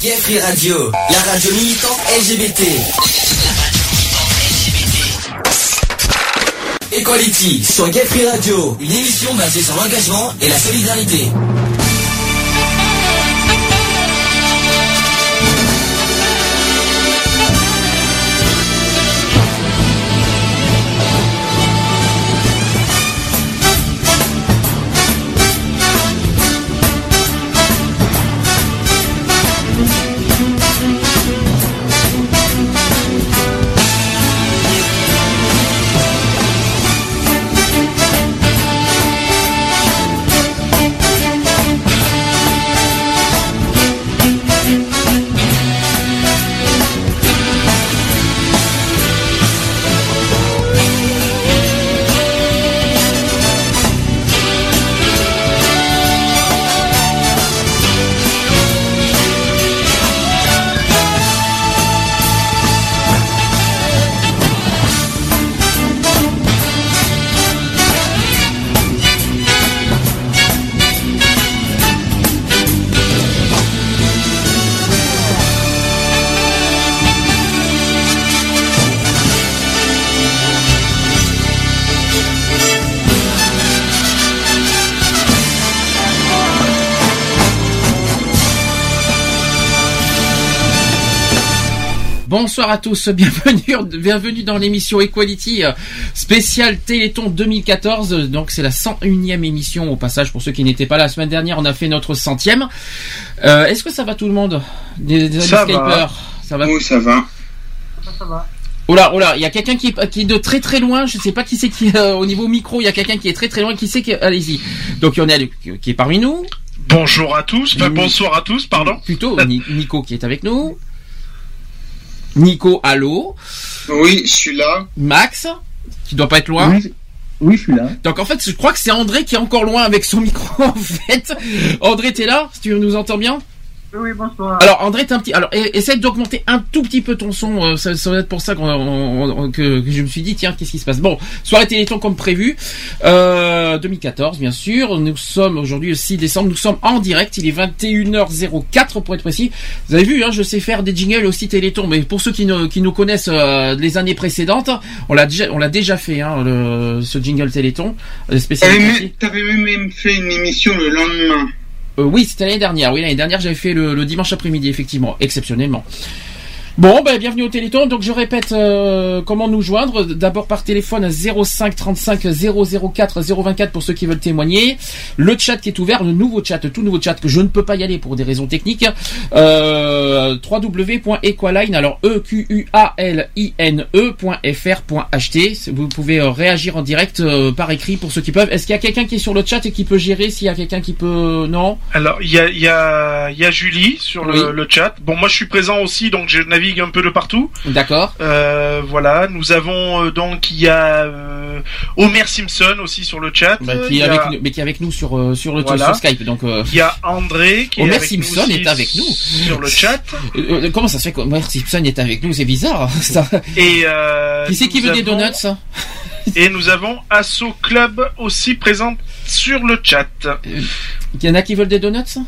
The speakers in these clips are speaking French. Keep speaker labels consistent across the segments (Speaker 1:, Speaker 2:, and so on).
Speaker 1: Gay Free Radio, la radio militante LGBT. Equality sur Gay Free Radio, une émission basée sur l'engagement et la solidarité.
Speaker 2: Bonsoir à tous, bienvenue, bienvenue dans l'émission Equality euh, spéciale Téléthon 2014. Donc c'est la 101e émission au passage pour ceux qui n'étaient pas là la semaine dernière. On a fait notre centième. Euh, Est-ce que ça va tout le monde? Des, des
Speaker 3: Ça va.
Speaker 2: Ça va?
Speaker 3: Oui, ça va.
Speaker 2: Oula, oula, il y a quelqu'un qui, est- qui est de très très loin. Je sais pas qui c'est qui euh, au niveau micro. Il y a quelqu'un qui est très très loin. Qui c'est qui Allez-y. Donc il y en a qui est parmi nous.
Speaker 4: Bonjour à tous, enfin bonsoir à tous, pardon.
Speaker 2: Plutôt Ni- Nico qui est avec nous. Nico, allô.
Speaker 3: Oui, je suis là.
Speaker 2: Max, qui doit pas être loin.
Speaker 5: Oui, oui, je suis là.
Speaker 2: Donc en fait, je crois que c'est André qui est encore loin avec son micro en fait. André, t'es là Si tu nous entends bien
Speaker 5: Oui, bonsoir.
Speaker 2: Alors André, t'es un petit. Alors e- essaie d'augmenter un tout petit peu ton son. euh, ça, ça va être pour ça on- on- que, que je me suis dit tiens, qu'est-ce qui se passe? Bon, soirée Téléthon comme prévu. Euh, 2014, bien sûr. Nous sommes aujourd'hui le 6 décembre. Nous sommes en direct. Il est 21h04 pour être précis. Vous avez vu, hein, je sais faire des jingles aussi Téléthon. Mais pour ceux qui, ne- qui nous connaissent euh, les années précédentes, on l'a déjà, on l'a déjà fait, hein, le, ce jingle Téléthon spécial.
Speaker 3: T'avais même fait une émission le lendemain.
Speaker 2: Euh, oui, c'était l'année dernière. Oui, l'année dernière, j'avais fait le, le dimanche après-midi, effectivement, exceptionnellement. Bon, ben, bienvenue au Téléthon. Donc, je répète euh, comment nous joindre. D'abord par téléphone à 05 35 004 024 pour ceux qui veulent témoigner. Le chat qui est ouvert, le nouveau chat, tout nouveau chat que je ne peux pas y aller pour des raisons techniques. Euh, www.equaline, alors e q u a l i n e.fr.ht. Vous pouvez euh, réagir en direct euh, par écrit pour ceux qui peuvent. Est-ce qu'il y a quelqu'un qui est sur le chat et qui peut gérer? S'il y a quelqu'un qui peut, non?
Speaker 4: Alors il y a, y, a, y a Julie sur le,
Speaker 2: Oui.
Speaker 4: le chat. Bon moi je suis présent aussi donc je navigue un peu de partout.
Speaker 2: D'accord.
Speaker 4: Euh, voilà, nous avons euh, donc il y a euh, Homer Simpson aussi sur le chat.
Speaker 2: Bah, qui est avec
Speaker 4: a,
Speaker 2: nous, mais qui est avec nous sur euh, sur le
Speaker 4: Voilà.
Speaker 2: sur Skype. Donc
Speaker 4: il y a André qui
Speaker 2: Homer
Speaker 4: est avec
Speaker 2: Simpson
Speaker 4: nous aussi
Speaker 2: est avec nous.
Speaker 4: sur le chat.
Speaker 2: comment ça se fait qu'Homer Simpson est avec nous? C'est bizarre. Ça.
Speaker 4: Et
Speaker 2: Qui c'est qui veut des donuts? Ça
Speaker 4: Et nous avons Asso Club aussi présente sur le chat.
Speaker 2: Il y en a qui veulent des donuts?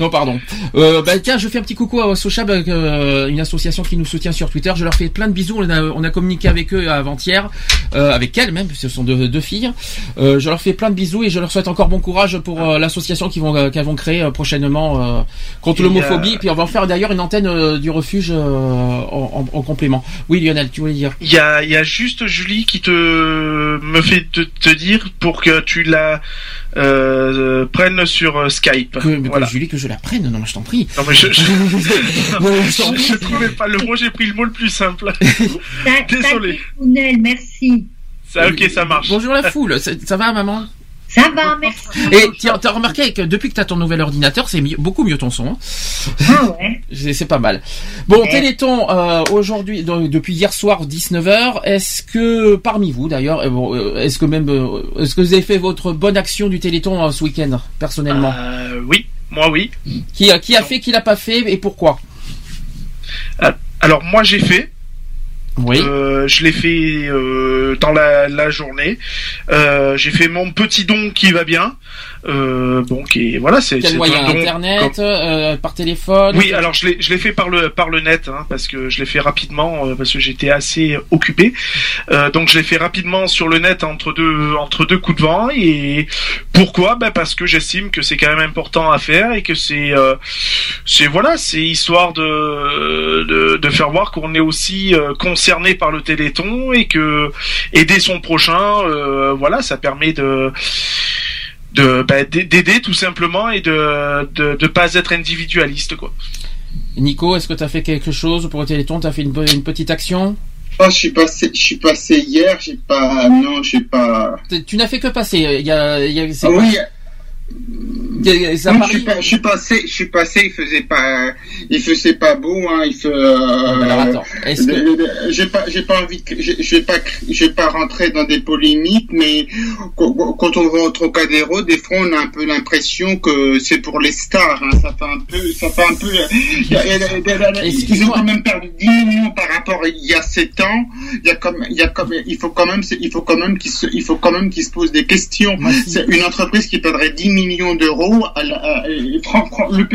Speaker 2: Non, pardon. Euh, bah, tiens, je fais un petit coucou à Sochab, euh, une association qui nous soutient sur Twitter. Je leur fais plein de bisous. On a, on a communiqué avec eux avant-hier, euh, avec elles même, ce sont deux, deux filles. Euh, je leur fais plein de bisous et je leur souhaite encore bon courage pour euh, l'association qu'ils vont, qu'elles vont créer euh, prochainement euh, contre l'homophobie. Puis on va en faire d'ailleurs une antenne du refuge euh, en, en- en complément. Oui, Lionel, tu voulais dire?
Speaker 4: Il y a, y a juste Julie qui te me fait te, te dire pour que tu la euh, prennes sur euh, Skype.
Speaker 2: que, que
Speaker 4: voilà.
Speaker 2: Julie, que je la prenne. Non, mais je t'en prie.
Speaker 4: Non mais je, je,
Speaker 2: je
Speaker 4: je, je trouvais pas le mot, j'ai pris le mot le plus simple. Désolé.
Speaker 6: merci.
Speaker 4: Ça, ok, ça marche.
Speaker 2: Bonjour la foule. Ça, ça va, maman?
Speaker 6: Ça va, merci.
Speaker 2: Et tiens, t'as remarqué que depuis que t'as ton nouvel ordinateur, c'est mieux- beaucoup mieux ton son. hein.
Speaker 6: Ah ouais.
Speaker 2: C'est pas mal. Bon,
Speaker 6: Ouais.
Speaker 2: Téléthon, euh, aujourd'hui, donc, depuis hier soir 19h, est-ce que parmi vous d'ailleurs, euh, bon, euh, est-ce que même, euh, est-ce que vous avez fait votre bonne action du Téléthon euh, ce week-end, personnellement
Speaker 4: Euh, oui, moi oui.
Speaker 2: Qui a, qui a fait, qui l'a pas fait et pourquoi?
Speaker 4: Alors moi j'ai fait.
Speaker 2: Oui.
Speaker 4: Euh, je l'ai fait euh, dans la, journée. Euh, j'ai fait mon petit don qui va bien. Euh, bon, et voilà, c'est
Speaker 2: Quel
Speaker 4: c'est
Speaker 2: moyen
Speaker 4: un don
Speaker 2: Internet,
Speaker 4: comme-
Speaker 2: euh, par téléphone
Speaker 4: Oui, alors je l'ai je l'ai fait par le par le net hein, parce que je l'ai fait rapidement euh, parce que j'étais assez occupé. Euh, donc je l'ai fait rapidement sur le net entre deux entre deux coups de vent et pourquoi? Ben parce que j'estime que c'est quand même important à faire et que c'est euh, c'est voilà, c'est histoire de, de de faire voir qu'on est aussi concerné par le Téléthon et que aider son prochain voilà, ça permet de de bah, d'aider tout simplement et de, de de pas être individualiste quoi.
Speaker 2: Nico, est-ce que tu as fait quelque chose pour le Téléthon Tu as fait une, une petite action?
Speaker 3: Oh, je suis passé, je suis passé hier, j'ai pas, non, j'ai pas.
Speaker 2: Tu n'as fait que passer. Il y a, il y a- c'est
Speaker 3: Ah oui, non, je suis, pas, je suis passé, je suis passé, il faisait pas, il faisait pas beau, hein, il fait.
Speaker 2: Alors attends, est-ce que
Speaker 3: le- le- j'ai pas, j'ai pas envie, vais pas, je vais pas rentrer dans des polémiques, mais quand on va au Trocadéro, des fois, on a un peu l'impression que c'est pour les stars, hein, ça fait un peu, ça fait un peu, ils ont quand même perdu 10 millions par rapport à il y a 7 ans, il y a comme, il y a comme, il faut quand même, il faut quand même qu'ils se, il faut quand même qu'ils se posent des questions. C'est une entreprise qui perdrait 10 millions d'euros. et Fran- Fran- Le,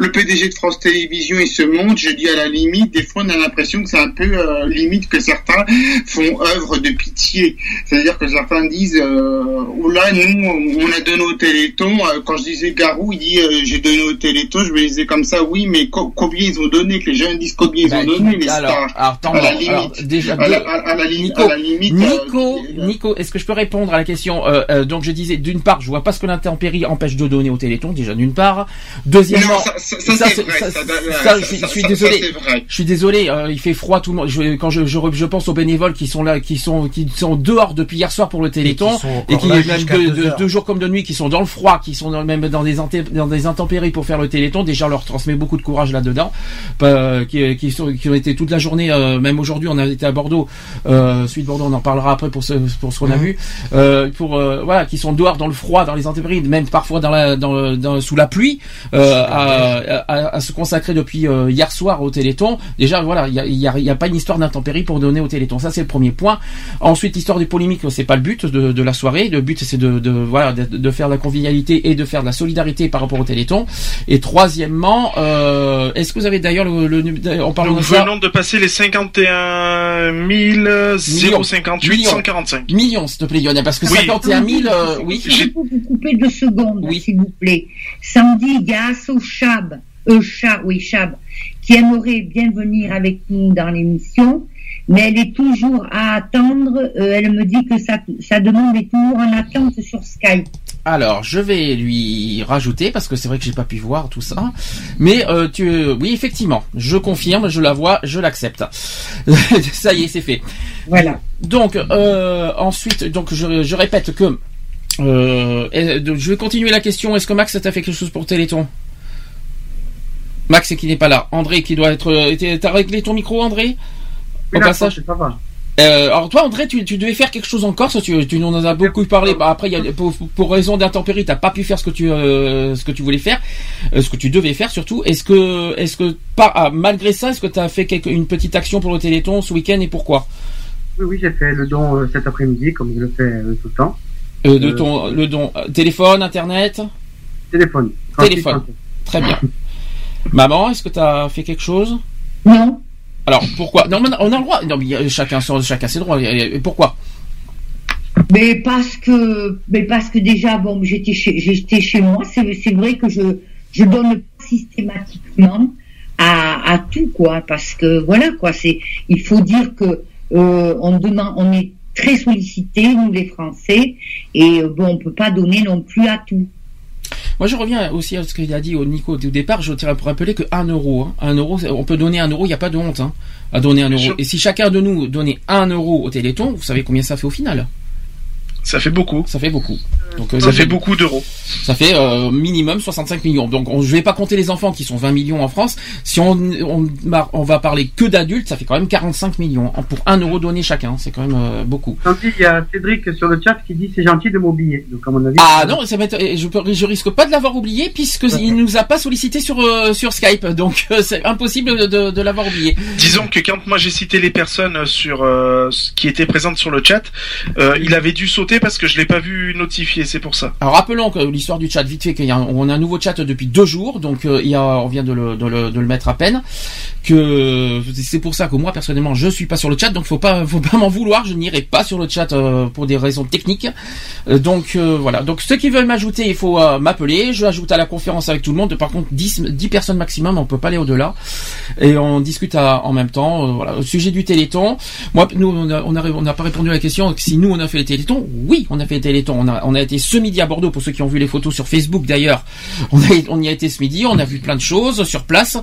Speaker 3: le PDG de France Télévisions, il se monte. Je dis à la limite, des fois, on a l'impression que c'est un peu euh, limite que certains font œuvre de pitié. C'est-à-dire que certains disent, euh, ou là, nous, on a donné au Téléthon. Euh, Quand je disais Garou, il dit, euh, j'ai donné au Téléthon. Je me disais comme ça, oui, mais co- combien ils ont donné? Que les gens disent combien ils
Speaker 2: Bah,
Speaker 3: ont donné, les
Speaker 2: alors,
Speaker 3: stars.
Speaker 2: alors, attends,
Speaker 3: À la limite.
Speaker 2: alors, déjà,
Speaker 3: À la, à- à la li-
Speaker 2: Nico,
Speaker 3: à la limite.
Speaker 2: Nico,
Speaker 3: euh,
Speaker 2: Nico, est-ce que je peux répondre à la question? Euh, euh, Donc je disais, d'une part, je vois pas ce que empêche de donner au Téléthon, déjà d'une part. Deuxièmement,
Speaker 3: ça,
Speaker 2: je suis- désolé. je suis désolé, il fait froid tout le monde. Je, quand je, je, je pense aux bénévoles qui sont là, qui sont qui sont dehors depuis hier soir pour le Téléthon
Speaker 7: qui sont
Speaker 2: et qui même
Speaker 7: deux
Speaker 2: deux jours comme de nuit, qui sont dans le froid, qui sont dans, même dans des dans des intempéries pour faire le Téléthon. Déjà, on leur transmet beaucoup de courage là-dedans. Euh, qui, qui sont qui ont été toute la journée, euh, même aujourd'hui, on a été à Bordeaux, euh, suite Bordeaux, on en parlera après pour ce pour ce qu'on a
Speaker 7: Mhm.
Speaker 2: vu. Euh, pour euh, voilà, qui sont dehors dans le froid, dans les intempéries, même parfois dans la dans, dans- sous la pluie, euh, à, à, à se consacrer depuis euh, hier soir au Téléthon. Déjà, voilà, il y a, il y a, il y a pas une histoire d'intempérie pour donner au Téléthon. Ça, c'est le premier point. Ensuite, l'histoire des polémiques, c'est pas le but de, de la soirée. Le but, c'est de, de voilà de, de faire de la convivialité et de faire de la solidarité par rapport au Téléthon. Et troisièmement, euh, est-ce que vous avez d'ailleurs le, le en parlant
Speaker 4: Nous
Speaker 2: de ça
Speaker 4: venons de passer les 51 058
Speaker 2: Millions.
Speaker 4: 145.
Speaker 2: millions, s'il te plaît, Lionel, parce que
Speaker 4: Oui.
Speaker 2: 51 000, euh, oui.
Speaker 4: J'ai-
Speaker 6: Je peux vous couper deux secondes,
Speaker 2: Oui.
Speaker 6: s'il vous plaît. Samedi, il y a Asso Chab, euh, Chab, oui, Chab, qui aimerait bien venir avec nous dans l'émission, mais elle est toujours à attendre. euh, elle me dit que sa, sa demande est toujours en attente sur Skype.
Speaker 2: Alors, je vais lui rajouter parce que c'est vrai que j'ai pas pu voir tout ça. Mais euh, tu, oui, effectivement, je confirme, je la vois, je l'accepte. ça y est, c'est fait.
Speaker 6: Voilà.
Speaker 2: Donc euh, ensuite, donc je, je répète que euh, je vais continuer la question. Est-ce que Max t'a fait quelque chose pour Téléthon? Max qui n'est pas là. André qui doit être. euh, T'as réglé ton micro, André? Au passage.
Speaker 5: ça va.
Speaker 2: Euh, alors toi, André, tu, tu devais faire quelque chose en Corse. Tu, tu nous en as beaucoup parlé. Bah, après, il y a, pour, pour raison d'intempérie, t'as pas pu faire ce que tu euh, ce que tu voulais faire, euh, ce que tu devais faire surtout. Est-ce que est-ce que par, ah, malgré ça, est-ce que tu as fait quelque, une petite action pour le Téléthon ce week-end et pourquoi?
Speaker 5: Oui, oui, j'ai fait le don cet après-midi, comme je le fais tout le temps.
Speaker 2: Euh, de
Speaker 5: Euh,
Speaker 2: ton le don euh, téléphone, internet,
Speaker 5: Téléphone.
Speaker 2: Téléphone. très bien. Maman, est-ce que tu as fait quelque chose?
Speaker 6: Non,
Speaker 2: Alors pourquoi? Non, mais on a le droit. Non, mais chacun son- chacun ses droits. Pourquoi?
Speaker 6: Mais parce que, mais parce que déjà, bon, j'étais chez, j'étais chez moi. C'est, c'est vrai que je, je donne pas systématiquement à, à tout, quoi, parce que voilà, quoi. C'est, il faut dire que euh, on demande, on est très sollicité, nous les Français, et euh, bon, on peut pas donner non plus à tout.
Speaker 2: Moi, je reviens aussi à ce qu'il a dit au Nico au départ. Je tiens à rappeler que 1 euro, hein, 1 euro, on peut donner 1 euro. Il n'y a pas de honte hein, à donner 1 euro. Et si chacun de nous donnait 1 euro au Téléthon, vous savez combien ça fait au final?
Speaker 4: Ça fait beaucoup.
Speaker 2: Ça fait beaucoup. Donc, euh,
Speaker 4: Ça fait beaucoup d'euros.
Speaker 2: Ça fait euh, minimum 65 millions. Donc on, je vais pas compter les enfants qui sont 20 millions en France. Si on, on, va parler que d'adultes, ça fait quand même 45 millions hein, pour 1 euro donné chacun. C'est quand même euh, beaucoup.
Speaker 5: Il y a Cédric sur le chat qui dit c'est gentil de m'oublier. Donc à mon avis.
Speaker 2: Ah non, ça je, peux- je risque pas de l'avoir oublié puisque il nous a pas sollicité sur euh, sur Skype. Donc euh, c'est impossible de, de, de l'avoir oublié.
Speaker 4: Disons que quand moi j'ai cité les personnes sur euh, qui étaient présentes sur le chat, euh, il avait dû sauter parce que je l'ai pas vu notifié c'est pour ça.
Speaker 2: Alors rappelons que l'histoire du chat, vite fait, qu'on a, a un nouveau chat depuis deux jours, donc euh, on vient de le, mettre à peine. Que c'est pour ça que moi personnellement je suis pas sur le chat, donc faut pas, faut pas m'en vouloir, je n'irai pas sur le chat euh, pour des raisons techniques. Euh, donc voilà. Donc ceux qui veulent m'ajouter, il faut m'appeler. Je ajoute à la conférence avec tout le monde. Par contre, 10, 10 personnes maximum, on peut pas aller au-delà. Et on discute en même temps. voilà. Au sujet du Téléthon, moi, nous, on n'a pas répondu à la question si nous on a fait les Télétons. Oui, on a fait les Télétons. On a, on a été ce midi à Bordeaux pour ceux qui ont vu les photos sur Facebook d'ailleurs. On, y a été ce midi. On a vu plein de choses sur place.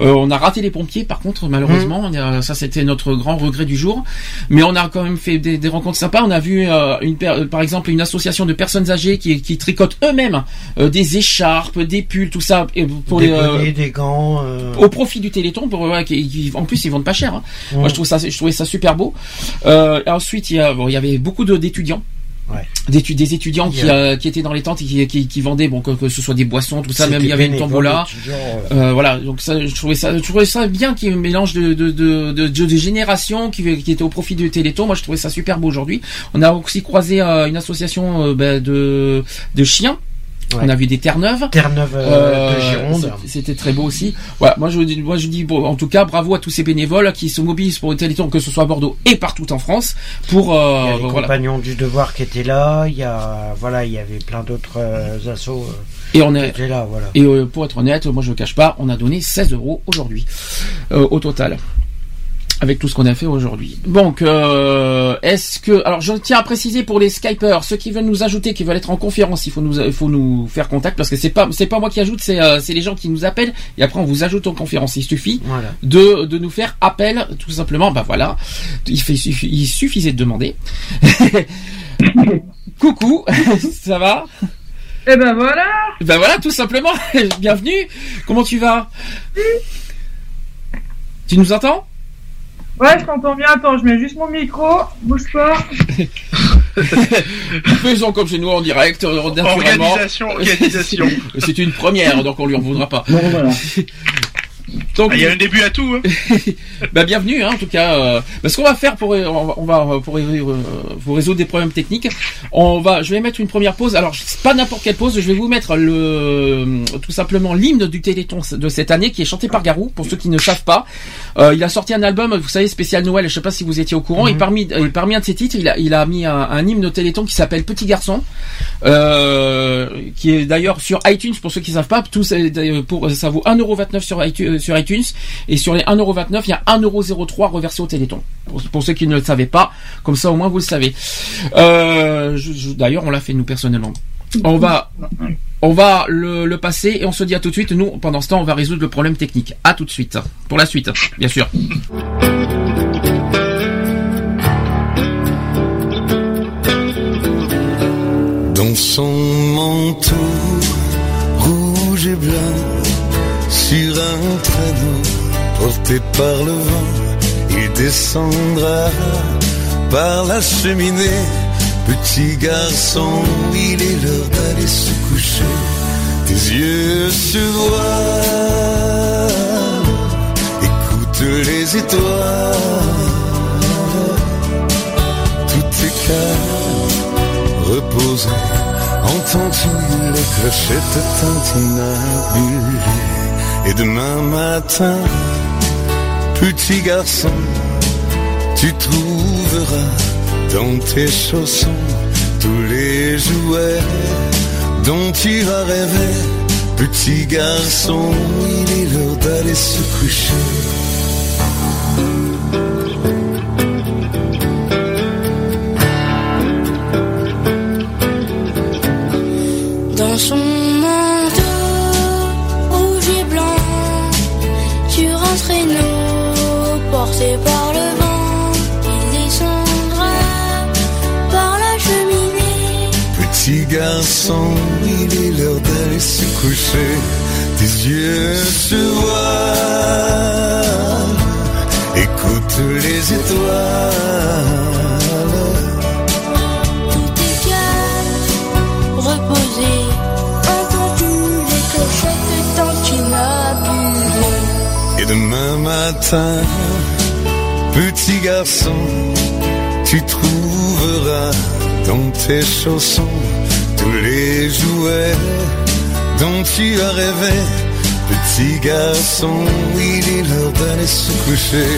Speaker 2: Euh, on a raté les pompiers. Par contre, malheureusement, a- ça c'était notre grand regret du jour. Mais on a quand même fait des, des rencontres sympas. On a vu euh, une, euh, par exemple une association de personnes âgées qui, qui tricotent eux-mêmes euh, des écharpes, des pulls, tout ça et pour
Speaker 7: des
Speaker 2: les,
Speaker 7: bonnets, des gants.
Speaker 2: au profit du Téléthon. Pour, ouais, qui- qui- en plus, ils vendent pas cher. hein. Moi, je trouve ça, je trouvais ça super beau. Ensuite, il y, a, bon, il y avait beaucoup d'étudiants.
Speaker 7: Ouais.
Speaker 2: Des étudiants qui, euh, qui étaient dans les tentes et qui, qui, qui vendaient, bon, que, que ce soit des boissons, tout ça, même il y avait une tombola.
Speaker 7: euh,
Speaker 2: voilà, donc ça, je trouvais ça, je trouvais ça bien qu'il y ait un mélange de de de, de, de- de générations qui, qui était au profit du Téléthon. Moi, je trouvais ça super beau aujourd'hui. On a aussi croisé euh, une association euh, ben, de de chiens.
Speaker 7: Ouais.
Speaker 2: On a vu des Terre-Neuve.
Speaker 7: Terre-Neuve euh,
Speaker 2: Euh,
Speaker 7: de Gironde.
Speaker 2: C'était très beau aussi. Voilà, moi je dis, moi je dis, bon, en tout cas, bravo à tous ces bénévoles qui se mobilisent pour le Téléthon, que ce soit à Bordeaux et partout en France, pour
Speaker 7: Il y
Speaker 2: euh,
Speaker 7: a les
Speaker 2: voilà.
Speaker 7: compagnons du devoir qui étaient là. Il y a voilà, il y avait plein d'autres euh, assos euh,
Speaker 2: Et on est
Speaker 7: là. Voilà.
Speaker 2: et euh, pour être honnête, moi je le cache pas, on a donné 16 euros aujourd'hui euh, au total. Avec tout ce qu'on a fait aujourd'hui. Donc, euh, est-ce que, alors je tiens à préciser pour les Skypers, ceux qui veulent nous ajouter, qui veulent être en conférence, il faut nous, il faut nous faire contact parce que c'est pas, c'est pas moi qui ajoute, c'est, euh, c'est les gens qui nous appellent et après on vous ajoute en conférence. Il suffit
Speaker 7: Voilà.
Speaker 2: de, de nous faire appel, tout simplement. Bah voilà, il, fait, il suffisait de demander. Coucou, ça va?
Speaker 8: Eh ben voilà
Speaker 2: Ben voilà, tout simplement. Bienvenue. Comment tu vas? Tu nous entends?
Speaker 8: Ouais, je t'entends bien. Attends, je mets juste mon micro. Bouge pas.
Speaker 2: Faisons comme chez nous en direct, euh, naturellement.
Speaker 4: Organisation, organisation.
Speaker 2: C'est une première, donc on lui en voudra pas.
Speaker 5: Bon, voilà.
Speaker 2: Donc,
Speaker 4: Ah, Il y a un début à tout. Hein.
Speaker 2: bah bienvenue, hein, en tout cas. Euh, bah, ce qu'on va faire pour, on va, pour, euh, pour résoudre des problèmes techniques, on va, je vais mettre une première pause. Alors pas n'importe quelle pause, je vais vous mettre le, tout simplement l'hymne du Téléthon de cette année qui est chanté par Garou. Pour ceux qui ne savent pas, Euh, il a sorti un album, vous savez, spécial Noël. Je sais pas si vous étiez au courant. Et parmi, et parmi un de ses titres, il a, il a mis un, un hymne au Téléthon qui s'appelle Petit garçon, euh, qui est d'ailleurs sur iTunes pour ceux qui savent pas. Tout euh, pour ça vaut 1,29€ sur iTunes, sur iTunes et sur les 1,29€, il y a 1,03€ reversé au Téléthon. Pour, ceux qui ne le savaient pas, comme ça au moins vous le savez. Euh, D'ailleurs, on l'a fait nous personnellement. On va, on va le, le passer et on se dit à tout de suite. Nous, pendant ce temps, on va résoudre le problème technique. À tout de suite. Pour la suite, bien sûr.
Speaker 9: Dans son manteau rouge et blanc, sur un traîneau porté par le vent, il descendra par la cheminée. Petit garçon, il est l'heure d'aller se coucher. Tes yeux se voient, écoute les étoiles. Tout est calme reposé. Entends-tu les clochettes tintinabulées? Et demain matin, petit garçon, tu trouveras dans tes chaussons tous les jouets dont tu as rêvé. Petit garçon, il est l'heure d'aller se coucher.
Speaker 10: Dans son
Speaker 9: Garçon, il est l'heure d'aller se coucher. Tes yeux se voient, écoute les étoiles.
Speaker 10: Tout est calme, reposé. Entends-tu les clochettes tintinabulées
Speaker 9: Et demain matin, petit garçon, tu trouveras dans tes chaussons tous les jouets dont tu as rêvé. Petit garçon, il est l'heure d'aller se coucher.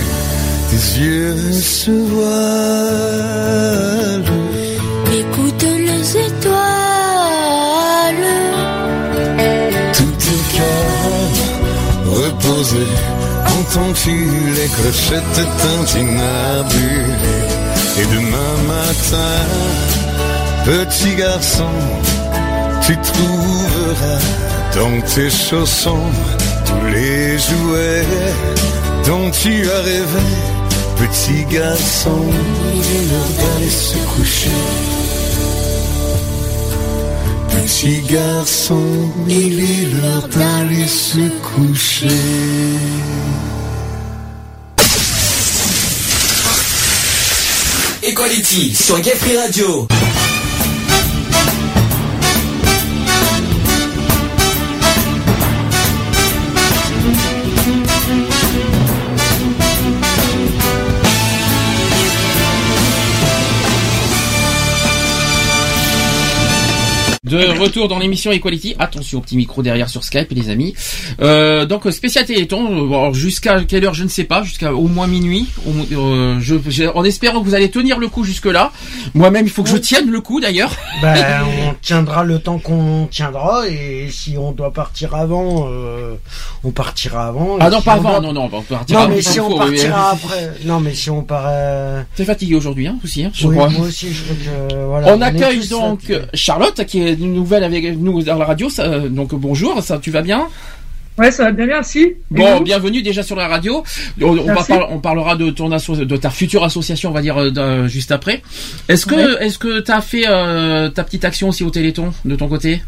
Speaker 9: Tes yeux se voilent.
Speaker 10: Écoute les étoiles.
Speaker 9: Tout est calme, reposé. Entends-tu les clochettes tintinabulées Et demain matin, petit garçon, tu trouveras dans tes chaussons tous les jouets dont tu as rêvé. Petit garçon, il est l'heure d'aller se coucher. Petit garçon, il est l'heure d'aller se coucher.
Speaker 1: Equality sur Gay Radio.
Speaker 2: De retour dans l'émission Equality. Attention au petit micro derrière sur Skype, les amis. Euh, donc spécial Téléthon. euh, jusqu'à quelle heure je ne sais pas. Jusqu'à au moins minuit. Au euh, je, j'ai- en espérant que vous allez tenir le coup jusque là. Moi-même, il faut que je tienne le coup d'ailleurs.
Speaker 7: Ben, on tiendra le temps qu'on tiendra et si on doit partir avant, euh, on partira avant.
Speaker 2: Ah non,
Speaker 7: si
Speaker 2: pas avant.
Speaker 7: doit-
Speaker 2: Non, non, on va partir
Speaker 7: Non, mais si on partira
Speaker 2: oui.
Speaker 7: après. Non, mais si on part. euh,
Speaker 2: T'es fatigué aujourd'hui, hein, aussi, hein, je
Speaker 7: oui,
Speaker 2: crois.
Speaker 7: moi aussi, je que. Voilà,
Speaker 2: on accueille donc. Charlotte qui est une nouvelle avec nous dans la radio. ça, euh, donc bonjour, ça tu vas bien?
Speaker 8: Ouais, ça va bien, merci.
Speaker 2: Bon, bienvenue déjà sur la radio. On, on va
Speaker 8: Merci.
Speaker 2: par- on parlera de ton asso- de ta future association, on va dire euh, juste après. Est-ce que
Speaker 8: Ouais.
Speaker 2: est-ce que t'as fait euh, ta petite action aussi au Téléthon de ton côté?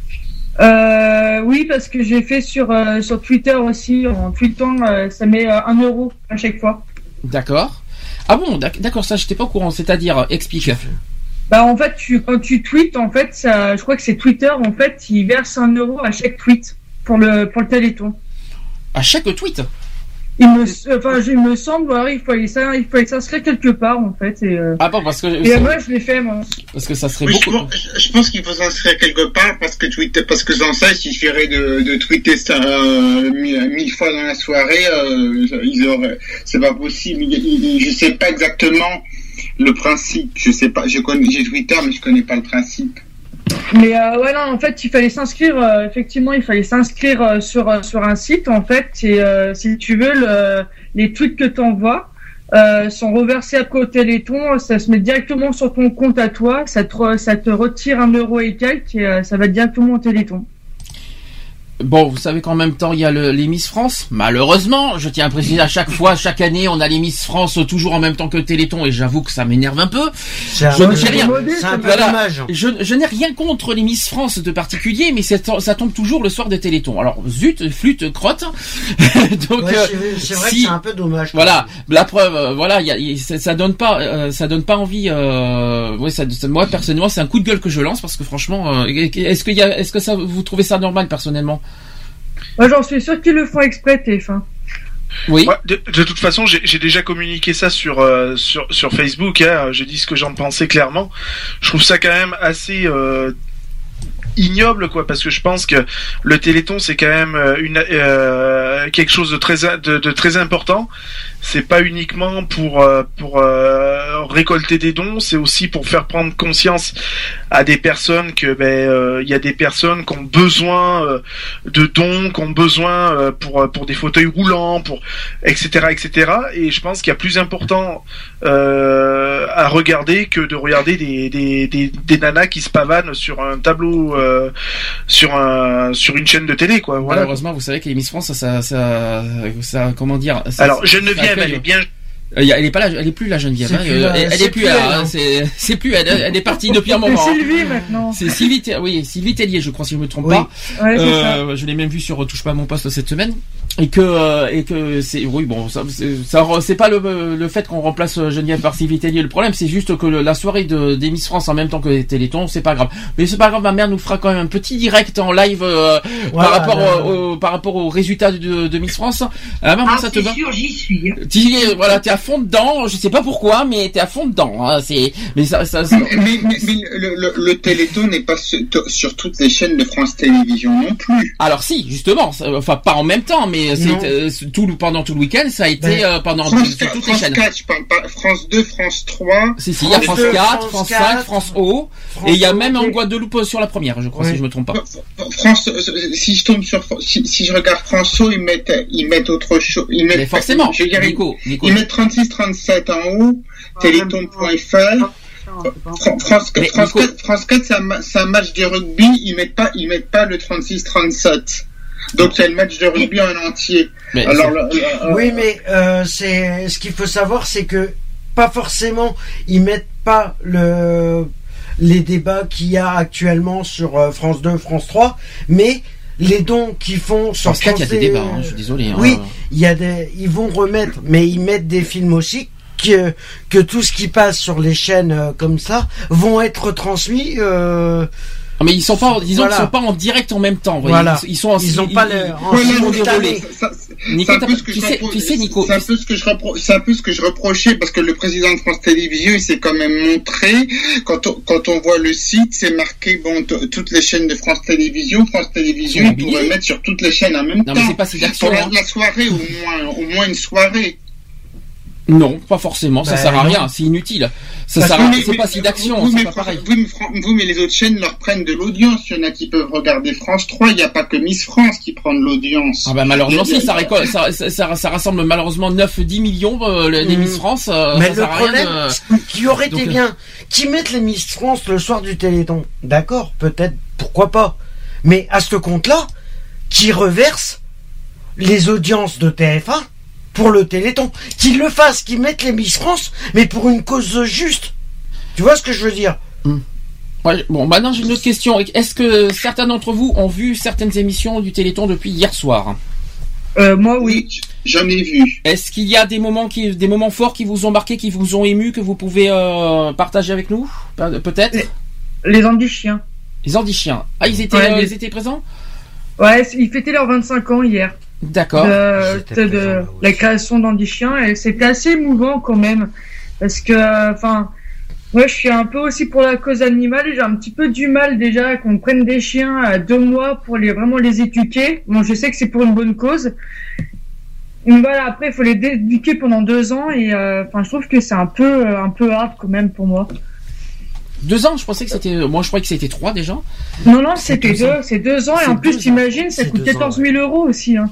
Speaker 8: Euh, oui, parce que j'ai fait sur, euh, sur Twitter aussi, en tweetant, euh, ça met euh, un euro à chaque fois.
Speaker 2: D'accord. Ah bon, d'ac- d'accord, ça j'étais pas au courant. C'est-à-dire, explique.
Speaker 8: Bah, en fait, tu, quand tu tweets, en fait, ça, je crois que c'est Twitter, en fait, il verse un euro à chaque tweet pour le, pour le Téléthon.
Speaker 2: À chaque tweet.
Speaker 8: Il me, enfin, je- il me semble, voilà, il fallait ça, il fallait s'inscrire quelque part, en fait, et, euh,
Speaker 2: Ah bon, parce que
Speaker 8: et moi, je l'ai fait, moi.
Speaker 2: parce que ça serait
Speaker 3: Oui,
Speaker 2: beaucoup.
Speaker 3: pense- je- je pense qu'il faut s'inscrire quelque part parce que Twitter, parce que sans ça, il suffirait de, de tweeter ça euh, mille, mille fois dans la soirée. Euh, ils auraient, c'est pas possible. Je sais pas exactement le principe. Je sais pas. J'ai Twitter, mais je connais pas le principe.
Speaker 8: Mais euh, ouais, non, en fait, il fallait s'inscrire, euh, effectivement, il fallait s'inscrire euh, sur, euh, sur un site, en fait, et si tu veux, le, les tweets que tu envoies sont reversés après au Téléthon, ça se met directement sur ton compte à toi, ça te, ça te retire un euro et quelques, et ça va directement au Téléthon.
Speaker 2: Bon, vous savez qu'en même temps, il y a le, les Miss France. Malheureusement, je tiens à préciser à chaque fois, chaque année, on a les Miss France toujours en même temps que Téléthon, et j'avoue que ça m'énerve un peu.
Speaker 7: Un
Speaker 2: Je sais rien.
Speaker 7: c'est un peu
Speaker 2: Voilà. Je, je n'ai rien contre les Miss France de particulier, mais ça tombe toujours le soir des Télétons. Alors, zut, flûte, crotte. Donc,
Speaker 7: Ouais,
Speaker 2: euh,
Speaker 7: c'est c'est vrai
Speaker 2: si-
Speaker 7: que c'est un peu dommage.
Speaker 2: voilà, la preuve, euh, voilà, y a- ça, ça donne pas, euh, ça donne pas envie. Euh, ouais, ça, ça- moi personnellement, c'est un coup de gueule que je lance parce que franchement, euh, est-ce qu'il y a, est-ce que ça, vous trouvez ça normal personnellement?
Speaker 8: Moi, j'en suis sûr qu'ils le font exprès, TF1.
Speaker 2: Oui.
Speaker 4: Ouais, de, de toute façon, j'ai déjà communiqué ça sur euh, sur sur Facebook. Hein, j'ai dit ce que j'en pensais clairement. Je trouve ça quand même assez euh, ignoble, quoi, parce que je pense que le Téléthon c'est quand même euh, une euh, quelque chose de très de, de très important. C'est pas uniquement pour euh, pour euh, récolter des dons, c'est aussi pour faire prendre conscience à des personnes que ben euh, il y a des personnes qui ont besoin de dons, qui ont besoin pour pour des fauteuils roulants, pour etc etc. Et je pense qu'il y a plus important à regarder que de regarder des, des, des, des nanas qui se pavanent sur un tableau euh, sur un sur une chaîne de télé quoi. Voilà.
Speaker 2: Malheureusement, vous savez que les Miss France, ça, ça, ça, ça- comment dire ça-
Speaker 4: Alors
Speaker 2: ça-
Speaker 4: Geneviève, elle est bien
Speaker 2: Euh, elle est pas là, elle est plus là, Geneviève.
Speaker 7: C'est
Speaker 2: hein,
Speaker 7: plus
Speaker 2: euh,
Speaker 7: là,
Speaker 2: elle, elle
Speaker 7: c'est
Speaker 2: est plus
Speaker 7: plus
Speaker 2: là.
Speaker 7: elle,
Speaker 2: hein,
Speaker 7: hein.
Speaker 2: c'est, c'est plus elle. Elle est partie depuis un
Speaker 8: C'est
Speaker 2: moment. hein.
Speaker 8: Sylvie, maintenant.
Speaker 2: C'est Sylvie, oui, Sylvie Tellier, je crois, si je me trompe
Speaker 7: Oui.
Speaker 2: pas.
Speaker 8: Ouais, c'est ça.
Speaker 2: Euh, je l'ai même vu sur Touche pas à mon poste cette semaine. Et que, euh, et que c'est, oui, bon, ça, c'est, ça re- c'est pas le, le fait qu'on remplace euh, Geneviève par Sylvie Tellier. Le problème, c'est juste que le- la soirée de, des Miss France en même temps que les Télétons, c'est pas grave. Mais c'est pas grave, ma mère nous fera quand même un petit direct en live, euh,
Speaker 7: Voilà,
Speaker 2: par rapport
Speaker 7: là.
Speaker 2: au, au- par rapport aux résultats de, de Miss France. Ah, maman,
Speaker 6: Ah,
Speaker 2: ça te
Speaker 6: sûr, j'y suis. hein.
Speaker 2: Tu y es, voilà, t'es à fond dedans. Je sais pas pourquoi, mais t'es à fond dedans. Hein. C'est, mais ça, ça, ça-
Speaker 3: Mais, mais- mais le, le- le Téléthon n'est pas sur, sur toutes les chaînes de France Télévisions non plus.
Speaker 2: Alors si, justement, enfin pas en même temps, mais C'est euh, c'est tout le- pendant tout le week-end, ça a été
Speaker 3: Ben,
Speaker 2: euh, pendant
Speaker 3: France,
Speaker 2: sur toutes les
Speaker 3: France
Speaker 2: chaînes.
Speaker 3: 4, je parle pas. France 2, France 3.
Speaker 2: Si, si, il y a France 4, France 5, France O, et il y a même en Guadeloupe euh, sur la première, je crois, si je me trompe pas.
Speaker 3: France, euh, si je tombe sur, si, si je regarde François, ils mettent, ils mettent autre chose. Ils mettent,
Speaker 2: Mais forcément,
Speaker 3: je dire,
Speaker 2: Nico, Nico.
Speaker 3: Ils mettent 36, 37 en haut, téléthon.fr. Fran- France, France,
Speaker 2: Nico-
Speaker 3: 4, France 4, c'est un, ma- c'est un match de rugby, ils mettent pas, ils mettent pas le 36-37. Donc c'est le match de rugby en entier.
Speaker 2: Mais
Speaker 3: Alors,
Speaker 2: c'est-
Speaker 3: le- le-
Speaker 7: Oui, mais euh, c'est ce qu'il faut savoir, c'est que pas forcément ils mettent pas le les débats qu'il y a actuellement sur euh, France 2, France 3, mais les dons qu'ils font sur
Speaker 2: France 4, il y a des débats, hein, je suis désolé. hein.
Speaker 7: Oui, il y a des, ils vont remettre, mais ils mettent des films aussi que que tout ce qui passe sur les chaînes euh, comme ça vont être transmis. Euh,
Speaker 2: Ah, Mais ils sont pas, disons
Speaker 7: Voilà.
Speaker 2: qu'ils sont pas en direct en même temps. vous voyez.
Speaker 7: Voilà.
Speaker 2: Ils sont, en-
Speaker 7: Ils ont pas
Speaker 2: ils Nico,
Speaker 3: c'est un peu
Speaker 2: pas-
Speaker 3: ce que
Speaker 2: tu
Speaker 3: je
Speaker 2: sais,
Speaker 3: repro-
Speaker 2: tu sais, Nico,
Speaker 3: c'est un peu ce que je repro- c'est un peu ce que je reprochais parce que le président de France Télévisions il s'est quand même montré quand on, quand on voit le site c'est marqué bon toutes les chaînes de France Télévisions France Télévisions
Speaker 2: Ils
Speaker 3: on
Speaker 2: sont
Speaker 3: pourrait
Speaker 2: oubliés.
Speaker 3: mettre sur toutes les chaînes en même
Speaker 2: Non,
Speaker 3: temps
Speaker 2: mais c'est pas si d'action,
Speaker 3: pour la,
Speaker 2: hein.
Speaker 3: la soirée au moins au moins une soirée
Speaker 2: Non, pas forcément. Ça
Speaker 3: Ben,
Speaker 2: sert à rien. C'est inutile. Ça sert à C'est pas si d'action. C'est
Speaker 3: mais
Speaker 2: pas pareil.
Speaker 3: les autres chaînes leur prennent de l'audience. Il y en a qui peuvent regarder France 3. Il n'y a pas que Miss France qui prend de l'audience.
Speaker 2: Ah bah malheureusement si ça, récolte, ça, ça, ça- ça rassemble malheureusement 9-10 millions euh, les
Speaker 7: Mhm.
Speaker 2: Miss France. euh,
Speaker 7: mais
Speaker 2: ça
Speaker 7: le
Speaker 2: rien
Speaker 7: problème,
Speaker 2: de-
Speaker 7: qui aurait été
Speaker 2: euh,
Speaker 7: bien, qui mettent les Miss France le soir du Téléthon? D'accord, peut-être, pourquoi pas. Mais à ce compte-là, qui reverse les audiences de TF1 pour le Téléthon. Qu'ils le fassent, qu'ils mettent les Miss France, mais pour une cause juste. Tu vois ce que je veux dire
Speaker 2: Ouais, bon, maintenant j'ai une autre question. Est-ce que certains d'entre vous ont vu certaines émissions du Téléthon depuis hier soir?
Speaker 8: Euh, moi, oui.
Speaker 3: J'en ai vu.
Speaker 2: Est-ce qu'il y a des moments qui, des moments forts qui vous ont marqué, qui vous ont ému, que vous pouvez euh, partager avec nous? Pe- Peut-être?
Speaker 8: Les Andichiens.
Speaker 2: Les Andichiens. Ah, ils étaient,
Speaker 8: Ouais,
Speaker 2: euh,
Speaker 8: les-
Speaker 2: ils étaient présents?
Speaker 8: Ouais, ils fêtaient leurs 25 ans hier.
Speaker 2: D'accord.
Speaker 8: De, de- de la création d'Andichiens et c'était assez émouvant quand même parce que, enfin, moi je suis un peu aussi pour la cause animale. J'ai un petit peu du mal déjà qu'on prenne des chiens à deux mois pour les vraiment les éduquer. Bon, je sais que c'est pour une bonne cause. Donc voilà, après il faut les éduquer pendant deux ans et euh, enfin je trouve que c'est un peu euh, un peu hard quand même pour moi.
Speaker 2: Deux ans, je pensais que c'était. Moi, je croyais que c'était trois déjà.
Speaker 8: Non non, c'était
Speaker 2: deux
Speaker 8: c'est deux ans et en plus t'imagines ça coûte
Speaker 2: deux ans,
Speaker 8: 14 000 euros aussi. Hein.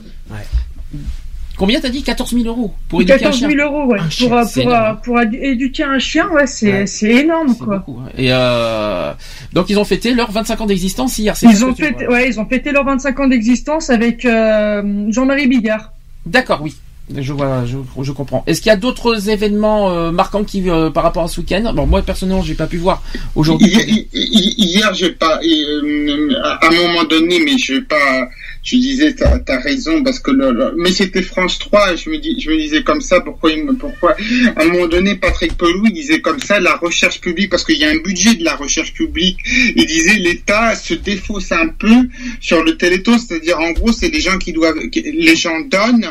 Speaker 2: Combien t'as dit 14 000 euros pour éduquer un
Speaker 8: 14
Speaker 2: chien
Speaker 8: 000 euros, ouais.
Speaker 2: Un chien,
Speaker 8: pour, euh, pour, euh, pour édu- éduquer un chien, ouais, c'est
Speaker 2: Ouais.
Speaker 8: énorme, quoi.
Speaker 2: Et euh, donc ils ont fêté leurs 25 ans d'existence hier.
Speaker 8: Ils ont fêté, ouais, ils ont fêté leurs 25 ans d'existence avec euh, Jean-Marie Bigard.
Speaker 2: D'accord, oui. Je vois, je, comprends. Est-ce qu'il y a d'autres événements euh, marquants qui, euh, par rapport à ce week-end? Bon, moi personnellement, j'ai pas pu voir aujourd'hui.
Speaker 3: Hier, pas, euh, à un moment donné, mais je pas, je disais, t'as as raison, parce que mais c'était France 3, et je me dis, je me disais comme ça, pourquoi il me, pourquoi, à un moment donné, Patrick Pelou, il disait comme ça, la recherche publique, parce qu'il y a un budget de la recherche publique, il disait, l'État se défausse un peu sur le téléthon, c'est-à-dire, en gros, c'est des gens qui doivent, les gens donnent,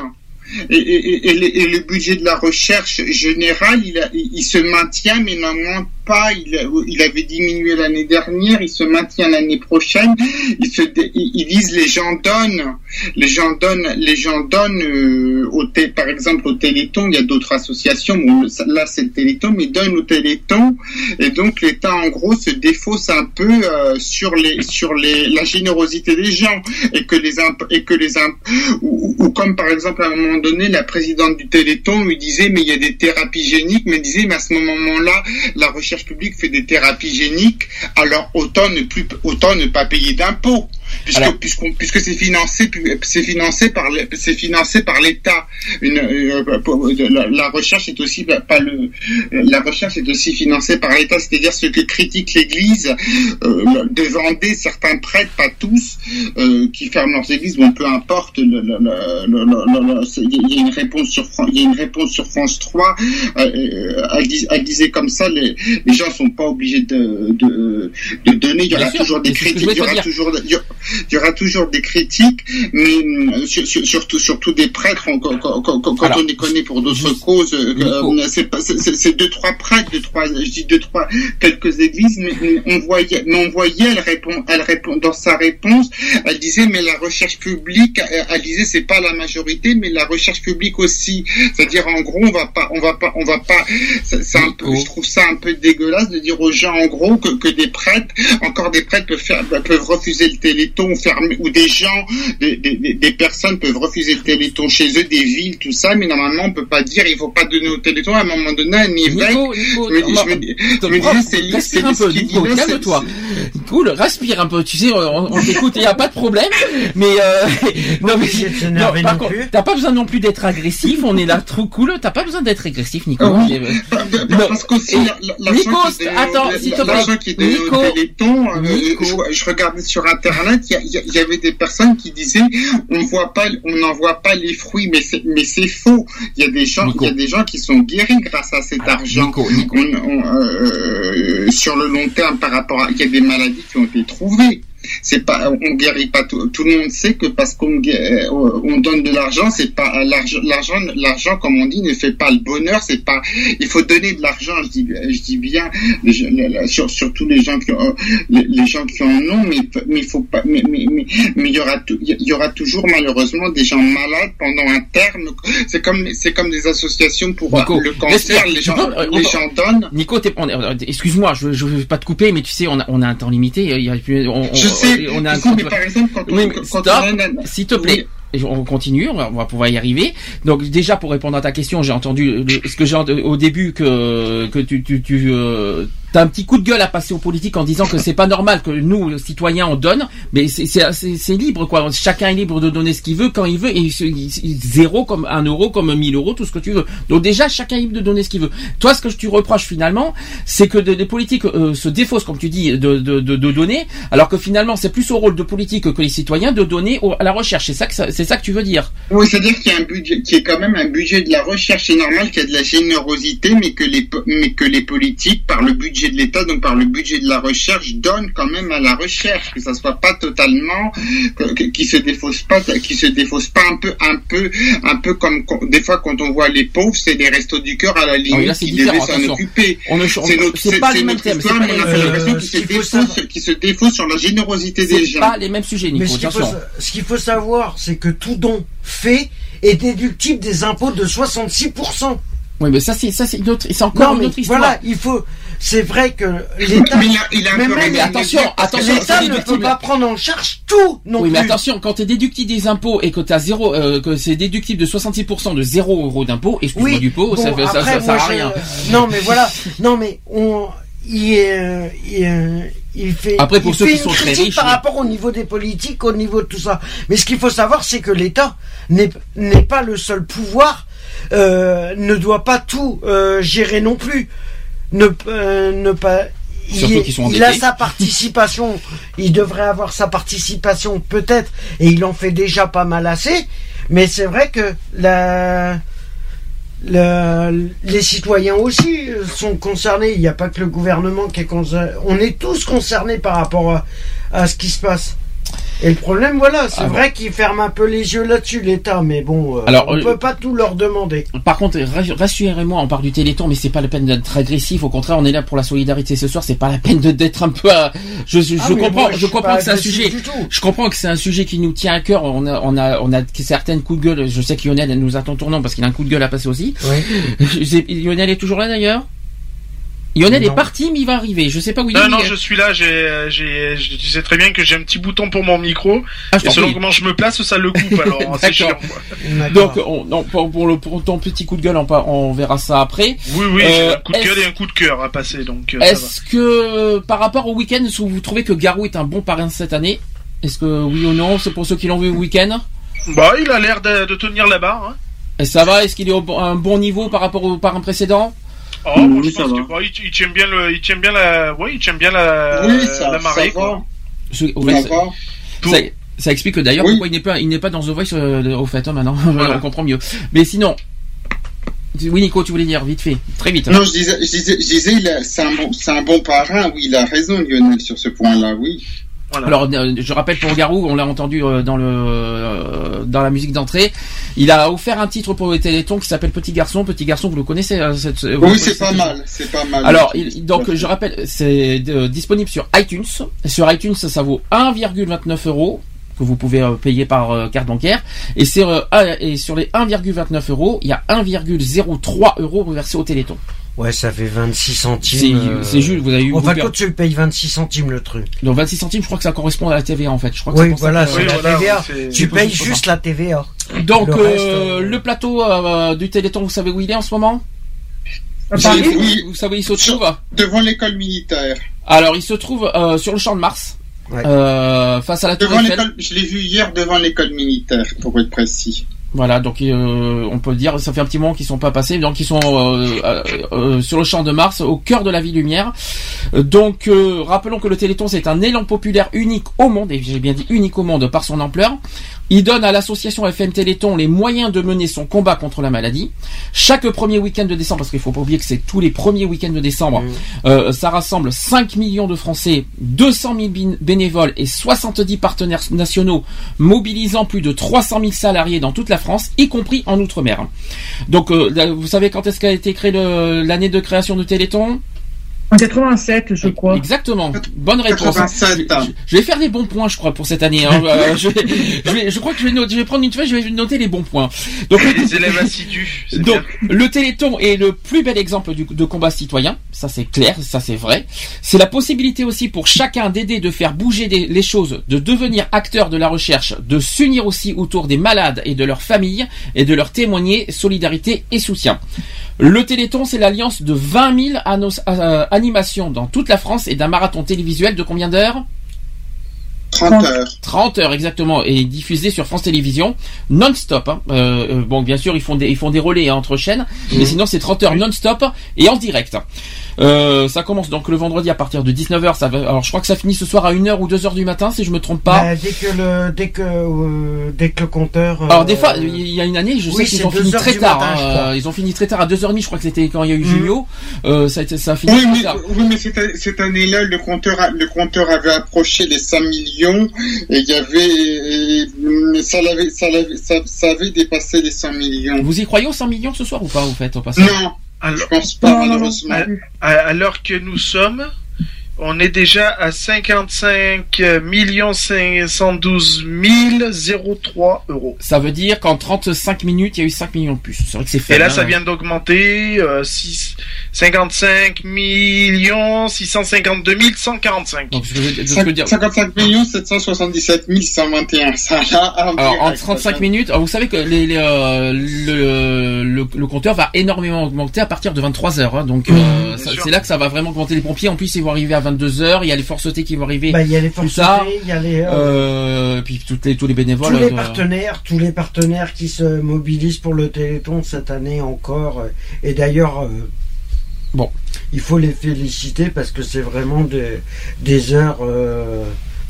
Speaker 3: et, le- et le budget de la recherche générale, il, se maintient, mais n'en pas. Il, avait diminué l'année dernière, il se maintient l'année prochaine. Ils ils disent les gens donnent, les gens donnent, les gens donnent euh, au par exemple au Téléthon. Il y a d'autres associations. Bon, là c'est le Téléthon, mais donnent au Téléthon. Et donc l'État en gros se défausse un peu euh, sur les sur les la générosité des gens et que les imp- et que les imp- ou, comme par exemple donné la présidente du Téléthon lui disait mais il y a des thérapies géniques mais disait mais à ce moment-là la recherche publique fait des thérapies géniques alors autant ne pas payer d'impôts puisque puisqu'on- puisque c'est financé c'est financé par c'est financé par l'État. Une euh, pour- la, la recherche est aussi pas pas le la recherche est aussi financée par l'État c'est-à-dire ce que critique l'Église euh, demander certains prêtres pas tous euh, qui ferment leurs églises bon peu importe il y a une réponse sur il y a une réponse sur France 3 euh, euh, dis- elle disait comme ça les, les gens sont pas obligés de, de, de donner il y aura
Speaker 2: sûr,
Speaker 3: toujours des critiques il y aura toujours il y aura- il y aura toujours des critiques, mais euh, sur- sur- surtout, surtout des prêtres, on- quand, quand- quand- quand
Speaker 2: Alors,
Speaker 3: on les connaît pour d'autres causes, euh, euh, c'est deux trois prêtres, deux trois, je dis deux trois quelques églises, mais on voyait, mais on voyait, elle répond, elle répond dans sa réponse, elle disait mais la recherche publique, elle, disait c'est pas la majorité, mais la recherche publique aussi, c'est-à-dire en gros on va pas, on va pas, on va pas, c'est c'est un peu, je trouve ça un peu dégueulasse de dire aux gens en gros que, que des prêtres, encore des prêtres peuvent faire, peuvent refuser le téléthon, fermer, ou des gens, des, des, des- personnes peuvent refuser le téléthon chez eux, des villes, tout ça, mais normalement on peut pas dire il faut pas donner au téléthon à un moment donné un évêque.
Speaker 2: Nico, Nico,
Speaker 3: me je me dis- c'est
Speaker 2: un peu, Nico,
Speaker 3: c'est-
Speaker 2: calme-toi. Cool, respire un peu. Tu sais, on, on t'écoute, il y a pas de problème. Mais euh, non, mais non, par
Speaker 7: non
Speaker 2: contre, t'as pas besoin non plus d'être agressif. On est là trop cool. T'as pas besoin d'être agressif, Nico.
Speaker 3: Bah, Parce qu'aussi,
Speaker 2: Nico, attends, s'il te
Speaker 3: la-
Speaker 2: plaît. Nico,
Speaker 3: Téléthon, euh,
Speaker 2: Nico.
Speaker 3: je, je regardais sur Internet, il y, il avait des personnes qui disaient, on voit pas, on n'en voit pas les fruits, mais c'est, mais c'est faux. Il y a des gens, il y a des gens qui sont guéris grâce à cet argent.
Speaker 2: Nico, Nico.
Speaker 3: On- on, euh, sur le long terme, par rapport à, il y a des maladies qui ont été trouvées. C'est pas, on guérit pas tout. Tout le monde sait que parce qu'on euh, on donne de l'argent, c'est pas l'argent, l'argent, l'argent comme on dit ne fait pas le bonheur. C'est pas, il faut donner de l'argent. Je dis, je dis bien, sur- surtout les gens qui ont, les, gens qui en ont, mais mais il faut pas, mais mais mais mais il y aura il y aura toujours malheureusement des gens malades pendant un terme. C'est comme c'est comme des associations pour
Speaker 2: Nico,
Speaker 3: le cancer. Les gens, les gens donnent.
Speaker 2: Nico, t'es- excuse-moi, je, je veux pas te couper, mais tu sais, on a, on a un temps limité. Il y a, on, on-
Speaker 3: Je
Speaker 2: on a un
Speaker 3: par exemple quand on,
Speaker 2: Oui, mais
Speaker 3: quand
Speaker 2: stop,
Speaker 3: on a un-
Speaker 2: s'il te plaît. On continue, on va, pouvoir y arriver. Donc déjà pour répondre à ta question, j'ai entendu le- ce que j'ai au début que que tu tu tu euh, t'as un petit coup de gueule à passer aux politiques en disant que c'est pas normal que nous citoyens on donne, mais c'est libre quoi. Chacun est libre de donner ce qu'il veut quand il veut et zéro comme un euro comme mille euros tout ce que tu veux. Donc déjà chacun est libre de donner ce qu'il veut. Toi ce que tu reproches finalement, c'est que des politiques euh, se défaussent comme tu dis de de, de, de donner, alors que finalement c'est plus au rôle de politique que les citoyens de donner à la recherche. C'est ça que c'est ça que tu veux dire.
Speaker 3: Oui, c'est-à-dire qu'il y a un budget, qui est quand même un budget de la recherche. C'est normal qu'il y a de la générosité, mais que les, mais que les politiques, par le budget de l'État, donc par le budget de la recherche, donnent quand même à la recherche, que ça soit pas totalement, que- que- qui se défausse pas, qui se défausse pas un peu, un peu, un peu comme des fois quand on voit les pauvres, c'est les restos du cœur à la limite
Speaker 2: Ah oui, là,
Speaker 3: qui devaient s'en occuper.
Speaker 2: On ne-
Speaker 3: C'est
Speaker 2: pas les mêmes thèmes, c'est
Speaker 3: histoire,
Speaker 2: pas
Speaker 3: mais
Speaker 2: les
Speaker 3: on a l'impression
Speaker 7: thèmes.
Speaker 3: qu'ils se
Speaker 7: Euh, ce qu'il faut
Speaker 3: défaussent, qu'ils se défaussent sur la générosité des
Speaker 2: C'est
Speaker 3: gens.
Speaker 2: pas les mêmes sujets,
Speaker 7: Mais
Speaker 2: Nico.
Speaker 7: ce qu'il faut,
Speaker 2: attention.
Speaker 7: sa- ce qu'il faut savoir, c'est que tout don fait est déductible des impôts de 66%.
Speaker 2: Oui, mais ça c'est ça c'est une autre, c'est encore
Speaker 7: Non,
Speaker 2: une autre histoire.
Speaker 7: voilà, il faut. C'est vrai que l'État.
Speaker 3: Mais il a-
Speaker 7: mais même-
Speaker 2: Mais attention, attention,
Speaker 7: l'État ne peut pas prendre en charge tout non
Speaker 2: oui, mais attention, quand t'es déductible des impôts et que t'as zéro, euh, que c'est déductible de 66% de 0 euros d'impôt, excuse-moi
Speaker 7: Oui,
Speaker 2: du pot,
Speaker 7: bon,
Speaker 2: ça, fait- ça, ça, sert
Speaker 7: moi,
Speaker 2: à
Speaker 7: je-
Speaker 2: rien.
Speaker 7: Non, mais voilà. Non, mais on. Il, il, est- il fait.
Speaker 2: Après, pour
Speaker 7: il
Speaker 2: ceux
Speaker 7: fait
Speaker 2: qui
Speaker 7: une
Speaker 2: sont très
Speaker 7: critique
Speaker 2: riches,
Speaker 7: par
Speaker 2: oui.
Speaker 7: rapport au niveau des politiques, au niveau de tout ça. Mais ce qu'il faut savoir, c'est que l'État n'est pas le seul pouvoir, euh, ne doit pas tout euh, gérer non plus. Ne, euh, ne pas. Il,
Speaker 2: sont
Speaker 7: a sa participation, il devrait avoir sa participation peut-être, et il en fait déjà pas mal assez. Mais c'est vrai que la, le- les citoyens aussi euh, sont concernés. Il n'y a pas que le gouvernement qui est concerné. On est tous concernés par rapport à ce qui se passe. Et le problème, voilà, c'est
Speaker 2: Ah bon.
Speaker 7: vrai qu'ils ferment un peu les yeux là-dessus, l'État, mais bon, euh,
Speaker 2: Alors,
Speaker 7: on
Speaker 2: euh,
Speaker 7: peut pas tout leur demander.
Speaker 2: Par contre, ra- rassurez-moi, on parle du Téléthon, mais c'est pas la peine d'être agressif. Au contraire, on est là pour la solidarité ce soir. C'est pas la peine d'être un peu. à- Je, je,
Speaker 7: Ah,
Speaker 2: je
Speaker 7: mais
Speaker 2: comprends,
Speaker 7: moi, je
Speaker 2: je comprends que c'est un sujet. Je comprends que c'est un sujet qui nous tient à cœur. On a, on a, on a certaines coups de gueule. Je sais que Lionel nous attend tournant parce qu'il a un coup de gueule à passer aussi. Je Lionel est toujours là d'ailleurs? Lionel
Speaker 7: Non.
Speaker 2: est parti, mais il va arriver. Je sais pas où il
Speaker 4: Non,
Speaker 2: est.
Speaker 4: non,
Speaker 2: mais-
Speaker 4: je suis là, j'ai, j'ai, je- tu sais très bien que j'ai un petit bouton pour mon micro,
Speaker 2: Ah,
Speaker 4: et selon comment je me place, ça le coupe, alors, c'est chiant.
Speaker 2: Donc, on, non, pour, pour le, pour ton petit coup de gueule, on, verra ça après.
Speaker 4: Oui, oui, j'ai
Speaker 2: Euh,
Speaker 4: un coup de gueule et un coup de cœur à passer, donc, euh,
Speaker 2: Est-ce que, par rapport au week-end, vous trouvez que Garou est un bon parrain cette année? Est-ce que oui ou non? C'est pour ceux qui l'ont vu au week-end?
Speaker 4: Bah, il a l'air de, de tenir la barre, hein.
Speaker 2: Et ça va? Est-ce qu'il est au à un bon niveau par rapport au parrain précédent?
Speaker 4: Oh, moi, je
Speaker 3: Oui, ça
Speaker 4: pense
Speaker 3: va.
Speaker 4: que, il, il tient bien le, il tient bien la, oui, il tient bien la,
Speaker 3: Oui, ça,
Speaker 4: la marée,
Speaker 3: ça
Speaker 4: quoi.
Speaker 3: va.
Speaker 2: Je- au
Speaker 3: Ça
Speaker 2: fait,
Speaker 3: va.
Speaker 4: Pour-
Speaker 2: ça, ça explique d'ailleurs
Speaker 3: Oui.
Speaker 2: pourquoi il n'est pas, il n'est pas dans The Voice euh, au fait, hein, maintenant.
Speaker 4: Voilà.
Speaker 2: on comprend mieux. Mais sinon, oui Nico, tu voulais dire vite fait, très vite. hein.
Speaker 3: Non, je disais, je disais, je disais il a- c'est un, bon, un bon parrain, oui, il a raison, Lionel, sur ce point-là, oui.
Speaker 4: Voilà.
Speaker 2: Alors, euh, je rappelle pour Garou, on l'a entendu euh, dans le euh, dans la musique d'entrée, il a offert un titre pour le Téléthon qui s'appelle Petit garçon. Petit garçon, vous le connaissez cette, le
Speaker 3: Oui, c'est pas mal, c'est pas mal.
Speaker 2: Alors, il- donc je rappelle, c'est disponible sur iTunes. Sur iTunes, ça, ça vaut 1,29 euros que vous pouvez euh, payer par euh, carte bancaire. Et, c'est, euh, un- et sur les 1,29 euros, il y a 1,03 euros versés au Téléthon.
Speaker 7: Ouais, ça fait 26
Speaker 2: C'est
Speaker 7: centimes. euh,
Speaker 2: c'est juste, vous avez eu.
Speaker 7: En
Speaker 2: vous
Speaker 7: fin de compte, tu le payes 26 centimes le truc.
Speaker 2: Donc 26 centimes, je crois que ça correspond à la TVA en fait. Je crois que
Speaker 7: Oui,
Speaker 2: c'est pour ça
Speaker 7: voilà, c'est
Speaker 4: Oui,
Speaker 7: la
Speaker 4: voilà,
Speaker 7: TVA. Tu payes juste la TVA.
Speaker 2: Donc
Speaker 7: Le
Speaker 2: euh,
Speaker 7: reste, euh,
Speaker 2: le plateau euh, du Téléthon, vous savez où il est en ce moment?
Speaker 3: J'ai-
Speaker 8: Paris
Speaker 3: oui,
Speaker 2: Vous savez où il se
Speaker 3: Sur-
Speaker 2: trouve?
Speaker 3: devant l'école militaire.
Speaker 2: Alors il se trouve euh, sur le champ de Mars,
Speaker 7: Ouais.
Speaker 2: euh, face à la Tour
Speaker 3: Devant
Speaker 2: Eiffel.
Speaker 3: l'école, je l'ai vu hier devant l'école militaire, pour être précis.
Speaker 2: Voilà, donc euh, on peut dire, ça fait un petit moment qu'ils sont pas passés, donc ils sont euh, euh, sur le champ de Mars, au cœur de la ville lumière. Donc rappelons que le Téléthon c'est un élan populaire unique au monde, et j'ai bien dit unique au monde par son ampleur. Il donne à l'association FM Téléthon les moyens de mener son combat contre la maladie. Chaque premier week-end de décembre, parce qu'il faut pas oublier que c'est tous les premiers week-ends de décembre, euh, ça rassemble 5 millions de Français, 200 000 bin- bénévoles et 70 partenaires nationaux, mobilisant plus de 300 000 salariés dans toute la France, y compris en Outre-mer. Donc, euh, vous savez quand est-ce qu'a été créée l'année de création de Téléthon?
Speaker 8: En 87, je crois.
Speaker 2: Exactement. Bonne réponse.
Speaker 3: 87.
Speaker 2: Je, je vais faire des bons points, je crois, pour cette année. hein. Euh, je, vais- je vais- je crois que je vais, noter, je vais prendre une feuille, je vais noter les bons points. Donc,
Speaker 4: les élèves assidus,
Speaker 2: donc,
Speaker 4: bien.
Speaker 2: le Téléthon est le plus bel exemple du- de combat citoyen. Ça, c'est clair, ça, c'est vrai. C'est la possibilité aussi pour chacun d'aider, de faire bouger des- les choses, de devenir acteur de la recherche, de s'unir aussi autour des malades et de leurs familles et de leur témoigner solidarité et soutien. Le Téléthon, c'est l'alliance de 20 000 annos- euh, animations dans toute la France et d'un marathon télévisuel de combien d'heures?
Speaker 3: 30 heures.
Speaker 2: 30 heures exactement et diffusé sur France Télévisions non-stop. hein. Euh, euh, bon, bien sûr, ils font des ils font des relais hein, entre chaînes, mais sinon c'est 30 heures non-stop et en direct. Euh, ça commence donc le vendredi à partir de 19h. Ça va, alors je crois que ça finit ce soir à 1h ou 2h du matin si je me trompe pas.
Speaker 7: Bah, dès que le, dès que, euh, dès que le compteur.
Speaker 2: Alors des
Speaker 7: euh,
Speaker 2: fois, il y a une année, je
Speaker 7: oui,
Speaker 2: sais qu'ils ont fini
Speaker 7: 2 heures
Speaker 2: très tard.
Speaker 7: matin,
Speaker 2: hein. ils ont fini très tard à 2h30, je crois que c'était quand il y a eu. Junio. Euh, ça a été ça a fini
Speaker 3: Oui,
Speaker 2: très
Speaker 3: mais,
Speaker 2: tard.
Speaker 3: oui, mais cette, cette année-là, le compteur, a- le compteur avait approché les 5 millions et il y avait, et- ça l'avait, ça l'avait, ça, ça avait dépassé les 100 millions.
Speaker 2: Vous y croyez aux 100 millions ce soir ou pas, au fait, au passage
Speaker 3: Non, je
Speaker 4: Alors,
Speaker 3: pense pas,
Speaker 8: Non, non, non.
Speaker 3: malheureusement.
Speaker 4: à, à l'heure que nous sommes, on est déjà à 55 512 003 euros.
Speaker 2: Ça veut dire qu'en 35 minutes, il y a eu 5 millions de plus. C'est vrai que c'est
Speaker 4: Et
Speaker 2: faible.
Speaker 4: là,
Speaker 2: hein.
Speaker 4: ça vient d'augmenter euh, 6, 55 652 145.
Speaker 2: Donc, je veux- ce que je veux dire.
Speaker 3: 55 millions 777 121. Ça là, en
Speaker 2: Alors, en
Speaker 3: direct,
Speaker 2: 35
Speaker 3: ça.
Speaker 2: minutes, vous savez que les, les, euh, le, le, le compteur va énormément augmenter à partir de 23 heures. hein. donc, euh,
Speaker 4: Mmh,
Speaker 2: c'est là que ça va vraiment augmenter les pompiers. En plus, ils vont arriver à 22 heures. Il y a les forces T qui vont arriver.
Speaker 7: Bah, il y a les
Speaker 2: Plus
Speaker 7: forces
Speaker 2: tard,
Speaker 7: il y a les, euh,
Speaker 2: euh, puis toutes les, tous les bénévoles.
Speaker 7: tous les
Speaker 2: euh,
Speaker 7: partenaires, tous les partenaires qui se mobilisent pour le Téléthon cette année encore. Et d'ailleurs, euh,
Speaker 2: Bon.
Speaker 7: il faut les féliciter parce que c'est vraiment des, des heures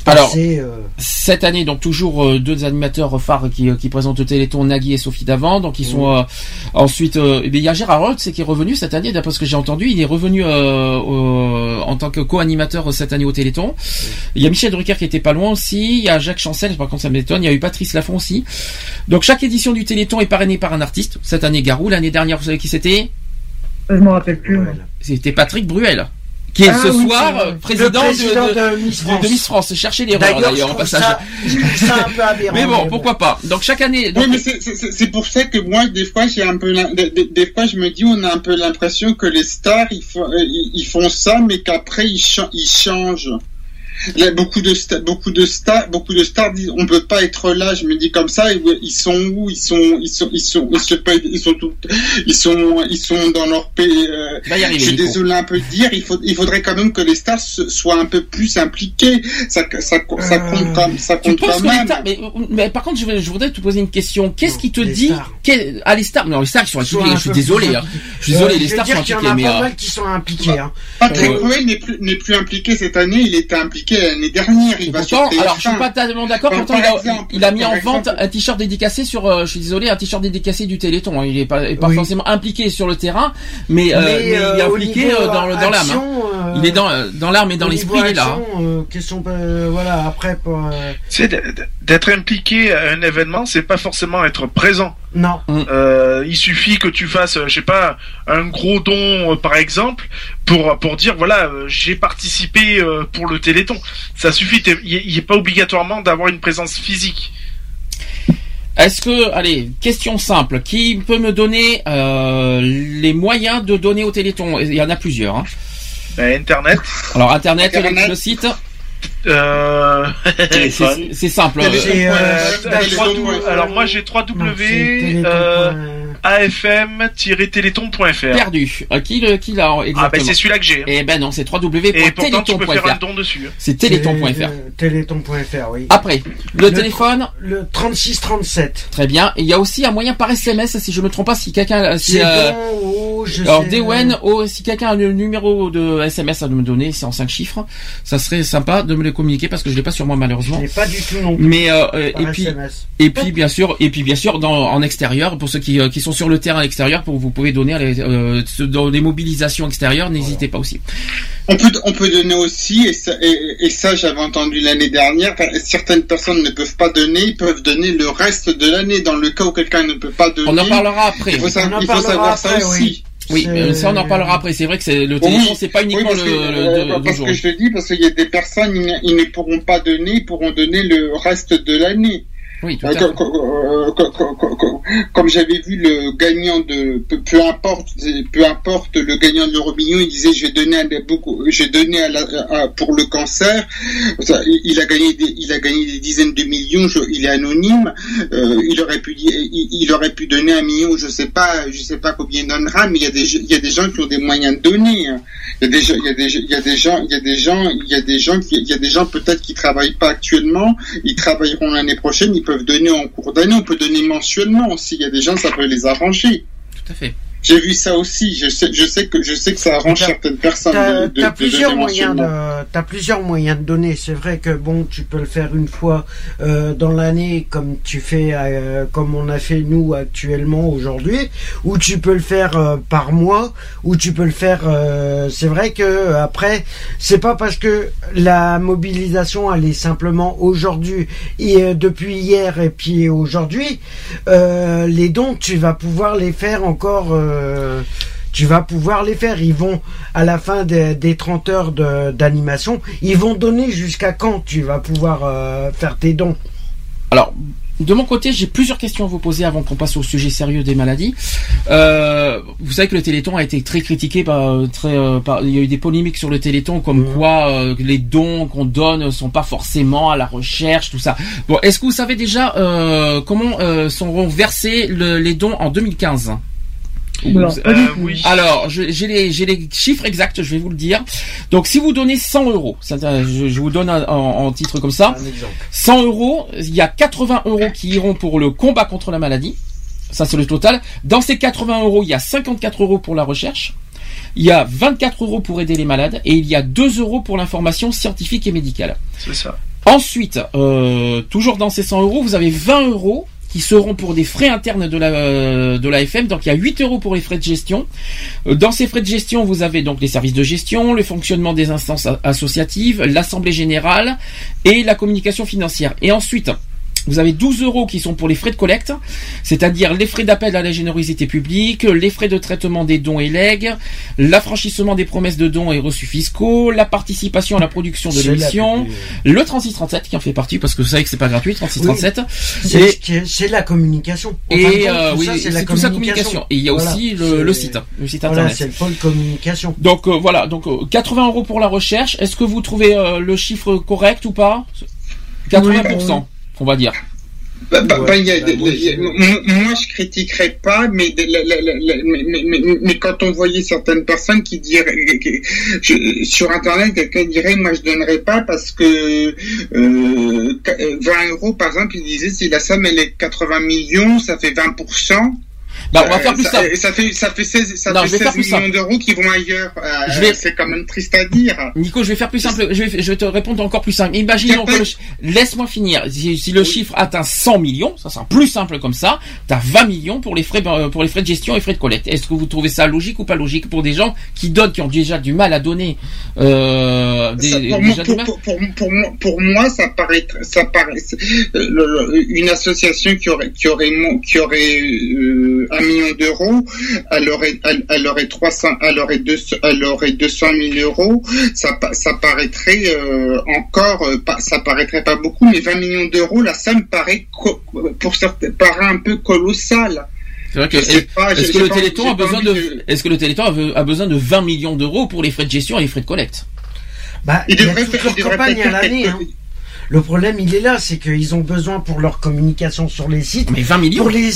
Speaker 2: Alors,
Speaker 7: euh,
Speaker 2: Cette année, donc toujours euh, deux animateurs phares qui, euh, qui présentent le Téléthon, Nagui et Sophie Davant. Donc ils sont euh, ensuite. euh, eh bien, il y a Gérard Holt, c'est qui est revenu cette année, d'après ce que j'ai entendu. Il est revenu euh, en tant que co-animateur cette année au Téléthon. Il y a Michel Drucker qui était pas loin aussi. Il y a Jacques Chancel, par contre ça m'étonne. Il y a eu Patrice Laffont aussi. Donc chaque édition du Téléthon est parrainée par un artiste. Cette année Garou, l'année dernière, vous savez qui c'était?
Speaker 8: Je m'en rappelle plus.
Speaker 2: C'était Patrick Bruel. Qui est
Speaker 8: Ah
Speaker 2: ce
Speaker 8: oui,
Speaker 2: soir président, de, de-
Speaker 7: de, Miss
Speaker 2: de-
Speaker 7: France.
Speaker 2: de Miss France. Cherchez l'erreur
Speaker 7: D'ailleurs,
Speaker 2: en passage.
Speaker 7: ça, ça un peu aberrant.
Speaker 2: Mais bon, pourquoi pas. Donc chaque année. donc-
Speaker 3: Oui, mais c'est- pour ça que moi, des fois, j'ai un peu, des, des- des fois, je me dis, on a un peu l'impression que les stars, ils font, euh, ils, ils font ça, mais qu'après ils, ils changent. Là, beaucoup de stars, beaucoup de stars, beaucoup de stars disent, on peut pas être là. Je me dis comme ça, ils, sont où? Ils sont, ils sont, ils sont, ils sont, ils sont, tout- ils sont, ils sont dans leur pays. euh, je suis désolé un peu de dire, il faut, il faudrait quand même que les stars soient un peu plus impliquées. Ça, ça, ça compte comme, ça compte quand
Speaker 2: que
Speaker 3: même.
Speaker 2: l'État, mais, mais par contre, je, vais- je voudrais te poser une question. Qu'est-ce qui te
Speaker 7: les
Speaker 2: dit,
Speaker 7: stars.
Speaker 2: quel- ah les stars, non les stars ils sont impliqués. Je suis désolé, hein. je suis désolé,
Speaker 7: Euh,
Speaker 2: les stars sont
Speaker 7: dire qu'il y en a
Speaker 2: mais
Speaker 7: pas
Speaker 2: euh,
Speaker 7: mal qui sont impliqués. Hein.
Speaker 3: Patrick
Speaker 2: Euh,
Speaker 3: Bruel n'est plus, n'est plus impliqué cette année, il était impliqué appliqué l'année dernière. Il va sur
Speaker 2: Pourtant,
Speaker 3: TF1.
Speaker 2: alors je suis pas totalement d'accord. Pourtant, il a,
Speaker 3: exemple,
Speaker 2: il a mis en
Speaker 3: exemple.
Speaker 2: vente un t-shirt dédicacé sur. euh, je suis désolé, un t-shirt dédicacé du Téléthon. hein. Il est pas, pas
Speaker 7: Oui.
Speaker 2: forcément impliqué sur le terrain, mais, euh,
Speaker 7: Mais,
Speaker 2: mais il est
Speaker 7: euh,
Speaker 2: impliqué euh, dans, dans l'âme. hein.
Speaker 7: euh,
Speaker 2: Il est dans euh, dans l'âme et dans l'esprit, est là. hein.
Speaker 7: action, euh, question, euh, voilà, après, pour,
Speaker 4: d'être impliqué à un événement, c'est pas forcément être présent.
Speaker 7: non.
Speaker 4: Euh, il suffit que tu fasses, je sais pas, un gros don, euh, par exemple, pour pour dire voilà, euh, j'ai participé euh, pour le Téléthon. Ça suffit. Il n'est pas obligatoirement d'avoir une présence physique.
Speaker 2: Est-ce que, allez, question simple, qui peut me donner euh, les moyens de donner au Téléthon? Il y en a plusieurs. hein.
Speaker 4: Euh, Internet.
Speaker 2: Alors Internet,
Speaker 3: Internet.
Speaker 2: le site,
Speaker 4: Euh...
Speaker 2: c'est c'est simple.
Speaker 3: Télé-
Speaker 2: euh,
Speaker 7: C'est,
Speaker 4: Euh,
Speaker 3: Ouais,
Speaker 4: euh,
Speaker 3: Téléthon,
Speaker 4: 3W
Speaker 3: ouais.
Speaker 4: alors moi j'ai
Speaker 7: non, c'est
Speaker 4: 3W
Speaker 7: Téléthon,
Speaker 4: euh,
Speaker 7: point-
Speaker 4: afm-téléthon.fr.
Speaker 2: perdu. Euh, qui le- qui l'a
Speaker 4: Ah ben
Speaker 2: exactement
Speaker 4: c'est celui-là que j'ai.
Speaker 2: Eh ben non, c'est
Speaker 4: Et pourtant tu peux faire un
Speaker 2: www.téléthon.fr.
Speaker 4: don dessus.
Speaker 2: C'est téléthon.fr.
Speaker 7: Euh, Téléthon.fr, oui.
Speaker 2: Après, le,
Speaker 7: Le-
Speaker 2: téléphone,
Speaker 7: Le 3637.
Speaker 2: très bien. Et il y a aussi un moyen par SMS, si je me trompe pas, si quelqu'un, si,
Speaker 7: C'est
Speaker 2: euh,
Speaker 7: bon, oh, je
Speaker 2: alors
Speaker 7: sais,
Speaker 2: oh, si quelqu'un a le numéro de SMS à me donner, c'est en 5 chiffres, ça serait sympa de me le communiquer parce que je l'ai pas sur moi malheureusement.
Speaker 7: l'ai pas du tout non plus.
Speaker 2: Mais euh, euh,
Speaker 7: par
Speaker 2: et puis
Speaker 7: SMS.
Speaker 2: et puis bien sûr et puis bien sûr dans en extérieur pour ceux qui, euh, qui sont sur le terrain à l'extérieur pour vous pouvez donner euh, dans les mobilisations extérieures n'hésitez pas aussi.
Speaker 3: On peut, on peut donner aussi, et ça, et, et ça j'avais entendu l'année dernière, certaines personnes ne peuvent pas donner, ils peuvent donner le reste de l'année. Dans le cas où quelqu'un ne peut pas donner,
Speaker 2: On en parlera après.
Speaker 3: il faut, sa- il savoir ça aussi.
Speaker 7: oui.
Speaker 2: Oui, ça on en parlera après. C'est vrai que c'est le
Speaker 3: Oui,
Speaker 2: téléphone, c'est pas
Speaker 3: Oui,
Speaker 2: uniquement
Speaker 3: parce, que,
Speaker 2: le,
Speaker 3: euh,
Speaker 2: le, le
Speaker 3: parce
Speaker 2: jour.
Speaker 3: que je le dis, parce qu'il y a des personnes, ils, ne- ils ne pourront pas donner, ils pourront donner le reste de l'année.
Speaker 2: Oui, tout
Speaker 3: Euh,
Speaker 2: à fait.
Speaker 3: co- co- euh, co- co- co- co- Comme j'avais vu le gagnant de peu, peu importe peu importe le gagnant de l'Euromillion, il disait je vais donner à beaucoup j'ai donné à la, à- pour le cancer. Il a gagné des, il a gagné des dizaines de millions. je- il est anonyme. Euh, il aurait pu il, il aurait pu donner un million. Je sais pas je sais pas combien il donnera, mais il y a des il y a des gens qui ont des moyens de donner. Il y a des gens il y a des il y a des gens il y a des gens il y a des gens qui il y a des gens peut-être qui travaillent pas actuellement ils travailleront l'année prochaine, ils peuvent donner en cours d'année, on peut donner mensuellement aussi. Il y a des gens, ça peut les arranger.
Speaker 2: Tout à fait.
Speaker 3: J'ai vu ça aussi. Je sais, je sais que je sais que ça arrange certaines personnes
Speaker 7: T'as
Speaker 3: de, de,
Speaker 7: t'as
Speaker 3: de
Speaker 7: plusieurs moyens de, t'as plusieurs moyens de donner. C'est vrai que bon, tu peux le faire une fois euh, dans l'année, comme tu fais, euh, comme on a fait nous actuellement aujourd'hui, ou tu peux le faire euh, par mois, ou tu peux le faire. c'est vrai que après, c'est pas parce que la mobilisation elle est simplement aujourd'hui et depuis hier et puis aujourd'hui, les dons tu vas pouvoir les faire encore. Euh, tu vas pouvoir les faire. Ils vont, à la fin des, des 30 heures d'animation, ils vont donner jusqu'à quand tu vas pouvoir euh, faire tes dons?
Speaker 2: Alors, de mon côté, j'ai plusieurs questions à vous poser avant qu'on passe au sujet sérieux des maladies. Euh, vous savez que le Téléthon a été très critiqué par, très, par- il y a eu des polémiques sur le Téléthon comme
Speaker 7: Mhm.
Speaker 2: quoi euh, les dons qu'on donne sont pas forcément à la recherche, tout ça. Bon, est-ce que vous savez déjà euh, comment seront versés le- les dons en 2015
Speaker 8: Non,
Speaker 4: Euh, oui.
Speaker 2: alors, j'ai les, chiffres exacts, je vais vous le dire. Donc, si vous donnez 100 euros, ça, je, je vous donne un- en, en titre comme ça,
Speaker 7: Un exemple.
Speaker 2: 100 euros, il y a 80 euros qui iront pour le combat contre la maladie. Ça, c'est le total. Dans ces 80 euros, il y a 54 euros pour la recherche. Il y a 24 euros pour aider les malades et il y a 2 euros pour l'information scientifique et médicale.
Speaker 4: C'est ça.
Speaker 2: Ensuite, euh, toujours dans ces 100 euros, vous avez 20 euros qui seront pour des frais internes de la euh, de la FM. Donc il y a 8 euros pour les frais de gestion. Euh, Dans ces frais de gestion, vous avez donc les services de gestion, le fonctionnement des instances associatives, l'assemblée générale et la communication financière. Et ensuite. Vous avez 12 euros qui sont pour les frais de collecte, c'est-à-dire les frais d'appel à la générosité publique, les frais de traitement des dons et legs, l'affranchissement des promesses de dons et reçus fiscaux, la participation à la production de
Speaker 7: la
Speaker 2: l'émission, le 3637 qui en fait partie parce que vous savez que c'est pas gratuit 3637
Speaker 7: C'est
Speaker 2: et,
Speaker 7: ce qui est- c'est la communication.
Speaker 2: Et euh,
Speaker 7: tout
Speaker 2: oui c'est ça communication. et il y a
Speaker 7: Voilà.
Speaker 2: aussi le, site le site
Speaker 7: Voilà,
Speaker 2: internet.
Speaker 7: c'est le pôle communication.
Speaker 2: donc euh, voilà donc euh, 80 euros pour la recherche. Est-ce que vous trouvez euh, le chiffre correct ou pas? 80% on va dire
Speaker 3: Bah, bah,
Speaker 7: Ouais,
Speaker 3: bah, y a
Speaker 7: moi,
Speaker 3: il y a-
Speaker 7: je-
Speaker 3: moi, moi, je critiquerais pas, mais, de- la- la- la- la- mais, mais, mais- mais quand on voyait certaines personnes qui diraient qui- je- sur internet, quelqu'un dirait moi je donnerais pas parce que euh, qu- euh, 20 euros par exemple, il disait si la somme elle est 80 millions, ça fait 20%.
Speaker 2: Bah, on va faire plus
Speaker 3: ça,
Speaker 2: simple.
Speaker 3: Ça fait, ça fait 16, ça
Speaker 2: Non,
Speaker 3: fait
Speaker 2: je vais faire
Speaker 3: 16
Speaker 2: plus
Speaker 3: millions d'euros qui vont ailleurs. Euh,
Speaker 2: vais-
Speaker 3: C'est quand même triste à dire.
Speaker 2: Nico, je vais faire plus simple. Je vais, je vais te répondre encore plus simple. Imaginons que le laisse-moi finir. Si, si le chiffre atteint 100 millions, ça sera plus simple comme ça. T'as 20 millions pour les frais, euh, pour les frais de gestion et frais de collecte. Est-ce que vous trouvez ça logique ou pas logique pour des gens qui donnent, qui ont déjà du mal à donner, euh, des,
Speaker 3: Ça, pour, moi,
Speaker 2: déjà du
Speaker 3: pour,
Speaker 2: mal
Speaker 3: pour, pour, pour moi, pour moi, ça paraît, ça paraît, euh, le- une association qui aurait, qui aurait, qui aurait euh, un million d'euros, elle aurait, elle, elle aurait 300, elle aurait 200, elle aurait 200 000 euros, ça, ça paraîtrait euh, encore, euh, pas, ça paraîtrait pas beaucoup, mais 20 millions d'euros, la somme paraît, co- pour certains, paraît un peu colossale.
Speaker 2: C'est vrai que,
Speaker 3: Je sais pas,
Speaker 2: est-ce que
Speaker 3: j'ai
Speaker 2: le Téléthon a besoin de, est-ce que le Téléthon a, be- a besoin de 20 millions d'euros pour les frais de gestion et les frais de collecte?
Speaker 7: Bah,
Speaker 3: Il
Speaker 7: il y a
Speaker 3: devrait faire-
Speaker 7: leur campagne à l'année. hein. Le problème, il est là, c'est qu'ils ont besoin pour leur communication sur les sites.
Speaker 2: Mais 20 millions?
Speaker 7: Pour les...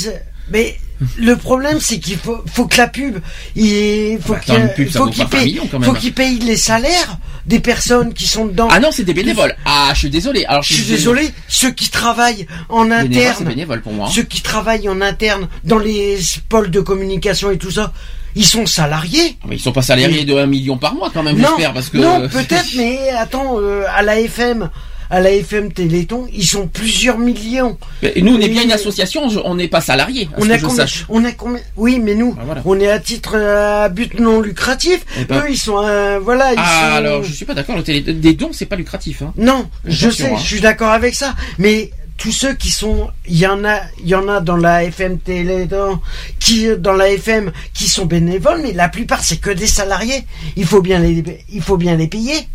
Speaker 7: Mais le problème, c'est qu'il faut, faut que la pub, il faut
Speaker 2: Bah,
Speaker 7: qu'il
Speaker 2: attends, une pub, ça
Speaker 7: faut
Speaker 2: vaut
Speaker 7: qu'il
Speaker 2: pas 20
Speaker 7: paye, faut qu'il paye les salaires des personnes qui sont dedans.
Speaker 2: Ah non, c'est des bénévoles. Ah, je suis désolé. Alors,
Speaker 7: Je suis désolé, ceux qui travaillent en
Speaker 2: Bénévole,
Speaker 7: interne,
Speaker 2: bénévole pour moi. hein.
Speaker 7: ceux qui travaillent en interne dans les pôles de communication et tout ça, ils sont salariés.
Speaker 2: Ah, Mais ils sont pas salariés de 1 million par mois quand même,
Speaker 7: Non,
Speaker 2: j'espère, parce que.
Speaker 7: non, peut-être, mais attends, euh, à la FM, à la FM Téléthon, ils sont plusieurs millions.
Speaker 2: Nous, on est bien une association, on n'est pas ce
Speaker 7: On a combien, on a combien Oui, mais nous,
Speaker 2: Ah, voilà.
Speaker 7: on est à titre euh, à but non lucratif.
Speaker 2: Eh ben-
Speaker 7: Eux, ils sont, euh, voilà, ils
Speaker 2: Ah,
Speaker 7: sont.
Speaker 2: alors, je suis pas d'accord. Le télé... Des dons, c'est pas lucratif. Hein.
Speaker 7: Non, je sais,
Speaker 2: hein.
Speaker 7: je suis d'accord avec ça, mais tous ceux qui sont, il y en a, il y en a dans la FM Téléthon, qui dans la FM, qui sont bénévoles, mais la plupart c'est que des salariés. Il faut bien les, il faut bien les payer.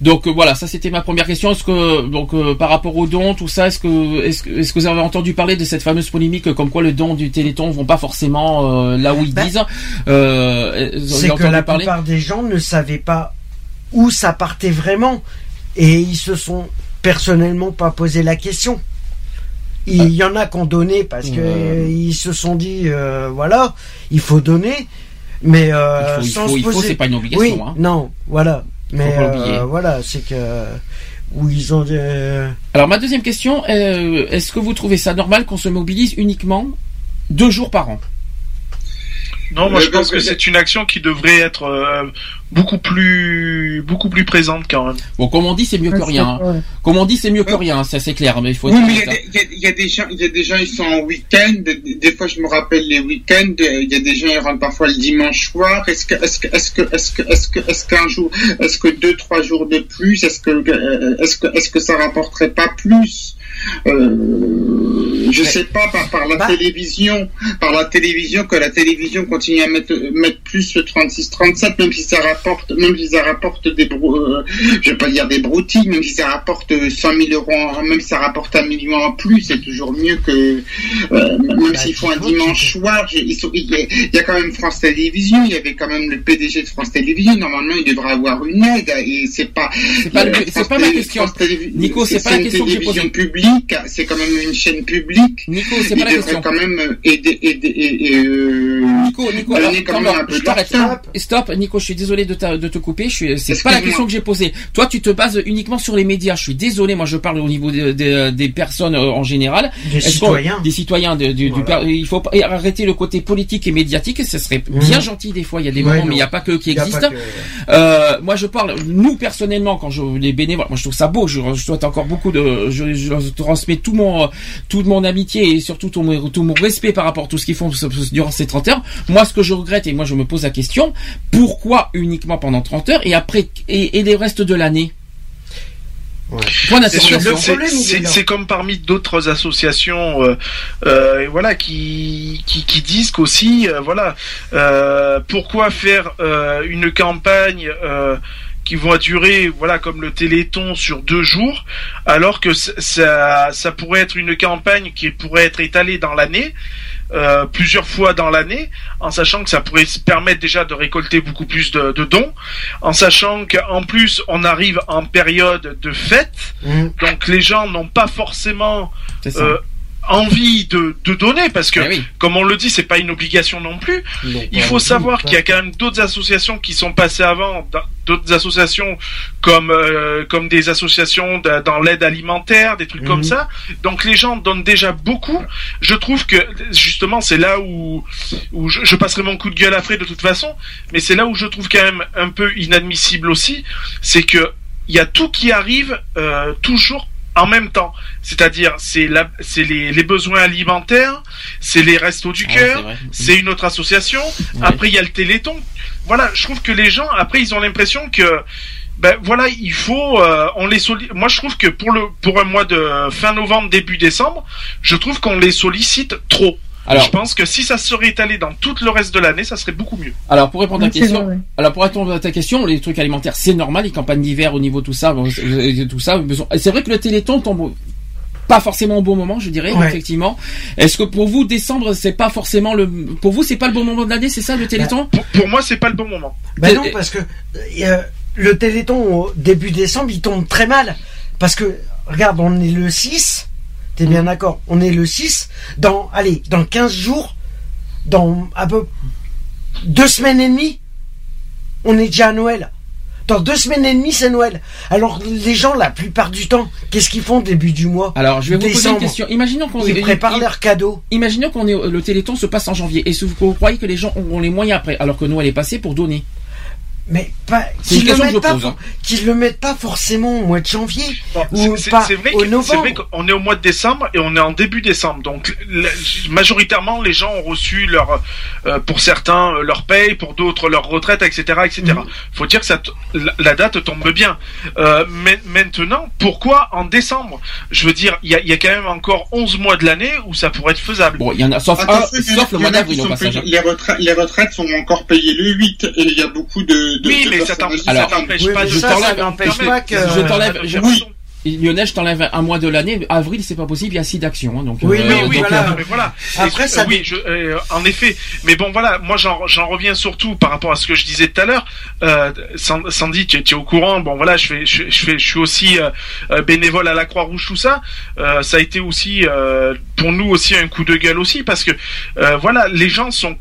Speaker 2: Donc euh, voilà, ça c'était ma première question. Est-ce que donc euh, par rapport aux dons, tout ça, est-ce que est-ce que vous avez entendu parler de cette fameuse polémique euh, comme quoi les dons du Téléthon vont pas forcément euh, là où ils
Speaker 7: Ben,
Speaker 2: disent
Speaker 7: C'est que la
Speaker 2: parler
Speaker 7: plupart des gens ne savaient pas où ça partait vraiment, et ils se sont personnellement pas posé la question. Il y en a qui ont donné parce que ils se sont dit voilà, il faut donner, mais
Speaker 2: Il faut- il
Speaker 7: sans
Speaker 2: faut-
Speaker 7: se poser-
Speaker 2: c'est pas une obligation,
Speaker 7: Oui,
Speaker 2: hein.
Speaker 7: non, voilà. Mais
Speaker 2: pas
Speaker 7: euh, voilà, c'est que où ils ont euh,
Speaker 2: Alors ma deuxième question, euh, est-ce que vous trouvez ça normal qu'on se mobilise uniquement deux jours par an?
Speaker 4: Non, moi je pense que c'est une action qui devrait être euh, beaucoup plus beaucoup plus présente quand même.
Speaker 2: Bon, comme on dit, c'est mieux que rien. hein. Comme on dit, c'est mieux que rien, ça c'est clair, mais il faut
Speaker 3: Oui, mais y, y il y a des gens, il y a des gens, ils sont en week-end. Des, des fois, je me rappelle les week-ends. euh, Il y a des gens, ils rentrent parfois le dimanche soir. Est-ce que, est-ce que, est-ce que, est-ce que, est-ce que, est-ce qu'un jour, est-ce que deux, trois jours de plus, est-ce que, euh, est-ce que, est-ce que ça rapporterait pas plus? Euh, Je sais pas par, par la
Speaker 7: Bah.
Speaker 3: télévision, par la télévision que la télévision continue à mettre mettre plus le 36-37, même si ça rapporte, même si ça rapporte des, brou- euh, je vais pas dire des broutilles, même si ça rapporte 100 000 euros, en- même si ça rapporte un million en plus, c'est toujours mieux que, euh, même
Speaker 7: Bah,
Speaker 3: s'ils font un dimanche soir, il y, a, il y a quand même France Télévisions, il y avait quand même le PDG de France Télévisions, normalement il devrait avoir une aide, et c'est pas,
Speaker 2: C'est pas,
Speaker 3: euh,
Speaker 2: pas ma question. Nico, c'est pas la
Speaker 3: une
Speaker 2: question que j'ai
Speaker 3: télévision
Speaker 2: posée.
Speaker 3: publique, c'est quand même une chaîne publique.
Speaker 2: Nico, c'est
Speaker 3: Il
Speaker 2: pas la
Speaker 3: devrait
Speaker 2: question.
Speaker 3: quand même aider, aider, et, et, euh,
Speaker 2: Nico, Nico, alors,
Speaker 3: quand même
Speaker 2: non,
Speaker 3: un peu
Speaker 2: je t'arrête.
Speaker 3: d'argent.
Speaker 2: Stop, Nico, je suis désolé de, ta- de te couper. Je suis, c'est pas la question que j'ai posée. Toi, tu te bases uniquement sur les médias. Je suis désolé. Moi, je parle au niveau des, personnes euh, en général.
Speaker 7: des citoyens.
Speaker 2: Des citoyens. de- du, du
Speaker 7: Voilà.
Speaker 2: par- il faut arrêter le côté politique et médiatique. Ce serait
Speaker 7: Mhm.
Speaker 2: bien gentil des fois. Il y a des
Speaker 7: Ouais,
Speaker 2: moments,
Speaker 7: non.
Speaker 2: mais il n'y a pas que qui existent.
Speaker 7: que-
Speaker 2: Euh, moi, je parle, nous personnellement, quand je les bénévoles, moi je trouve ça beau. Je, je souhaite encore beaucoup de, je, je transmets tout mon, toute mon amitié et surtout tout mon, tout mon respect par rapport à tout ce qu'ils font durant ces 30 heures. Moi, ce que je regrette et moi je me pose la question, pourquoi uniquement pendant 30 heures et après et, et les restes de l'année?
Speaker 7: Ouais.
Speaker 4: C'est comme parmi d'autres associations, euh, euh, voilà, qui, qui qui disent qu'aussi, euh, voilà, euh, pourquoi faire euh, une campagne euh, qui va durer, voilà, comme le Téléthon sur deux jours, alors que ça ça pourrait être une campagne qui pourrait être étalée dans l'année. euh, plusieurs fois dans l'année, en sachant que ça pourrait se permettre déjà de récolter beaucoup plus de, de dons, en sachant qu'en plus on arrive en période de fête,
Speaker 7: Mhm.
Speaker 4: donc les gens n'ont pas forcément euh, envie de, de donner parce que
Speaker 2: Eh oui.
Speaker 4: comme on le dit c'est pas une obligation non plus
Speaker 7: Non,
Speaker 4: il faut
Speaker 7: envie,
Speaker 4: savoir qu'il y a quand même d'autres associations qui sont passées avant dans d'autres associations comme euh, comme des associations de- dans l'aide alimentaire, des trucs comme
Speaker 7: Mhm.
Speaker 4: ça. Donc les gens donnent déjà beaucoup. Je trouve que justement c'est là où où je, je passerai mon coup de gueule après de toute façon, mais c'est là où je trouve quand même un peu inadmissible aussi, c'est que il y a tout qui arrive euh, toujours en même temps. C'est-à-dire, c'est la, c'est les, les besoins alimentaires, c'est les restos du
Speaker 2: Ah,
Speaker 4: cœur,
Speaker 2: c'est
Speaker 4: une autre association.
Speaker 2: Ouais.
Speaker 4: Après, il y a le Téléthon. Voilà, je trouve que les gens, après, ils ont l'impression que, ben voilà, il faut, euh, on les Moi, je trouve que pour le, pour un mois de fin novembre, début décembre, je trouve qu'on les sollicite trop.
Speaker 2: Alors-
Speaker 4: je pense que si ça serait étalé dans tout le reste de l'année, ça serait beaucoup mieux.
Speaker 2: Alors pour répondre à ta question,
Speaker 8: vrai, ouais.
Speaker 2: alors pour répondre à ta question, les trucs alimentaires, c'est normal, les campagnes d'hiver au niveau tout ça, bon, tout ça. C'est vrai que le Téléthon tombe pas forcément au bon moment, je dirais,
Speaker 7: Ouais.
Speaker 2: effectivement. Est-ce que pour vous décembre, c'est pas forcément le, pour vous c'est pas le bon moment de l'année, c'est ça le Téléthon
Speaker 4: Pour, pour moi, c'est pas le bon moment.
Speaker 7: Ben
Speaker 2: T'es-
Speaker 7: non, parce que euh, le Téléthon au début décembre, il tombe très mal. Parce que, regarde, on est le 6, t'es bien d'accord, on est le 6, dans, allez, dans 15 jours, dans un peu deux semaines et demie, on est déjà à Noël. Dans deux semaines et demie, c'est Noël. Alors, les gens, la plupart du temps, qu'est-ce qu'ils font début du mois
Speaker 2: Alors je vais vous poser une question. Imaginons qu'on
Speaker 7: Ils préparent leurs cadeaux.
Speaker 2: Imaginons qu'on est le Téléthon se passe en janvier. Est-ce que vous croyez que les gens ont les moyens après, alors que Noël est passé pour donner
Speaker 7: Mais pas,
Speaker 2: C'est une
Speaker 7: qu'ils le,
Speaker 2: question que je
Speaker 7: mettent pas,
Speaker 2: pose, hein.
Speaker 7: qu'ils le mettent pas forcément au mois de janvier.
Speaker 4: Bon,
Speaker 7: Ou pas
Speaker 4: vrai,
Speaker 7: au
Speaker 4: que- c'est
Speaker 7: novembre.
Speaker 4: vrai qu'on est au mois de décembre et on est en début décembre. Donc la- majoritairement, les gens ont reçu leur, euh, pour certains euh, leur paye, pour d'autres leur retraite, etc., etc.
Speaker 7: Mhm.
Speaker 4: Faut dire que ça, la, la date tombe bien. Euh, mais maintenant, pourquoi en décembre? Je veux dire, il y a, il y a quand même encore 11 mois de l'année où ça pourrait être faisable.
Speaker 2: Bon, il y en a sauf un,
Speaker 3: Attention, il y en a-
Speaker 2: sauf le mois d'avril au
Speaker 3: sont
Speaker 2: passage.
Speaker 3: payés- les, retraites, les retraites sont encore payées le 8 et il y a beaucoup de, de,
Speaker 4: oui, mais ça t'empêche
Speaker 7: oui,
Speaker 4: pas
Speaker 7: mais
Speaker 4: de
Speaker 7: ça,
Speaker 2: ça
Speaker 7: n'empêche pas que-
Speaker 2: Je t'enlève-
Speaker 3: Oui.
Speaker 2: Lionel, je t'enlève un mois de l'année. Avril, c'est pas possible. Il y a six d'actions. hein, donc,
Speaker 7: Oui,
Speaker 2: euh,
Speaker 7: oui,
Speaker 4: Oui,
Speaker 2: donc,
Speaker 7: voilà.
Speaker 2: euh,
Speaker 4: mais voilà.
Speaker 7: Après, ça
Speaker 4: oui, je, euh, en effet. Mais bon, voilà, moi j'en j'en reviens surtout par rapport à ce que je disais tout à l'heure. Euh, San- Sandy, tu, es- tu es au courant. Bon, voilà, je fais, je, je fais, je suis aussi euh, bénévole à la Croix-Rouge, tout ça. Euh, ça a été aussi euh, pour nous aussi un coup de gueule aussi parce que euh, voilà, les gens sont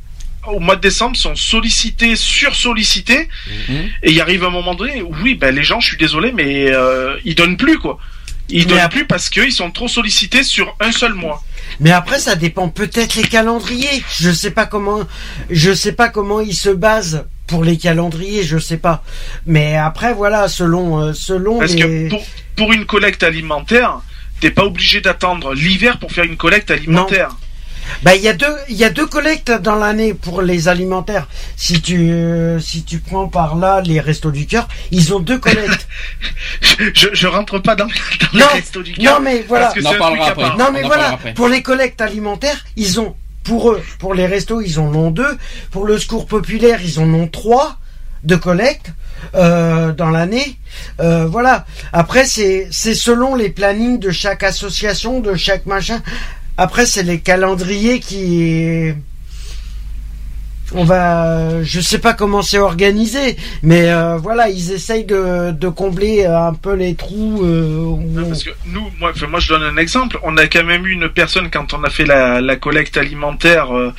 Speaker 4: au mois de décembre sont sollicités, sursollicités,
Speaker 2: Mhm.
Speaker 4: et il arrive un moment donné, où, oui, ben les gens, je suis désolé, mais euh, ils donnent plus quoi. Ils
Speaker 7: Mais
Speaker 4: donnent
Speaker 7: après-
Speaker 4: plus parce qu'ils sont trop sollicités sur un seul mois.
Speaker 7: Mais après, ça dépend peut-être les calendriers. Je sais pas comment, je sais pas comment ils se basent pour les calendriers, je sais pas. Mais après, voilà, selon, euh, selon
Speaker 4: Parce
Speaker 7: les.
Speaker 4: que pour, pour une collecte alimentaire, t'es pas obligé d'attendre l'hiver pour faire une collecte alimentaire.
Speaker 7: Bah, il y a deux, il y a deux collectes dans l'année pour les alimentaires. Si tu, euh, si tu prends par là les restos du cœur, ils ont deux collectes.
Speaker 4: Je, je rentre pas dans, dans
Speaker 7: Non,
Speaker 4: le resto du cœur.
Speaker 7: non, mais voilà.
Speaker 4: Parce que
Speaker 2: On en
Speaker 4: c'est un
Speaker 2: parlera
Speaker 4: truc à
Speaker 2: après.
Speaker 4: part.
Speaker 7: Non
Speaker 2: On
Speaker 7: mais voilà,
Speaker 2: après.
Speaker 7: pour les collectes alimentaires, ils ont, pour eux, pour les restos, ils en ont deux. Pour le secours populaire, ils en ont trois de collectes euh, dans l'année. Euh, voilà. Après, c'est c'est selon les plannings de chaque association, de chaque machin. Après, c'est les calendriers qui on va, je sais pas comment c'est organisé, mais euh, voilà, ils essayent de, de combler un peu les trous. euh, où-
Speaker 4: Non, parce que nous, moi, je donne un exemple. On a quand même eu une personne quand on a fait la, la collecte alimentaire euh,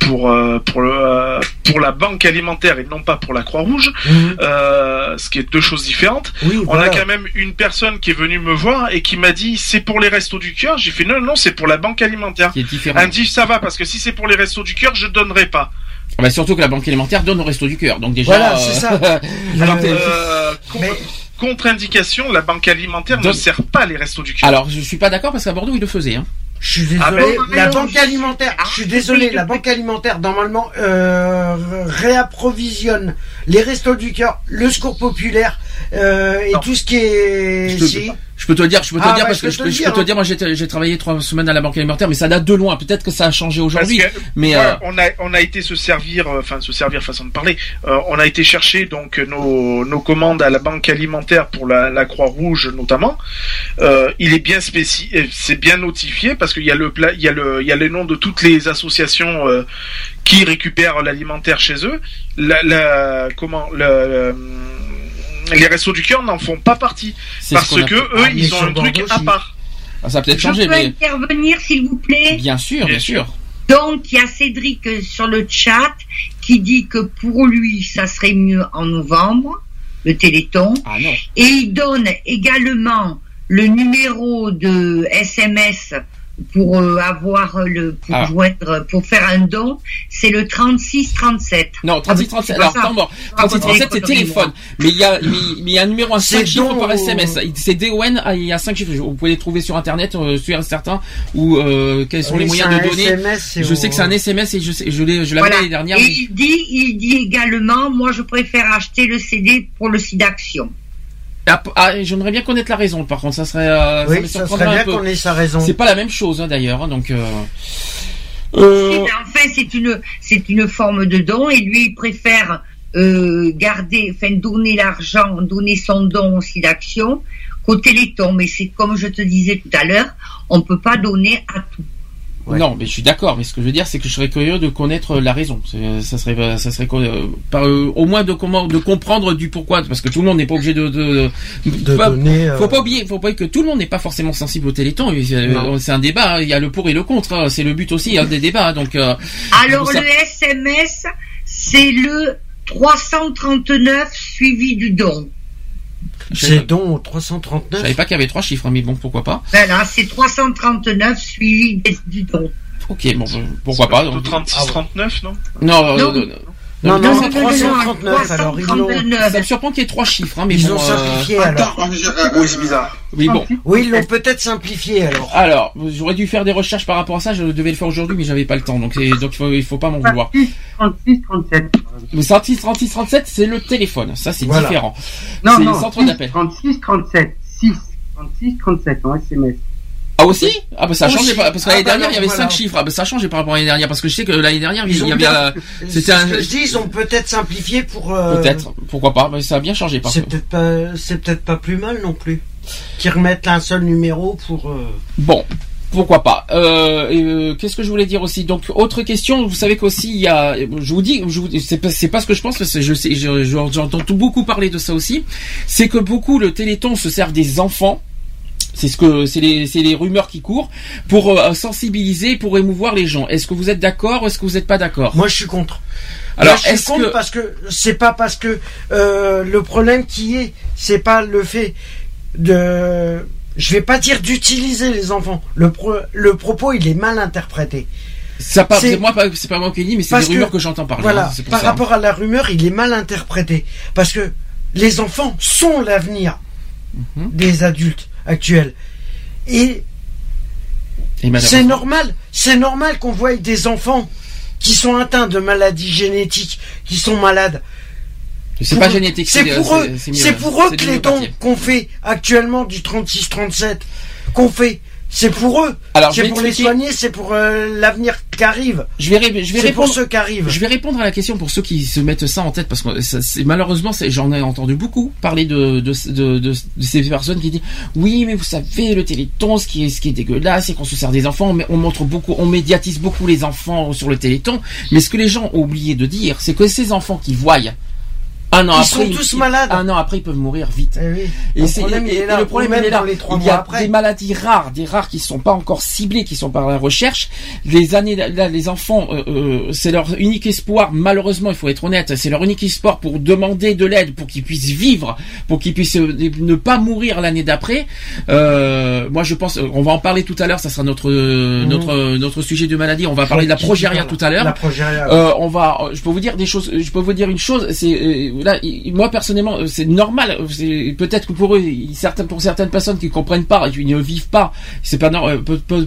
Speaker 4: pour euh, pour le euh, pour la banque alimentaire et non pas pour la Croix-Rouge,
Speaker 7: Mhm.
Speaker 4: euh, ce qui est deux choses différentes.
Speaker 7: Oui,
Speaker 4: On a quand même une personne qui est venue me voir et qui m'a dit c'est pour les restos du cœur. J'ai fait non non c'est pour la banque alimentaire.
Speaker 2: qui est différent.
Speaker 4: Elle me dit ça va parce que si c'est pour les restos du cœur je donnerai pas.
Speaker 2: Ah bah, surtout que la banque alimentaire donne au resto du cœur. Donc déjà.
Speaker 7: Voilà,
Speaker 2: euh,
Speaker 7: c'est ça.
Speaker 4: Alors
Speaker 7: Euh,
Speaker 4: euh,
Speaker 7: mais-
Speaker 4: contre-indication la banque alimentaire ne sert pas les restos du cœur.
Speaker 2: Alors je suis pas d'accord parce qu'à Bordeaux ils le faisaient. Hein.
Speaker 7: Je suis désolé,
Speaker 4: Ah ben,
Speaker 7: la
Speaker 8: non,
Speaker 7: banque
Speaker 8: je-
Speaker 7: alimentaire,
Speaker 8: Ah,
Speaker 7: je suis désolé,
Speaker 8: oui,
Speaker 7: la banque alimentaire normalement euh, réapprovisionne les restos du cœur, le secours populaire euh, et
Speaker 4: Non.
Speaker 7: tout ce qui est.
Speaker 2: Je te-
Speaker 7: si.
Speaker 2: Je peux te le dire, je peux te
Speaker 7: Ah,
Speaker 2: dire
Speaker 7: ouais,
Speaker 2: parce
Speaker 7: je
Speaker 2: que je
Speaker 7: te
Speaker 2: peux,
Speaker 7: le
Speaker 2: je peux
Speaker 7: dire,
Speaker 2: te
Speaker 7: hein.
Speaker 2: dire, moi j'ai j'ai travaillé trois semaines à la banque alimentaire, mais ça date de loin. Peut-être que ça a changé
Speaker 4: Parce
Speaker 2: aujourd'hui,
Speaker 4: que,
Speaker 2: mais
Speaker 4: ouais,
Speaker 2: euh,
Speaker 4: on a on a été se servir, euh, enfin se servir façon de parler. euh, on a été chercher donc nos, nos commandes à la banque alimentaire pour la, la Croix Rouge notamment. Euh, il est bien spéci, euh, c'est bien notifié parce qu'il y a le pla- il y a le il y a les noms de toutes les associations euh, qui récupèrent l'alimentaire chez eux. La, la comment le- les restos du cœur n'en font pas partie parce que eux
Speaker 7: Ah,
Speaker 4: ils ont un truc à part.
Speaker 2: Ah, ça a peut-être
Speaker 6: Je
Speaker 2: changé,
Speaker 6: peux
Speaker 2: mais
Speaker 6: intervenir, s'il vous plaît
Speaker 2: bien sûr, bien
Speaker 4: Bien
Speaker 2: sûr.
Speaker 6: Donc, il y a Cédric euh, sur le chat qui dit que pour lui, ça serait mieux en novembre. le Téléthon.
Speaker 2: Ah non.
Speaker 6: Et il donne également le numéro de SMS pour euh, avoir le pour
Speaker 2: Ah.
Speaker 6: joindre pour faire un don, c'est le 36 37.
Speaker 2: Non, 36 37. Alors, attends, bon, 36 37 c'est téléphone. Mais il y a, mais mais il y a un numéro à 5
Speaker 7: C'est
Speaker 2: chiffres par SMS. C'est DON, ah, il y a 5 chiffres. Vous pouvez les trouver sur internet, euh, sur certains, ou euh, quels sont
Speaker 7: Oui,
Speaker 2: les moyens
Speaker 7: c'est
Speaker 2: de
Speaker 7: un
Speaker 2: donner.
Speaker 7: SMS, c'est
Speaker 2: je sais que c'est un SMS et je sais, je l'ai, je l'avais
Speaker 6: Voilà.
Speaker 2: l'année dernière.
Speaker 6: Et
Speaker 2: mais-
Speaker 6: il dit, il dit également, moi je préfère acheter le CD pour le site d'action.
Speaker 2: Ah, ah, j'aimerais bien connaître la raison. Par contre, ça serait, euh,
Speaker 7: Oui,
Speaker 2: me
Speaker 7: ça
Speaker 2: surprendrait
Speaker 7: serait
Speaker 2: un
Speaker 7: bien qu'on ait sa raison.
Speaker 2: C'est pas la même chose hein, d'ailleurs, hein, donc. Euh... Euh,
Speaker 6: mais enfin, c'est une, c'est une forme de don et lui, il préfère euh, garder, enfin, donner l'argent, donner son don au site d'action qu'au Téléthon. Mais c'est comme je te disais tout à l'heure, on peut pas donner à tout.
Speaker 7: Ouais.
Speaker 2: Non, mais je suis d'accord. Mais ce que je veux dire, c'est que je serais curieux de connaître la raison. Ça serait, ça serait euh, par, euh, au moins de comment, de comprendre du pourquoi, parce que tout le monde n'est pas obligé de. de,
Speaker 7: de
Speaker 2: pas-
Speaker 7: donner. euh,
Speaker 2: Faut pas oublier, faut pas oublier que tout le monde n'est pas forcément sensible au Téléthon. C'est un débat. hein. Il y a le pour et le contre. hein. C'est le but aussi hein, des débats. hein. Donc. euh,
Speaker 6: Alors
Speaker 2: ça-
Speaker 6: le SMS, c'est le 339 suivi du don.
Speaker 7: C'est donc au
Speaker 2: je
Speaker 7: 339.
Speaker 2: savais pas qu'il y avait trois chiffres, hein, mais bon, pourquoi pas.
Speaker 6: Voilà, c'est 339 suivi des- du don.
Speaker 2: Ok, bon, euh, pourquoi pas.
Speaker 4: De
Speaker 2: donc-
Speaker 4: 36, 39, non?
Speaker 2: Non, euh,
Speaker 6: Non.
Speaker 7: Non,
Speaker 6: Non,
Speaker 7: non,
Speaker 6: non, non,
Speaker 7: 339. Alors ils l'ont,
Speaker 6: 339.
Speaker 2: Ça me surprend qu'il y ait trois chiffres, hein, mais
Speaker 7: ils
Speaker 2: bon.
Speaker 7: ont
Speaker 2: euh,
Speaker 7: simplifié alors.
Speaker 3: Attends, je- euh,
Speaker 4: Oui, c'est bizarre.
Speaker 2: Oui, bon.
Speaker 7: Oui, ils l'ont peut-être simplifié alors.
Speaker 2: Alors, j'aurais dû faire des recherches par rapport à ça. Je devais le faire aujourd'hui, mais j'avais pas le temps. Donc, donc il faut, il faut pas m'en vouloir.
Speaker 5: 36, 37.
Speaker 2: Le 36 36 37, c'est le téléphone. Ça, c'est
Speaker 7: Voilà.
Speaker 2: différent.
Speaker 5: Non,
Speaker 2: C'est
Speaker 5: non,
Speaker 2: le centre
Speaker 5: 6,
Speaker 2: d'appel.
Speaker 5: 36, 37. 6, 36, 37 en SMS.
Speaker 2: Ah aussi Ah bah ça pas- parce que l'année
Speaker 7: Ah bah
Speaker 2: dernière il y avait
Speaker 7: non,
Speaker 2: 5
Speaker 7: voilà.
Speaker 2: chiffres. Ah bah ça a changé par rapport à l'année dernière parce que je sais que l'année dernière il
Speaker 7: Ils
Speaker 2: y
Speaker 7: ont
Speaker 2: avait
Speaker 7: bien- C'est
Speaker 2: c'était un
Speaker 7: je dis, ils ont peut-être simplifié pour. euh,
Speaker 2: peut-être pourquoi pas mais ça a bien changé par
Speaker 7: C'est peut-être pas, c'est peut-être pas plus mal non plus. Qu'ils remettent un seul numéro pour. euh,
Speaker 2: Bon, pourquoi pas. Euh, euh, Qu'est-ce que je voulais dire aussi? Donc, autre question. Vous savez qu'aussi il y a. Je vous dis, je vous, c'est pas, ce que je pense. parce que Je sais, je- je- j'entends beaucoup parler de ça aussi. C'est que beaucoup le Téléthon se sert des enfants. C'est ce que c'est les c'est les rumeurs qui courent pour euh, sensibiliser, pour émouvoir les gens. Est-ce que vous êtes d'accord ou est-ce que vous n'êtes pas d'accord?
Speaker 7: Moi, je suis contre.
Speaker 2: Alors,
Speaker 7: Moi, je suis contre
Speaker 2: que
Speaker 7: parce que c'est pas parce que euh, le problème qui est, c'est pas le fait de. Je vais pas dire d'utiliser les enfants. Le pro- le propos, il est mal interprété.
Speaker 2: ça
Speaker 7: c'est-
Speaker 2: moi pas c'est pas moi qui dis mais c'est des rumeurs
Speaker 7: que-
Speaker 2: que, j'entends parler.
Speaker 7: Voilà.
Speaker 2: hein,
Speaker 7: Par
Speaker 2: ça.
Speaker 7: rapport à la rumeur, il est mal interprété parce que les enfants sont l'avenir
Speaker 2: Mhm.
Speaker 7: des adultes actuels. Et C'est normal, c'est normal qu'on voie des enfants qui sont atteints de maladies génétiques, qui sont malades.
Speaker 2: C'est
Speaker 7: Pour
Speaker 2: pas
Speaker 7: eux-
Speaker 2: génétique.
Speaker 7: C'est pour eux, c'est pour eux que les dons qu'on fait actuellement du 36-37, qu'on fait, c'est pour eux.
Speaker 2: Alors,
Speaker 7: C'est pour les soigner, c'est pour euh, l'avenir qui arrive.
Speaker 2: Je vais, ré- je vais
Speaker 7: C'est pour
Speaker 2: répondre.
Speaker 7: ceux qui arrivent.
Speaker 2: Je vais répondre à la question pour ceux qui se mettent ça en tête parce que ça, malheureusement j'en ai entendu beaucoup parler de, de, de, de- de ces personnes qui disent oui mais vous savez le téléthon ce qui est ce qui est dégueulasse c'est qu'on se sert des enfants mais on montre beaucoup on médiatise beaucoup les enfants sur le téléthon mais ce que les gens ont oublié de dire c'est que ces enfants qui voient un an
Speaker 7: Ils
Speaker 2: après
Speaker 7: sont tous malades.
Speaker 2: un an après ils peuvent mourir vite
Speaker 7: Eh oui.
Speaker 2: et,
Speaker 7: Le
Speaker 2: c'est-
Speaker 7: problème,
Speaker 2: et- et
Speaker 7: là.
Speaker 2: le problème il est là.
Speaker 7: les
Speaker 2: il y a
Speaker 7: après.
Speaker 2: des maladies rares, des rares qui sont pas encore ciblées, qui sont par la recherche. Les années, là, les enfants, euh, euh, c'est leur unique espoir. Malheureusement, il faut être honnête, c'est leur unique espoir pour demander de l'aide, pour qu'ils puissent vivre, pour qu'ils puissent euh, ne pas mourir l'année d'après. Euh, moi, je pense, euh, on va en parler tout à l'heure. Ça sera notre
Speaker 7: Mhm.
Speaker 2: notre notre sujet de maladie. On va parler de la progéria tout à l'heure.
Speaker 7: La progéria.
Speaker 2: Euh, on va, je peux vous dire des choses. Je peux vous dire une chose. C'est là, il- moi personnellement, euh, c'est normal. euh, Peut-être que pour eux, pour certaines personnes qui comprennent pas et qui ne vivent pas, c'est pas euh,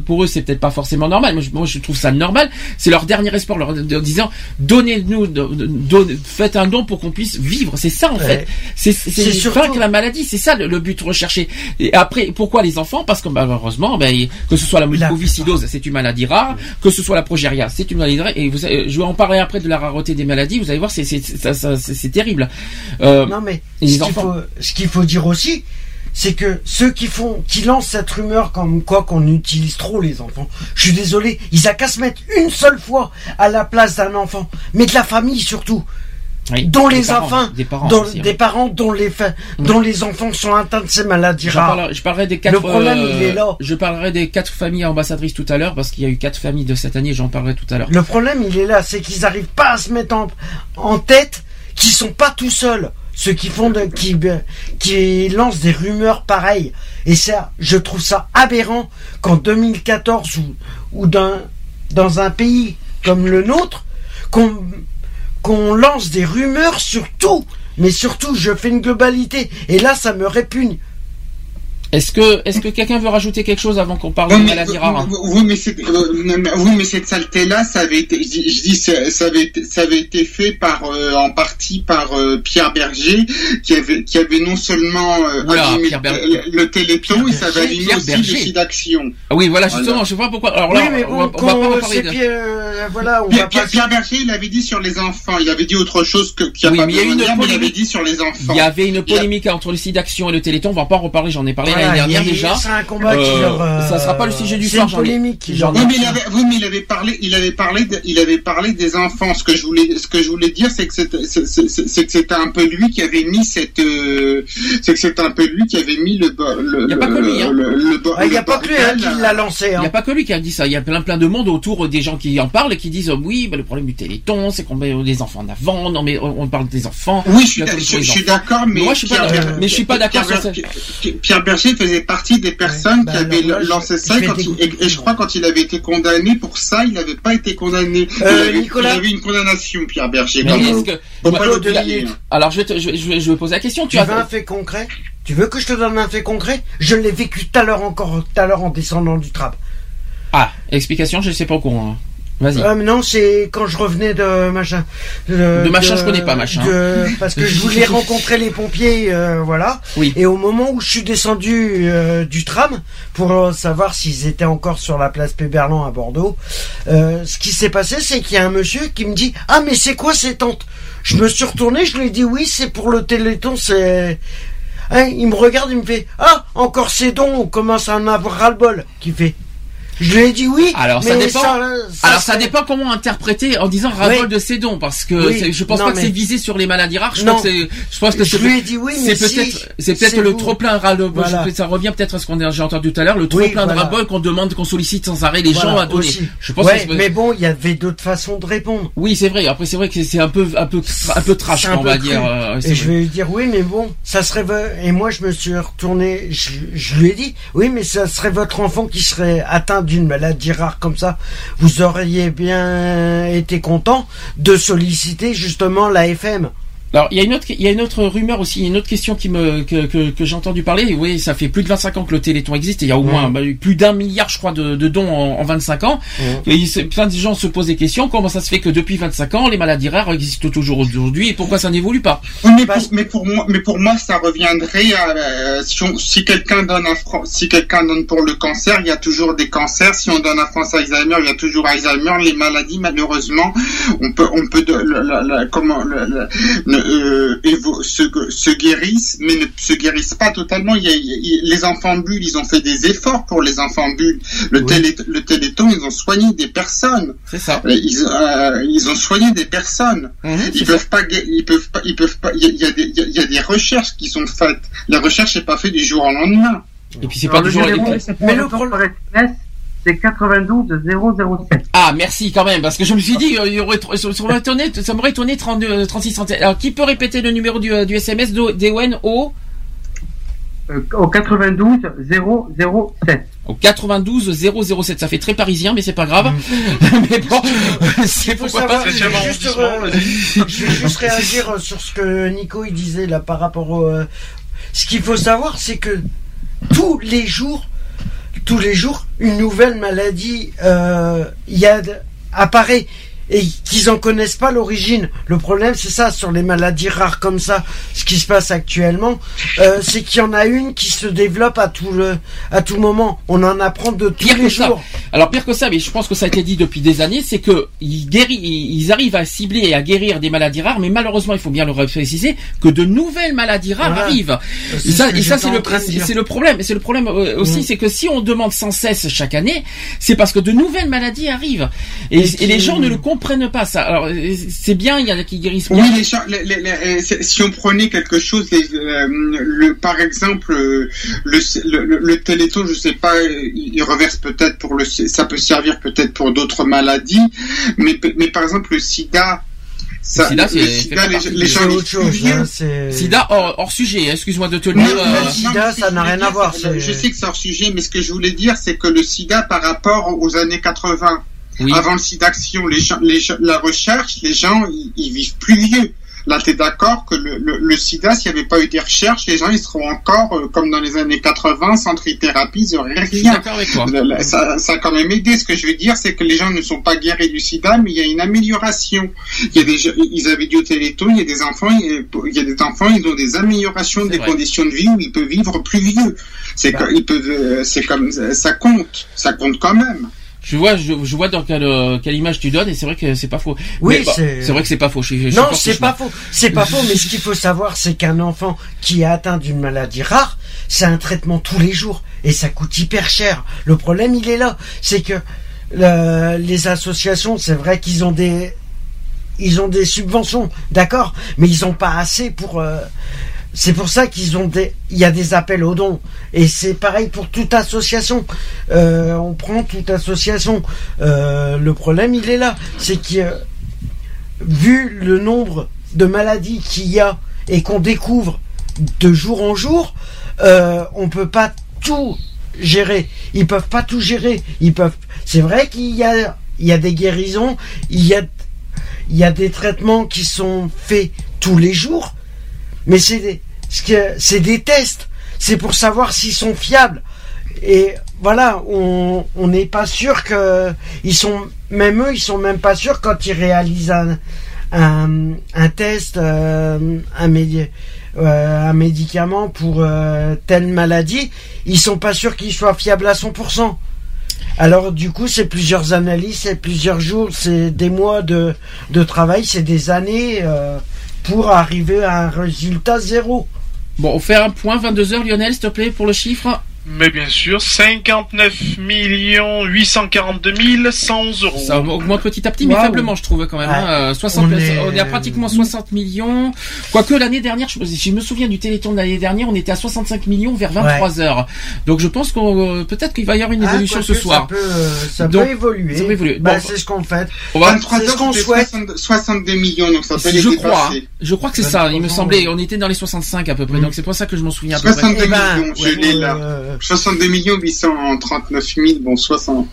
Speaker 2: pour eux, c'est peut-être pas forcément normal. Moi, je, moi, je trouve ça normal. C'est leur dernier espoir, leur, leur disant, donnez-nous, donne- faites un don pour qu'on puisse vivre. C'est ça en
Speaker 7: Ouais.
Speaker 2: fait. C'est
Speaker 7: surtout-
Speaker 2: vaincre la maladie. C'est ça le, le but recherché. Et après, pourquoi les enfants? Parce que malheureusement, ben, il- que ce soit la mucoviscidose, c'est une maladie rare. Que ce soit la progéria, c'est une maladie rare. Et vous, je vais en parler après de la rareté des maladies. Vous allez voir, c'est c'est Euh,
Speaker 7: Non mais ce qu'il faut, dire aussi, c'est que ceux qui font, qui lancent cette rumeur comme quoi qu'on utilise trop les enfants, je suis désolé, ils a qu'à se mettre une seule fois à la place d'un enfant, mais de la famille surtout,
Speaker 2: oui,
Speaker 7: dont les
Speaker 2: parents,
Speaker 7: enfants,
Speaker 2: des parents,
Speaker 7: dont,
Speaker 2: aussi, hein.
Speaker 7: des parents dont les, dont les enfants sont atteints de ces maladies rares.
Speaker 2: parlerai- je parlerai des quatre.
Speaker 7: Le problème,
Speaker 2: euh,
Speaker 7: il est là.
Speaker 2: Je parlerai des quatre familles ambassadrices tout à l'heure parce qu'il y a eu quatre familles de cette année. J'en parlerai tout à l'heure.
Speaker 7: Le problème, il est là, c'est qu'ils arrivent pas à se mettre en, en tête qu'ils sont pas tout seuls. ceux qui font de, qui, qui lancent des rumeurs pareilles. Et ça, je trouve ça aberrant qu'en 2014 ou, ou dans, dans un pays comme le nôtre, qu'on lance des rumeurs sur tout. Mais surtout, je fais une globalité. Et là, ça me répugne.
Speaker 2: Est-ce que, est-ce que quelqu'un veut rajouter quelque chose avant qu'on parle
Speaker 3: Oui,
Speaker 2: de maladie rare
Speaker 3: oui, mais euh, oui, mais cette saleté-là, ça avait été, je dis, je dis, ça, ça avait ça avait été fait par, euh, en partie par euh, Pierre Berger, qui avait, qui avait non seulement euh,
Speaker 2: Berger.
Speaker 3: le, le Téléthon, et ça avait
Speaker 2: Pierre
Speaker 3: aussi
Speaker 2: Berger.
Speaker 3: le site d'action.
Speaker 2: Ah Oui, voilà, justement, je sais pas pourquoi. Alors là,
Speaker 7: oui, mais
Speaker 2: on, va,
Speaker 7: bon,
Speaker 2: on va pas
Speaker 7: quand
Speaker 2: reparler
Speaker 7: c'est
Speaker 2: de...
Speaker 7: Pierre, voilà, on
Speaker 3: Pierre,
Speaker 7: va
Speaker 3: Pierre-
Speaker 7: pas.
Speaker 3: Pierre Berger, il avait dit sur les enfants, il avait dit autre chose que qu'il
Speaker 2: Oui,
Speaker 3: pas
Speaker 2: mais il y a eu une
Speaker 3: dire, mais il avait
Speaker 2: polémique.
Speaker 3: dit sur les enfants.
Speaker 2: Il y avait une polémique entre le site d'action et le Téléthon. On va pas en reparler. J'en ai parlé
Speaker 7: Voilà,
Speaker 2: l'année dernière
Speaker 7: il y a-
Speaker 2: déjà.
Speaker 7: C'est un combat qui
Speaker 2: Euh,
Speaker 7: leur. euh,
Speaker 2: ça sera pas le sujet du
Speaker 7: c'est
Speaker 2: soir.
Speaker 7: polémique
Speaker 3: Oui, mais il avait, oui, mais il avait parlé, il avait parlé, de- il avait parlé des enfants. Ce que je voulais, ce que je voulais dire, c'est que c'était, un peu lui qui avait mis cette, euh, c'est que c'était un peu lui qui avait mis le, le,
Speaker 2: Il y a pas que lui, hein.
Speaker 7: Il n'y a pas que lui hein, qui l'a lancé.
Speaker 2: Il
Speaker 7: Hein.
Speaker 2: n'y a pas que lui qui a dit ça. Il y a plein plein de monde autour des gens qui en parlent et qui disent oui, bah, le problème du Téléthon, c'est qu'on met les enfants en avant. Non, mais on parle des enfants.
Speaker 3: Oui, je suis, d'accord, mais
Speaker 2: Moi, je suis pas Mais je suis pas d'accord
Speaker 3: Pierre
Speaker 2: sur
Speaker 3: Ber- Pierre- Pierre Faisait partie des personnes
Speaker 7: bah
Speaker 3: qui avaient
Speaker 7: je-
Speaker 3: lancé ça
Speaker 7: je
Speaker 3: quand il- et, et je crois quand il avait été condamné pour ça, il n'avait pas été condamné.
Speaker 7: Euh,
Speaker 3: il, avait,
Speaker 7: Nicolas
Speaker 3: il avait une condamnation, Pierre Berger.
Speaker 2: Mais
Speaker 3: quand
Speaker 2: que-. Alors je vais, te- je, vais- je vais, je vais poser la question. Tu
Speaker 7: Tu veux un
Speaker 2: as
Speaker 7: fait concret? Tu veux que je te donne un fait concret? Je l'ai vécu tout à l'heure encore, tout à l'heure en descendant du tram.
Speaker 2: ah explication. Je sais pas au courant. hein. Vas-y.
Speaker 7: Ah non, c'est quand je revenais de machin.
Speaker 2: De machin, je connais pas, machin.
Speaker 7: de- parce que je voulais rencontrer les pompiers, euh, voilà.
Speaker 2: Oui.
Speaker 7: Et au moment où je suis descendu euh, du tram pour savoir s'ils étaient encore sur la place Péberlan à Bordeaux, euh, ce qui s'est passé, c'est qu'il y a un monsieur qui me dit ah mais c'est quoi ces tentes Je me suis retourné, je lui ai dit oui, c'est pour le Téléthon, c'est. Hein, il me regarde, il me fait ah encore ces dons, on commence à en avoir ras le bol. Qui fait je lui ai dit oui.
Speaker 2: Alors ça
Speaker 7: mais
Speaker 2: dépend.
Speaker 7: ça-
Speaker 2: Alors ça dépend comment interpréter en disant
Speaker 7: Oui.
Speaker 2: de ces dons parce que
Speaker 7: Oui.
Speaker 2: je pense
Speaker 7: Non,
Speaker 2: pas que c'est visé sur les maladies rares. Je
Speaker 7: Non.
Speaker 2: pense que c'est, je pense que
Speaker 7: Je lui ai dit oui,
Speaker 2: c'est
Speaker 7: mais
Speaker 2: peut-être, c'est peut-être
Speaker 7: c'est
Speaker 2: le
Speaker 7: vous.
Speaker 2: trop plein ras le
Speaker 7: Voilà.
Speaker 2: Ça revient peut-être à ce qu'on a j'ai entendu tout à l'heure, le trop
Speaker 7: Oui,
Speaker 2: plein de
Speaker 7: voilà.
Speaker 2: ras qu'on demande, qu'on sollicite sans arrêt les
Speaker 7: Voilà,
Speaker 2: gens à donner.
Speaker 7: aussi.
Speaker 2: Je pense
Speaker 7: Ouais,
Speaker 2: que c'est-
Speaker 7: mais bon, il y avait d'autres façons de répondre.
Speaker 2: oui, c'est vrai. Après, c'est vrai que c'est un peu, un peu, un peu trash, on va dire. euh,
Speaker 7: Et je vais lui dire oui, mais bon, ça serait. Et moi, je me suis retourné. Je lui ai dit oui, mais ça serait votre enfant qui serait atteint d'une maladie rare comme ça. Vous auriez bien été content de solliciter justement la FM.
Speaker 2: Alors, il y a une autre, il y a une autre rumeur aussi, une autre question qui me, que, que, que j'ai entendu parler. Oui, ça fait plus de 25 ans que le Téléthon existe et il y a au moins bah, plus d'un milliard, je crois, de, de dons en, en 25 ans. Et il plein de gens se posent des questions. Comment ça se fait que depuis 25 ans, les maladies rares existent toujours aujourd'hui et pourquoi ça n'évolue pas?
Speaker 3: Oui, mais, pour, mais pour moi, mais pour moi, ça reviendrait à euh, si, si quelqu'un donne un si quelqu'un donne pour le cancer, il y a toujours des cancers. Si on donne un France Alzheimer, il y a toujours Alzheimer. Les maladies, malheureusement, on peut, on peut, de, la- la- la- comment, ne- euh, se, se guérissent, mais ne se guérissent pas totalement. Il y a, il y a- les enfants bulles, ils ont fait des efforts pour les enfants bulles. Le, télé, le Téléthon, ils ont soigné des personnes.
Speaker 2: C'est ça.
Speaker 3: Ils, euh, ils ont soigné des personnes.
Speaker 2: Mhm,
Speaker 3: Ils peuvent pas, ils peuvent pas, ils peuvent pas. Il y a, il y a des, il y a- il y a des recherches qui sont faites. La recherche n'est pas faite du jour au lendemain.
Speaker 2: Et puis c'est pas toujours
Speaker 5: le c'est 92 007.
Speaker 2: Ah, merci quand même, parce que je me suis dit, euh, il y aurait, trop- ça m'aurait étonné, ça m'aurait étonné 32, euh, 36 31. Alors, qui peut répéter le numéro du, euh, du SMS d'O- d'Ewen au,
Speaker 5: Euh, au 92 007.
Speaker 2: au 92 007. Ça fait très parisien, mais c'est pas grave. mais bon, c'est
Speaker 7: savoir,
Speaker 2: pas.
Speaker 7: je vais, juste, euh, je vais juste réagir euh, sur ce que Nico il disait là par rapport au. euh, ce qu'il faut savoir, c'est que tous les jours, tous les jours, une nouvelle maladie euh, apparaît et qu'ils en connaissent pas l'origine. Le problème, c'est ça sur les maladies rares comme ça. Ce qui se passe actuellement, euh, c'est qu'il y en a une qui se développe à tout le, à tout moment. On en apprend de tous
Speaker 2: Pire
Speaker 7: les
Speaker 2: que ça.
Speaker 7: jours.
Speaker 2: Alors pire que ça, mais je pense que ça a été dit depuis des années, c'est que ils, guéri- ils arrivent à cibler et à guérir des maladies rares, mais malheureusement, il faut bien le préciser, que de nouvelles maladies rares
Speaker 7: Voilà.
Speaker 2: arrivent.
Speaker 7: C'est
Speaker 2: Et ça, et ça c'est le, c'est le problème. Et c'est le problème euh, aussi,
Speaker 7: Mm.
Speaker 2: c'est que si on demande sans cesse chaque année, c'est parce que de nouvelles maladies arrivent. Et,
Speaker 7: Et
Speaker 2: et les gens ne le comprennent pas ça. Alors c'est bien, il y en a qui guérissent
Speaker 3: Oui,
Speaker 2: bien.
Speaker 3: les gens, les- les- les- c'est- si on prenait quelque chose, les, euh, le, par exemple, euh, le, le, le, le Téléthon, je sais pas, il reverse peut-être pour le, ça peut servir peut-être pour d'autres maladies, mais, mais par exemple le SIDA, Ça,
Speaker 2: sida, c'est
Speaker 3: sida,
Speaker 2: pas
Speaker 3: les, les gens
Speaker 7: autre chose. hein,
Speaker 2: Sida hors, hors sujet, excuse-moi de te le dire. euh,
Speaker 7: le sida, ça n'a rien à voir,
Speaker 3: Je sais que c'est hors sujet, mais ce que je voulais dire, c'est que le sida, par rapport aux années 80,
Speaker 2: oui.
Speaker 3: avant le sida action, les gens, les gens- la recherche, les gens, ils, ils vivent plus vieux. Là, tu es d'accord que le, le, le sida, s'il n'y avait pas eu des recherches, les gens, ils seront encore, euh, comme dans les années 80, sans trithérapie, ils n'auraient rien.
Speaker 2: avec toi.
Speaker 3: La- Ça, ça a quand même aidé. Ce que je veux dire, c'est que les gens ne sont pas guéris du sida, mais il y a une amélioration. Il y a des, gens- ils avaient dit au Téléthon, il y a des enfants, il y a- des enfants, ils ont des améliorations des
Speaker 2: vrai.
Speaker 3: conditions de vie où ils peuvent vivre plus vieux. C'est
Speaker 7: Bah.
Speaker 3: que- ils peuvent, euh, c'est comme, ça compte, ça compte quand même.
Speaker 2: Je vois, je, je vois dans quelle, euh, quelle image tu donnes et c'est vrai que c'est pas faux.
Speaker 7: Oui,
Speaker 2: bah,
Speaker 7: c'est-
Speaker 2: vrai que c'est pas faux. Je, je
Speaker 7: Non, c'est
Speaker 2: ce
Speaker 7: pas faux. C'est pas faux, mais ce qu'il faut savoir, c'est qu'un enfant qui est atteint d'une maladie rare, c'est un traitement tous les jours et ça coûte hyper cher. Le problème, il est là, c'est que le- les associations, c'est vrai qu'ils ont des ils ont des subventions, d'accord, mais ils ont pas assez pour. euh, c'est pour ça qu'ils ont des. Il y a des appels aux dons et c'est pareil pour toute association. Euh, on prend toute association. Euh, le problème, il est là, c'est que vu le nombre de maladies qu'il y a et qu'on découvre de jour en jour, euh, on peut pas tout gérer. Ils peuvent pas tout gérer. Ils peuvent. C'est vrai qu'il y a, il y a des guérisons, il y a, il y a des traitements qui sont faits tous les jours, mais c'est c'est des tests. C'est pour savoir s'ils sont fiables. Et voilà, on n'est pas sûr que ils sont même eux, ils sont même pas sûrs quand ils réalisent un test, euh, euh, un médicament pour euh, telle maladie, ils sont pas sûrs qu'il soit fiable à 100%. Alors du coup, c'est plusieurs analyses, c'est plusieurs jours, c'est des mois de, travail, c'est des années pour arriver à un résultat zéro.
Speaker 2: Bon, on fait un point 22h, Lionel, s'il te plaît, pour le chiffre.
Speaker 4: Mais bien sûr, 59 842 100 euros.
Speaker 2: Ça augmente petit à petit, mais faiblement, je trouve quand même.
Speaker 7: Ouais.
Speaker 2: hein. Euh, 60,
Speaker 7: On
Speaker 2: on,
Speaker 7: est-
Speaker 2: à pratiquement 60 millions. Quoique l'année dernière, je, je me souviens du Téléthon de l'année dernière, on était à 65 millions vers 23 heures. Donc je pense qu'on euh, peut-être qu'il va y avoir une
Speaker 7: Ah,
Speaker 2: évolution ce soir.
Speaker 7: Ça peut, euh, ça
Speaker 2: Donc,
Speaker 7: peut évoluer.
Speaker 2: ça peut évoluer.
Speaker 7: Bah,
Speaker 2: Bon,
Speaker 7: c'est ce qu'on fait.
Speaker 2: On va-
Speaker 3: 23
Speaker 7: c'est ce
Speaker 3: heures,
Speaker 7: qu'on souhaite.
Speaker 3: 60 62 millions, donc ça peut
Speaker 2: je
Speaker 3: les
Speaker 2: crois, hein. je crois que c'est ça. Il me
Speaker 7: 23
Speaker 2: semblait, on était dans les 65 à peu près. Donc c'est pour ça que je m'en souviens à peu près.
Speaker 3: 62
Speaker 7: Eh ben,
Speaker 3: millions, je
Speaker 7: ouais,
Speaker 3: l'ai là.
Speaker 7: Euh,
Speaker 3: 62 millions 839 000, bon 60.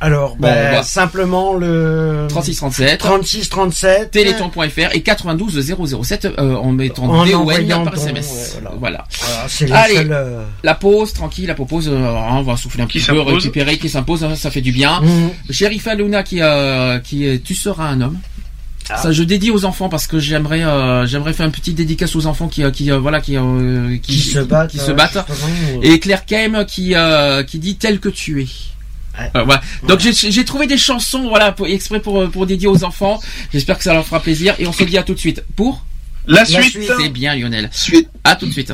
Speaker 7: alors,
Speaker 2: Bon,
Speaker 7: bah, simplement le
Speaker 2: 36 37.
Speaker 7: 36 37
Speaker 2: Téléthon.fr et 92 007 euh, en mettant
Speaker 7: En
Speaker 2: DON par SMS.
Speaker 7: ouais, voilà.
Speaker 2: voilà.
Speaker 7: Voilà, c'est
Speaker 2: Allez.
Speaker 7: la seule. euh,
Speaker 2: La pause, tranquille, la pause, euh, on va souffler un
Speaker 4: Qui
Speaker 2: petit peu, récupérer, qui s'impose, hein, ça fait du bien.
Speaker 7: mhm.
Speaker 2: Sheriff Aluna qui, euh, qui est Tu seras un homme.
Speaker 7: Ah.
Speaker 2: Ça, je dédie aux enfants parce que j'aimerais, euh, j'aimerais faire une petite dédicace aux enfants qui, euh, qui, euh, voilà, qui, euh,
Speaker 7: qui, se battent.
Speaker 2: qui se
Speaker 7: euh,
Speaker 2: battent.
Speaker 7: justement,
Speaker 2: Et Claire Kem qui, euh, qui dit tel que tu es.
Speaker 7: Ouais.
Speaker 2: Euh, voilà. Donc j'ai j'ai trouvé des chansons, voilà, pour, exprès pour, pour dédier aux enfants. J'espère que ça leur fera plaisir et on se dit à tout de suite. Pour
Speaker 4: La
Speaker 7: La
Speaker 4: suite.
Speaker 7: suite.
Speaker 2: C'est bien Lionel.
Speaker 3: Suite.
Speaker 2: À tout de suite.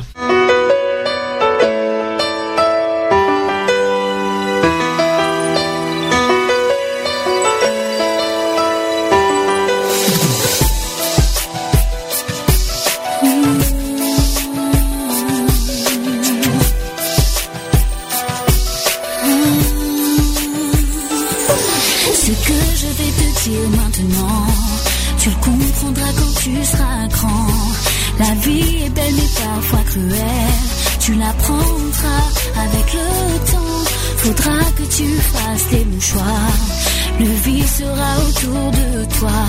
Speaker 11: La vie est belle mais parfois cruelle, tu l'apprendras avec le temps. Faudra que tu fasses les bons choix, le vide sera autour de toi.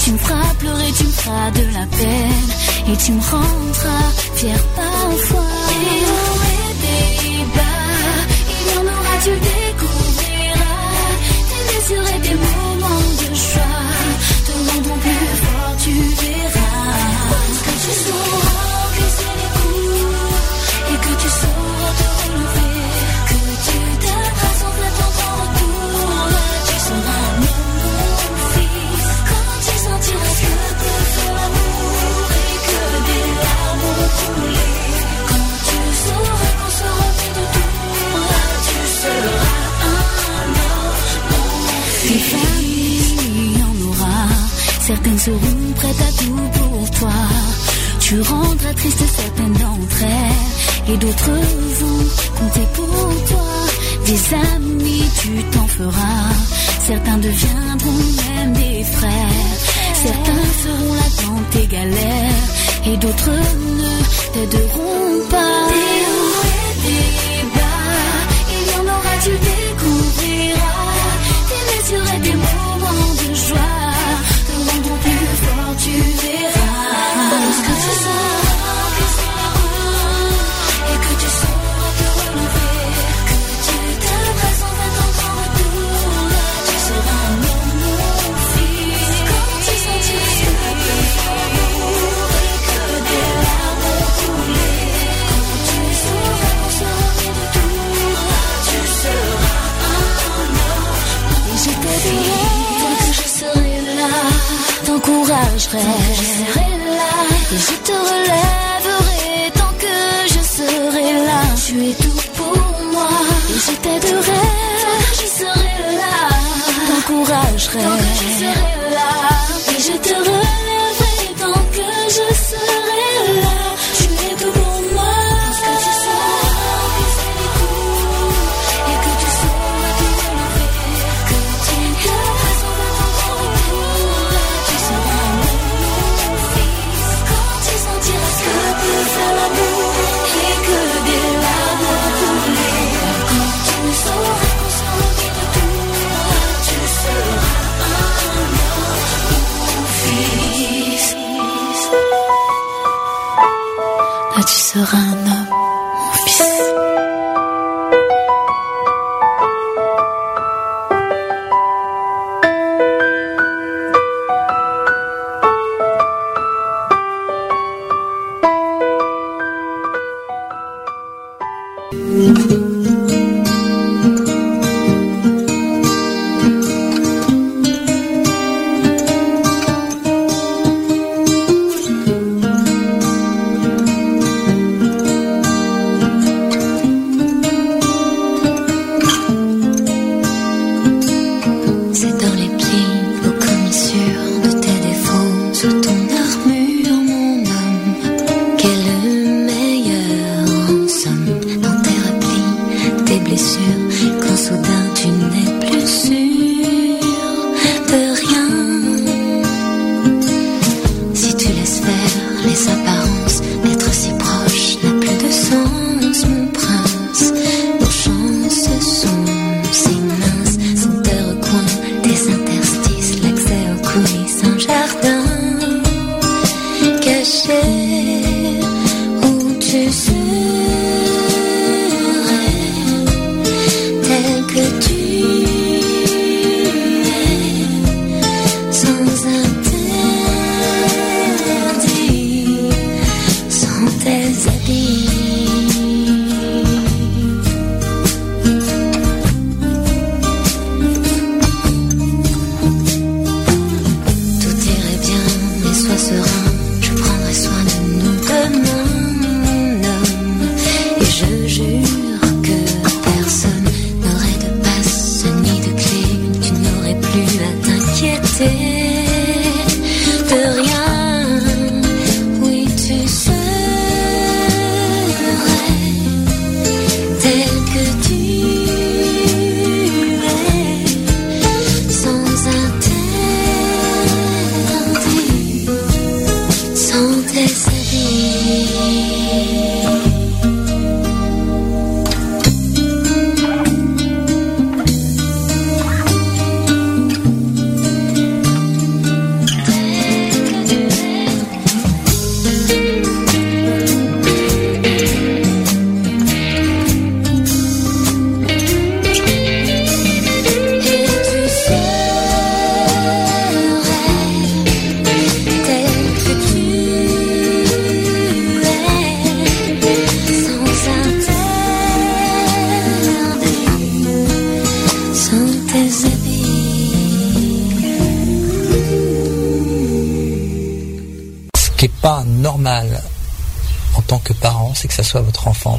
Speaker 11: Tu me feras pleurer, tu me feras de la peine, et tu me rendras fier parfois. Et des bas, il y en aura, tu découvriras. Tes désirs et tes moments de choix te rendront plus fort, tu verras. Tu rendras triste certaines d'entre elles, et d'autres vont compter pour toi. Des amis, tu t'en feras. Certains deviendront même des frères. Certains feront la dans tes galères,
Speaker 10: et d'autres ne t'aideront pas. Des hauts et des il y en aura. Je serai là et je te relèverai tant que je serai là. Tu es tout pour moi et je t'aiderai. Je serai là, t'encouragerai.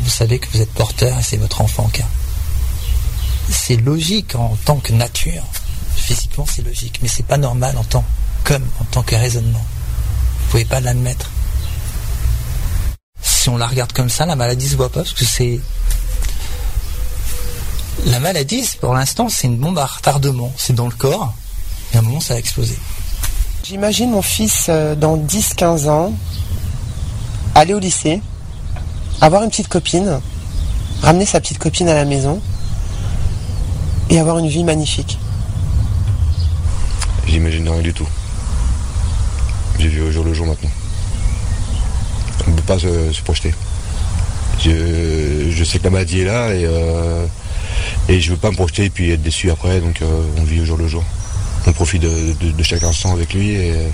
Speaker 12: vous savez que vous êtes porteur et c'est votre enfant qui a. C'est logique en tant que nature. Physiquement, c'est logique, mais c'est pas normal en tant comme en tant que raisonnement. Vous pouvez pas l'admettre. Si on la regarde comme ça, la maladie se voit pas parce que c'est la maladie, pour l'instant, c'est une bombe à retardement. C'est dans le corps, et à un moment, ça va exploser.
Speaker 13: J'imagine mon fils euh, dans 10-15 ans aller au lycée, avoir une petite copine, ramener sa petite copine à la maison et avoir une vie magnifique.
Speaker 14: J'imagine rien du tout. J'ai vu au jour le jour maintenant. On ne peut pas se, projeter. Je, je sais que la maladie est là et, euh, et je veux pas me projeter et puis être déçu après, donc euh, on vit au jour le jour. On profite de, de- chaque instant avec lui et euh,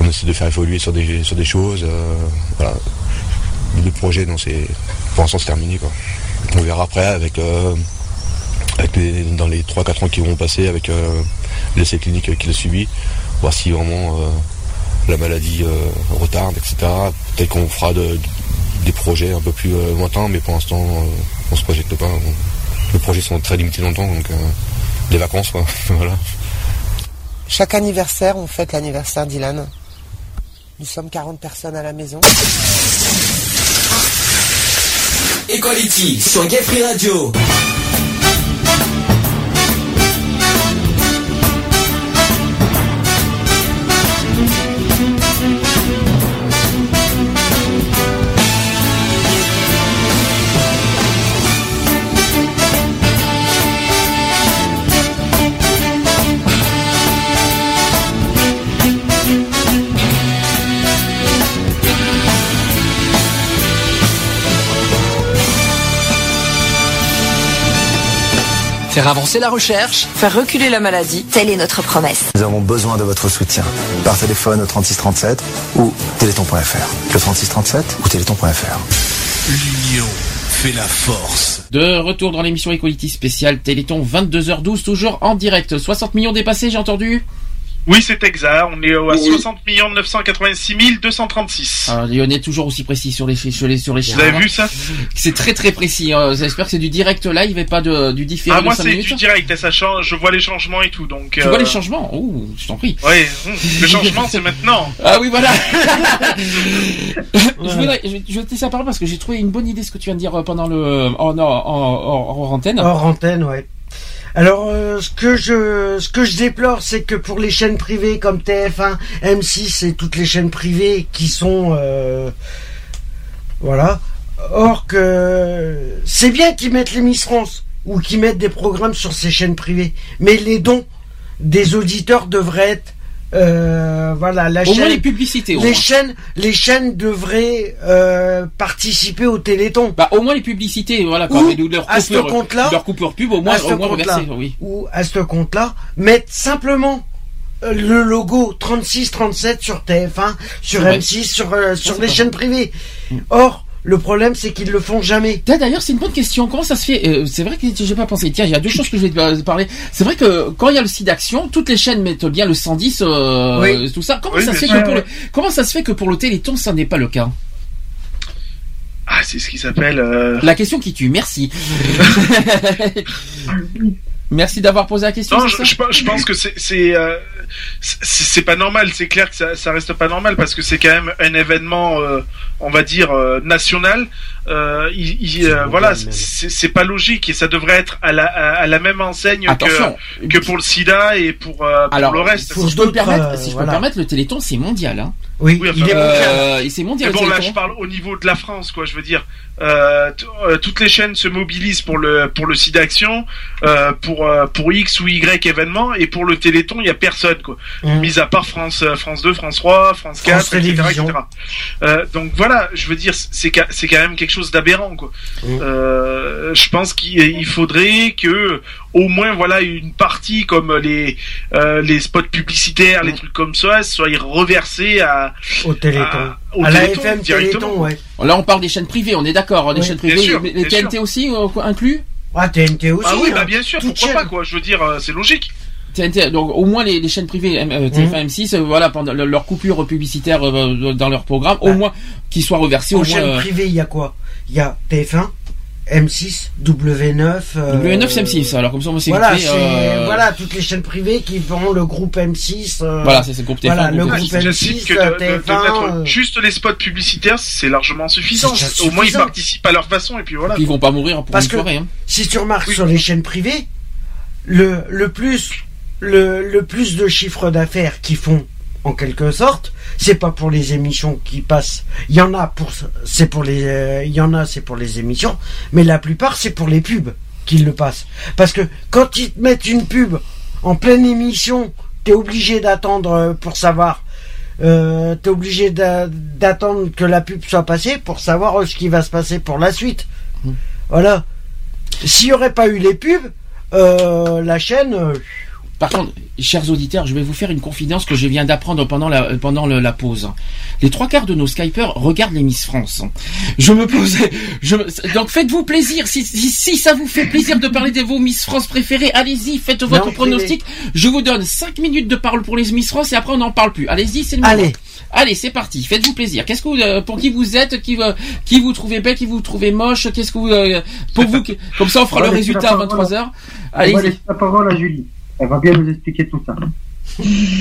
Speaker 14: on essaie de faire évoluer sur des, sur des choses. Le projet, non, c'est, pour l'instant, c'est terminé. Quoi. On verra après avec, euh, avec les- dans les 3-4 ans qui vont passer avec euh, l'essai clinique qu'il a suivi, voir si vraiment euh, la maladie retarde, etc. Peut-être qu'on fera de- des projets un peu plus lointains, mais pour l'instant, on se projette pas. On- les projets sont très limités dans le temps, donc des vacances, voilà.
Speaker 13: Chaque anniversaire, on fête l'anniversaire d'Ilan. Nous sommes 40 personnes à la maison.
Speaker 1: Ekoliti, sou Gefri Radio.
Speaker 15: Faire avancer la recherche, faire reculer la maladie, telle est notre promesse.
Speaker 16: Nous avons besoin de votre soutien par téléphone au 3637 ou téléthon.fr. Le 3637 ou téléthon.fr.
Speaker 17: L'union fait la force.
Speaker 2: De retour dans l'émission Equality spéciale Téléthon 22h12, toujours en direct. 60 millions dépassés, j'ai entendu
Speaker 4: Oui, c'est exact. On est à 60 986 236.
Speaker 2: Ah, Lyon est toujours aussi précis sur les, sur les, sur les
Speaker 4: Vous avez vu ça
Speaker 2: C'est très très précis. hein. J'espère que c'est du direct live et pas de, du différé
Speaker 4: Ah, moi,
Speaker 2: de 5
Speaker 4: c'est du direct. et Ça change. Je vois les changements et tout. Donc,
Speaker 2: Tu
Speaker 4: euh,
Speaker 2: vois les changements? Oh, je t'en prie.
Speaker 4: Oui, le changement, c'est maintenant.
Speaker 2: Ah oui, voilà. je, voudrais, je, vais- je vais te laisser la parole parce que j'ai trouvé une bonne idée ce que tu viens de dire euh, pendant le en, en, en, en antenne.
Speaker 7: Hors antenne, ouais. Alors, euh, ce que je, ce que je déplore, c'est que pour les chaînes privées comme TF1, M6 et toutes les chaînes privées qui sont, euh, voilà. Or que c'est bien qu'ils mettent les Miss France ou qu'ils mettent des programmes sur ces chaînes privées, mais les dons des auditeurs devraient être, euh, voilà, la
Speaker 2: Au
Speaker 7: chaîne.
Speaker 2: moins les publicités. au
Speaker 7: les
Speaker 2: moins.
Speaker 7: chaînes, les chaînes devraient euh, participer au Téléthon.
Speaker 2: Bah, au moins les publicités, voilà, quoi.
Speaker 7: Ou,
Speaker 2: Mais leur
Speaker 7: à ce compte-là,
Speaker 2: leur coupure pub, au moins,
Speaker 7: à ce
Speaker 2: au moins
Speaker 7: compte-là,
Speaker 2: reversée, oui.
Speaker 7: ou à ce compte-là, mettre simplement euh, le logo 36-37 sur TF1, sur
Speaker 2: C'est vrai.
Speaker 7: M6, sur, euh, sur les chaînes privées. Or, le problème, c'est qu'ils le font jamais.
Speaker 2: D'ailleurs, c'est une bonne question. Comment ça se fait? Euh, C'est vrai que j'ai pas pensé. Tiens, il y a deux choses que je vais te parler. C'est vrai que quand il y a le site d'action, toutes les chaînes mettent bien le 110, euh,
Speaker 4: Oui.
Speaker 2: tout ça. Comment
Speaker 4: Oui,
Speaker 2: ça se fait que pour
Speaker 4: Ouais,
Speaker 2: le comment ça se fait que pour le Téléthon, ça n'est pas le cas?
Speaker 4: Ah, c'est ce qui s'appelle. euh,
Speaker 2: La question qui tue. Merci. Merci d'avoir posé la question.
Speaker 4: Non, je, je je pense que c'est c'est pas normal. C'est clair que ça, ça reste pas normal parce que c'est quand même un événement, euh, on va dire euh, national. Euh, il, il, euh, voilà, c'est pas logique et ça devrait être à la à, à la même enseigne
Speaker 2: Attention.
Speaker 4: que que pour le SIDA et pour, euh, pour
Speaker 2: Alors,
Speaker 4: le reste.
Speaker 2: si je peux me permettre,
Speaker 7: euh,
Speaker 2: si je peux me permettre, le Téléthon c'est mondial. Hein.
Speaker 7: Oui,
Speaker 4: Oui, enfin,
Speaker 7: il est mondial.
Speaker 2: et c'est mondial.
Speaker 4: Mais bon, là, je parle au niveau de la France, quoi. Je veux dire, euh, euh, toutes les chaînes se mobilisent pour le pour le site d'action, euh, pour euh, pour X ou Y événement, et pour le Téléthon, il y a personne, quoi.
Speaker 7: Mmh.
Speaker 4: Mis à part France euh, France 2, France 3, France 4,
Speaker 7: France
Speaker 4: etc.. Euh, donc voilà, je veux dire, c'est quand même quelque chose d'aberrant, quoi.
Speaker 7: Mmh.
Speaker 4: Euh, je pense qu'il il faudrait que au moins voilà une partie comme les euh, les spots publicitaires,
Speaker 7: Mmh.
Speaker 4: les trucs comme ça, soient reversés à
Speaker 7: Au Téléthon.
Speaker 4: à, au
Speaker 7: à la FM
Speaker 4: directement.
Speaker 7: Téléthon, ouais.
Speaker 2: Là, on parle des chaînes privées. On est d'accord. hein, Les
Speaker 7: Oui.
Speaker 2: chaînes privées,
Speaker 4: sûr,
Speaker 2: les TNT aussi inclus?
Speaker 7: Ah, TNT aussi.
Speaker 4: Ah oui,
Speaker 7: hein.
Speaker 4: bah bien sûr,
Speaker 7: Toute
Speaker 4: pourquoi
Speaker 7: chaîne.
Speaker 4: pas quoi. Je veux dire, euh, c'est logique.
Speaker 2: TNT, donc au moins les, les chaînes privées euh, TF1,
Speaker 7: Mhm.
Speaker 2: M6, euh, voilà pendant le- leur coupure publicitaire euh, dans leur programme, au
Speaker 7: Bah.
Speaker 2: moins qu'ils soient reversés au
Speaker 7: En
Speaker 2: moins.
Speaker 7: chaîne
Speaker 2: euh,
Speaker 7: privée, il y a quoi? Il y a TF1, M6, W9. euh,
Speaker 2: W9 c'est M6. Alors comme ça on s'est
Speaker 7: Voilà,
Speaker 2: euh,
Speaker 7: voilà, toutes les chaînes privées qui font le groupe M6. euh,
Speaker 2: Voilà, c'est le groupe TF1.
Speaker 7: Voilà, le
Speaker 2: groupe
Speaker 7: groupe
Speaker 2: M6.
Speaker 4: J'incite
Speaker 7: M6,
Speaker 4: que de, de- de
Speaker 7: TF1,
Speaker 4: mettre
Speaker 7: euh,
Speaker 4: juste les spots publicitaires, c'est largement suffisant. Au moins ils participent à leur façon et puis voilà.
Speaker 2: Puis ils vont pas mourir pour
Speaker 7: Parce
Speaker 2: une
Speaker 7: que
Speaker 2: soirée. Hein.
Speaker 7: si tu remarques sur les chaînes privées, le, le plus le, le plus de chiffre d'affaires qu'ils font en quelque sorte. C'est pas pour les émissions qui passent. Il y en a pour, c'est pour les, euh, y en a c'est pour les émissions, mais la plupart c'est pour les pubs qu'ils le passent. Parce que quand ils te mettent une pub en pleine émission, t'es obligé d'attendre euh, pour savoir. Euh, t'es obligé d'a- d'attendre que la pub soit passée pour savoir ce qui va se passer pour la suite. Voilà. S'il n'y aurait pas eu les pubs, euh, la chaîne.
Speaker 2: Par contre, chers auditeurs, je vais vous faire une confidence que je viens d'apprendre pendant la pendant le- la pause. Les trois quarts de nos Skypers regardent les Miss France. Je me pose, je, donc faites-vous plaisir. Si, si, si ça vous fait plaisir de parler de vos Miss France préférées, allez-y, faites votre pronostic. Je vous donne cinq minutes de parole pour les Miss France et après on n'en parle plus. Allez-y, c'est le moment.
Speaker 7: Allez.
Speaker 2: Allez, c'est parti. Faites-vous plaisir. Qu'est-ce que vous, euh, pour qui vous êtes, qui, euh, qui vous trouvez belle, qui vous trouvez moche, qu'est-ce que vous, euh, pour vous, comme ça on fera
Speaker 5: On
Speaker 2: le résultat à
Speaker 5: parole
Speaker 2: 23h.
Speaker 5: On va
Speaker 2: Allez-y.
Speaker 5: laisser la parole à Julie. Elle va bien nous expliquer tout ça.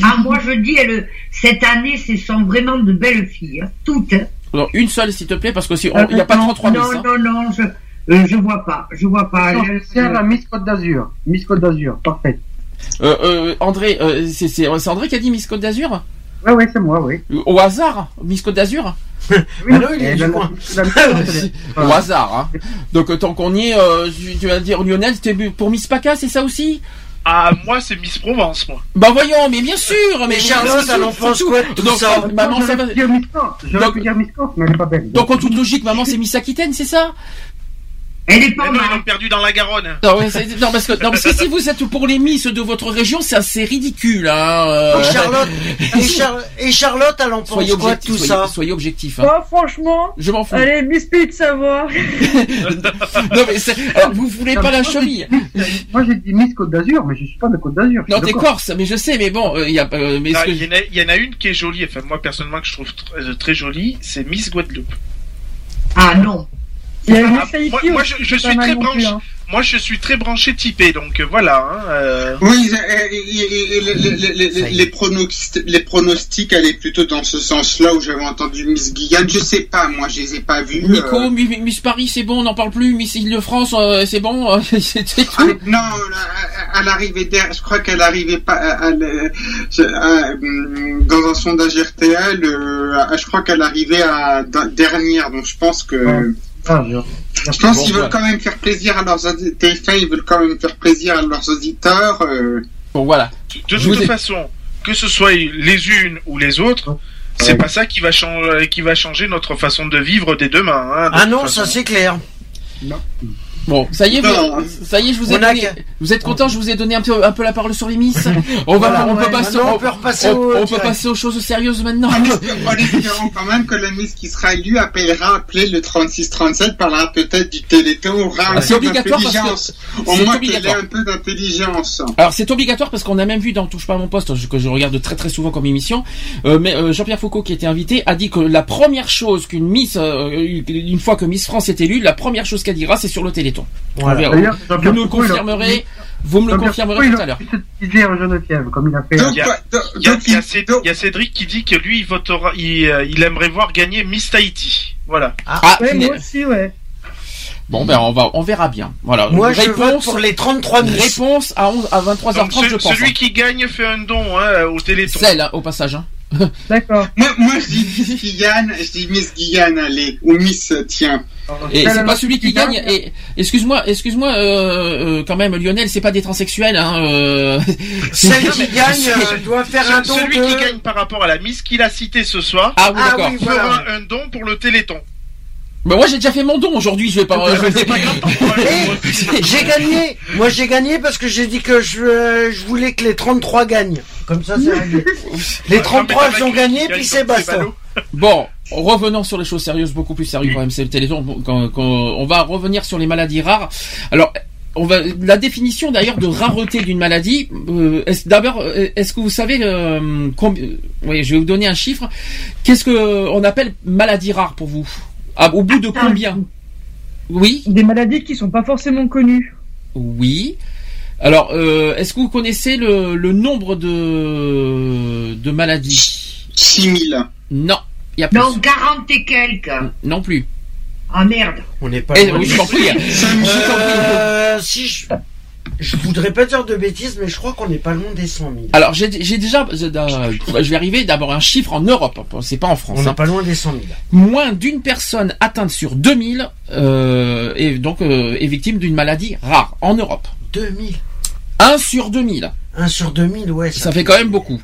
Speaker 6: Ah, moi je dis, elle, cette année, ce sont vraiment de belles filles, hein, toutes. hein.
Speaker 2: Alors, une seule, s'il te plaît, parce que si on- il n'y a pas
Speaker 6: non,
Speaker 2: 33 Miss.
Speaker 6: Non,
Speaker 2: hein.
Speaker 6: non, non, je, euh, je vois pas, je vois pas. Je-
Speaker 5: C'est la Miss Côte d'Azur. Miss Côte d'Azur, parfait.
Speaker 2: Euh, euh, André, euh, c'est c'est- c'est André qui a dit Miss Côte d'Azur?
Speaker 5: Ouais, ouais, c'est moi, oui.
Speaker 2: Au hasard, Miss Côte d'Azur?
Speaker 5: Oui, non, il est du coin.
Speaker 2: Au hasard, hein. Donc, euh, tant qu'on y est, euh, tu, vas dire Lionel, t'es pour Miss PACA, c'est ça aussi?
Speaker 4: Ah, moi, c'est Miss Provence, moi.
Speaker 2: Bah voyons, mais bien sûr mais
Speaker 7: Mais Charlotte, quoi tout
Speaker 2: Donc,
Speaker 7: ça
Speaker 2: euh, maman, ça va...
Speaker 5: J'aurais pu dire Miss France, j'aurais
Speaker 2: Donc-
Speaker 5: pu dire Miss France, mais elle est pas belle.
Speaker 2: Donc, en toute logique, maman, c'est Miss Aquitaine, c'est ça?
Speaker 6: Elle est pas
Speaker 4: non,
Speaker 6: mal.
Speaker 4: ils l'ont perdu dans la Garonne.
Speaker 2: non, parce que, non, parce que si vous êtes pour les Miss de votre région, c'est assez ridicule, hein. euh.
Speaker 7: Et Charlotte, et, Char- et Charlotte, elle en pense
Speaker 2: Soyez
Speaker 7: quoi de tout
Speaker 2: soyez,
Speaker 7: ça
Speaker 2: soyez objectif. hein.
Speaker 8: Moi, franchement,
Speaker 2: Je m'en fous.
Speaker 8: allez, Miss Pete, savoir.
Speaker 2: Non, mais alors, vous voulez pas la cheville
Speaker 5: Moi, j'ai dit Miss Côte d'Azur, mais je suis pas de Côte d'Azur.
Speaker 2: Non, t'es corse, mais je sais, mais bon, euh, il y a, euh, mais ce que-
Speaker 4: Il y, en a- il y en a une qui est jolie, enfin moi personnellement que je trouve tr- euh, très jolie, c'est Miss Guadeloupe.
Speaker 6: Ah non.
Speaker 8: Il y a une
Speaker 4: Ah, moi, moi, je, suis très branché,
Speaker 8: hein.
Speaker 4: moi je suis très branché typé, donc euh, voilà. Hein, euh.
Speaker 3: Oui, euh, et- et- et les, les- les- pronostics, les pronostics allaient plutôt dans ce sens-là où j'avais entendu Miss Guyane. Je sais pas, moi, je les ai pas vus.
Speaker 2: Nico,
Speaker 3: euh.
Speaker 2: Mi- Miss Paris, c'est bon, on n'en parle plus. Miss Île-de-France, euh, c'est bon, euh, c'est c'est
Speaker 3: Ah,
Speaker 2: tout.
Speaker 3: non, à- à l'arrivée je crois qu'elle arrivait pas à- à- à- hum, dans un sondage RTL. euh, je crois qu'elle arrivait à dernière, donc je pense que.
Speaker 5: Ah, je-
Speaker 3: Je pense qu'ils veulent quand même faire plaisir à leurs audi- TF1, ils veulent quand même faire plaisir à leurs auditeurs. euh.
Speaker 2: Bon, voilà.
Speaker 4: De toute
Speaker 2: ai-
Speaker 4: façon, que ce soit les unes ou les autres, c'est pas ça qui va changer, qui va changer notre façon de vivre dès demain. Hein, de
Speaker 7: Ah non,
Speaker 4: façon.
Speaker 7: ça c'est clair.
Speaker 2: Bon, ça y est,
Speaker 3: Non.
Speaker 2: vous, ça y est, je vous ai
Speaker 7: On
Speaker 2: donné, vous êtes content, je vous ai donner un peu, un peu la parole sur les Miss. On va,
Speaker 7: Voilà,
Speaker 2: on peut
Speaker 7: ouais,
Speaker 2: passer, on,
Speaker 7: on peut
Speaker 2: on-
Speaker 7: au
Speaker 2: on passer aux choses sérieuses maintenant.
Speaker 3: En espérant- en espérant quand même que la Miss qui sera élue appellera, appelée le 36-37, parlera peut-être du Téléthon, aura un
Speaker 2: Ah, c'est
Speaker 3: peu
Speaker 2: obligatoire parce que-
Speaker 3: d'intelligence. Au
Speaker 2: c'est
Speaker 3: moins qu'elle ait
Speaker 2: obligatoire.
Speaker 3: un peu d'intelligence.
Speaker 2: Alors c'est obligatoire parce qu'on a même vu dans Touche pas à mon poste que je regarde très très souvent comme émission, euh, mais euh, Jean-Pierre Foucault qui était invité a dit que la première chose qu'une Miss, euh, une fois que Miss France est élue, la première chose qu'elle dira c'est sur le Téléthon.
Speaker 7: Voilà.
Speaker 2: On verra.
Speaker 5: D'ailleurs, Jean-Pierre
Speaker 2: Vous nous le confirmerez, vous me le confirmerez tout à l'heure.
Speaker 5: comme il a fait.
Speaker 4: Il y a- Cédric qui dit que lui, il votera, il, euh, il aimerait voir gagner Miss Tahiti. Voilà.
Speaker 2: Ah,
Speaker 8: Ouais,
Speaker 2: mais-
Speaker 8: moi aussi, ouais.
Speaker 2: Bon ben on va, on verra bien. Voilà.
Speaker 7: Moi, je vote
Speaker 2: réponse,
Speaker 7: pour les 33 Miss.
Speaker 2: réponse à 11, à 23h30
Speaker 4: Donc, ce-
Speaker 2: je pense.
Speaker 4: celui
Speaker 2: hein.
Speaker 4: qui gagne fait un don hein, au Téléthon.
Speaker 2: Celle hein, au passage. Hein.
Speaker 8: D'accord.
Speaker 3: Moi, moi, je dis Miss Guyane, je dis Miss Guyane, allez, ou Miss, euh, tiens.
Speaker 2: Et c'est pas
Speaker 5: la-
Speaker 2: celui qui gagne. Et excuse-moi, excuse-moi, euh, euh, quand même, Lionel, c'est pas des transsexuels. Hein, euh,
Speaker 7: Celle
Speaker 4: Non,
Speaker 7: qui gagne doit faire
Speaker 4: Ce-
Speaker 7: un don
Speaker 4: celui
Speaker 7: de...
Speaker 4: qui gagne par rapport à la Miss qu'il a citée ce soir
Speaker 2: Ah oui,
Speaker 7: Ah
Speaker 4: fera
Speaker 7: voilà.
Speaker 4: un don pour le Téléthon.
Speaker 2: Bah moi j'ai déjà fait mon don aujourd'hui, je vais pas.
Speaker 4: autre.
Speaker 7: j'ai gagné. Moi, j'ai gagné parce que j'ai dit que je, euh, je voulais que les 33 gagnent. Comme ça, c'est réglé. Les 33, ils ont gagné, puis c'est basta.
Speaker 2: Bon, revenons sur les choses sérieuses, beaucoup plus sérieuses quand même. C'est le Téléthon. Quand- quand- on va revenir sur les maladies rares. Alors. On va, la définition d'ailleurs de rareté d'une maladie. euh, est-ce- D'abord, euh, est-ce que vous savez euh, combi- euh, Oui, je vais vous donner un chiffre. Qu'est-ce que on appelle maladie rare pour vous? Ah, Au bout de combien Oui.
Speaker 8: Des maladies qui sont pas forcément connues.
Speaker 2: Oui. Alors, euh, est-ce que vous connaissez le, le nombre de, de maladies
Speaker 3: 6000.
Speaker 2: Non, il y a plus.
Speaker 6: Non, 40 et quelques.
Speaker 2: Non plus.
Speaker 6: Ah merde.
Speaker 7: On n'est pas
Speaker 2: Eh,
Speaker 7: loin.
Speaker 2: oui, je t'en prie.
Speaker 7: Euh, si je... Je voudrais pas dire de bêtises, mais je crois qu'on n'est pas loin des 100 000.
Speaker 2: Alors j'ai déjà, je euh, je vais arriver d'abord un chiffre en Europe, c'est pas en France.
Speaker 7: On n'est
Speaker 2: hein.
Speaker 7: pas loin des 100 000.
Speaker 2: Moins d'une personne atteinte sur 2000 euh, est donc euh, est victime d'une maladie rare en Europe.
Speaker 7: 2000
Speaker 2: 1 sur 2000.
Speaker 7: 1 sur 2000, ouais.
Speaker 2: Ça fait quand même beaucoup.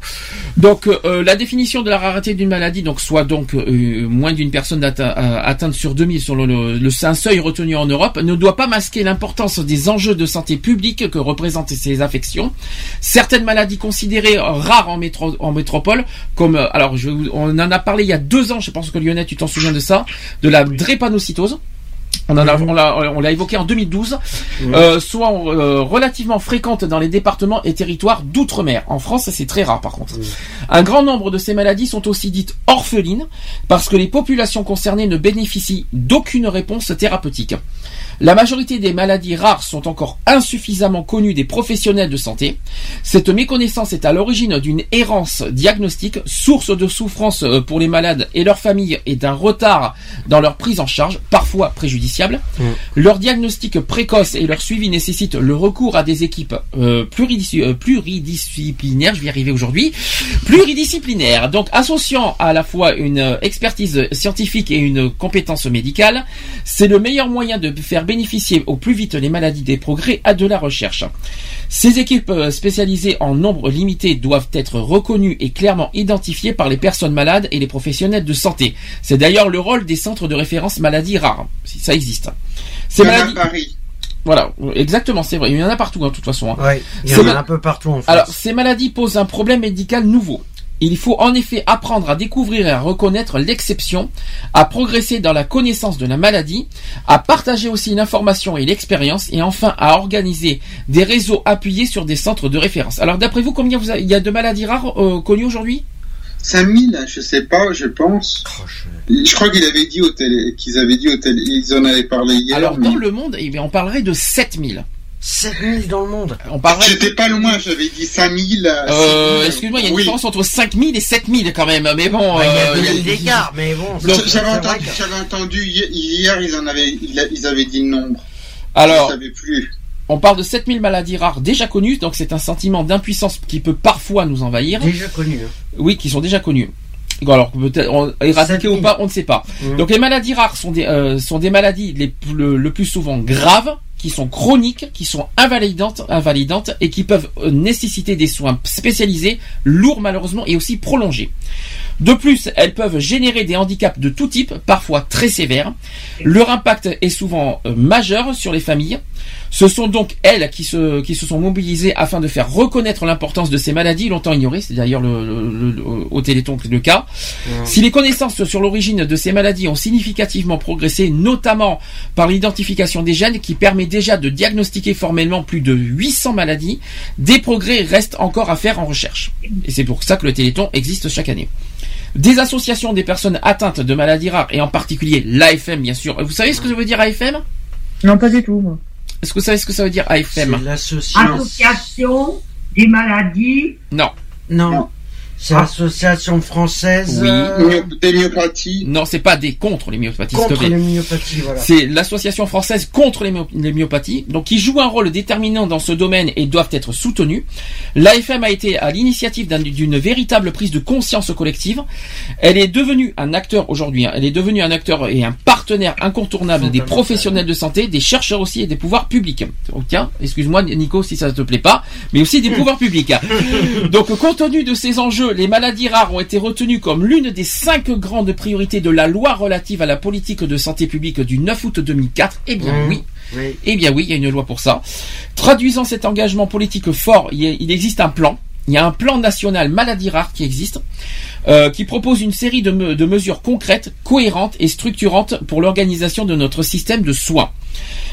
Speaker 2: Donc euh, la définition de la rareté d'une maladie, donc soit donc euh, moins d'une personne atte- euh, atteinte sur 2000 selon le, le c'est un seuil retenu en Europe, ne doit pas masquer l'importance des enjeux de santé publique que représentent ces affections. Certaines maladies considérées rares en, métro- en métropole, comme euh, alors je, on en a parlé il y a deux ans, je pense que Lionel tu t'en souviens de ça, de la drépanocytose. On en a, on l'a, on l'a évoqué en 2012, euh, soit euh, relativement fréquente dans les départements et territoires d'outre-mer. En France, c'est très rare par contre. Un grand nombre de ces maladies sont aussi dites orphelines parce que les populations concernées ne bénéficient d'aucune réponse thérapeutique. La majorité des maladies rares sont encore insuffisamment connues des professionnels de santé. Cette méconnaissance est à l'origine d'une errance diagnostique, source de souffrance euh, pour les malades et leurs familles et d'un retard dans leur prise en charge, parfois préjudiciable. Leur diagnostic précoce et leur suivi nécessitent le recours à des équipes euh, pluridis- euh, pluridisciplinaires, je vais y arriver aujourd'hui, pluridisciplinaires, donc associant à la fois une expertise scientifique et une compétence médicale, c'est le meilleur moyen de faire bénéficier au plus vite les maladies des progrès à de la recherche. Ces équipes euh, spécialisées en nombre limité doivent être reconnues et clairement identifiées par les personnes malades et les professionnels de santé. C'est d'ailleurs le rôle des centres de référence maladies rares, si ça existe. Ces
Speaker 3: Il y en a à
Speaker 2: maladies...
Speaker 3: Paris.
Speaker 2: Voilà, exactement, c'est vrai. Il y en a partout, hein, de toute façon. hein.
Speaker 7: Ouais, il y en a un peu partout en France.
Speaker 2: Alors, ces maladies posent un problème médical nouveau. Il faut en effet apprendre à découvrir et à reconnaître l'exception, à progresser dans la connaissance de la maladie, à partager aussi l'information et l'expérience, et enfin à organiser des réseaux appuyés sur des centres de référence. Alors, d'après vous, combien vous avez- il y a de maladies rares euh, connues aujourd'hui?
Speaker 3: 5000, je sais pas, je pense.
Speaker 7: Oh,
Speaker 3: Je crois qu'il avait dit au télé, qu'ils avaient dit au télé, ils en avaient parlé hier.
Speaker 2: Alors,
Speaker 3: mais-
Speaker 2: dans le monde, eh bien, on parlerait de 7000.
Speaker 7: 7000 dans le monde.
Speaker 2: On parlerait...
Speaker 3: J'étais pas loin, j'avais dit 5000.
Speaker 2: Euh, excuse-moi, il y a une
Speaker 3: Oui.
Speaker 2: différence entre 5000 et 7000 quand même, mais bon...
Speaker 7: Ouais, il y a
Speaker 2: euh,
Speaker 7: d'écart, mais bon.
Speaker 3: J'avais entendu, j'avais hier, ils en avaient, ils avaient dit le nombre.
Speaker 2: Alors,
Speaker 3: Je savais plus.
Speaker 2: On parle de 7000 maladies rares déjà connues, donc c'est un sentiment d'impuissance qui peut parfois nous envahir.
Speaker 7: Déjà connu. hein.
Speaker 2: Oui, qui sont déjà connues. Alors peut-être éradiquées ou
Speaker 7: 7000.
Speaker 2: pas, on ne sait pas.
Speaker 7: Mhm.
Speaker 2: Donc les maladies rares sont des euh, sont des maladies les, plus- le, le plus souvent graves, qui sont chroniques, qui sont invalidantes, et qui peuvent euh, nécessiter des soins spécialisés, lourds malheureusement et aussi prolongés. De plus, elles peuvent générer des handicaps de tout type, parfois très sévères. Leur impact est souvent euh, majeur sur les familles. Ce sont donc elles qui se, qui se sont mobilisées afin de faire reconnaître l'importance de ces maladies longtemps ignorées. C'est d'ailleurs le, le- le- au Téléthon le cas. Si les connaissances sur l'origine de ces maladies ont significativement progressé, notamment par l'identification des gènes qui permet déjà de diagnostiquer formellement plus de 800 maladies, des progrès restent encore à faire en recherche. Et c'est pour ça que le Téléthon existe chaque année. Des associations des personnes atteintes de maladies rares, et en particulier l'AFM bien sûr. Vous savez ce que ça veut dire AFM
Speaker 8: Non, pas du tout, moi.
Speaker 2: Est-ce que vous savez ce que ça veut dire AFM
Speaker 6: Association des maladies.
Speaker 2: Non.
Speaker 7: Non. C'est l'association française
Speaker 2: Oui.
Speaker 7: euh,
Speaker 3: Des myopathies.
Speaker 2: Non, c'est pas des contre les myopathies.
Speaker 7: contre les myopathies, voilà.
Speaker 2: C'est l'association française contre les, myo- les myopathies, donc qui joue un rôle déterminant dans ce domaine et doivent être soutenus. L'AFM a été à l'initiative d'un- d'une véritable prise de conscience collective. Elle est devenue un acteur aujourd'hui. hein. Elle est devenue un acteur et un partenaire incontournable des professionnels de santé, des chercheurs aussi et des pouvoirs publics. Tiens, excuse-moi Nico si ça te plaît pas, mais aussi des pouvoirs publics. Donc, compte tenu de ces enjeux, les maladies rares ont été retenues comme l'une des cinq grandes priorités de la loi relative à la politique de santé publique du 9 août 2004. Eh bien
Speaker 7: Mmh.
Speaker 2: oui.
Speaker 7: Oui.
Speaker 2: Eh bien oui, il y a une loi pour ça. Traduisant cet engagement politique fort, il, existe un plan. Il y a un plan national maladies rares qui existe, euh, qui propose une série de, me- de mesures concrètes, cohérentes et structurantes pour l'organisation de notre système de soins.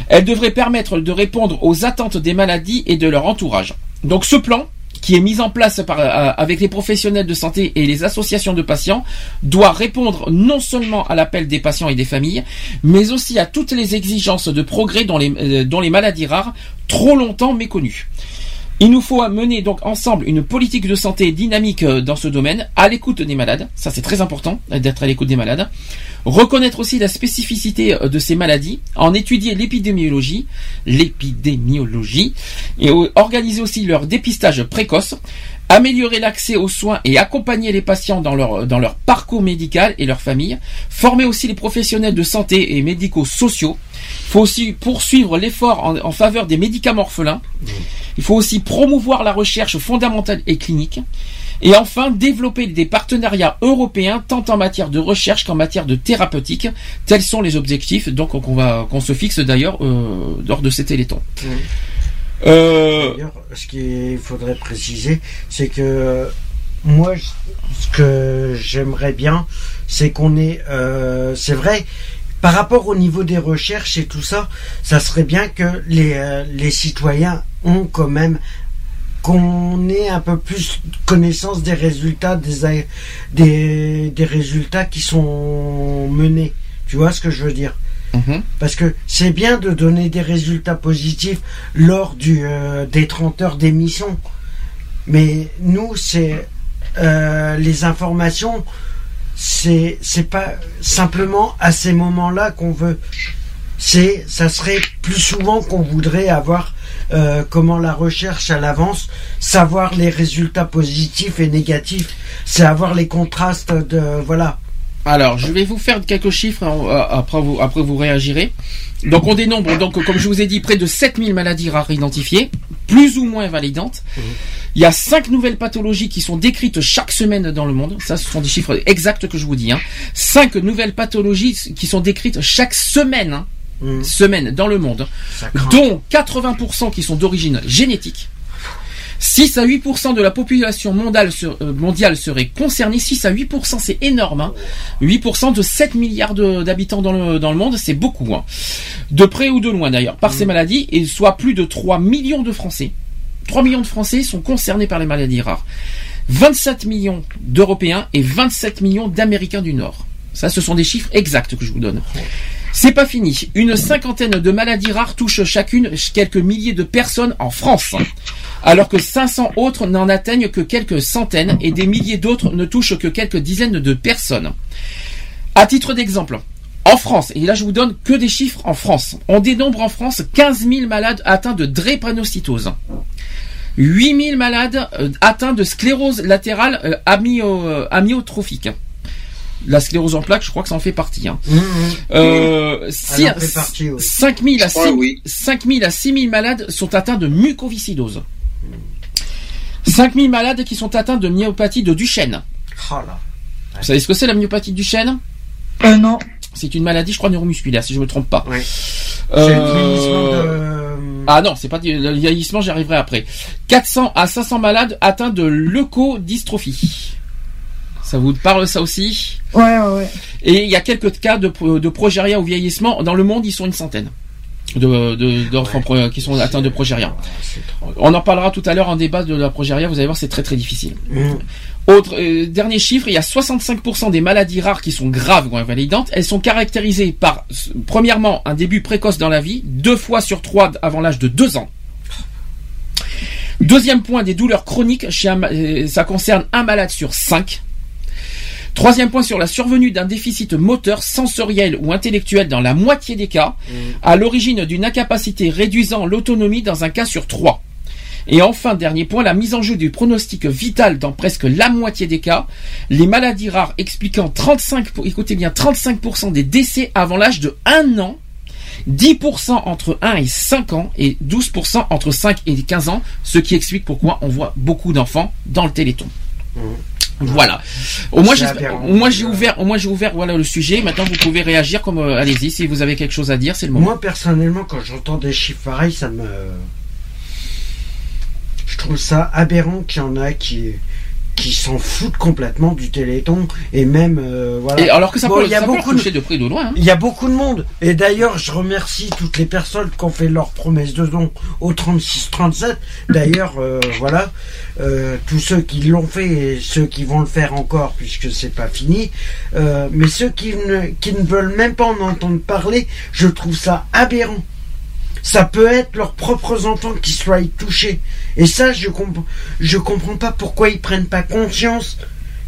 Speaker 2: Elle devrait permettre de répondre aux attentes des maladies et de leur entourage. Donc ce plan, qui est mis en place par, euh, avec les professionnels de santé et les associations de patients, doit répondre non seulement à l'appel des patients et des familles, mais aussi à toutes les exigences de progrès dont les, euh, dont les maladies rares, trop longtemps méconnues. Il nous faut mener donc ensemble une politique de santé dynamique euh, dans ce domaine, à l'écoute des malades. Ça, c'est très important d'être à l'écoute des malades. Reconnaître aussi la spécificité euh, de ces maladies, en étudier l'épidémiologie, l'épidémiologie, et organiser aussi leur dépistage précoce. Améliorer l'accès aux soins et accompagner les patients dans leur, dans leur parcours médical et leur famille. Former aussi les professionnels de santé et médicaux sociaux. Il faut aussi poursuivre l'effort en, en faveur des médicaments orphelins. Il faut aussi promouvoir la recherche fondamentale et clinique. Et enfin, développer des partenariats européens tant en matière de recherche qu'en matière de thérapeutique. Tels sont les objectifs donc qu'on va qu'on se fixe d'ailleurs euh, lors de ces télétons. Euh,
Speaker 7: D'ailleurs, ce qu'il faudrait préciser, c'est que moi, ce que j'aimerais bien, c'est qu'on ait, euh, c'est vrai, par rapport au niveau des recherches et tout ça, ça serait bien que les, euh, les citoyens ont quand même qu'on ait un peu plus connaissance des résultats des, des, des résultats qui sont menés. Tu vois ce que je veux dire? Parce que c'est bien de donner des résultats positifs lors du, euh, des 30 heures d'émission. Mais nous, c'est euh, les informations, c'est c'est pas simplement à ces moments-là qu'on veut. C'est ça serait plus souvent qu'on voudrait avoir euh, comment la recherche à l'avance, savoir les résultats positifs et négatifs, c'est avoir les contrastes de voilà.
Speaker 2: Alors, je vais vous faire quelques chiffres, euh, après vous, après vous réagirez. Donc, on dénombre, donc, comme je vous ai dit, près de 7000 maladies rares identifiées, plus ou moins validantes. Il y a 5 nouvelles pathologies qui sont décrites chaque semaine dans le monde. Ça, ce sont des chiffres exacts que je vous dis. Hein. 5 nouvelles pathologies qui sont décrites chaque semaine, hein. Semaine dans le monde, dont 80% qui sont d'origine génétique. 6 à 8% de la population mondiale, euh, mondiale serait concernée. 6 à 8%, c'est énorme. Hein. 8% de 7 milliards d'habitants dans le, dans le monde, c'est beaucoup. Hein. De près ou de loin d'ailleurs, par ces maladies, et soit plus de 3 millions de Français. 3 millions de Français sont concernés par les maladies rares. 27 millions d'Européens et 27 millions d'Américains du Nord. Ça, ce sont des chiffres exacts que je vous donne. C'est pas fini. Une cinquantaine de maladies rares touchent chacune quelques milliers de personnes en France. Alors que 500 autres n'en atteignent que quelques centaines et des milliers d'autres ne touchent que quelques dizaines de personnes. À titre d'exemple, en France, et là je vous donne que des chiffres en France, on dénombre en France 15 000 malades atteints de drépanocytose. 8 000 malades euh, atteints de sclérose latérale euh, euh, amyotrophique. La sclérose en plaques, je crois que ça en fait partie. Hein. Euh, si-
Speaker 7: Elle en fait partie, oui.
Speaker 2: 5 000 à
Speaker 7: Je crois,
Speaker 2: 6
Speaker 7: oui.
Speaker 2: 5 000 à 6 000 malades sont atteints de mucoviscidose. 5 000 malades qui sont atteints de myopathie de Duchenne.
Speaker 7: Oh là.
Speaker 2: Vous savez ce que c'est la myopathie de Duchenne?
Speaker 8: Euh, non.
Speaker 2: C'est une maladie, je crois, neuromusculaire, si je me trompe pas.
Speaker 7: Vieillissement de-
Speaker 2: Ah non, c'est pas le vieillissement, j'y arriverai après. 400 à 500 malades atteints de leucodystrophie. Ça vous parle ça aussi
Speaker 8: Ouais, ouais, ouais.
Speaker 2: Et il y a quelques cas de, pro- de progéria au vieillissement. Dans le monde, ils sont une centaine de, de- d'enfants pro- qui sont atteints de progéria. On en parlera tout à l'heure en débat de la progéria. Vous allez voir, c'est très très difficile. Autre euh, dernier chiffre, il y a 65% des maladies rares qui sont graves ou invalidantes. Elles sont caractérisées par, premièrement, un début précoce dans la vie, deux fois sur trois avant l'âge de deux ans. Deuxième point, des douleurs chroniques. Chez un ma- euh, ça concerne un malade sur cinq. Troisième point sur la survenue d'un déficit moteur, sensoriel ou intellectuel dans la moitié des cas, à l'origine d'une incapacité réduisant l'autonomie dans un cas sur trois. Et enfin, dernier point, la mise en jeu du pronostic vital dans presque la moitié des cas, les maladies rares expliquant 35, pour- écoutez bien, 35% des décès avant l'âge de 1 an, 10% entre 1 et 5 ans et 12% entre 5 et 15 ans, ce qui explique pourquoi on voit beaucoup d'enfants dans le téléthon. Voilà. Au moins, au j'ai ouvert, au moins j'ai ouvert voilà le sujet. Maintenant, vous pouvez réagir comme euh, allez-y si vous avez quelque chose à dire, c'est le moment.
Speaker 7: Moi personnellement, quand j'entends des chiffres pareils, ça me. Je trouve ça aberrant qu'il y en a qui qui s'en foutent complètement du Téléthon et même euh, voilà.
Speaker 2: Et alors que ça
Speaker 7: Bon,
Speaker 2: peut,
Speaker 7: il y a
Speaker 2: ça peut
Speaker 7: beaucoup de-
Speaker 2: de près de loin. hein.
Speaker 7: Il y a beaucoup de monde. Et d'ailleurs, je remercie toutes les personnes qui ont fait leur promesse de don au 36-37. D'ailleurs, euh, voilà, euh, tous ceux qui l'ont fait et ceux qui vont le faire encore, puisque c'est pas fini. Mais ceux qui ne, qui ne veulent même pas en entendre parler, je trouve ça aberrant. Ça peut être leurs propres enfants qui soient touchés. Et ça, je comprends, je comprends pas pourquoi ils prennent pas conscience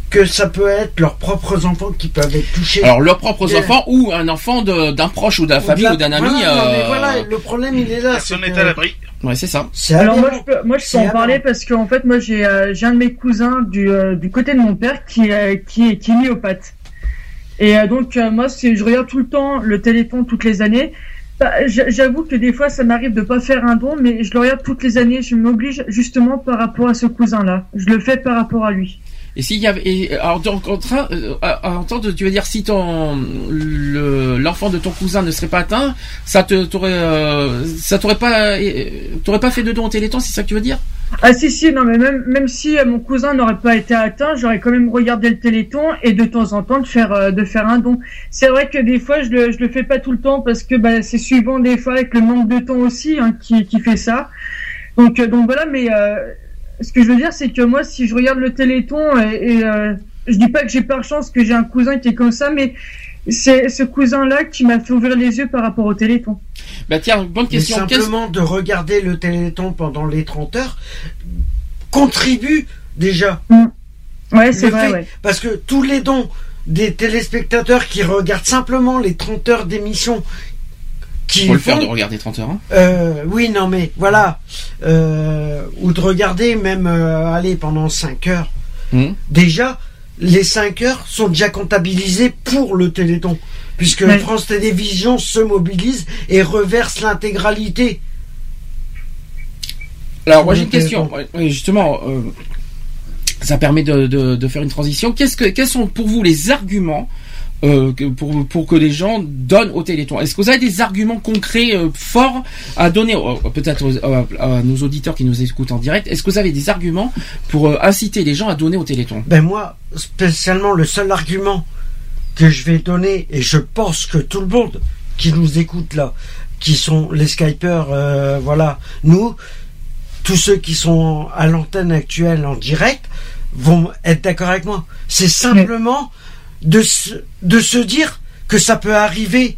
Speaker 7: que ça peut être leurs propres enfants qui peuvent être touchés.
Speaker 2: Alors leurs propres enfants ou un enfant d'un proche ou de la famille ou d'un ami.
Speaker 7: Voilà, non, mais
Speaker 2: euh,
Speaker 7: voilà, le problème il est là.
Speaker 4: Personne n'est
Speaker 7: que-
Speaker 4: à l'abri.
Speaker 2: Ouais, c'est ça.
Speaker 8: Alors moi je peux, moi je peux
Speaker 7: C'est
Speaker 8: en parler parce qu'en fait moi j'ai euh, j'ai un de mes cousins du, euh, du côté de mon père qui euh, qui est qui est myopathe. Et euh, donc euh, moi je regarde tout le temps le téléthon toutes les années. Bah, J'avoue que des fois ça m'arrive de pas faire un don, mais je le regarde toutes les années. Je m'oblige justement par rapport à ce cousin-là. Je le fais par rapport à lui.
Speaker 2: Et s'il y avait, alors en train, euh, tu veux dire si ton le- l'enfant de ton cousin ne serait pas atteint, ça te t'aurait, euh, ça t'aurait pas, euh, t'aurais pas fait de don au Téléthon, c'est ça que tu veux dire?
Speaker 8: Ah si si non mais même même si euh, mon cousin n'aurait pas été atteint, j'aurais quand même regardé le Téléthon et de temps en temps de faire euh, de faire un don. C'est vrai que des fois je le je le fais pas tout le temps parce que bah, c'est suivant des fois avec le manque de temps aussi hein, qui qui fait ça. Donc euh, donc voilà mais euh, ce que je veux dire c'est que moi si je regarde le Téléthon et, et je dis pas que j'ai par chance que j'ai un cousin qui est comme ça mais c'est ce cousin là qui m'a fait ouvrir les yeux par rapport au Téléthon.
Speaker 2: Bah tiens, bonne question.
Speaker 7: Simplement de regarder le Téléthon pendant les 30 heures contribue déjà.
Speaker 8: Ouais, c'est vrai,
Speaker 7: fait-
Speaker 8: ouais.
Speaker 7: Parce que tous les dons des téléspectateurs qui regardent simplement les 30 heures d'émission qui
Speaker 2: Faut le faire de regarder 30 heures. hein.
Speaker 7: Euh, oui, non, mais voilà. Euh, ou de regarder même, euh, aller pendant 5 heures.
Speaker 2: Mhm.
Speaker 7: Déjà, les 5 heures sont déjà comptabilisées pour le Téléthon. Puisque
Speaker 2: Ouais.
Speaker 7: France Télévisions se mobilise et reverse l'intégralité.
Speaker 2: Alors moi j'ai une question. Justement, euh, ça permet de, de, de faire une transition. Qu'est-ce que quels sont pour vous les arguments euh, pour pour que les gens donnent au Téléthon Est-ce que vous avez des arguments concrets euh, forts à donner euh, peut-être aux- à, à nos auditeurs qui nous écoutent en direct Est-ce que vous avez des arguments pour euh, inciter les gens à donner au Téléthon?
Speaker 7: Ben moi, spécialement, le seul argument que je vais donner, et je pense que tout le monde qui nous écoute là, qui sont les Skypers, euh, voilà, nous, tous ceux qui sont à l'antenne actuelle en direct, vont être d'accord avec moi. C'est simplement de se, de se dire que ça peut arriver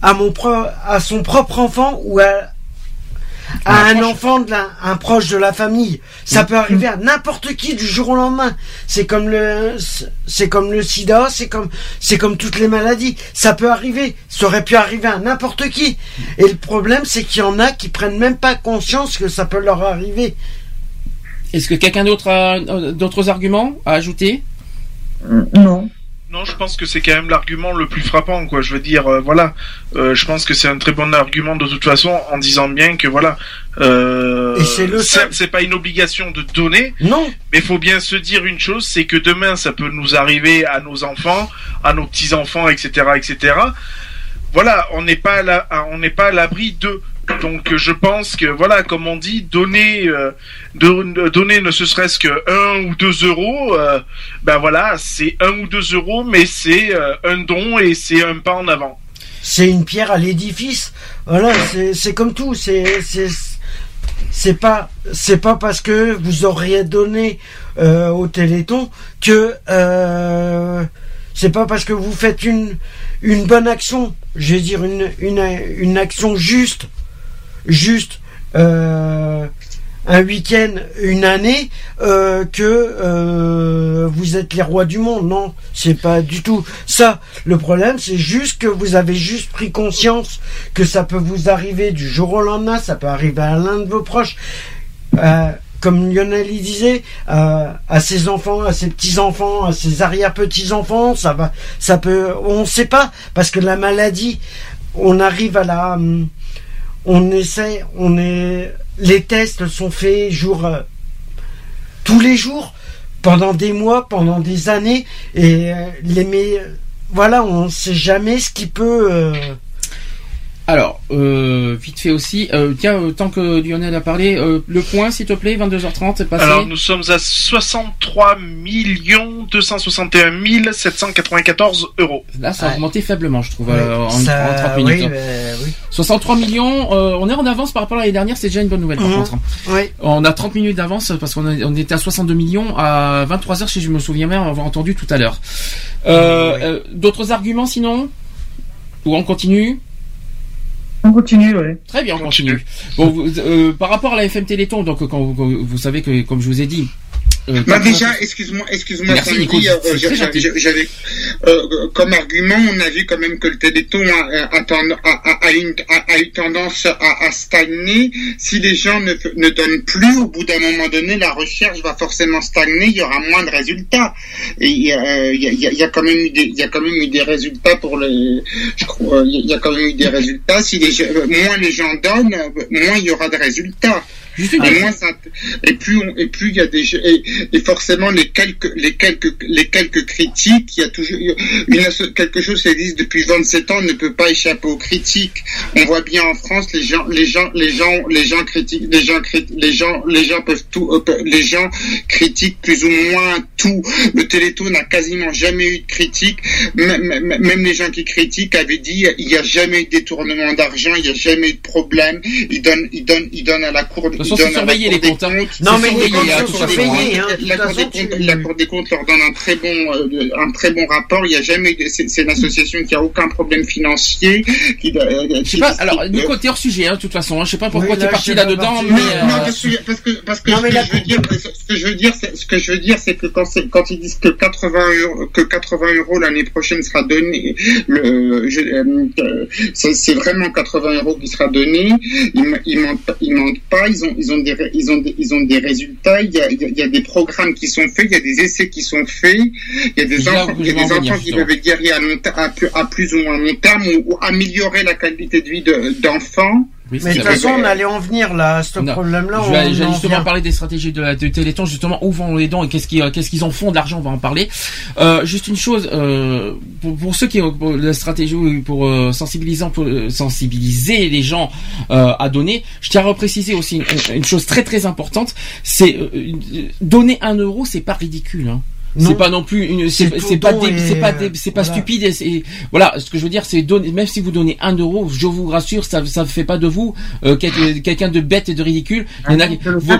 Speaker 7: à mon pro- à son propre enfant ou à, à un enfant de la, un proche de la famille. Ça peut arriver à n'importe qui du jour au lendemain. C'est comme le, c'est comme le sida, c'est comme, c'est comme toutes les maladies. Ça peut arriver. Ça aurait pu arriver à n'importe qui. Et le problème, c'est qu'il y en a qui prennent même pas conscience que ça peut leur arriver.
Speaker 2: Est-ce que quelqu'un d'autre a d'autres arguments à ajouter?
Speaker 8: Non.
Speaker 4: Non, je pense que c'est quand même l'argument le plus frappant, quoi. Je veux dire, euh, voilà, Euh, je pense que c'est un très bon argument de toute façon, en disant bien que voilà, euh,
Speaker 7: c'est
Speaker 4: pas une obligation de donner,
Speaker 7: non,
Speaker 4: mais il faut bien se dire une chose, c'est que demain, ça peut nous arriver à nos enfants, à nos petits enfants, etc., etc. Voilà, on n'est pas là, on n'est pas à l'abri d'eux. Donc je pense que voilà, comme on dit, donner, euh, don- donner ne serait-ce que un ou deux euros, euh, ben voilà, c'est un ou deux euros, mais c'est euh, un don et c'est un pas en avant.
Speaker 7: C'est une pierre à l'édifice. Voilà, c'est, comme tout. C'est, pas, parce que vous auriez donné au Téléthon que c'est pas parce que vous faites une une bonne action. Je vais dire une action juste, juste. Euh, un week-end, une année, euh, que euh, vous êtes les rois du monde. Non, c'est pas du tout ça. Le problème, c'est juste que vous avez juste pris conscience que ça peut vous arriver du jour au lendemain, ça peut arriver à l'un de vos proches. Comme Lionel il disait, à ses enfants, à ses petits enfants, à ses arrière petits enfants, ça va, ça peut, on sait pas parce que la maladie, on arrive à la, hum, on essaie, on est, les tests sont faits jour, euh, tous les jours, pendant des mois, pendant des années, et euh, les mais voilà, on sait jamais ce qui peut.
Speaker 2: Alors, euh, vite fait aussi, euh, tiens, euh, tant que Lionel a parlé, euh, le point, s'il te plaît, 22h30, c'est passé.
Speaker 4: Alors nous sommes à 63 261 794 euros.
Speaker 2: Là, ça a augmenté faiblement, je trouve, euh, en,
Speaker 7: ça-
Speaker 2: en 30 minutes.
Speaker 7: oui,
Speaker 2: hein.
Speaker 7: ben, oui.
Speaker 2: 63 millions, euh, on est en avance par rapport à l'année dernière, c'est déjà une bonne nouvelle par
Speaker 7: Mhm.
Speaker 2: contre.
Speaker 7: Oui.
Speaker 2: On a 30 minutes d'avance parce qu'on on était à 62 millions à 23h si je me souviens bien avoir entendu tout à l'heure. Euh, euh, D'autres arguments sinon? Ou on continue?
Speaker 8: On continue, ouais.
Speaker 2: Très bien, on continue. Bon, vous- euh, par rapport à la FM Téléthon, donc quand, vous- quand vous savez que, comme je vous ai dit. Euh,
Speaker 3: Bah
Speaker 2: 80
Speaker 3: déjà, excuse-moi, excuse-moi, euh, j'avais euh, comme argument, on a vu quand même que le Téléthon a, a, une, eu tendance à, stagner. Si les gens ne, ne donnent plus, au bout d'un moment donné, la recherche va forcément stagner. Il y aura moins de résultats. Et il y a, y y y quand même eu des, il y a quand même eu des résultats pour les, je crois, il y a quand même eu des résultats. Si les euh, moins les gens donnent, euh, moins il y aura de résultats.
Speaker 2: Juste une
Speaker 3: Et, moins ça- et plus on- et plus il y a des et, et forcément les quelques les quelques les quelques critiques il y a toujours une quelque chose qui existe depuis 27 ans ne peut pas échapper aux critiques. On voit bien en France les gens les gens les gens les gens critiquent les gens les gens les gens peuvent tout euh, les gens critiquent plus ou moins tout. Le Téléthon n'a quasiment jamais eu de critique même, même- même les gens qui critiquent avaient dit il n'y a jamais eu de détournement d'argent il n'y a jamais eu de problème. Ils donnent ils donnent ils donnent à la cour
Speaker 2: De toute façon, c'est surveillé les comptes. hein.
Speaker 3: non, mais les comptes
Speaker 2: hein,
Speaker 3: sont surveillés,
Speaker 2: hein.
Speaker 3: hein. La Cour des comptes, leur donne un très bon, euh, un très bon rapport. Il y a jamais, c'est une association qui a aucun problème financier. Qui, euh,
Speaker 2: Je sais
Speaker 3: qui-
Speaker 2: pas, alors Nico, t'es hors sujet, hein, de toute façon. hein. Je sais pas pourquoi t'es parti là-dedans, mais.
Speaker 3: Non,
Speaker 2: euh,
Speaker 3: non, parce que, parce que, ce,
Speaker 7: mais
Speaker 3: que je veux dire, ce que je veux dire, c'est, ce que je veux dire, c'est que quand, c'est- quand ils disent que 80 euros, que 80 euros l'année prochaine sera donné, le, c'est, vraiment 80 euros qui sera donné. Ils, ils mentent, pas- ils mentent pas. Ils ont, ils ont des, ils ont des, ils ont des résultats. Il y a, il y a- des programmes qui sont faits. Il y a des essais qui sont faits. Il y a des enfants, il y a des qui peuvent être guéris à, long à, plus, à plus ou moins long terme ou, ou améliorer la qualité de vie de- d'enfants.
Speaker 2: Oui,
Speaker 7: Mais de toute façon, on allait en venir là, à ce problème-là.
Speaker 2: J'allais
Speaker 7: en
Speaker 2: justement
Speaker 7: vient.
Speaker 2: parler des stratégies de la de Téléthon, justement où vont les dons et qu'est-ce qu'ils euh, qu'ils en font de l'argent, on va en parler. Euh, juste une chose, euh, pour, pour ceux qui ont la stratégie pour euh, sensibilisant pour sensibiliser les gens à donner, je tiens à repréciser aussi une, une chose très très importante, c'est donner un euro, c'est pas ridicule. Hein. C'est pas non plus une, c'est pas c'est pas
Speaker 7: euh,
Speaker 2: dé- c'est pas
Speaker 7: voilà.
Speaker 2: stupide. et c'est- voilà, ce que je veux dire, c'est donner, même si vous donnez un euro, je vous rassure, ça ça fait pas de vous euh, quel- quelqu'un de bête et de ridicule. Il y en a, qui- vous-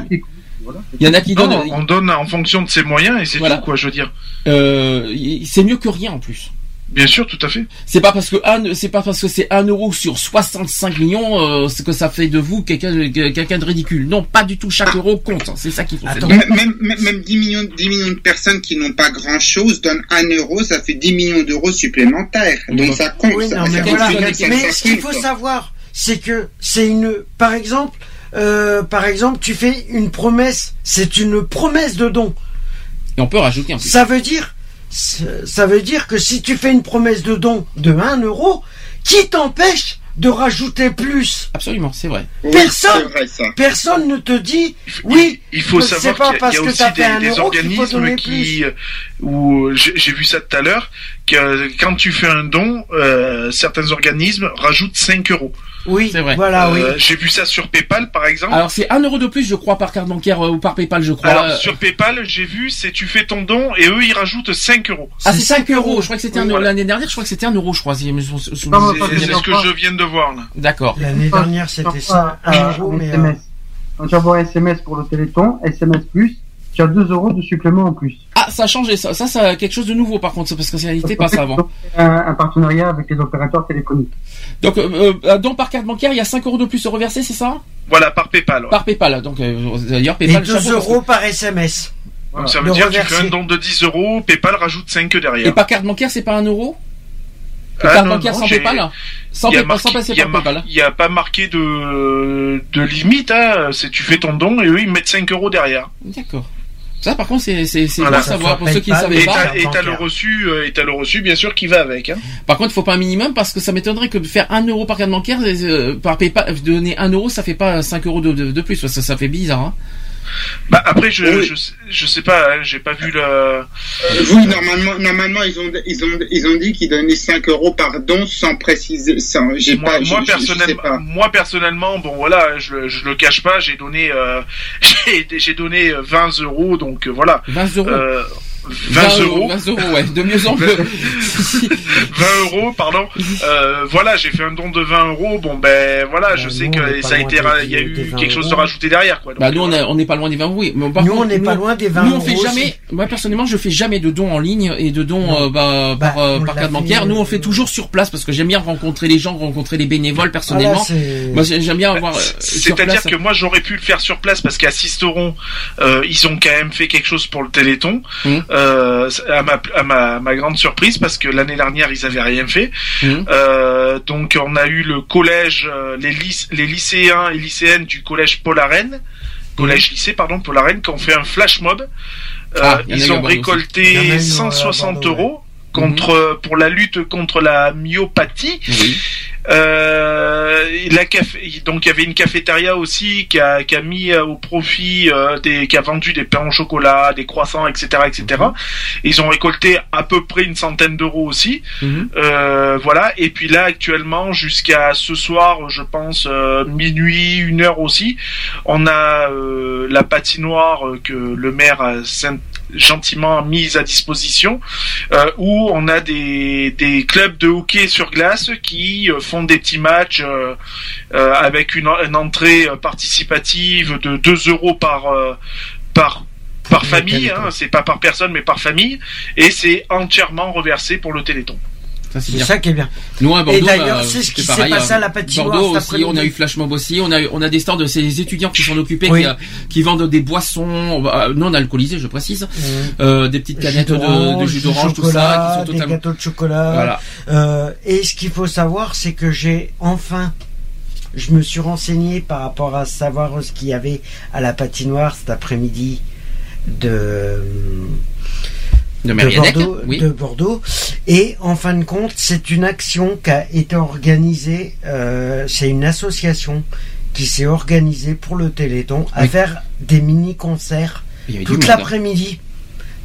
Speaker 2: il y en a qui
Speaker 4: Non,
Speaker 2: donnent.
Speaker 4: on donne en fonction de ses moyens et c'est
Speaker 2: Voilà.
Speaker 4: tout quoi, je veux dire.
Speaker 2: Euh, c'est mieux que rien en plus.
Speaker 4: Bien sûr, tout à fait.
Speaker 2: C'est pas parce que un, c'est pas parce que c'est un euro sur 65 millions, euh, que ça fait de vous quelqu'un, de- quelqu'un de ridicule. Non, pas du tout. Chaque euro compte. hein. C'est ça qu'il faut. dire.
Speaker 3: Même, même, même- même 10 millions, 10 millions de personnes qui n'ont pas grand chose donnent 1 euro, ça fait 10 millions d'euros supplémentaires. Donc ça compte.
Speaker 7: Oui,
Speaker 3: ça,
Speaker 7: non, mais
Speaker 3: ça
Speaker 7: voilà. Mais ce qu'il faut savoir, c'est que c'est une, par exemple, euh, par exemple, tu fais une promesse, c'est une promesse de don.
Speaker 2: Et on peut rajouter un peu.
Speaker 7: Ça veut dire, ça veut dire que si tu fais une promesse de don de 1 euro, qui t'empêche de rajouter plus
Speaker 2: Absolument, c'est vrai.
Speaker 7: Personne,
Speaker 3: vrai,
Speaker 7: personne ne te dit, oui.
Speaker 4: Il faut savoir
Speaker 7: pas
Speaker 4: qu'il y a-
Speaker 7: parce
Speaker 4: il y a
Speaker 7: que
Speaker 4: aussi des, organismes qui, euh, où euh, j'ai j'ai vu ça tout à l'heure, que quand tu fais un don, euh, certains organismes rajoutent 5 euros.
Speaker 7: Oui,
Speaker 2: c'est vrai.
Speaker 7: Voilà,
Speaker 4: Euh,
Speaker 7: oui.
Speaker 4: J'ai vu ça sur PayPal par exemple.
Speaker 2: Alors c'est un euro de plus, je crois, par carte bancaire euh, ou par PayPal, je crois.
Speaker 4: Alors
Speaker 2: Euh,
Speaker 4: sur PayPal, j'ai vu, c'est tu fais ton don et eux ils rajoutent 5 euros.
Speaker 2: ah, c'est 5 euros. Je crois que c'était un
Speaker 4: Oui,
Speaker 2: euro
Speaker 4: voilà.
Speaker 2: l'année dernière. Je crois que c'était un euro, je crois. si me
Speaker 4: C'est c'est ce que je viens de voir là.
Speaker 2: D'accord.
Speaker 7: L'année dernière, c'était ça,
Speaker 5: un
Speaker 7: euro, mais. euh,
Speaker 5: SMS. Envoies un SMS pour le Téléthon, SMS plus, tu as 2 euros de supplément en plus.
Speaker 2: Ah, ça a changé. Ça, ça, ça a quelque chose de nouveau par contre, parce que ça n'était pas ça avant.
Speaker 5: Un, un partenariat avec les opérateurs téléphoniques.
Speaker 2: Donc, euh, euh, donc par carte bancaire, il y a 5 euros de plus à reverser, c'est ça?
Speaker 4: Voilà, par PayPal. ouais.
Speaker 2: Par PayPal. Donc euh, d'ailleurs,
Speaker 7: Et
Speaker 2: PayPal.
Speaker 7: 2
Speaker 2: parce que-
Speaker 7: euros par SMS.
Speaker 4: Donc ça veut
Speaker 7: De
Speaker 4: dire que tu
Speaker 7: reverser.
Speaker 4: fais un don de 10 euros, PayPal rajoute 5 derrière.
Speaker 2: Et par carte bancaire, c'est pas un euro?
Speaker 4: Ah,
Speaker 2: Carte
Speaker 4: non,
Speaker 2: bancaire
Speaker 4: non,
Speaker 2: sans PayPal Sans
Speaker 4: y a
Speaker 2: PayPal,
Speaker 4: marqué-
Speaker 2: sans passer
Speaker 4: il y a
Speaker 2: par
Speaker 4: mar-
Speaker 2: PayPal.
Speaker 4: Il n'y a pas marqué de, de limite, hein. c'est tu fais ton don et eux ils mettent 5 euros derrière.
Speaker 2: D'accord. Ça, par contre, c'est c'est c'est
Speaker 4: Voilà.
Speaker 2: bon à savoir pour ceux qui ne savaient pas.
Speaker 4: et t'as le reçu, euh, et t'as le reçu bien sûr qui va avec. Hein.
Speaker 2: Par contre, il faut pas un minimum parce que ça m'étonnerait que de faire 1 euro par carte bancaire, euh, par PayPal, donner 1 euro, ça fait pas 5 euros de, de, de plus. Ça, ça fait bizarre. Hein.
Speaker 4: Bah après je,
Speaker 3: Oui.
Speaker 4: je, sais- je sais pas, hein, j'ai pas vu le.
Speaker 3: Euh, oui, normalement, normalement, ils ont, ils ont, ils ont dit qu'ils donnaient 5 euros par don sans préciser, sans, j'ai
Speaker 4: Moi,
Speaker 3: pas,
Speaker 4: moi,
Speaker 3: je- je- je sais
Speaker 4: personnellement,
Speaker 3: pas.
Speaker 4: moi personnellement, bon voilà, je, le- je le cache pas, j'ai donné, euh, j'ai, j'ai donné euh, 20 euros, donc euh, voilà.
Speaker 2: 20 euros
Speaker 4: Euh, 20 euros.
Speaker 2: 20 euros, ouais, de mieux en mieux.
Speaker 4: 20 euros, pardon. Euh, voilà, j'ai fait un don de 20 euros. Bon, ben voilà, je sais
Speaker 7: nous,
Speaker 4: que ça a été, il y a eu
Speaker 7: 20
Speaker 4: quelque chose de
Speaker 7: euros.
Speaker 4: rajouté derrière, quoi. Donc,
Speaker 2: Bah nous on est- on n'est pas loin des 20 oui. Mais par
Speaker 7: Nous,
Speaker 2: contre,
Speaker 7: on n'est pas loin des 20
Speaker 2: Nous on fait
Speaker 7: euros
Speaker 2: jamais.
Speaker 7: aussi.
Speaker 2: Moi personnellement je fais jamais de dons en ligne et de dons euh, bah,
Speaker 7: Bah,
Speaker 2: par, euh, par carte
Speaker 7: fait,
Speaker 2: bancaire. Nous on
Speaker 7: euh,
Speaker 2: fait toujours sur place parce que j'aime bien rencontrer les gens, rencontrer les bénévoles personnellement.
Speaker 7: Ah, c'est-
Speaker 2: Moi j'ai- j'aime bien avoir. euh, sur
Speaker 4: C'est-à-dire que moi j'aurais pu le faire sur place parce qu'à Sisteron, euh, ils ont quand même fait quelque chose pour le Téléthon,
Speaker 2: Mhm.
Speaker 4: Euh, à, ma, à ma, ma grande surprise parce que l'année dernière ils avaient rien fait.
Speaker 2: Mhm.
Speaker 4: Euh, donc on a eu le collège, euh, les, lyc- les lycéens et lycéennes du collège Paul Arène, collège lycée pardon Paul Arène, qui ont fait un flash mob.
Speaker 2: Ah,
Speaker 4: ils ont récolté
Speaker 7: Il y en a eu à
Speaker 4: 160
Speaker 7: Bordeaux,
Speaker 4: euros contre pour la lutte contre la myopathie.
Speaker 2: Oui.
Speaker 4: Euh, la café, donc il y avait une cafétéria aussi qui a, qui a mis euh, au profit euh, des, qui a vendu des pains au chocolat, des croissants, etc., etc. Ils ont récolté à peu près une centaine d'euros aussi.
Speaker 2: Mhm.
Speaker 4: Euh, voilà. Et puis là actuellement jusqu'à ce soir, je pense euh, minuit, une heure aussi, on a euh, la patinoire que le maire a saint- gentiment mise à disposition, euh, où on a des, des clubs de hockey sur glace qui euh, font des petits matchs euh, euh, avec une, une entrée participative de 2 euros par euh, par par
Speaker 7: le
Speaker 4: famille, hein, c'est pas par personne mais par famille, et c'est entièrement reversé pour le Téléthon.
Speaker 2: C'est
Speaker 7: ça qui est bien.
Speaker 2: Nous à Bordeaux,
Speaker 7: Et d'ailleurs,
Speaker 2: bah,
Speaker 7: c'est ce qui s'est passé
Speaker 2: hein.
Speaker 7: à la patinoire
Speaker 2: Bordeaux
Speaker 7: cet
Speaker 2: aussi, on a eu Flash Mob aussi, on a eu, on a des stands de ces étudiants qui sont occupés,
Speaker 7: Oui.
Speaker 2: qui, euh, qui vendent des boissons bah, non alcoolisées, je précise, euh, des petites canettes de, de jus d'orange, tout ça, qui sont
Speaker 7: des
Speaker 2: totalement.
Speaker 7: gâteaux de chocolat.
Speaker 2: Voilà.
Speaker 7: Euh, et ce qu'il faut savoir, c'est que j'ai enfin, je me suis renseigné par rapport à savoir ce qu'il y avait à la patinoire cet après-midi de
Speaker 2: De
Speaker 7: Bordeaux,
Speaker 2: oui.
Speaker 7: de Bordeaux. Et en fin de compte, c'est une action qui a été organisée. euh, c'est une association qui s'est organisée pour le Téléthon à
Speaker 2: Oui.
Speaker 7: faire des mini-concerts toute
Speaker 2: monde.
Speaker 7: l'après-midi.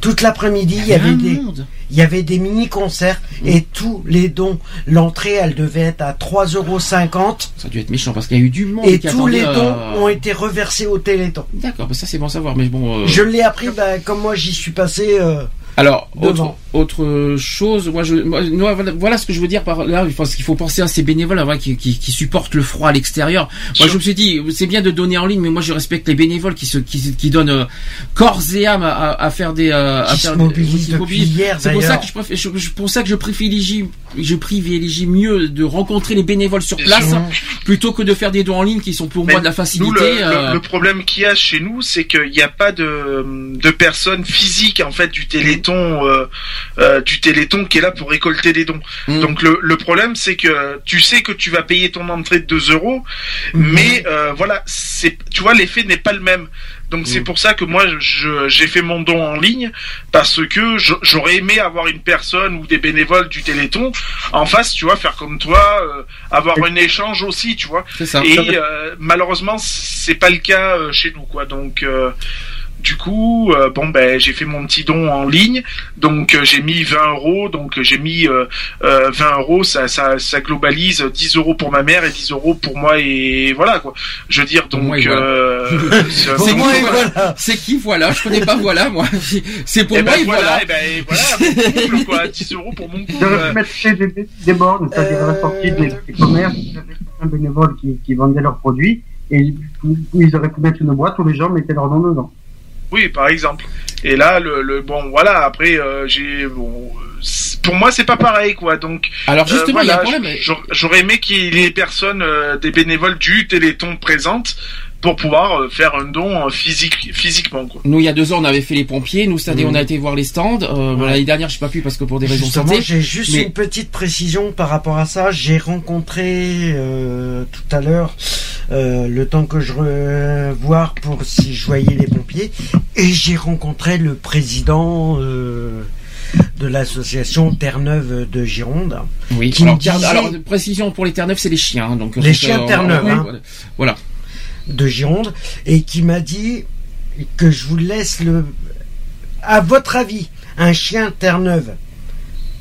Speaker 7: Toute l'après-midi, il y avait des,
Speaker 2: monde.
Speaker 7: il y avait des mini-concerts et tous les dons. L'entrée, elle devait être à 3,50 euros
Speaker 2: Ça a dû être méchant parce qu'il y a eu du monde
Speaker 7: et tous les
Speaker 2: attendait,
Speaker 7: dons
Speaker 2: euh,
Speaker 7: ont été reversés au Téléthon.
Speaker 2: D'accord, bah ça c'est bon à savoir, mais bon. euh,
Speaker 7: Je l'ai appris, bah, comme moi j'y suis passé. euh,
Speaker 2: Alors, autre, autre chose, moi, je, moi, voilà, voilà ce que je veux dire par là, parce qu'il faut penser à ces bénévoles voilà, qui, qui, qui supportent le froid à l'extérieur. Moi, je me suis dit, c'est bien de donner en ligne, mais moi, je respecte les bénévoles qui se, qui, qui donnent euh, corps et âme à, à, à faire des, euh, à
Speaker 7: Qui
Speaker 2: faire
Speaker 7: se
Speaker 2: des-
Speaker 7: mobilisent.
Speaker 2: C'est pour ça que je préfère, je, je- pour ça que je privilégie, je privilégie mieux de rencontrer les bénévoles sur place plutôt que de faire des dons en ligne qui sont pour
Speaker 4: Mais
Speaker 2: moi de la
Speaker 4: Nous,
Speaker 2: facilité.
Speaker 4: le, le-
Speaker 2: euh,
Speaker 4: le problème qu'il y a chez nous, c'est qu'il n'y a pas de, de personne physique en fait du Téléthon, euh, euh, du Téléthon qui est là pour récolter des dons.
Speaker 2: Mm.
Speaker 4: Donc le, le problème, c'est que tu sais que tu vas payer ton entrée de 2 euros, mais euh, voilà, c'est, tu vois, l'effet n'est pas le même. Donc c'est pour ça que moi je- j'ai fait mon don en ligne parce que je- j'aurais aimé avoir une personne ou des bénévoles du Téléthon en face, tu vois, faire comme toi, euh, avoir un échange aussi, tu vois.
Speaker 2: c'est ça.
Speaker 4: Et euh, malheureusement, c'est pas le cas euh, chez nous, quoi. Donc, du coup, euh, bon, ben, j'ai fait mon petit don en ligne. Donc, euh, j'ai mis 20 euros. Donc, euh, j'ai mis euh, euh, 20 euros. Ça, ça, ça globalise 10 euros pour ma mère et 10 euros pour moi. Et voilà, quoi. Je veux dire, donc,
Speaker 2: et voilà.
Speaker 4: euh, c'est
Speaker 2: moi et voilà. C'est qui voilà Je connais pas voilà moi. C'est pour
Speaker 4: Eh
Speaker 2: moi
Speaker 4: ben,
Speaker 2: et
Speaker 4: voilà,
Speaker 2: voilà.
Speaker 4: eh ben, et voilà, mon couple, quoi. 10 euros pour mon couple.
Speaker 5: J'aurais pu mettre chez des, des, des bornes, c'est-à-dire
Speaker 7: Euh,
Speaker 5: la sortie des, des commerces, certains bénévoles qui, qui vendaient leurs produits, et ils, ils auraient pu mettre une boîte où les gens mettaient leurs dons dedans.
Speaker 4: Oui, par exemple. Et là, le, le bon, voilà. Après, euh, j'ai bon. Pour moi, c'est pas pareil, quoi. Donc,
Speaker 2: Alors justement,
Speaker 4: euh,
Speaker 2: il y a un problème.
Speaker 4: j'aurais- aimé qu'il y ait des personnes, euh, des bénévoles du Téléthon présentes pour pouvoir euh, faire un don euh, physique, physiquement, quoi.
Speaker 2: Nous, il y a deux ans, on avait fait les pompiers. Nous, cette année, on a été voir les stands. Euh,
Speaker 7: Ouais.
Speaker 2: L'année dernière, je suis pas pu parce que pour des raisons de santé.
Speaker 7: j'ai juste
Speaker 2: mais-
Speaker 7: une petite précision par rapport à ça. J'ai rencontré euh, tout à l'heure euh, le temps que je re- voir pour si je voyais les pompiers et j'ai rencontré le président euh, de l'association Terre-Neuve de Gironde.
Speaker 2: Oui.
Speaker 7: qui
Speaker 2: Alors,
Speaker 7: me disait-
Speaker 2: alors, précision pour les Terre-Neuve, c'est les chiens. Donc,
Speaker 7: Les chiens Terre-Neuve, hein.
Speaker 2: Voilà.
Speaker 7: De Gironde et qui m'a dit que je vous laisse le. À votre avis, un chien Terre-Neuve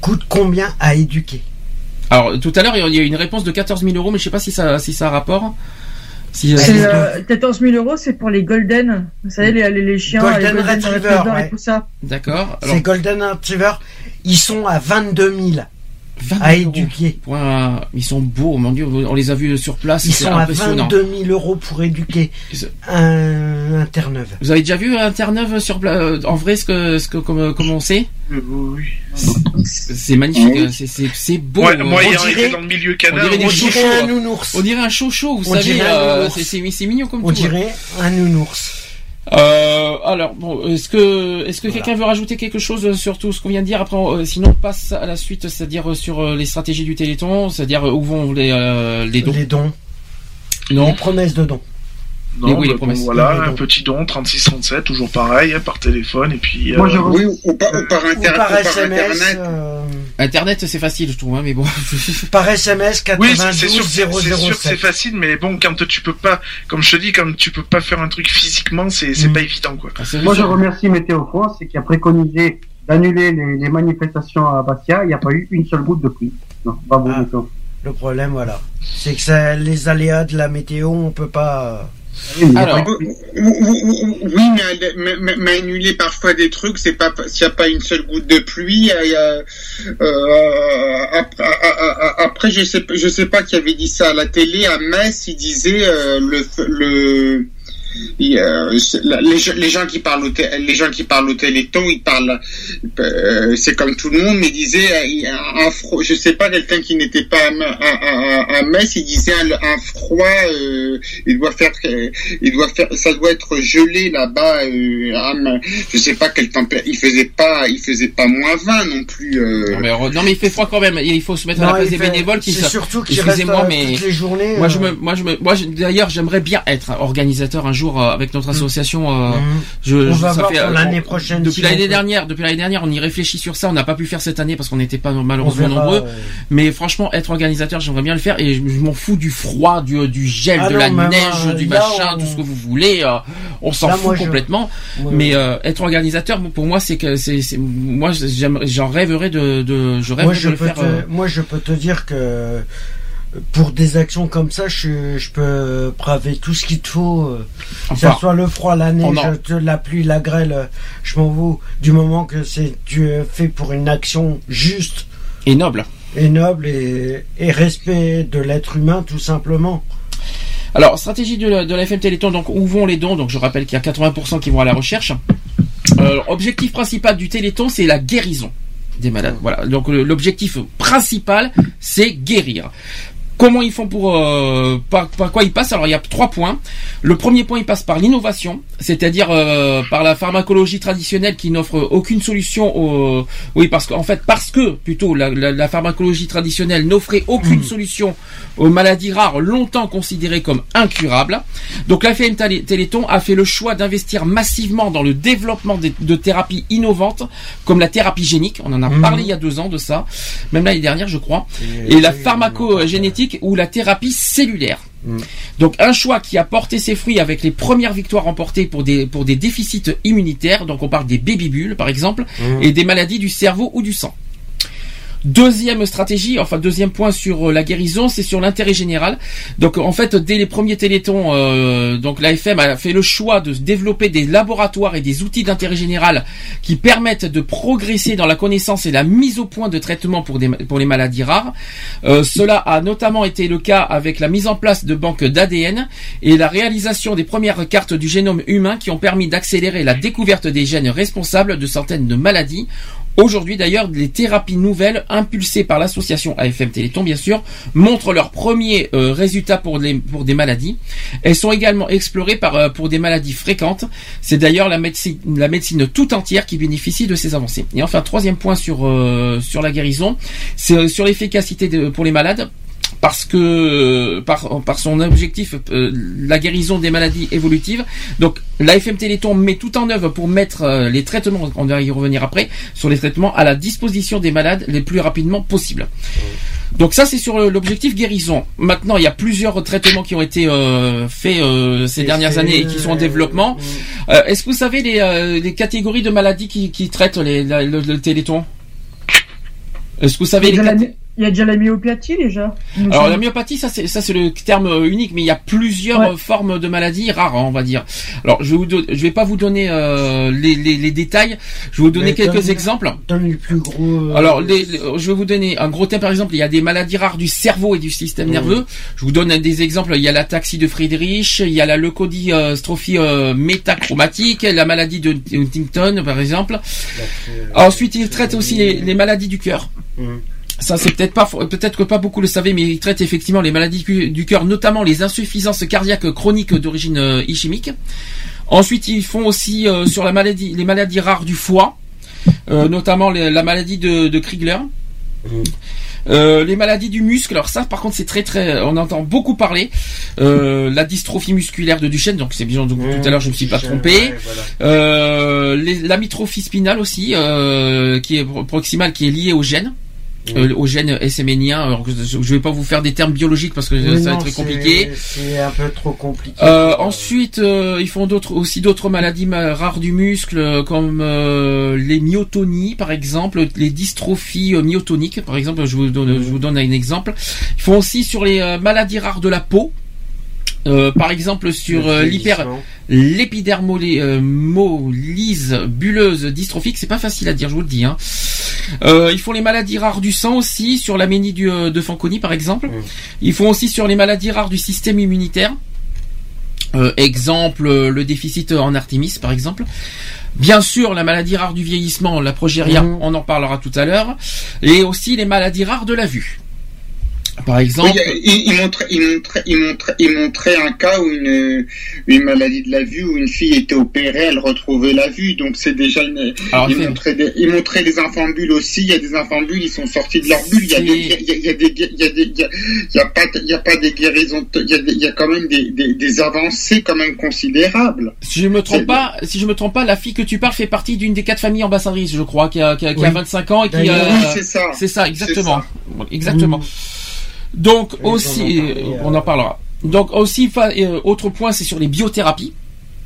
Speaker 7: coûte combien à éduquer?
Speaker 2: Alors, tout à l'heure, il y a eu une réponse de 14 000 euros, mais je sais pas si ça, si ça a rapport. Si, euh,
Speaker 8: C'est
Speaker 2: si-
Speaker 8: euh, 14 000 euros, c'est pour les golden. Vous savez, les, les, les chiens,
Speaker 7: Golden
Speaker 8: les golden
Speaker 7: Retriever,
Speaker 8: retriever
Speaker 7: ouais.
Speaker 8: et tout ça.
Speaker 2: D'accord. Alors,
Speaker 7: Ces Golden Retriever, ils sont à 22 000
Speaker 2: 22
Speaker 7: à éduquer.
Speaker 2: Ils sont beaux, mon dieu, on les a vus sur place,
Speaker 7: Ils sont à
Speaker 2: impressionnant.
Speaker 7: 22 000 euros pour éduquer un, un Terre-Neuve.
Speaker 2: Vous avez déjà vu un Terre-Neuve sur euh, en vrai ce que ce que comme comment on sait?
Speaker 4: Oui.
Speaker 2: C'est magnifique, hein, c'est c'est c'est beau.
Speaker 4: Moi,
Speaker 2: euh,
Speaker 4: moi,
Speaker 2: on dirait-
Speaker 4: dans le milieu
Speaker 2: on
Speaker 4: canard,
Speaker 2: dirait des
Speaker 7: on
Speaker 2: chouchous,
Speaker 7: dirait un
Speaker 2: hein.
Speaker 7: nounours.
Speaker 2: On dirait un chouchou, vous
Speaker 7: On
Speaker 2: savez,
Speaker 7: dirait un
Speaker 2: euh, c'est c'est c'est mignon comme
Speaker 7: On
Speaker 2: tout. hein.
Speaker 7: dirait un nounours.
Speaker 2: Euh, alors bon, est-ce que est-ce que quelqu'un veut rajouter quelque chose sur tout ce qu'on vient de dire? Après euh, sinon on passe à la suite, c'est-à-dire euh, sur euh, les stratégies du Téléthon, c'est-à-dire euh, où vont les euh, les dons?
Speaker 7: Les dons.
Speaker 2: Non.
Speaker 7: Les promesses de dons.
Speaker 4: Non,
Speaker 2: oui, les
Speaker 4: bah, bon,
Speaker 2: promesses.
Speaker 4: voilà,
Speaker 7: Les
Speaker 4: un
Speaker 7: dons.
Speaker 4: petit don, 3637, toujours pareil, hein, par téléphone, et puis...
Speaker 5: Moi,
Speaker 4: euh,
Speaker 5: je
Speaker 3: Oui, ou par, ou par, inter-
Speaker 7: Ou par
Speaker 3: ou par
Speaker 7: SMS.
Speaker 3: Internet.
Speaker 2: Internet c'est facile je trouve hein, mais bon.
Speaker 7: par SMS
Speaker 4: Oui,
Speaker 7: 92
Speaker 4: c'est c'est sûr, que c'est- sûr que c'est
Speaker 7: 007.
Speaker 4: facile, mais bon, quand tu peux pas, comme je te dis, quand tu peux pas faire un truc physiquement, c'est
Speaker 7: Mm.
Speaker 4: pas évident, quoi.
Speaker 2: Ah, c'est
Speaker 5: Moi, je remercie Météo France, c'est qui a préconisé d'annuler les, les manifestations à Bastia. Il n'y a pas eu une seule goutte de pluie. Non, bravo,
Speaker 7: Ah.
Speaker 5: Météo.
Speaker 7: Le problème, voilà. C'est que ça, les aléas de la météo, on peut pas.
Speaker 5: Oui, mais
Speaker 2: Alors.
Speaker 3: Oui, annuler parfois des trucs, c'est pas s'il n'y a pas une seule goutte de pluie. il y a- euh, après, après, je sais, je sais pas qui avait dit ça à la télé à Metz. Il disait euh, le le il, euh, la- les, gens- les gens qui parlent au les gens qui parlent au téléthon, ils parlent, euh, c'est comme tout le monde, mais il disait euh, a un, froid, je sais pas quelqu'un qui n'était pas à, à, à- à Metz, il disait un, un froid, euh, il doit faire, il doit faire, ça doit être gelé là-bas. Euh, je sais pas quelle température, il faisait pas, il faisait pas moins 20 non plus. euh.
Speaker 2: Non mais, non, mais il fait froid quand même. Il faut se mettre à la place des
Speaker 7: fait-
Speaker 2: bénévoles qui
Speaker 7: surtout qu'il reste
Speaker 2: Excusez-moi,
Speaker 7: euh,
Speaker 2: mais
Speaker 7: toutes les journées.
Speaker 2: moi je me, moi je me, moi je- d'ailleurs j'aimerais bien être organisateur un jour euh, avec notre association. euh,
Speaker 7: Mhm.
Speaker 2: je,
Speaker 7: On
Speaker 2: je-
Speaker 7: va
Speaker 2: ça
Speaker 7: voir
Speaker 2: fait,
Speaker 7: pour
Speaker 2: euh,
Speaker 7: l'année prochaine
Speaker 2: Depuis
Speaker 7: si
Speaker 2: l'année dernière, depuis l'année dernière, on y réfléchit sur ça. On n'a pas pu faire cette année parce qu'on n'était pas malheureusement
Speaker 7: verra,
Speaker 2: nombreux. Mais franchement, être organisateur, j'aimerais bien le faire et je, je m'en fous du froid, du, du gel,
Speaker 7: Ah
Speaker 2: de
Speaker 7: non,
Speaker 2: la neige, du machin,
Speaker 7: on-
Speaker 2: tout ce que vous voulez. on s'en fout
Speaker 7: moi,
Speaker 2: complètement.
Speaker 7: ouais,
Speaker 2: Mais
Speaker 7: ouais.
Speaker 2: être organisateur, pour moi, c'est que c'est, moi, j'en rêverais de, de je rêverais
Speaker 7: moi,
Speaker 2: de
Speaker 7: je
Speaker 2: le faire.
Speaker 7: te, moi, je peux te dire que pour des actions comme ça, je, je peux braver tout ce qu'il te faut. que ce soit le froid, la neige,
Speaker 2: en-
Speaker 7: la pluie, la grêle, je m'en fous. Du moment que c'est tu es fait pour une action juste
Speaker 2: et noble.
Speaker 7: et noble et, et respect de l'être humain, tout simplement.
Speaker 2: Alors, stratégie de, la- de la FM Téléthon, donc où vont les dons? Donc, je rappelle qu'il y a 80% qui vont à la recherche. Euh, objectif principal du Téléthon, c'est la guérison des malades. Voilà. Donc, l'objectif principal, c'est guérir. Comment ils font pour euh, par, par quoi ils passent? Alors il y a trois points. Le premier point il passe par l'innovation, c'est-à-dire euh, par la pharmacologie traditionnelle qui n'offre aucune solution. Au... Oui parce qu'en fait parce que plutôt la, la- la pharmacologie traditionnelle n'offrait aucune solution aux maladies rares longtemps considérées comme incurables. Donc la FM Télé- Téléthon a fait le choix d'investir massivement dans le développement de thérapies innovantes comme la thérapie génique. On en a
Speaker 7: Mhm.
Speaker 2: parlé il y a deux ans de ça, même l'année dernière je crois et la pharmacogénétique ou la thérapie cellulaire.
Speaker 7: Mm.
Speaker 2: Donc un choix qui a porté ses fruits avec les premières victoires remportées pour des pour des déficits immunitaires. Donc on parle des baby bulles par exemple
Speaker 7: Mm.
Speaker 2: et des maladies du cerveau ou du sang. Deuxième stratégie, enfin deuxième point sur euh, la guérison, c'est sur l'intérêt général. Donc en fait, dès les premiers télétons, euh, donc l'AFM a fait le choix de développer des laboratoires et des outils d'intérêt général qui permettent de progresser dans la connaissance et la mise au point de traitements pour, les maladies rares. Euh, cela a notamment été le cas avec la mise en place de banques d'ADN et la réalisation des premières cartes du génome humain qui ont permis d'accélérer la découverte des gènes responsables de certaines maladies. Aujourd'hui d'ailleurs, les thérapies nouvelles impulsées par l'association AFM Téléthon bien sûr montrent leurs premiers euh, résultats pour, des maladies. Elles sont également explorées euh, pour des maladies fréquentes. C'est d'ailleurs la médecine, la tout entière qui bénéficie de ces avancées. Et enfin, troisième point sur, euh, la guérison, c'est sur l'efficacité pour les malades parce que par, par son objectif euh, la guérison des maladies évolutives. Donc l'AFM Téléthon met tout en œuvre pour mettre euh, les traitements, on va y revenir après, sur les traitements à la disposition des malades les plus rapidement possible. Donc ça c'est sur euh, l'objectif guérison. Maintenant il y a plusieurs traitements qui ont été euh, faits euh, ces dernières années et qui sont en développement. Euh, Est-ce que vous savez les, euh, les catégories de maladies qui, qui traitent les, la- le, le Téléthon? Est-ce que vous savez les
Speaker 8: la né- il y a déjà la myopathie déjà.
Speaker 2: Alors
Speaker 8: semble.
Speaker 2: la myopathie, ça c'est ça c'est le terme euh, unique, mais il y a plusieurs
Speaker 8: Ouais.
Speaker 2: euh, formes de maladies rares, hein, on va dire. Alors je vais vous je vais pas vous donner euh, les, les, les détails, je vais vous donner
Speaker 7: Mais
Speaker 2: quelques
Speaker 7: donne-
Speaker 2: exemples.
Speaker 7: Donne les plus gros. euh,
Speaker 2: Alors, les- les- je vais vous donner un gros thème, par exemple, il y a des maladies rares du cerveau et du système nerveux. Je vous donne des exemples. Il y a la taxie de Friedrich, il y a la leucodystrophie euh, métachromatique, la maladie de Huntington, par exemple. Ensuite, il traite aussi les, les maladies du cœur.
Speaker 7: Mhm.
Speaker 2: Ça, c'est peut-être pas, peut-être que pas beaucoup le savaient, mais il traite effectivement les maladies du cœur, notamment les insuffisances cardiaques chroniques d'origine euh, ischémique. Ensuite, ils font aussi euh, sur la maladie, les maladies rares du foie, euh, notamment les- la maladie de, de Kriegler. Euh, les maladies du muscle, alors ça par contre c'est très très, on entend beaucoup parler. Euh, la dystrophie musculaire de Duchenne, donc c'est bien donc, tout à l'heure je me suis pas trompé.
Speaker 7: ouais, voilà.
Speaker 2: Euh, les- l'amytrophie spinale aussi, euh, qui est pro- proximale, qui est liée au gène. Euh, au gène SMN1, alors que je vais pas vous faire des termes biologiques parce que ça va être compliqué.
Speaker 7: C'est un peu trop compliqué.
Speaker 2: Euh, ensuite, euh, ils font d'autres aussi d'autres maladies ma- rares du muscle euh, comme euh, les myotonies par exemple, les dystrophies euh, myotoniques par exemple. Je vous donne, je vous donne un exemple. Ils font aussi sur les maladies rares de la peau. Euh, par exemple sur euh, l'hyper l'épidermolyse bulleuse dystrophique, c'est pas facile à dire, je vous le dis. Hein. Euh, ils font les maladies rares du sang aussi, sur l'aménie euh, de Fanconi par exemple. Ils font aussi sur les maladies rares du système immunitaire. Euh, exemple, euh, le déficit en Artémis par exemple. Bien sûr, la maladie rare du vieillissement, la progéria,
Speaker 7: Mhm.
Speaker 2: on en parlera tout à l'heure. Et aussi les maladies rares de la vue. Par exemple,
Speaker 3: Oui, il, il montrait, il, montrait, il, montrait, il montrait un cas où une, une maladie de la vue, où une fille était opérée, elle retrouvait la vue. Donc c'est déjà une.
Speaker 2: Alors,
Speaker 3: il, montrait des, il montrait des enfants bulles aussi. Il y a des enfants bulles, ils sont sortis de leur bulle. Il y a des, il y a, il y a des, il y a des, il y a, il y a pas, il y a pas des guérisons. Il y a, des- il y a quand même des, des, des avancées quand même considérables.
Speaker 2: Si je me trompe pas, si je me trompe pas, la fille que tu parles fait partie d'une des quatre familles ambassadrices, je crois, qui a, qui a, qui a
Speaker 7: Oui.
Speaker 2: 25 ans et qui
Speaker 7: D'ailleurs,
Speaker 2: euh,
Speaker 3: oui, c'est ça.
Speaker 2: C'est ça, exactement. Exactement. Donc aussi, euh, on en parlera. Donc aussi, euh, autre point, c'est sur les biothérapies.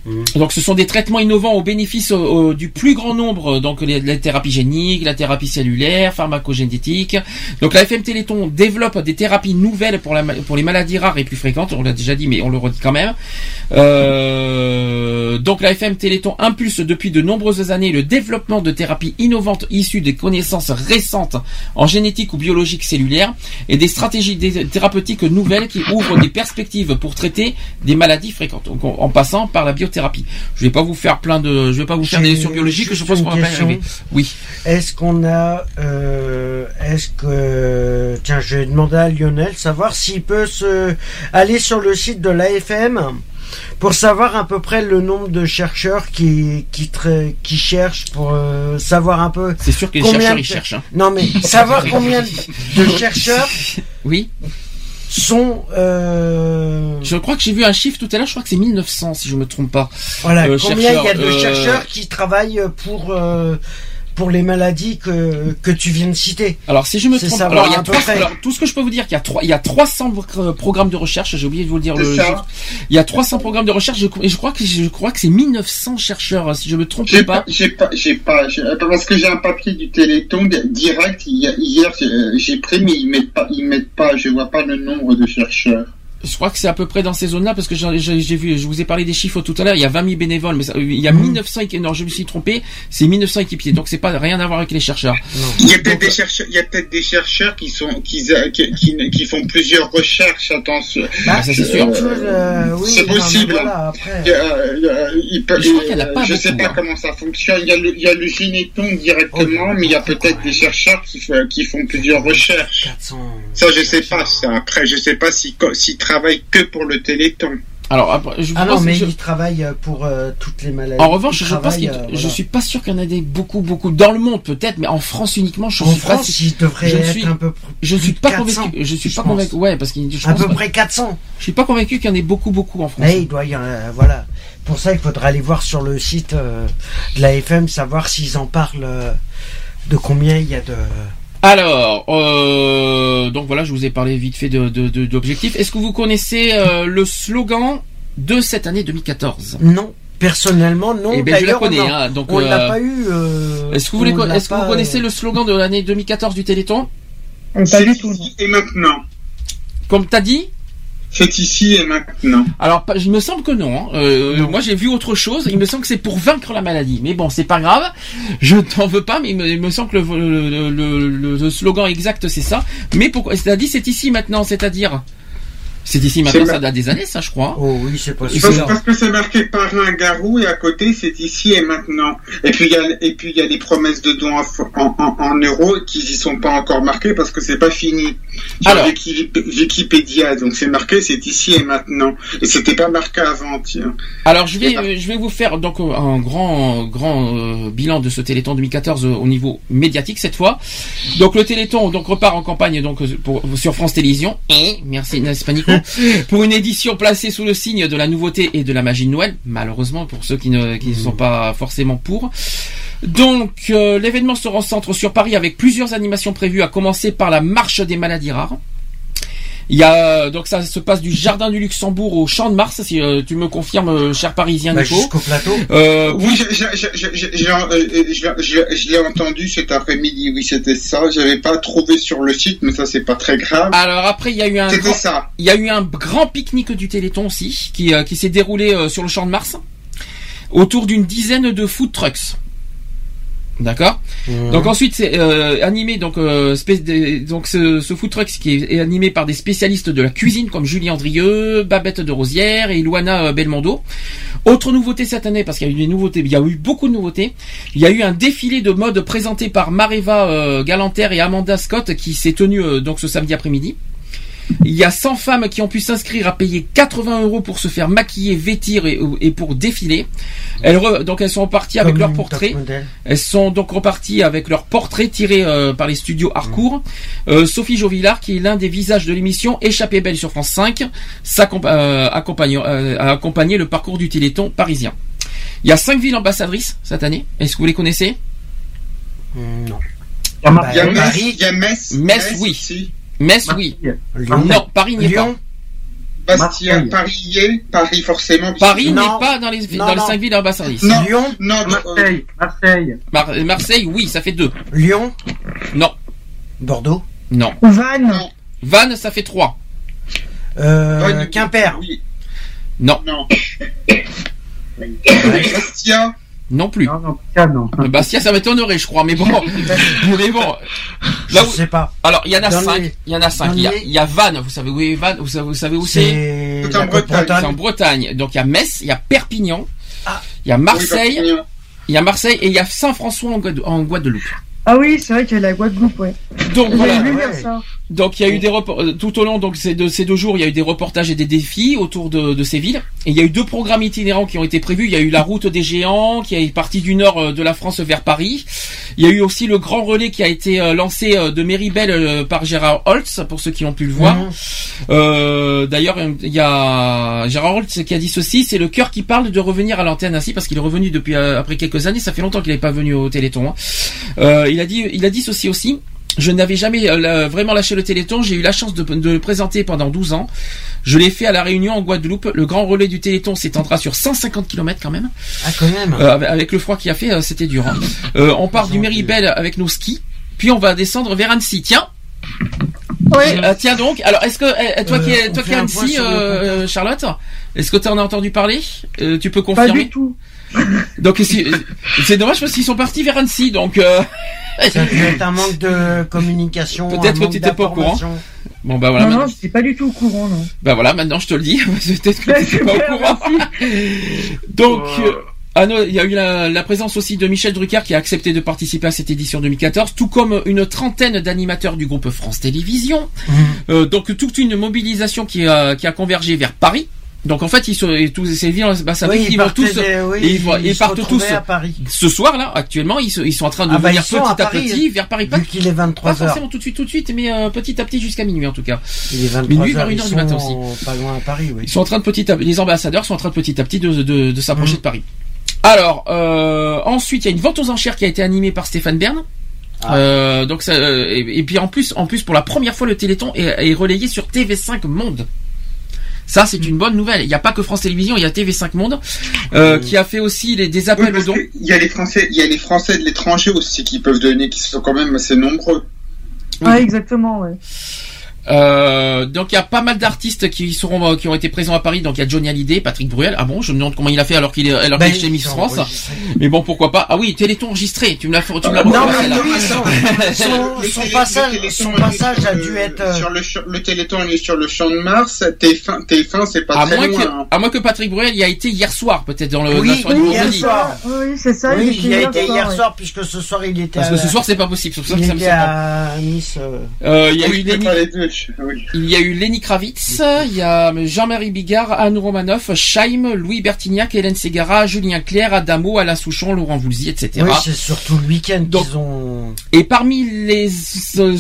Speaker 7: Mhm.
Speaker 2: Donc ce sont des traitements innovants au bénéfice euh, euh, du plus grand nombre, donc les, la thérapie génique, la thérapie cellulaire, pharmacogénétique. Donc la FM Téléthon développe des thérapies nouvelles pour, les maladies rares et plus fréquentes, on l'a déjà dit mais on le redit quand même. Euh, donc la FM Téléthon impulse depuis de nombreuses années le développement de thérapies innovantes issues des connaissances récentes en génétique ou biologique cellulaire et des stratégies thérapeutiques nouvelles qui ouvrent des perspectives pour traiter des maladies fréquentes. En passant par la biothérapie. Je vais pas vous faire plein de, je vais pas vous faire des lectures biologiques. Je pense qu'on va pas arriver. Oui.
Speaker 7: Est-ce qu'on a, euh, est-ce que, tiens, je vais demander à Lionel savoir s'il peut se aller sur le site de l'AFM pour savoir à peu près le nombre de chercheurs qui qui, qui cherchent pour euh, savoir un peu.
Speaker 2: C'est sûr que les
Speaker 7: combien
Speaker 2: chercheurs
Speaker 7: de-
Speaker 2: ils cherchent. Hein.
Speaker 7: Non mais savoir combien de chercheurs
Speaker 2: Oui.
Speaker 7: Sont. euh,
Speaker 2: Je crois que j'ai vu un chiffre tout à l'heure. Je crois que c'est 1900 si je me trompe pas.
Speaker 7: Voilà,
Speaker 2: Euh,
Speaker 7: combien il y a de
Speaker 2: euh,
Speaker 7: chercheurs qui travaillent pour euh, pour les maladies que que tu viens de citer
Speaker 2: Alors si je me trompe, alors, il y a
Speaker 7: à peu
Speaker 2: trois-
Speaker 7: près.
Speaker 2: alors, tout ce que je peux vous dire, qu'il y a trois, il y a 300 euh, programmes de recherche. J'ai oublié de vous le dire. Le,
Speaker 3: ça.
Speaker 2: il y a 300 programmes de recherche je- et je crois que je crois que c'est 1900 chercheurs si je me trompe
Speaker 3: J'ai
Speaker 2: pas.
Speaker 3: pas, j'ai pas, j'ai pas, parce que j'ai un papier du Téléthon direct hier, j'ai- j'ai pris, mais ils mettent pas, ils mettent pas, je vois pas le nombre de chercheurs.
Speaker 2: Je crois que c'est à peu près dans ces zones-là parce que j'ai vu, je vous ai parlé des chiffres tout à l'heure. Il y a 20 000 bénévoles, mais ça- il y a 1900 équipiers. Non, je me suis trompé. C'est 1900 équipiers, donc c'est pas rien à voir avec les chercheurs.
Speaker 3: Il y a peut-être des chercheurs, il y a peut-être des chercheurs qui sont, qui, qui, qui, qui font plusieurs recherches, attention.
Speaker 2: Bah, ça, c'est sûr.
Speaker 7: Euh, oui,
Speaker 3: c'est possible.
Speaker 7: voilà.
Speaker 3: Il peut-
Speaker 2: Je
Speaker 3: sais pas
Speaker 2: hein.
Speaker 3: comment ça fonctionne. Il y a le, il y a le généton directement, mais il y a peut-être des chercheurs qui, font plusieurs recherches.
Speaker 7: 400.
Speaker 3: Ça, je sais pas. Ça. Après, je sais pas s'ils co- s'ils travaillent que pour le Téléthon.
Speaker 2: Alors, après, je
Speaker 7: Ah
Speaker 2: pense
Speaker 7: non, mais
Speaker 2: je-
Speaker 7: ils travaillent pour euh, toutes les maladies.
Speaker 2: En revanche, je pense qu'il,
Speaker 7: euh,
Speaker 2: je suis pas sûr qu'il y en ait des beaucoup, beaucoup dans le monde peut-être, mais en France uniquement, je
Speaker 7: En
Speaker 2: suis pas.
Speaker 7: France, devraient
Speaker 2: je ne
Speaker 7: être
Speaker 2: suis,
Speaker 7: un peu
Speaker 2: je suis
Speaker 7: plus
Speaker 2: pas
Speaker 7: de 400,
Speaker 2: convaincu. Je suis
Speaker 7: je
Speaker 2: pas
Speaker 7: pense.
Speaker 2: convaincu. Ouais, parce
Speaker 7: À
Speaker 2: pense-
Speaker 7: peu près 400.
Speaker 2: Je suis pas convaincu qu'il y en ait beaucoup, beaucoup en France.
Speaker 7: Mais il doit y en avoir, voilà. Pour ça, il faudra aller voir sur le site euh, de la FM, savoir s'ils en parlent euh, de combien il y a de.
Speaker 2: Alors, euh, donc voilà, je vous ai parlé vite fait de, de- de- d'objectifs. Est-ce que vous connaissez euh, le slogan de cette année 2014
Speaker 7: Non, personnellement, non.
Speaker 2: Eh ben, je la
Speaker 7: D'ailleurs,
Speaker 2: connais,
Speaker 7: on,
Speaker 2: hein, donc,
Speaker 7: on l'a
Speaker 2: euh,
Speaker 7: pas eu. euh,
Speaker 2: Est-ce que vous, que connaissez
Speaker 7: euh,
Speaker 2: le slogan de l'année 2014 du Téléthon?
Speaker 8: Pas du tout.
Speaker 3: Et maintenant
Speaker 2: Comme t'as dit?
Speaker 3: C'est ici et maintenant.
Speaker 2: Alors, il me semble que non. hein. Euh, Moi, j'ai vu autre chose. Il me semble que c'est pour vaincre la maladie. Mais bon, c'est pas grave. Je t'en veux pas, mais il me, il me semble que le, le- le- le- le slogan exact, c'est ça. Mais pourquoi? C'est-à-dire, c'est ici maintenant. C'est-à-dire, c'est ici maintenant. Ça date des années, ça, je crois.
Speaker 7: Oh oui, c'est
Speaker 2: possible.
Speaker 3: Parce, parce que c'est marqué par un garou et à côté c'est ici et maintenant. Et puis il y a et puis il y a des promesses de dons en, en, en- en euros qui y sont pas encore marquées parce que c'est pas fini. Sur
Speaker 2: Alors.
Speaker 3: Wiki- Wikipédia donc c'est marqué c'est ici et maintenant et c'était pas marqué avant tiens.
Speaker 2: Alors je vais euh, je vais vous faire donc euh, un grand grand euh, bilan de ce Téléthon 2014 euh, au niveau médiatique cette fois. Donc le Téléthon donc repart en campagne donc pour, sur France Télévisions et merci n'est-ce pour une édition placée sous le signe de la nouveauté et de la magie de Noël malheureusement pour ceux qui ne qui sont pas forcément pour. Donc euh, l'événement se recentre sur Paris avec plusieurs animations prévues à commencer par la marche des maladies rares. Il y a donc ça se passe du jardin du Luxembourg au Champ de Mars, si euh, tu me confirmes, euh, cher Parisien
Speaker 7: Bah, jusqu'au plateau.
Speaker 2: Euh,
Speaker 3: oui, je, l'ai entendu cet après-midi. Oui, c'était ça. J'avais pas trouvé sur le site, mais ça c'est pas très grave.
Speaker 2: Alors après, il y a eu un
Speaker 3: C'était
Speaker 2: grand,
Speaker 3: ça.
Speaker 2: il y a eu un grand pique-nique du Téléthon aussi, qui, euh, qui s'est déroulé euh, sur le Champ de Mars, autour d'une dizaine de food trucks. D'accord. Donc ensuite c'est euh, animé donc euh, donc ce, ce food truck qui est, est animé par des spécialistes de la cuisine comme Julien Andrieux, Babette de Rosière et Luana euh, Belmondo. Autre nouveauté cette année parce qu'il y a eu des nouveautés, il y a eu beaucoup de nouveautés. Il y a eu un défilé de mode présenté par Mareva euh, Galanter et Amanda Scott qui s'est tenu donc ce samedi après-midi. Il y a 100 femmes qui ont pu s'inscrire à payer 80 euros pour se faire maquiller, vêtir et, et pour défiler. Elles re- donc elles sont reparties avec
Speaker 7: top modèle.
Speaker 2: Elles sont donc reparties avec leurs portraits tirés euh, par les studios Harcourt. Euh, Sophie Jovillard, qui est l'un des visages de l'émission Échappée belle sur France 5, s'accompa- euh, accompagne- euh, a accompagné le parcours du Téléthon parisien. Il y a cinq villes ambassadrices cette année. Est-ce que vous les connaissez?
Speaker 7: Non.
Speaker 3: Il y a,
Speaker 7: Bah,
Speaker 3: Metz,
Speaker 7: Paris.
Speaker 3: il y a Metz,
Speaker 2: Metz, oui. Metz, oui.
Speaker 7: Lyon.
Speaker 2: Non, Paris n'y est pas.
Speaker 7: Lyon.
Speaker 3: Bastia,
Speaker 7: Marseille.
Speaker 3: Paris y est, Paris forcément.
Speaker 2: Paris n'est pas dans les,
Speaker 7: Non,
Speaker 2: dans les
Speaker 7: non.
Speaker 2: cinq villes ambassadrices.
Speaker 3: Non,
Speaker 7: Lyon.
Speaker 3: non, non, euh,
Speaker 5: Marseille, Marseille.
Speaker 2: Mar- Marseille, oui, ça fait deux.
Speaker 7: Lyon.
Speaker 2: Non,
Speaker 7: Bordeaux.
Speaker 2: non.
Speaker 8: Vannes.
Speaker 2: Vannes, ça fait trois.
Speaker 7: Euh,
Speaker 3: Vannes,
Speaker 7: Quimper.
Speaker 3: oui,
Speaker 2: Non,
Speaker 3: non. Bastia,
Speaker 2: non plus.
Speaker 5: Non, non, Bastia, non.
Speaker 2: Bastia, ça m'étonnerait, je crois, mais bon. mais bon. Là
Speaker 7: Je
Speaker 2: où-
Speaker 7: sais pas.
Speaker 2: Alors, il y en a
Speaker 7: Dans
Speaker 2: cinq.
Speaker 7: les-
Speaker 2: Il y en a cinq. Il y a,
Speaker 7: les-
Speaker 2: il y a Vannes. Vous savez où est Vannes Vous savez, vous savez où c'est?
Speaker 7: C'est
Speaker 3: en Bretagne.
Speaker 2: C'est en Bretagne. Donc, il y a Metz, il y a Perpignan,
Speaker 7: Ah.
Speaker 2: il y a Marseille,
Speaker 3: Oui,
Speaker 2: il y a Marseille et il y a Saint-François en Guadeloupe.
Speaker 8: Ah oui, c'est vrai qu'il y a la Guadeloupe, ouais.
Speaker 2: Donc voilà.
Speaker 7: ouais.
Speaker 8: ça.
Speaker 2: Donc il y a eu des euh, tout au long donc ces deux, ces deux jours, il y a eu des reportages et des défis autour de, de ces villes. Et il y a eu deux programmes itinérants qui ont été prévus. Il y a eu la route des géants qui est partie du nord euh, de la France vers Paris. Il y a eu aussi le grand relais qui a été euh, lancé de Méribel par Gérard Holtz pour ceux qui ont pu le voir.
Speaker 7: Mhm.
Speaker 2: Euh, D'ailleurs, il y a Gérard Holtz qui a dit ceci, c'est le cœur qui parle de revenir à l'antenne ainsi parce qu'il est revenu depuis après quelques années. Ça fait longtemps qu'il n'est pas venu au Téléthon. hein. Euh, il a dit, il a dit ceci aussi. Je n'avais jamais euh, vraiment lâché le Téléthon. J'ai eu la chance de, de le présenter pendant 12 ans. Je l'ai fait à la Réunion en Guadeloupe. Le grand relais du Téléthon s'étendra sur 150 km quand même.
Speaker 7: Ah, quand même.
Speaker 2: Euh, avec- le froid qu'il a fait, euh, c'était dur. hein. Euh, on part du Méribel avec nos skis, puis on va descendre vers Annecy. Tiens. Euh, tiens donc. Alors, est-ce que euh, toi qui
Speaker 7: Euh,
Speaker 2: es
Speaker 7: on
Speaker 2: toi qui es
Speaker 7: point
Speaker 2: Annecy, euh, Charlotte, est-ce que tu en as entendu parler? Euh, Tu peux
Speaker 8: Pas
Speaker 2: confirmer?
Speaker 8: du tout.
Speaker 2: Donc c'est dommage parce qu'ils sont partis vers Annecy, donc. euh,
Speaker 7: Ça peut être un manque de communication.
Speaker 2: Peut-être que tu étais pas au courant. Bon bah voilà.
Speaker 8: non,
Speaker 2: maintenant-
Speaker 8: non, pas du tout au courant, non.
Speaker 2: Bah voilà, maintenant je te le dis. Peut-être que
Speaker 8: Ouais,
Speaker 2: tu pas au courant. Donc, euh, ah non, il y a eu la, la présence aussi de Michel Drucker qui a accepté de participer à cette édition 2014, tout comme une trentaine d'animateurs du groupe France Télévisions. Euh, donc toute une mobilisation qui a, qui a convergé vers Paris. Donc en fait, ils sont, tous ces villes ambassadeurs,
Speaker 7: Oui, ils
Speaker 2: ils vont tous,
Speaker 7: des- oui,
Speaker 2: et ils, vont-
Speaker 7: ils
Speaker 2: partent tous
Speaker 7: à Paris.
Speaker 2: ce soir là, actuellement, ils, se- ils sont en train de
Speaker 7: Ah bah,
Speaker 2: venir
Speaker 7: sont
Speaker 2: petit
Speaker 7: à
Speaker 2: à,
Speaker 7: Paris,
Speaker 2: petit vers Paris. Pas,
Speaker 7: Vu qu'il est
Speaker 2: pas
Speaker 7: 23 heures.
Speaker 2: forcément tout de suite, tout de suite, mais euh, petit à petit jusqu'à minuit en tout cas.
Speaker 7: Il est 23
Speaker 2: Minuit vers
Speaker 7: heures,
Speaker 2: une
Speaker 7: ils
Speaker 2: heure du matin aussi.
Speaker 7: sont pas loin à Paris, oui.
Speaker 2: Ils sont en train de petit à, les ambassadeurs sont en train de petit à petit de, de, de
Speaker 7: Mm.
Speaker 2: s'approcher de Paris. Alors euh, ensuite il y a une vente aux enchères qui a été animée par Stéphane Bern.
Speaker 7: Ah.
Speaker 2: Euh, donc ça, euh, et, et puis en plus en plus pour la première fois le Téléthon est, est relayé sur TV5 Monde. Ça c'est une bonne nouvelle. Il n'y a pas que France Télévisions, il y a TV5 Monde euh, qui a fait aussi les, des
Speaker 3: Oui,
Speaker 2: appels aux dons.
Speaker 3: il y a les Français, il y a les Français de l'étranger aussi qui peuvent donner, qui sont quand même assez nombreux.
Speaker 8: Ouais, exactement, ouais.
Speaker 2: Euh, donc il y a pas mal d'artistes qui seront qui ont été présents à Paris. Donc il y a Johnny Hallyday, Patrick Bruel. Ah bon, je me demande comment il a fait alors qu'il est alors
Speaker 7: Ben,
Speaker 2: qu'il est chez Miss France. Mais bon, pourquoi pas? Ah oui, Téléthon enregistré. Tu me l'as tu me l'as
Speaker 7: Non, mais
Speaker 2: là.
Speaker 7: lui, son, son, son passage, son passage a dû être. euh,
Speaker 3: Sur le, le Téléthon, il est sur le champ de Mars. TF1, TF1 c'est pas
Speaker 2: À
Speaker 3: très
Speaker 2: moins,
Speaker 3: loin.
Speaker 2: que,
Speaker 3: hein.
Speaker 2: à moins que Patrick Bruel y a été hier soir, peut-être dans le
Speaker 7: Oui, oui, hier
Speaker 2: vendredi.
Speaker 7: soir.
Speaker 8: Oui, c'est ça.
Speaker 7: oui, il y a été hier soir, puisque ce soir il était
Speaker 2: Parce
Speaker 7: à
Speaker 2: que ce soir c'est pas possible.
Speaker 7: Il était à Nice. euh.
Speaker 2: Euh, il y a eu
Speaker 3: je je- oui.
Speaker 2: il y a eu Lenny Kravitz, il y a Jean-Marie Bigard, Anne Romanoff, Chaim, Louis Bertignac, Hélène Ségara, Julien Clerc, Adamo, Alain Souchon, Laurent Voulzy, etc.
Speaker 7: Oui, c'est surtout le week-end qu'ils ont.
Speaker 2: Et parmi les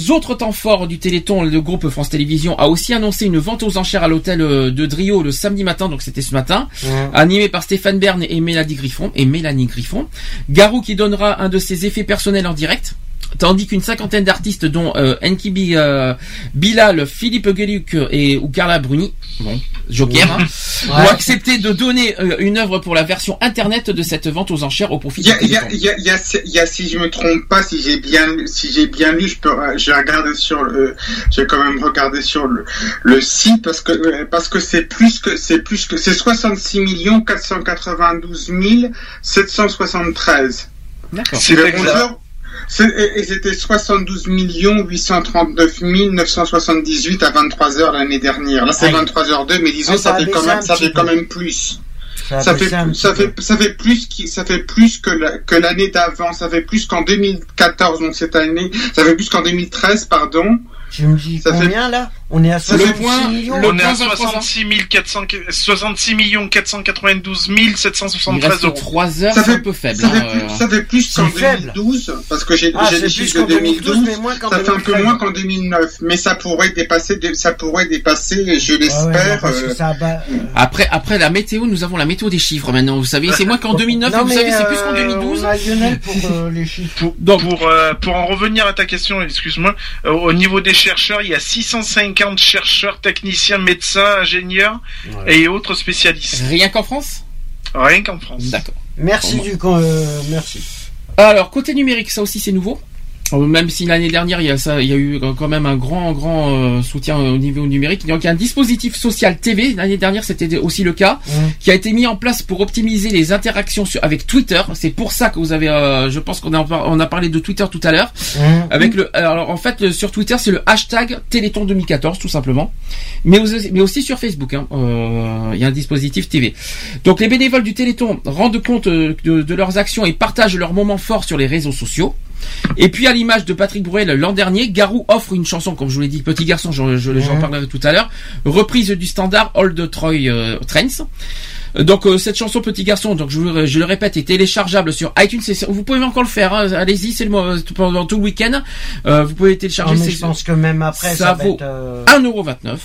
Speaker 2: autres temps forts du Téléthon, le groupe France Télévisions a aussi annoncé une vente aux enchères à l'hôtel euh, de Drio le samedi matin, donc c'était ce matin, animé par Stéphane Bern et Mélanie Griffon. Et Mélanie Griffon. Garou qui donnera un de ses effets personnels en direct. Tandis qu'une cinquantaine d'artistes, dont euh, euh, Bilal, Philippe Gueluc et ou Carla Bruni, bon, Joker, hein,
Speaker 3: Ouais.
Speaker 2: ont accepté de donner euh, une œuvre pour la version internet de cette vente aux enchères au profit
Speaker 3: Il y y a,
Speaker 2: Téléthon.
Speaker 3: il y a, il y a, il y a- si je me trompe pas, si j'ai bien, si j'ai bien lu, je peux, je vais regarder sur le, je vais quand même regarder sur le, le site parce que, euh, parce que c'est plus que, c'est plus que, c'est 66 millions 492 773.
Speaker 2: D'accord.
Speaker 3: C'est le et c'était 72 millions 839 978 à 23 heures l'année dernière. Là, c'est
Speaker 7: Aïe.
Speaker 3: 23 h 2 mais disons,
Speaker 7: Ah, ça
Speaker 3: ça, fait quand même, ça fait quand même plus.
Speaker 7: Ça
Speaker 3: Ça fait, ça fait, ça fait plus qui, ça fait plus que la- que l'année d'avant. Ça fait plus qu'en 2014, donc cette année. Ça fait plus qu'en 2013, pardon.
Speaker 7: Tu me dis
Speaker 3: Ça fait-
Speaker 7: combien là? On est à
Speaker 3: Ça fait
Speaker 7: 66
Speaker 3: point-
Speaker 7: millions
Speaker 4: On est à
Speaker 2: point
Speaker 4: 66 400 66 millions 492 773
Speaker 2: Il reste
Speaker 4: euros.
Speaker 2: 3 heures,
Speaker 3: Ça
Speaker 2: c'est
Speaker 3: fait-
Speaker 2: un peu faible.
Speaker 3: Ça
Speaker 2: hein,
Speaker 3: fait
Speaker 2: euh.
Speaker 3: plus, ça fait plus qu'en
Speaker 7: C'est faible.
Speaker 3: 2012, parce que j'ai
Speaker 7: Ah, plus
Speaker 3: chiffres de
Speaker 7: qu'en 2012,
Speaker 3: 2012,
Speaker 7: mais moins qu'en
Speaker 3: ça fait un peu
Speaker 7: 2013.
Speaker 3: moins qu'en 2009, mais ça pourrait dépasser, ça pourrait dépasser, je
Speaker 7: Ah ouais,
Speaker 3: l'espère. euh,
Speaker 7: ba-
Speaker 2: Après, après la météo, nous avons la météo des chiffres maintenant. Vous savez, c'est moins qu'en 2009,
Speaker 7: Non,
Speaker 2: et vous savez, c'est plus qu'en
Speaker 7: euh,
Speaker 2: 2012.
Speaker 7: On a Lionel pour euh, les chiffres.
Speaker 4: Pour,
Speaker 2: Donc-
Speaker 4: pour, euh, pour en revenir à ta question, excuse-moi, euh, au niveau des chercheurs, il y a 650 chercheurs, techniciens, médecins, ingénieurs et autres spécialistes.
Speaker 2: Rien qu'en France?
Speaker 4: Rien qu'en France.
Speaker 2: D'accord.
Speaker 7: Merci
Speaker 2: Bon,
Speaker 7: du con, euh, merci.
Speaker 2: Alors, côté numérique, ça aussi c'est nouveau? Même si l'année dernière, il y, a ça, il y a eu quand même un grand, grand euh, soutien au niveau numérique. Donc, il y a un dispositif social TV. L'année dernière, c'était aussi le cas, qui a été mis en place pour optimiser les interactions sur- avec Twitter. C'est pour ça que vous avez, euh, je pense qu'on a, on a parlé de Twitter tout à l'heure. Avec le, alors en fait, le- sur Twitter, c'est le hashtag Téléthon 2014, tout simplement. Mais aussi, mais aussi sur Facebook. hein. Euh, Il y a un dispositif TV. Donc, les bénévoles du Téléthon rendent compte euh, de, de leurs actions et partagent leurs moments forts sur les réseaux sociaux. Et puis à l'image de Patrick Bruel l'an dernier, Garou offre une chanson, comme je vous l'ai dit, Petit Garçon, j'en je- j'en parlerai tout à l'heure, reprise du standard Old Troy euh, Trends. Euh, Donc euh, cette chanson Petit Garçon, donc je, le- je le répète, est téléchargeable sur iTunes. Vous pouvez encore le faire. hein. Allez-y, c'est le pendant tout le week-end. Euh, vous pouvez télécharger.
Speaker 7: Non, mais
Speaker 2: c'est-
Speaker 7: je pense que même après, ça,
Speaker 2: ça
Speaker 7: va
Speaker 2: vaut
Speaker 7: être, euh,
Speaker 2: 1,29€.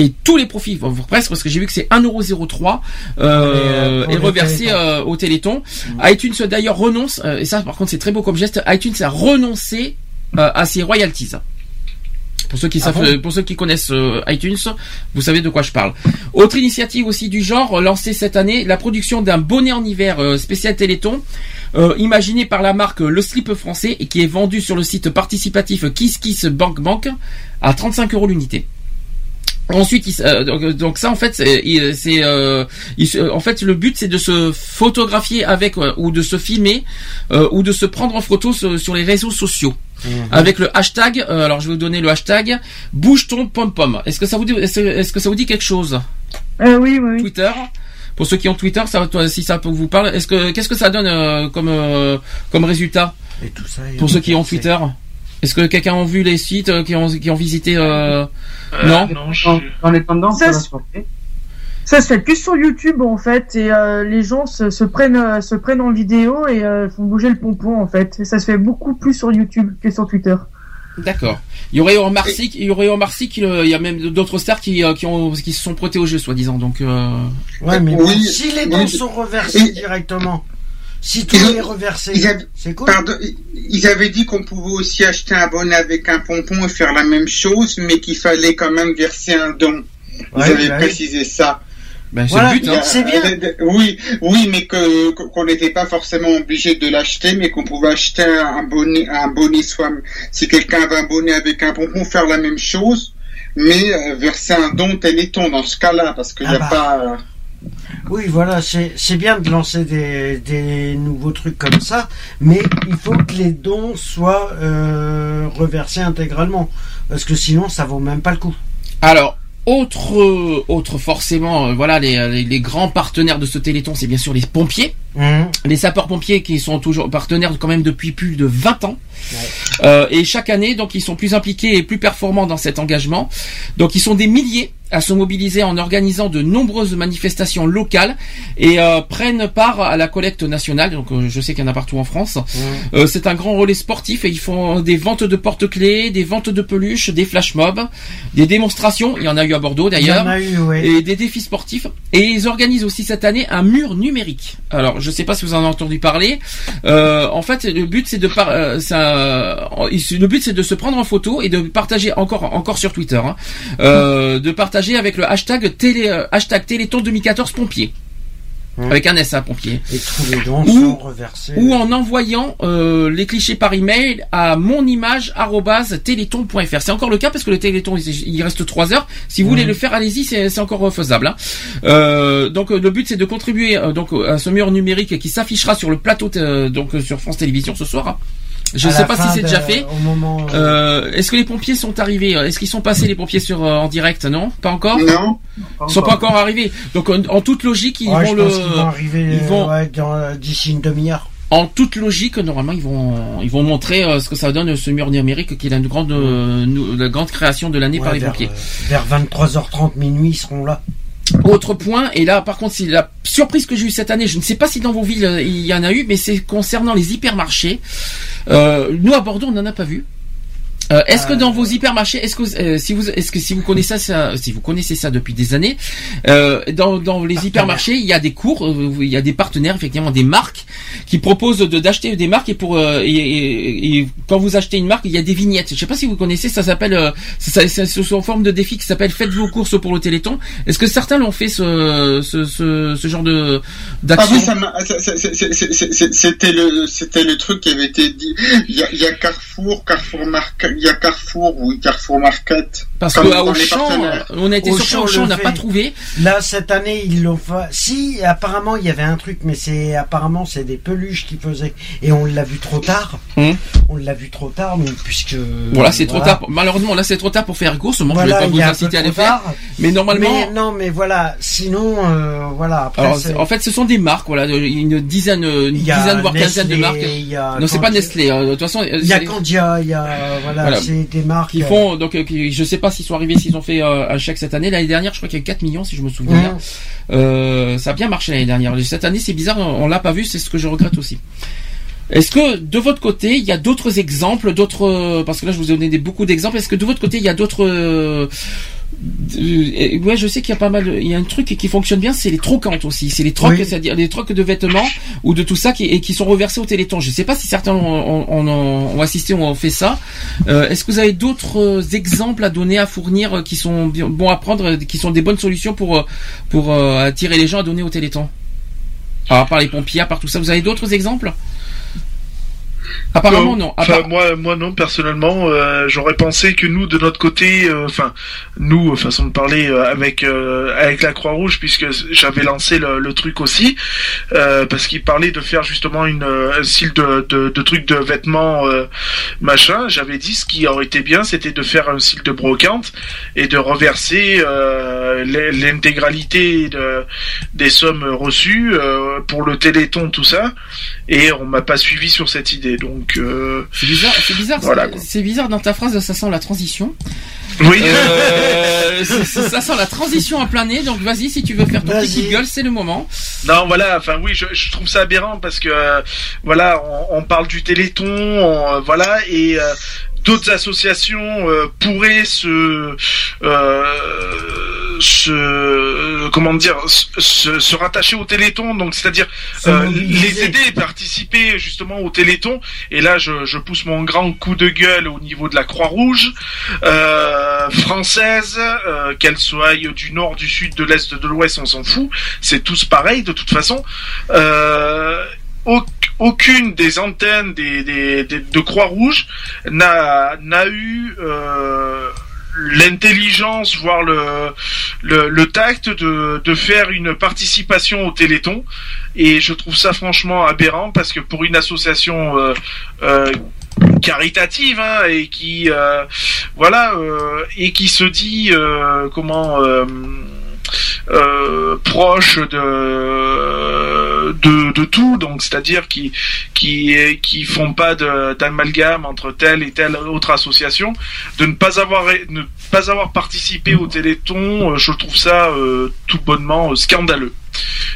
Speaker 2: Et tous les profits, vont vous presque, parce que j'ai vu que c'est 1,03€ euh, est
Speaker 7: le
Speaker 2: reversé
Speaker 7: Téléthon.
Speaker 2: euh, au Téléthon. iTunes d'ailleurs renonce, euh, et ça par contre c'est très beau comme geste, iTunes a renoncé euh, à ses royalties. Pour ceux qui
Speaker 7: Ah
Speaker 2: savent,
Speaker 7: bon
Speaker 2: euh, pour ceux qui connaissent euh, iTunes, vous savez de quoi je parle. Autre initiative aussi du genre euh, lancée cette année, la production d'un bonnet en hiver euh, spécial Téléthon, euh, imaginé par la marque Le Slip français et qui est vendu sur le site participatif Kiss Kiss Bank Bank à 35 euros l'unité. Ensuite, il euh, donc, donc ça en fait, c'est, euh, se- en fait le but c'est de se photographier avec euh, ou de se filmer euh, ou de se prendre en photo sur, sur les réseaux sociaux avec le hashtag. euh, alors je vais vous donner le hashtag bouge ton pom pom. Est-ce que ça vous dit, est-ce, que ça vous dit quelque chose?
Speaker 8: Euh, oui, oui, oui.
Speaker 2: Twitter? Pour ceux qui ont Twitter, ça, va- si ça vous parle, est-ce que qu'est-ce que ça donne euh, comme euh, comme résultat?
Speaker 7: Et tout ça,
Speaker 2: pour ceux qui ont Twitter? Est-ce que quelqu'un a vu les sites euh, qui ont qui ont visité euh, Non?
Speaker 4: non,
Speaker 5: Dans, dans les tendances
Speaker 8: Ça,
Speaker 5: soirée.
Speaker 8: Ça se fait plus sur YouTube en fait et euh, les gens se, se prennent euh, se prennent en vidéo et euh, font bouger le pompon en fait. Et ça se fait beaucoup plus sur YouTube que sur Twitter.
Speaker 2: D'accord. Il y aurait Omar Sy, il y aurait il y a même d'autres stars qui, euh, qui, ont, qui se sont prêtés au jeu, soi-disant. Donc, euh...
Speaker 7: Ouais, mais
Speaker 3: Oui,
Speaker 7: les dons
Speaker 3: oui.
Speaker 7: sont reversés
Speaker 3: Et-
Speaker 7: directement, si tout
Speaker 3: Ils-
Speaker 7: est reversé,
Speaker 3: ils avaient-
Speaker 7: c'est cool.
Speaker 3: Pardon, ils avaient dit qu'on pouvait aussi acheter un bonnet avec un pompon et faire la même chose, mais qu'il fallait quand même verser un don. Ils
Speaker 7: Ouais,
Speaker 3: avaient
Speaker 7: bah oui.
Speaker 3: précisé ça.
Speaker 2: Ben, c'est
Speaker 7: Voilà,
Speaker 2: hein.
Speaker 7: c'est bien.
Speaker 3: Euh, de- oui, oui, mais que qu'on n'était pas forcément obligé de l'acheter, mais qu'on pouvait acheter un bonnet, un bonnet soit. Si quelqu'un avait un bonnet avec un bonbon, faire la même chose, mais euh, verser un don Téléthon dans ce cas-là, parce qu'il n'y
Speaker 7: Ah
Speaker 3: a
Speaker 7: bah.
Speaker 3: pas.
Speaker 7: Oui, voilà, c'est bien de lancer des, des nouveaux trucs comme ça, mais il faut que les dons soient euh, reversés intégralement, parce que sinon ça vaut même pas le coup.
Speaker 2: Alors, autre, euh, autre forcément, euh, voilà, les, les, les grands partenaires de ce Téléthon, c'est bien sûr les pompiers. Les sapeurs-pompiers qui sont toujours partenaires quand même depuis plus de 20 ans. Euh, et chaque année, donc, ils sont plus impliqués et plus performants dans cet engagement. Donc, ils sont des milliers à se mobiliser en organisant de nombreuses manifestations locales et euh, prennent part à la collecte nationale. Donc, euh, je sais qu'il y en a partout en France. Euh, c'est un grand relais sportif et ils font des ventes de porte-clés, des ventes de peluches, des flash mobs, des démonstrations. Il y en a eu à Bordeaux d'ailleurs.
Speaker 7: Il y en a eu, ouais.
Speaker 2: Et des défis sportifs. Et ils organisent aussi cette année un mur numérique. Alors, je sais pas si vous en avez entendu parler. Euh, en fait, le but c'est de par, euh, ça, le but c'est de se prendre en photo et de partager encore encore sur Twitter, hein, euh, de partager avec le hashtag télé euh, hashtag Téléthon 2014 pompier. Avec un S pompier.
Speaker 7: Et tous les dons
Speaker 2: Ou- en envoyant euh, les clichés par email à monimage@téléthon.fr. C'est encore le cas parce que le Téléthon il reste trois heures. Si vous voulez
Speaker 7: Mhm.
Speaker 2: le faire, allez-y, c'est encore euh, faisable. hein. Euh, donc le but c'est de contribuer euh, donc à ce mur numérique qui s'affichera sur le plateau donc sur France Télévisions ce soir. hein. Je ne sais pas si c'est déjà fait.
Speaker 7: Moment.
Speaker 2: Euh, Est-ce que les pompiers sont arrivés? Est-ce qu'ils sont passés les pompiers sur euh, en direct? Non, pas encore?
Speaker 3: Non.
Speaker 2: Ils sont pas encore arrivés. Donc en, en toute logique, ils
Speaker 7: Ouais,
Speaker 2: vont
Speaker 7: je
Speaker 2: le.
Speaker 7: pense qu'ils vont arriver
Speaker 2: ils vont-
Speaker 7: ouais, dans- d'ici une demi-heure.
Speaker 2: en toute logique, normalement, ils vont ils vont montrer euh, ce que ça donne ce mur numérique qui est la grande euh, la grande création de l'année
Speaker 7: Ouais,
Speaker 2: par les
Speaker 7: vers,
Speaker 2: pompiers.
Speaker 7: euh, vers 23h30 minuit, ils seront là.
Speaker 2: Autre point, et là par contre la surprise que j'ai eue cette année, je ne sais pas si dans vos villes euh, il y en a eu, mais c'est concernant les hypermarchés. Euh, nous à Bordeaux on n'en a pas vu. Euh, est-ce que dans vos hypermarchés, est-ce que euh, si vous est-ce que si vous connaissez ça, si vous connaissez ça depuis des années, euh, dans, dans les hypermarchés, il y a des cours, euh, il y a des partenaires effectivement des marques qui proposent de d'acheter des marques et pour euh, et, et- et quand vous achetez une marque, il y a des vignettes. Je sais pas si vous connaissez, ça s'appelle euh, ça, ça- c'est en forme de défi qui s'appelle Faites vos courses pour le Téléthon. Est-ce que certains l'ont fait ce ce, ce, ce genre de
Speaker 3: Ah
Speaker 2: d'action
Speaker 3: oui, c'est- c'est- c'était le c'était le truc qui avait été dit. Il y a, il y a Carrefour, Carrefour Market, il y a Carrefour ou Carrefour Market.
Speaker 2: Parce
Speaker 3: Comme
Speaker 2: que à
Speaker 3: dans les
Speaker 2: Auchan,
Speaker 3: partenaires.
Speaker 2: on a été surpris,
Speaker 7: Auchan
Speaker 2: on n'a pas trouvé.
Speaker 7: Là, cette année, ils l'ont fait. Si, apparemment, il y avait un truc, mais c'est apparemment c'est des peluches qui faisaient. Et on l'a vu trop tard.
Speaker 2: Hum.
Speaker 7: On l'a vu trop tard, mais puisque.
Speaker 2: Voilà, c'est trop tard. Malheureusement, là, c'est trop tard pour faire course. Moi,
Speaker 7: Voilà,
Speaker 2: je vais
Speaker 7: il
Speaker 2: pas vous inciter à les faire.
Speaker 7: tard.
Speaker 2: Mais normalement,
Speaker 7: Mais non, mais voilà. Sinon, euh, voilà. Après,
Speaker 2: alors,
Speaker 7: c'est-
Speaker 2: en fait, ce sont des marques, voilà, une dizaine, une
Speaker 7: Il y a
Speaker 2: dizaine voire quinzaine de marques. Non, c'est pas. Nestlé. hein. De toute façon,
Speaker 7: il y a Candia, il y a voilà,
Speaker 2: Voilà.
Speaker 7: c'est des marques.
Speaker 2: qui font donc euh, qui- je sais pas s'ils sont arrivés s'ils ont fait euh, un chèque cette année. L'année dernière je crois qu'il y a eu 4 millions si je me souviens bien. Euh, ça a bien marché l'année dernière. Cette année c'est bizarre on, on l'a pas vu c'est ce que je regrette aussi. Est-ce que de votre côté il y a d'autres exemples d'autres euh, parce que là je vous ai donné des, beaucoup d'exemples. Est-ce que de votre côté il y a d'autres euh, ouais, je sais qu'il y a pas mal. Il y a un truc qui fonctionne bien, c'est les trocantes aussi. C'est les trocs,
Speaker 7: Oui.
Speaker 2: c'est-à-dire les trocs de vêtements ou de tout ça qui, et qui sont reversés au Téléthon. Je sais pas si certains ont, ont, ont- ont assisté ou ont fait ça. Euh, Est-ce que vous avez d'autres euh, exemples à donner, à fournir, euh, qui sont bons à prendre, qui sont des bonnes solutions pour pour euh, attirer les gens à donner au Téléthon? À part les pompiers, à part tout ça, vous avez d'autres exemples? Apparemment non.
Speaker 4: Enfin, moi, moi non, personnellement, euh, j'aurais pensé que nous, de notre côté, euh, enfin, nous, euh, façon de parler, euh, avec euh, avec la Croix Rouge, puisque j'avais lancé le, le truc aussi, euh, parce qu'il parlait de faire justement une un style de, de, de truc de vêtements, euh, machin. J'avais dit ce qui aurait été bien, c'était de faire un style de brocante et de reverser euh, l'in- l'intégralité de, des sommes reçues euh, pour le Téléthon, tout ça. Et on m'a pas suivi sur cette idée, donc. euh,
Speaker 2: C'est bizarre, c'est bizarre,
Speaker 4: Voilà,
Speaker 2: c'est- bizarre dans ta phrase, ça sent la transition.
Speaker 4: Oui.
Speaker 2: Euh, ça sent la transition en plein nez, donc vas-y, si tu veux faire ton petit gueule, c'est le moment.
Speaker 4: Non, voilà, enfin oui, je, je trouve ça aberrant parce que euh, voilà, on, on parle du Téléthon, on, euh, voilà, et euh, d'autres associations euh, pourraient se, euh, se, comment dire, se, rattacher au Téléthon, donc c'est-à-dire euh, les aider et participer justement au Téléthon. Et là, je, je pousse mon grand coup de gueule au niveau de la Croix-Rouge. Euh, euh, françaises, euh, qu'elles soient du nord, du sud, de l'est, de l'ouest, on s'en fout. C'est tous pareil de toute façon. Euh, au- aucune des antennes des, des- des- de Croix-Rouge n'a n'a eu euh, l'intelligence, voire le, le, le tact de, de faire une participation au Téléthon. Et je trouve ça franchement aberrant parce que pour une association euh, euh, caritative hein, et qui euh, voilà euh, et qui se dit comment euh, proche de, de de tout donc c'est-à-dire qui qui qui font pas d'amalgame entre telle et telle autre association de ne pas avoir ne pas avoir participé au Téléthon euh, je trouve ça euh, tout bonnement euh, scandaleux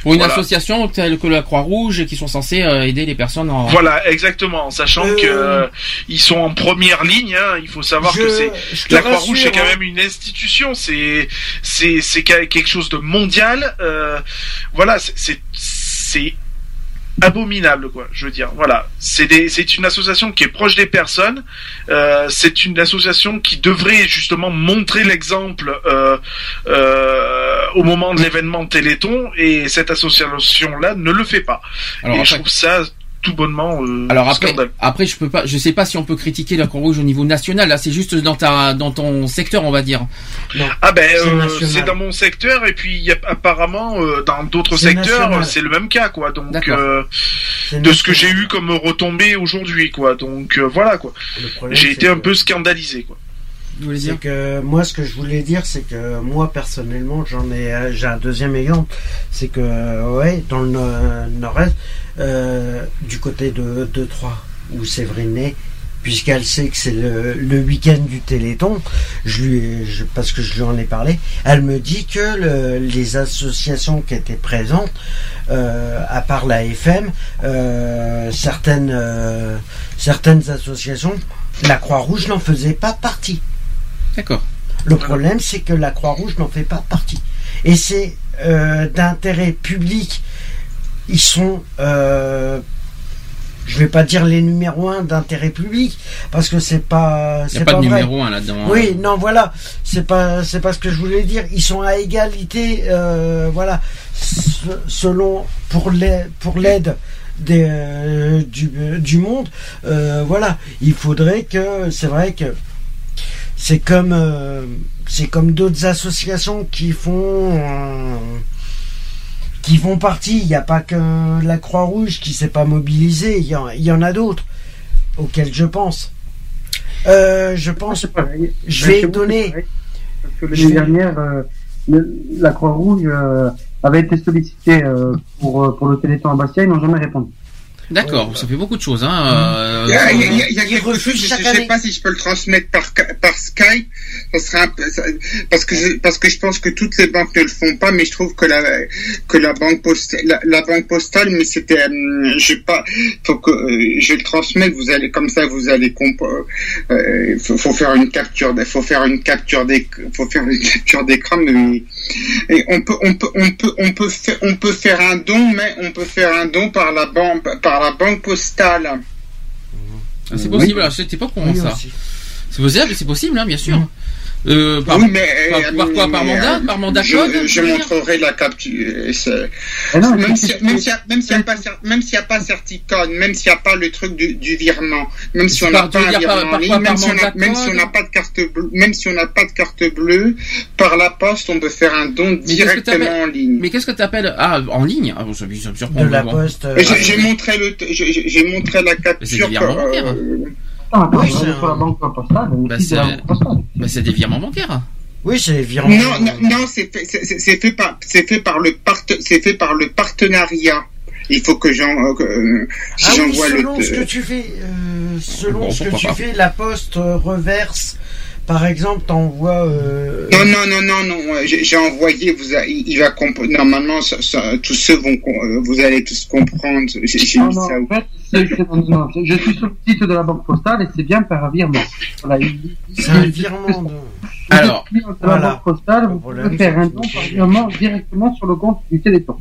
Speaker 2: Pour une
Speaker 4: Voilà.
Speaker 2: association telle que la Croix-Rouge qui sont censés euh, aider les personnes en.
Speaker 4: Voilà, exactement. en Sachant
Speaker 2: Euh,
Speaker 4: que euh, ils sont en première ligne, hein, il faut savoir
Speaker 2: Je-
Speaker 4: que c'est la Croix-Rouge, c'est quand
Speaker 2: hein.
Speaker 4: même une institution. C'est c'est c'est quelque chose de mondial. euh, voilà, c'est- c'est c'est abominable quoi je veux dire. Voilà. C'est des c'est une association qui est proche des personnes. Euh, c'est une association qui devrait justement montrer l'exemple euh, euh, au moment de l'événement Téléthon et cette association là ne le fait pas.
Speaker 2: Alors
Speaker 4: et je trouve ça tout bonnement euh,
Speaker 2: Alors après, je peux pas, je sais pas si on peut critiquer la Croix-Rouge au niveau national. Là, c'est juste dans ta, dans ton secteur, on va dire.
Speaker 4: Ah ben
Speaker 2: C'est
Speaker 4: euh, c'est dans mon secteur et puis il y a apparemment euh, dans d'autres secteurs c'est le même cas quoi. Donc euh, de ce que j'ai eu comme retombée aujourd'hui quoi. Donc euh, voilà quoi. J'ai été un
Speaker 7: que-
Speaker 4: peu scandalisé quoi
Speaker 7: C'est que moi, ce que je voulais dire, c'est que moi personnellement, j'en ai, euh, j'ai un deuxième exemple, c'est que ouais, dans le no- nord-est, euh, du côté de, de Troyes, où Séverine est, puisqu'elle sait que c'est le, le week-end du Téléthon, je lui, je- parce que je lui en ai parlé, elle me dit que le- les associations qui étaient présentes, euh, à part la FM, euh, certaines, certaines associations, la Croix-Rouge n'en faisait pas partie.
Speaker 2: D'accord.
Speaker 7: Le problème, c'est que la Croix-Rouge n'en fait pas partie. Et c'est euh, d'intérêt public. Ils sont, euh, je vais pas dire les numéros un d'intérêt public, parce que c'est pas,
Speaker 2: Il y a
Speaker 7: c'est
Speaker 2: pas de
Speaker 7: vrai.
Speaker 2: numéro un là-dedans. hein.
Speaker 7: Oui, non, voilà, c'est pas, c'est pas ce que je voulais dire. Ils sont à égalité, euh, voilà, se- selon pour l'aide, pour l'aide des, euh, du, du monde, voilà, il faudrait que, c'est vrai que c'est comme, euh, c'est comme d'autres associations qui font. euh, qui font partie, il n'y a pas que la Croix-Rouge qui s'est pas mobilisée, il y en, il y en a d'autres auxquels je pense. Euh, je pense. Je vais
Speaker 5: Chez vous,
Speaker 7: donner.
Speaker 5: Parce que
Speaker 7: Je
Speaker 5: l'année
Speaker 7: vais-
Speaker 5: dernière, euh, le- la Croix-Rouge euh, avait été sollicitée pour, pour le Téléthon à Bastia, ils n'ont jamais répondu.
Speaker 2: D'accord, ça fait beaucoup de choses. Hein. euh,
Speaker 3: Il y a, il y a- il y a- il y a quelque chose, je ne sais pas si je peux le transmettre par, par Skype, ça serait un peu- ça- parce que je, parce que je pense que toutes les banques ne le font pas, mais je trouve que la que la banque postale, la, la banque postale, mais c'était, hum, je sais pas, faut que euh, je le transmette, vous allez comme ça, vous allez comp, euh, euh, faut, faut faire une capture, faut faire une capture des, faut faire une capture d'écran, mais et on peut, on peut, on peut, on peut faire, on peut faire un don, mais on peut faire un don par la banque, par la banque postale.
Speaker 2: Ah, c'est possible, alors, c'était pas pour
Speaker 3: Oui,
Speaker 2: ça. C'est possible, c'est possible, hein, bien sûr. Euh, par,
Speaker 3: Oui, mais,
Speaker 2: par,
Speaker 3: euh,
Speaker 2: par quoi Par
Speaker 3: mais,
Speaker 2: mandat
Speaker 3: euh,
Speaker 2: Par mandat
Speaker 3: je,
Speaker 2: code
Speaker 3: Je montrerai la capture.
Speaker 5: Ah non,
Speaker 3: Même si- s'il n'y a, même s'il y a pas, même s'il a pas même s'il n'y a pas le truc du, du virement, même si on
Speaker 2: par-
Speaker 3: n'a pas un
Speaker 2: par-
Speaker 3: virement
Speaker 2: par
Speaker 3: en
Speaker 2: quoi,
Speaker 3: ligne,
Speaker 2: par
Speaker 3: même si on a-
Speaker 2: mandat
Speaker 3: même si on
Speaker 2: code
Speaker 3: n'a pas de carte bleue, même si on n'a pas de carte bleue, par la poste, on peut faire un don
Speaker 2: Mais qu'est-ce que
Speaker 3: directement
Speaker 2: t'appelles-
Speaker 3: en ligne.
Speaker 2: Mais qu'est-ce que tu appelles Ah, en ligne ah, bon, ça, ça me surprend.
Speaker 7: De la poste. euh,
Speaker 3: J'ai montré le, j'ai- montré la capture.
Speaker 2: Des virements
Speaker 3: euh,
Speaker 2: bancaires.
Speaker 5: Ah,
Speaker 7: Oui,
Speaker 5: attends,
Speaker 7: c'est
Speaker 5: sur la
Speaker 7: un-
Speaker 5: banque postale,
Speaker 2: Bah, c'est
Speaker 5: la
Speaker 2: bah, c'est des virements bancaires.
Speaker 7: Oui, c'est virement.
Speaker 3: Non, non, non, c'est fait, c'est- fait par, c'est fait par le part, c'est fait par le partenariat. Il faut que j'en, euh, que, euh, si
Speaker 7: Ah oui,
Speaker 3: j'envoie
Speaker 7: selon
Speaker 3: le.
Speaker 7: ce que tu fais, euh, selon
Speaker 2: Bon,
Speaker 7: ce que tu
Speaker 2: pas.
Speaker 7: fais, la poste euh, reverse. Par exemple, t'envoies. Euh,
Speaker 3: Non, non, non, non, non. euh, J'ai j'ai envoyé. Vous, a- il il va comp- normalement, ça- ça- tous ceux vont, euh, vous allez tous comprendre. J'ai mis
Speaker 5: non,
Speaker 3: ça.
Speaker 5: en fait, c'est- c'est- non, non, je suis sur le site de la banque postale et c'est bien par virement. Voilà, il- il-
Speaker 7: C'est un virement de.
Speaker 2: Alors,
Speaker 7: voilà.
Speaker 5: la banque postale, vous pouvez faire un don par virement directement sur le compte du Téléthon.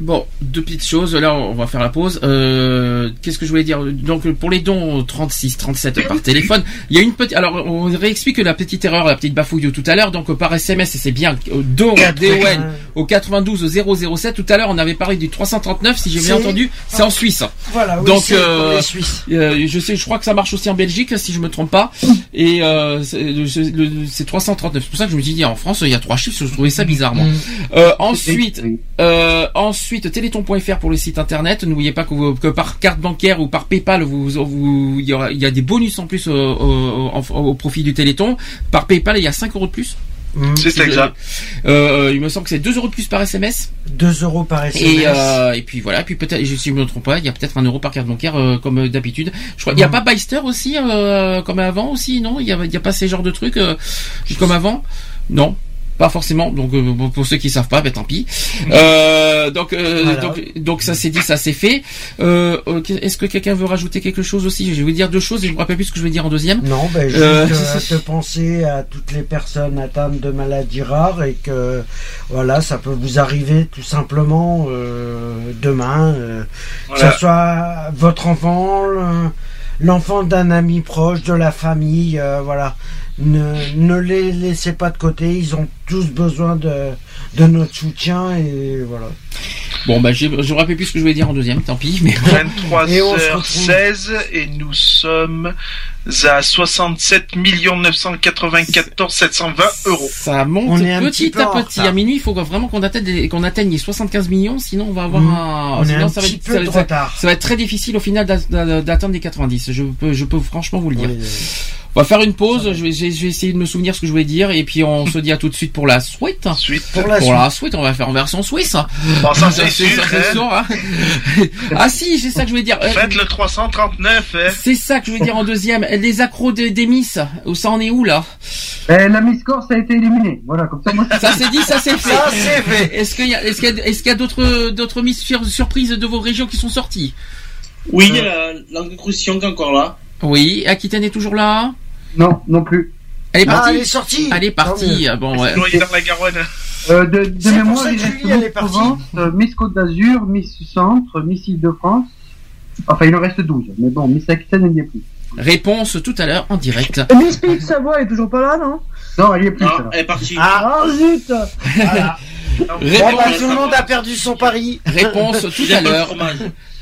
Speaker 2: Bon, deux petites choses. Là, on va faire la pause. Euh, Qu'est-ce que je voulais dire? Donc, pour les dons 36, 37 par téléphone, il y a une petite. Alors, on réexplique la petite erreur, la petite bafouille de tout à l'heure. Donc, par SMS, et c'est bien euh, don DON au 92 007. Tout à l'heure, on avait parlé du 339. Si j'ai bien entendu, c'est en Suisse.
Speaker 7: Voilà, oui,
Speaker 2: Donc, euh,
Speaker 7: les Suisses.
Speaker 2: euh, je sais, je crois que ça marche aussi en Belgique, si je me trompe pas. Et euh, c'est le- le- c'est 339. C'est pour ça que je me suis dit en France, il y a trois chiffres. Je trouvais ça bizarre, moi. Euh, ensuite, euh, ensuite, téléthon.fr pour le site internet. N'oubliez pas que, vous- que par carte bancaire ou par PayPal, vous, vous, il y, aura- il y a des bonus en plus au, au- au- au profit du téléthon. Par PayPal, il y a 5 euros de plus.
Speaker 4: C'est
Speaker 2: Je-
Speaker 4: exact.
Speaker 2: Euh, il me semble que c'est 2 euros de plus par SMS.
Speaker 7: 2 euros par SMS.
Speaker 2: Et, euh, et puis voilà, puis peut-être, si je me trompe pas, il y a peut-être un euro par carte bancaire euh, comme d'habitude. Je crois, il y a
Speaker 7: Mm.
Speaker 2: pas Byster aussi euh, comme avant aussi, non? Il y a, a pas ces genres de trucs euh, comme avant? Non. Pas forcément, donc euh, pour ceux qui savent pas, ben tant pis. Euh, donc, euh,
Speaker 7: Voilà.
Speaker 2: donc, donc ça c'est dit, ça c'est fait. Euh, Est-ce que quelqu'un veut rajouter quelque chose aussi? Je vais vous dire deux choses et je me rappelle plus ce que je vais dire en deuxième.
Speaker 7: Non, ben juste Euh, à te penser à toutes les personnes atteintes de maladies rares et que voilà, ça peut vous arriver tout simplement euh, demain, euh,
Speaker 4: Voilà.
Speaker 7: que ce soit votre enfant, le- l'enfant d'un ami proche, de la famille, euh, voilà. Ne, ne les laissez pas de côté, ils ont tous besoin de, de notre soutien et voilà.
Speaker 2: Bon, bah, je, je me rappelle plus ce que je voulais dire en deuxième, tant pis. Mais
Speaker 4: 23h16 et nous sommes à 67 994 720 euros.
Speaker 2: Ça monte
Speaker 7: On est un petit
Speaker 2: à petit. À minuit, il faut vraiment qu'on atteigne, qu'on atteigne les 75 millions, sinon on va avoir
Speaker 7: Mhm.
Speaker 2: un,
Speaker 7: On est
Speaker 2: sinon
Speaker 7: un
Speaker 2: ça va
Speaker 7: petit
Speaker 2: être,
Speaker 7: peu
Speaker 2: ça,
Speaker 7: de
Speaker 2: ça-
Speaker 7: retard.
Speaker 2: ça va être très difficile au final d'a- d'a- d'atteindre les 90. Je peux, je peux franchement vous le dire. On va faire une pause. Je vais, je vais- je vais essayer de me souvenir ce que je voulais dire et puis on se dit à tout de suite pour la suite.
Speaker 4: Suite.
Speaker 7: Pour la
Speaker 2: Pour la suite, on va faire en version suisse.
Speaker 4: Bon, ça, c'est sûr, hein.
Speaker 2: sûr, hein. ah si, c'est ça que je voulais dire. Euh,
Speaker 4: Faites le 339, hein.
Speaker 2: C'est ça que je voulais dire en deuxième. Les accros des, des Miss, où ça en est où là?
Speaker 5: Eh, la Miss Corse a été éliminée. Voilà, comme ça, moi,
Speaker 2: Ça c'est dit, ça c'est fait.
Speaker 7: Ça, c'est fait.
Speaker 2: Est-ce qu'il y a, est-ce qu'il y a, est-ce qu'il y a d'autres, d'autres Miss sur- surprises de vos régions qui sont sorties?
Speaker 18: Oui, il y a la encore là.
Speaker 2: Oui, Aquitaine est toujours là.
Speaker 5: Non, non plus.
Speaker 2: Elle est
Speaker 7: Ah,
Speaker 2: partie.
Speaker 7: elle est sortie.
Speaker 2: Elle est partie. Ah, Bon, ouais.
Speaker 4: Noyé dans la Garonne.
Speaker 5: Euh, de de mémoire, il reste
Speaker 7: Julie, elle est
Speaker 5: Miss. Provence, euh, Miss Côte d'Azur, Miss Centre, Miss Île-de-France. Enfin, il en reste 12. Mais bon, Miss Aquitaine, elle n'y est plus.
Speaker 2: Réponse tout à l'heure en direct.
Speaker 8: Et Miss Pete Savoie elle est toujours pas là, non?
Speaker 5: Non, elle n'y est plus.
Speaker 18: Non, elle est partie.
Speaker 7: Ah,
Speaker 8: Ah zut
Speaker 7: voilà.
Speaker 2: Réponse,
Speaker 7: Bon, bah, tout le monde a perdu son pari.
Speaker 2: réponse tout à
Speaker 18: de
Speaker 2: l'heure.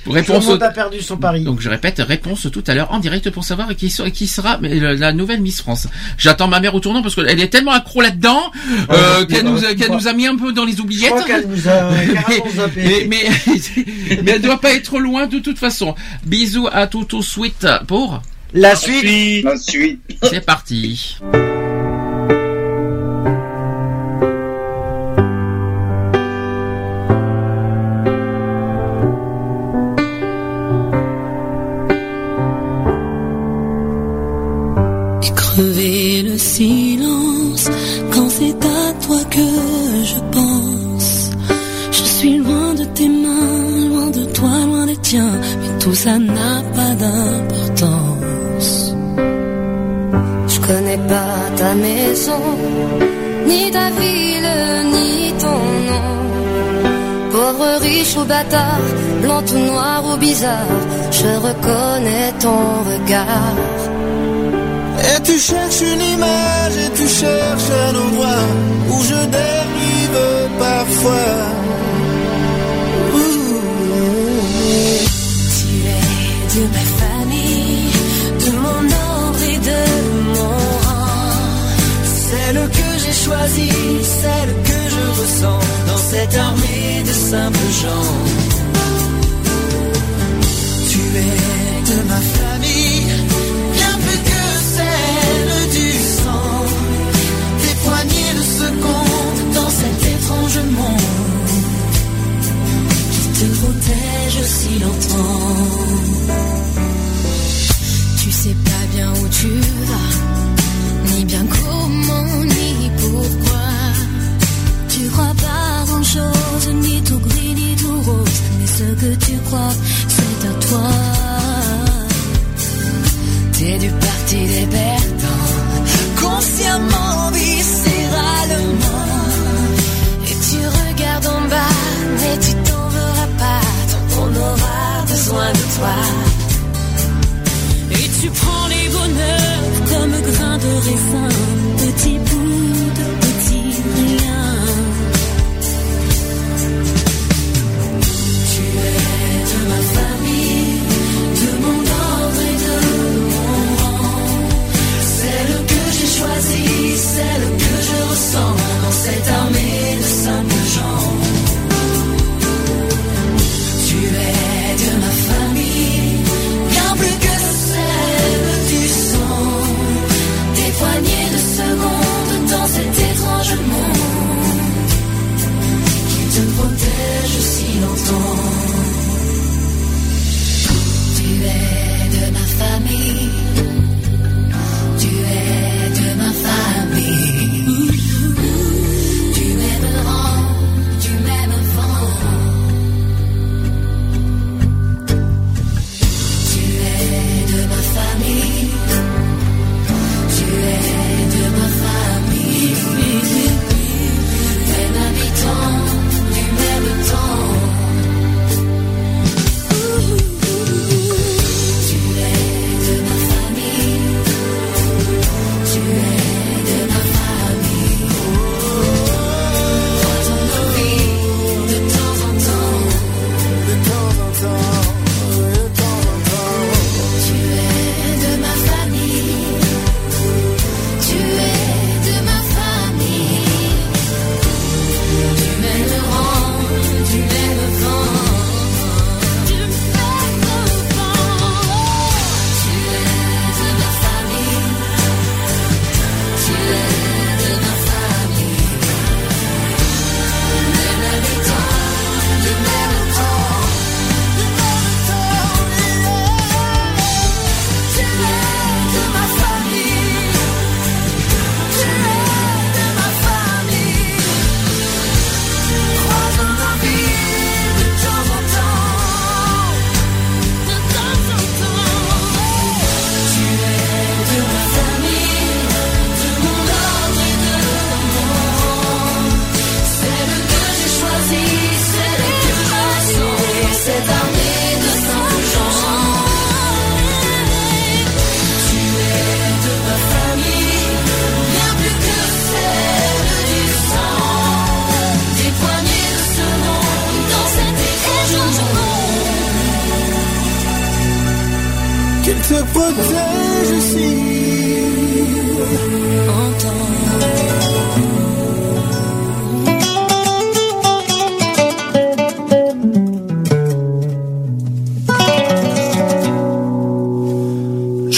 Speaker 18: Fromage.
Speaker 7: Tout
Speaker 2: Réponse
Speaker 7: le monde a perdu son pari.
Speaker 2: Donc je répète, réponse tout à l'heure en direct pour savoir qui, sera- qui sera mais, le- la nouvelle Miss France. J'attends ma mère au tournant parce qu'elle est tellement accro là-dedans euh, qu'elle nous, a- qu'elle nous a mis un peu dans les
Speaker 7: Je
Speaker 2: oubliettes.
Speaker 7: crois qu'elle nous a carrément
Speaker 2: mais,
Speaker 7: zappé.
Speaker 2: mais, mais elle doit pas être loin de toute façon. Bisous à tout tout suite pour.
Speaker 7: La suite.
Speaker 3: La suite.
Speaker 2: C'est parti.
Speaker 10: Silence quand c'est à toi que je pense. Je suis loin de tes mains, loin de toi, loin des tiens, mais tout ça n'a pas d'importance.
Speaker 19: Je connais pas ta maison, ni ta ville, ni ton nom. Pauvre, riche ou bâtard, blanc ou noir ou bizarre, je reconnais ton regard.
Speaker 9: Tu cherches une image et tu cherches un endroit où je dérive parfois.
Speaker 10: Tu es de ma famille, de mon ordre et de mon rang.
Speaker 9: Celle que j'ai choisie, celle que je ressens dans cette armée de simples gens. Tu es de ma famille,
Speaker 10: protège si longtemps. Tu sais pas bien où tu vas, ni bien comment, ni pourquoi. Tu crois pas grand chose, ni tout gris, ni tout rose, mais ce que tu crois, c'est à toi.
Speaker 9: T'es du parti des perdants, consciemment, viscéralement.
Speaker 10: Et tu regardes en bas, mais tu t'en veux toi. Et tu prends les bonheurs comme grains de raisin, petit bout de petit rien. Tu es de ma famille, de mon ordre et de mon rang. Celle que j'ai choisie, celle que je ressens dans cette armée de simples gens. Protège si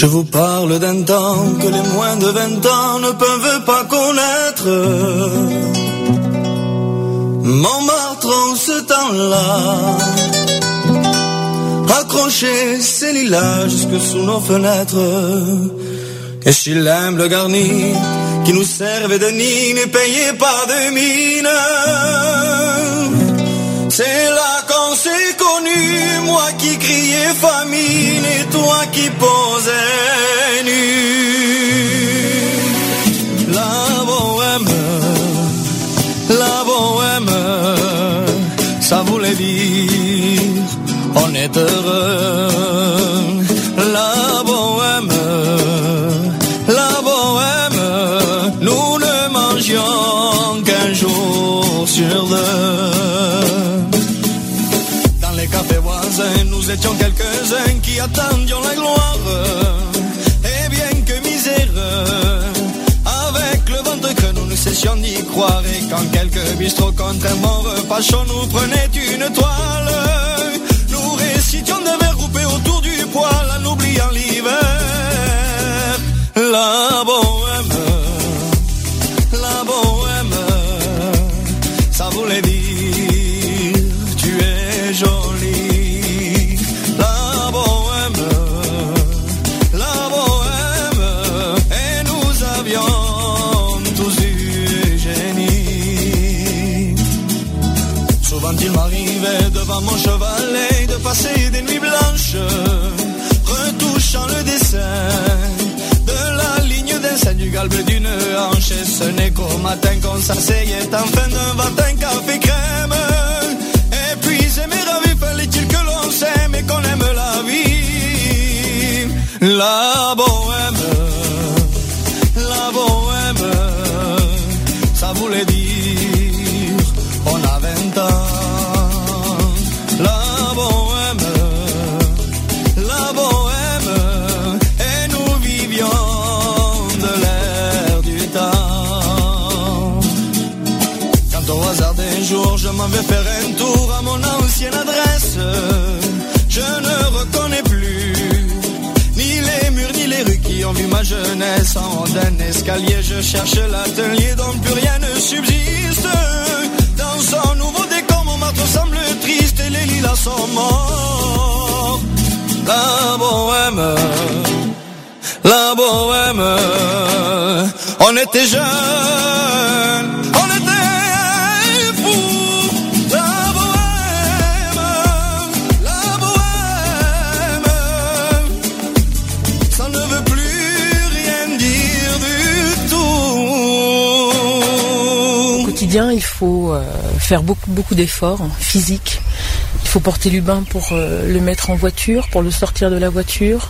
Speaker 10: Je
Speaker 20: vous parle d'un temps que les moins de 20 ans ne peuvent pas connaître. Montmartre en ce temps-là, accroché ses lilas jusque sous nos fenêtres. Et chez l'humble garni qui nous servait de nid ne payait pas de mine. C'est là moi qui criais famine et toi qui posais nu. Étions quelques-uns qui attendions la gloire. Et bien que misère, avec le ventre que nous ne cessions d'y croire. Et quand quelques bistrots contre un chaud nous prenaient une toile, nous récitions des vers groupés autour du poêle en oubliant l'hiver. Matin qu'on s'asseyait enfin d'un matin café d'un escalier. Je cherche l'atelier dont plus rien ne subsiste. Dans son nouveau décor, mon marteau semble triste et les lilas sont morts. La bohème, la bohème, on était jeunes,
Speaker 21: faire beaucoup, beaucoup d'efforts physiques. Il faut porter Lubin pour euh, le mettre en voiture, pour le sortir de la voiture,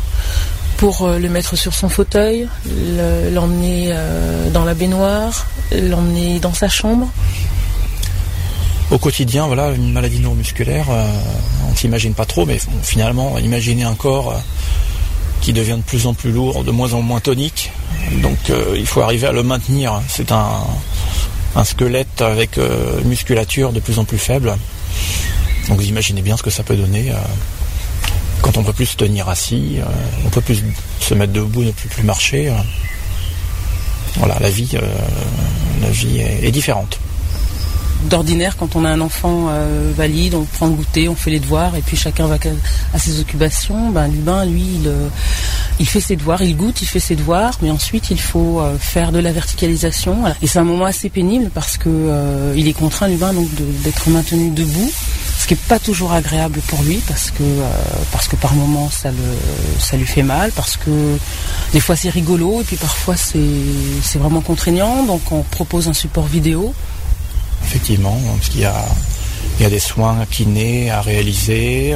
Speaker 21: pour euh, le mettre sur son fauteuil, le- l'emmener euh, dans la baignoire, l'emmener dans sa chambre.
Speaker 22: Au quotidien, voilà, une maladie neuromusculaire, on s'imagine pas trop, mais finalement, imaginez un corps qui devient de plus en plus lourd, de moins en moins tonique. Donc il faut arriver à le maintenir. C'est un, un squelette avec euh, musculature de plus en plus faible. Donc vous imaginez bien ce que ça peut donner euh, quand on peut plus se tenir assis, euh, on peut plus se mettre debout, ne peut plus marcher. euh. Voilà, la vie, la vie est- différente.
Speaker 21: D'ordinaire, quand on a un enfant valide, on prend le goûter, on fait les devoirs, et puis chacun va à ses occupations. Ben, Lubin, lui, il, il fait ses devoirs, il goûte, il fait ses devoirs, mais ensuite il faut euh, faire de la verticalisation. Et c'est un moment assez pénible parce que euh, il est contraint, Lubin, donc d'être maintenu debout, ce qui est pas toujours agréable pour lui parce que euh, parce que par moments ça le ça lui fait mal, parce que des fois c'est rigolo et puis parfois c'est vraiment contraignant. Donc on propose un support vidéo.
Speaker 22: Effectivement, parce qu'il y a, il y a des soins kinés à réaliser.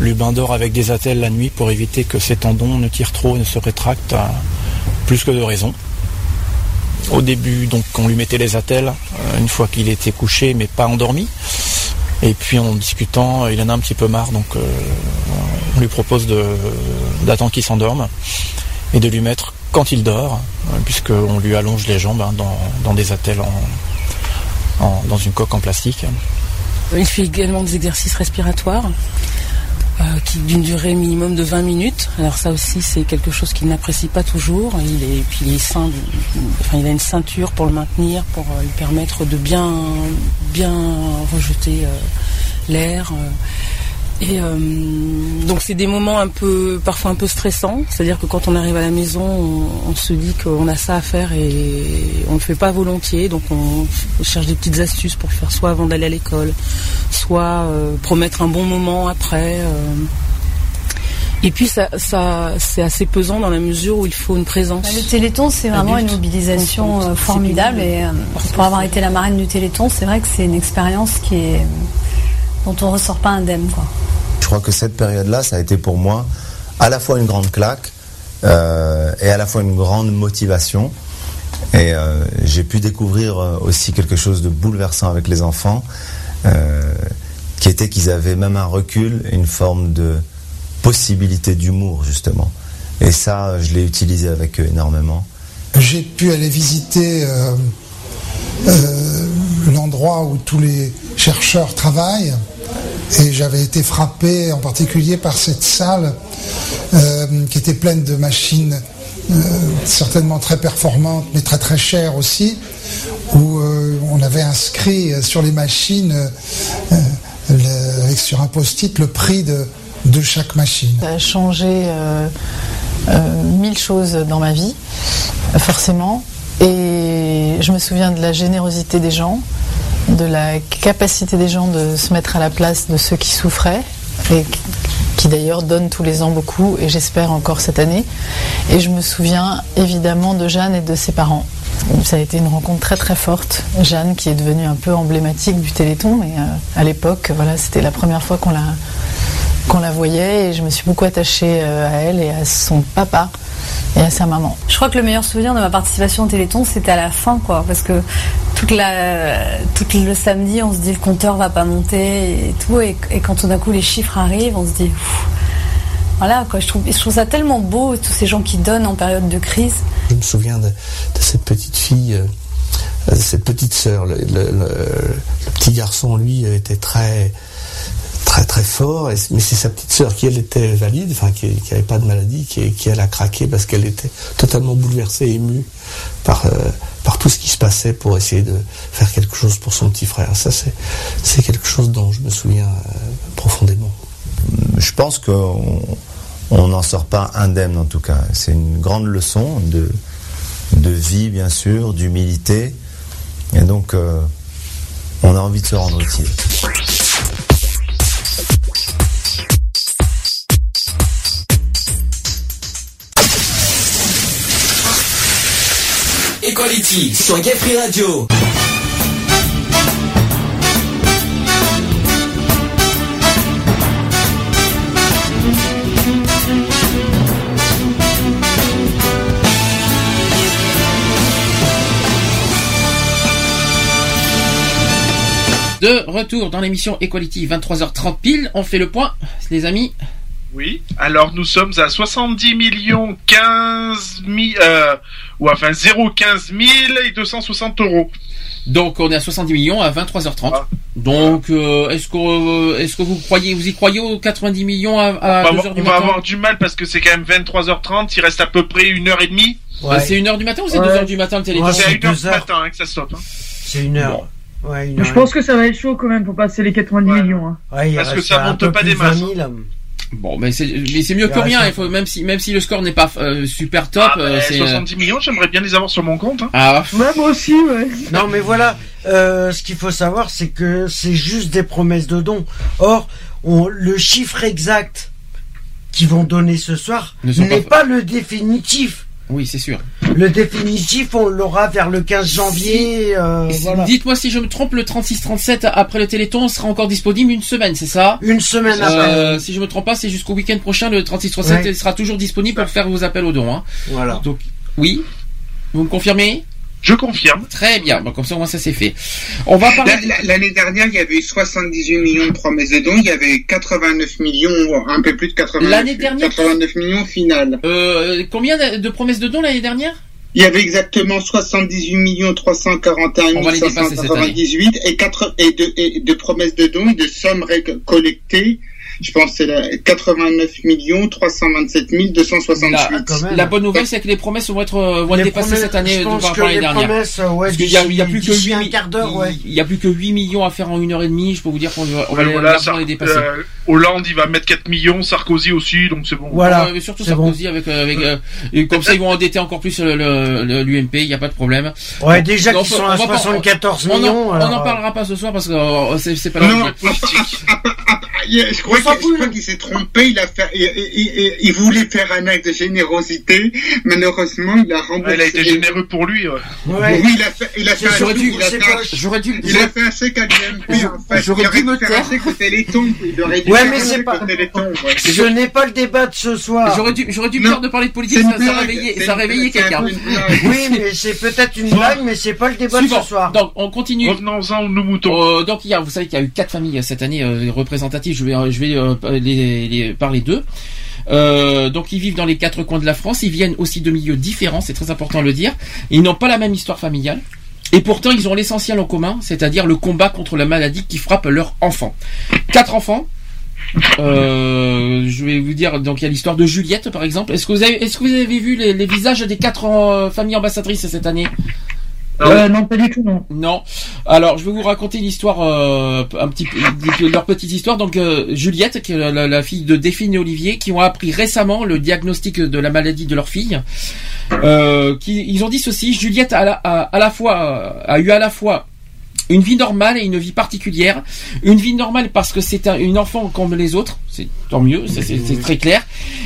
Speaker 22: Lubin dort avec des attelles la nuit pour éviter que ses tendons ne tirent trop, ne se rétractent, plus que de raison. Au début, donc, on lui mettait les attelles euh, une fois qu'il était couché, mais pas endormi. Et puis en discutant, il en a un petit peu marre, donc euh, on lui propose d'attendre qu'il s'endorme et de lui mettre quand il dort, euh, puisqu'on lui allonge les jambes hein, dans, des attelles en, en- dans une coque en plastique.
Speaker 21: Il fait également des exercices respiratoires qui d'une durée minimum de 20 minutes. Alors ça aussi c'est quelque chose qu'il n'apprécie pas toujours. Il est puis enfin il a une ceinture pour le maintenir, pour euh, lui permettre de bien bien rejeter euh, l'air. Et euh, donc c'est des moments un peu, parfois un peu stressants. C'est-à-dire que quand on arrive à la maison, on, on se dit qu'on a ça à faire et on le fait pas volontiers. Donc on cherche des petites astuces pour le faire soit avant d'aller à l'école, soit euh, promettre un bon moment après. euh. Et puis ça, ça c'est assez pesant dans la mesure où il faut une présence.
Speaker 23: Bah, Le Téléthon, c'est vraiment une mobilisation formidable. Et pour avoir été la marraine du Téléthon, c'est vrai que c'est une expérience qui est dont on ressort pas indemne, quoi.
Speaker 24: Je crois que cette période-là, ça a été pour moi à la fois une grande claque euh, et à la fois une grande motivation. Et euh, j'ai pu découvrir euh, aussi quelque chose de bouleversant avec les enfants, euh, qui était qu'ils avaient même un recul, une forme de possibilité d'humour justement. Et ça, je l'ai utilisé avec eux énormément.
Speaker 25: J'ai pu aller visiter euh, euh, l'endroit où tous les chercheurs travaillent et j'avais été frappé en particulier par cette salle euh, qui était pleine de machines euh, certainement très performantes mais très très chères aussi où euh, on avait inscrit sur les machines le- sur un post-it le prix de, chaque machine.
Speaker 26: Ça a changé mille choses dans ma vie, forcément. Et je me souviens de la générosité des gens, de la capacité des gens de se mettre à la place de ceux qui souffraient, et qui- d'ailleurs donnent tous les ans beaucoup, et j'espère encore cette année. Et je me souviens évidemment de Jeanne et de ses parents. Ça a été une rencontre très très forte. Jeanne qui est devenue un peu emblématique du Téléthon, mais euh, à l'époque, voilà, c'était la première fois qu'on la qu'on la voyait et je me suis beaucoup attachée euh, à elle et à son papa et à sa maman.
Speaker 23: Je crois que le meilleur souvenir de ma participation au Téléthon, c'était à la fin, quoi, parce que toute la, tout le samedi, on se dit le compteur va pas monter et tout, et, et quand tout d'un coup les chiffres arrivent, on se dit, pff, voilà, quoi. Je trouve, je trouve ça tellement beau, tous ces gens qui donnent en période de crise.
Speaker 12: Je me souviens de, de cette petite fille, euh, euh, cette petite sœur. Le, le- le- le petit garçon, lui, était très, très, très fort. et- mais c'est sa petite sœur qui, elle, était valide, enfin, qui n'avait pas de maladie, qui, elle, a craqué parce qu'elle était totalement bouleversée, émue par, euh, par tout ce qui se passait pour essayer de faire quelque chose pour son petit frère. Ça, c'est, c'est quelque chose dont je me souviens euh, profondément.
Speaker 24: Je pense qu'on on n'en sort pas indemne en tout cas. C'est une grande leçon de, de vie bien sûr, d'humilité. Et donc euh, on a envie de se rendre utile.
Speaker 27: Equality sur Gay Radio.
Speaker 2: De retour dans l'émission Equality, 23h30 pile, on fait le point, les amis.
Speaker 4: Oui. Alors nous sommes à 70 millions 15 000, euh, ou enfin 015 000 et 260 euros.
Speaker 2: Donc on est à 70 millions à 23h30. Donc euh, est-ce que euh, est-ce que vous croyez vous y croyez aux 90 millions à, à
Speaker 4: on va,
Speaker 2: 2h
Speaker 4: avoir,
Speaker 2: du
Speaker 4: on va avoir du mal parce que c'est quand même 23h30, il reste à peu près une heure et demie.
Speaker 2: C'est une heure du matin ou c'est
Speaker 4: Ouais.
Speaker 2: deux heures du matin le téléphone
Speaker 4: c'est à une heure du matin hein, que ça stoppe. hein.
Speaker 7: C'est une heure. Ouais,
Speaker 8: Je pense que ça va être chaud quand même pour passer les 90 millions. hein.
Speaker 7: Ouais, il
Speaker 4: Parce que ça monte pas des
Speaker 7: de 20
Speaker 4: masses,
Speaker 7: 000.
Speaker 2: Bon, mais c'est mais c'est mieux que rien. Il faut même si même si le score n'est pas euh, super top,
Speaker 4: Ah, bah,
Speaker 2: euh, c'est euh,
Speaker 4: 70 millions, j'aimerais bien les avoir sur mon compte. hein.
Speaker 2: ah
Speaker 8: Ouais, moi aussi, ouais.
Speaker 7: Non, mais voilà, euh, ce qu'il faut savoir, c'est que c'est juste des promesses de dons. Or, on- le chiffre exact qu'ils vont donner ce soir n'est
Speaker 2: pas-
Speaker 7: pas... le définitif.
Speaker 2: Oui, c'est sûr.
Speaker 7: Le définitif, on l'aura vers le 15 janvier. euh, voilà.
Speaker 2: Dites-moi si je me trompe, le 36-37 après le Téléthon sera encore disponible une semaine, c'est ça?
Speaker 7: Une semaine
Speaker 2: Euh,
Speaker 7: après.
Speaker 2: si je me trompe pas, c'est jusqu'au week-end prochain. Le 36-37
Speaker 7: Ouais.
Speaker 2: sera toujours disponible pour faire vos appels aux dons. Hein.
Speaker 7: Voilà.
Speaker 2: Donc, oui. Vous me confirmez?
Speaker 4: Je confirme.
Speaker 2: Très bien. Bon, comme ça, au moins, ça c'est fait. On va parler.
Speaker 3: La- la- L'année dernière, il y avait eu 78 millions de promesses de dons, il y avait 89 millions, un peu plus de 89,
Speaker 2: L'année dernière
Speaker 3: 89 millions final.
Speaker 2: Euh, combien de promesses de dons l'année dernière?
Speaker 3: Il y avait exactement 78 millions 341
Speaker 2: On va les dépasser cette
Speaker 3: 598 et, quatre, et, de, et de promesses de dons et de sommes collectées. Je pense que c'est la 89 millions 327 268.
Speaker 2: La, la bonne nouvelle, c'est que les promesses vont être, euh, vont être
Speaker 7: Les
Speaker 2: dépassées
Speaker 7: promesses-
Speaker 2: cette année
Speaker 7: je
Speaker 2: de
Speaker 7: pense
Speaker 2: par rapport à l'année
Speaker 7: les
Speaker 2: dernière.
Speaker 7: promesses, ouais,
Speaker 2: Parce qu'il y a, il y a plus que
Speaker 7: d'ici
Speaker 2: 8
Speaker 7: un
Speaker 2: mi-
Speaker 7: quart d'heure, ouais.
Speaker 2: il y a plus que 8 millions à faire en une heure et demie. Je peux vous dire qu'on va, on va
Speaker 4: Ouais,
Speaker 2: les-
Speaker 4: voilà,
Speaker 2: largement
Speaker 4: ça-
Speaker 2: les dépasser.
Speaker 4: euh, Hollande, il va mettre 4 millions, Sarkozy aussi, donc c'est bon.
Speaker 2: Ouais, mais surtout Sarkozy avec, euh, avec euh, comme ça ils vont endetter encore plus le- le- le- l'UMP, il n'y a pas de problème.
Speaker 7: Ouais, déjà qu'ils sont
Speaker 2: on
Speaker 7: à
Speaker 2: va pas-
Speaker 7: 74
Speaker 2: on en-
Speaker 7: millions,
Speaker 2: On n'en parlera pas ce soir parce que c'est pas
Speaker 3: Non. Je crois que- je crois qu'il s'est trompé. Il a fait, il, il- il- il voulait faire un acte de générosité. Malheureusement, il a remboursé.
Speaker 4: Ouais, il a été généreux pour lui. Ouais.
Speaker 3: Oui, il a fait, il a fait un
Speaker 2: J'aurais dû-
Speaker 3: il a fait un-
Speaker 2: j'aurais dû-
Speaker 3: il a fait un chèque à l'UMP, en fait.
Speaker 2: j'aurais
Speaker 3: il aurait
Speaker 2: dû me
Speaker 3: faire
Speaker 2: taire.
Speaker 3: Il aurait dû
Speaker 7: Ouais,
Speaker 3: faire
Speaker 7: mais
Speaker 3: un
Speaker 7: c'est
Speaker 3: chèque
Speaker 7: pas-
Speaker 3: ouais.
Speaker 7: Ce n'est pas le débat de ce soir.
Speaker 2: J'aurais dû, j'aurais dû
Speaker 3: Non.
Speaker 2: peur de parler de politique, ça,
Speaker 3: une
Speaker 2: ça
Speaker 3: un
Speaker 2: quelqu'un.
Speaker 7: Oui, mais c'est peut-être une blague, mais c'est pas le débat de ce soir.
Speaker 2: Donc on continue.
Speaker 4: Revenons-en nos moutons.
Speaker 2: Euh, donc il y a, vous savez qu'il y a eu quatre familles euh, cette année euh, représentatives. Je vais, je vais euh, les, les- d'eux. Euh, donc ils vivent dans les quatre coins de la France. Ils viennent aussi de milieux différents. C'est très important de le dire. Ils n'ont pas la même histoire familiale. Et pourtant, ils ont l'essentiel en commun, c'est-à-dire le combat contre la maladie qui frappe leurs enfants. Quatre enfants. Euh, je vais vous dire, donc il y a l'histoire de Juliette, par exemple. Est-ce que vous avez, vu les, visages des quatre familles ambassadrices cette année?
Speaker 8: Euh, non, pas du tout, non.
Speaker 2: non. Alors, je vais vous raconter une histoire, euh, un petit peu, leur petite histoire. Donc, euh, Juliette, qui est la, fille de Déphine et Olivier, qui ont appris récemment le diagnostic de la maladie de leur fille. Euh, qui, ils ont dit ceci Juliette a, la- a, à la fois a eu à la fois une vie normale et une vie particulière. Une vie normale parce que c'est un- une enfant comme les autres, c'est tant mieux, c'est très clair.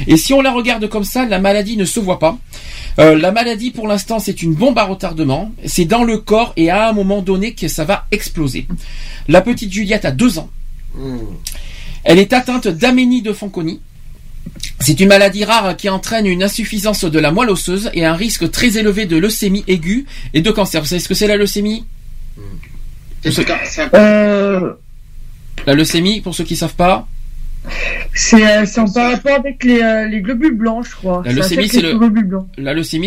Speaker 2: Et si on la regarde comme ça, la maladie ne se voit pas. Euh, la maladie, pour l'instant, c'est une bombe à retardement. C'est dans le corps et à un moment donné que ça va exploser. La petite Juliette a deux ans. Elle est atteinte d'aménie de Fanconi. C'est une maladie rare qui entraîne une insuffisance de la moelle osseuse et un risque très élevé de leucémie aiguë et de cancer. Vous savez ce que c'est la leucémie?
Speaker 8: Euh,
Speaker 2: La leucémie, pour ceux qui savent pas,
Speaker 8: c'est euh, c'est en par rapport avec les, euh, les globules blancs, je crois.
Speaker 2: la leucémie,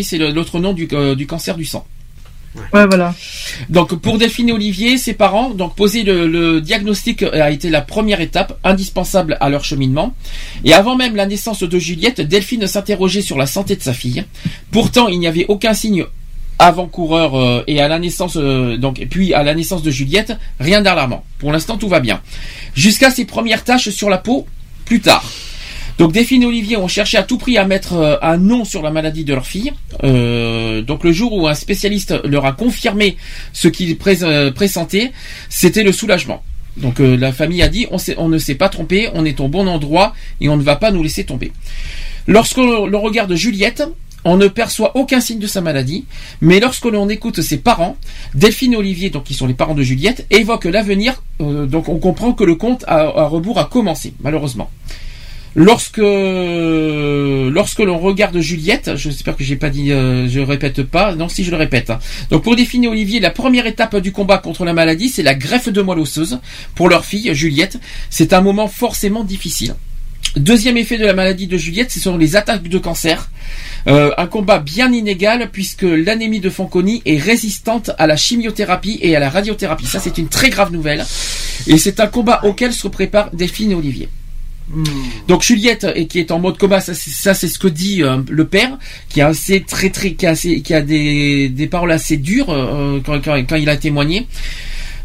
Speaker 2: c'est le, l'autre nom du, euh, du cancer du sang.
Speaker 8: Ouais, voilà.
Speaker 2: Donc pour Delphine et Olivier, ses parents, donc poser le, le diagnostic a été la première étape indispensable à leur cheminement. Et avant même la naissance de Juliette, Delphine s'interrogeait sur la santé de sa fille. Pourtant, il n'y avait aucun signe avant-coureur euh, et à la naissance euh, donc puis à la naissance de Juliette, rien d'alarmant. Pour l'instant, tout va bien. Jusqu'à ses premières taches sur la peau plus tard. Donc Delphine et Olivier ont cherché à tout prix à mettre euh, un nom sur la maladie de leur fille. Donc le jour où un spécialiste leur a confirmé ce qu'il pré- euh, pressentait, c'était le soulagement. Donc la famille a dit on, ne s'est pas trompé, on est au bon endroit et on ne va pas nous laisser tomber. Lorsque l'on regarde Juliette, on ne perçoit aucun signe de sa maladie, mais lorsque l'on écoute ses parents, Delphine et Olivier, donc qui sont les parents de Juliette, évoquent l'avenir, euh, donc on comprend que le compte à, rebours a commencé, malheureusement. Lorsque lorsque l'on regarde Juliette, j'espère que j'ai pas dit, euh, je répète pas, non si je le répète. hein. Donc pour Delphine et Olivier, la première étape du combat contre la maladie, c'est la greffe de moelle osseuse pour leur fille Juliette. C'est un moment forcément difficile. Deuxième effet de la maladie de Juliette, ce sont les attaques de cancer. Euh, un combat bien inégal puisque l'anémie de Fanconi est résistante à la chimiothérapie et à la radiothérapie. Ça, c'est une très grave nouvelle. Et c'est un combat auquel se préparent Delphine et Olivier. Donc Juliette et qui est en mode combat, ça c'est ça, c'est ce que dit euh, le père, qui a assez très très qui a, assez- qui a des, des paroles assez dures euh, quand, quand, quand il a témoigné.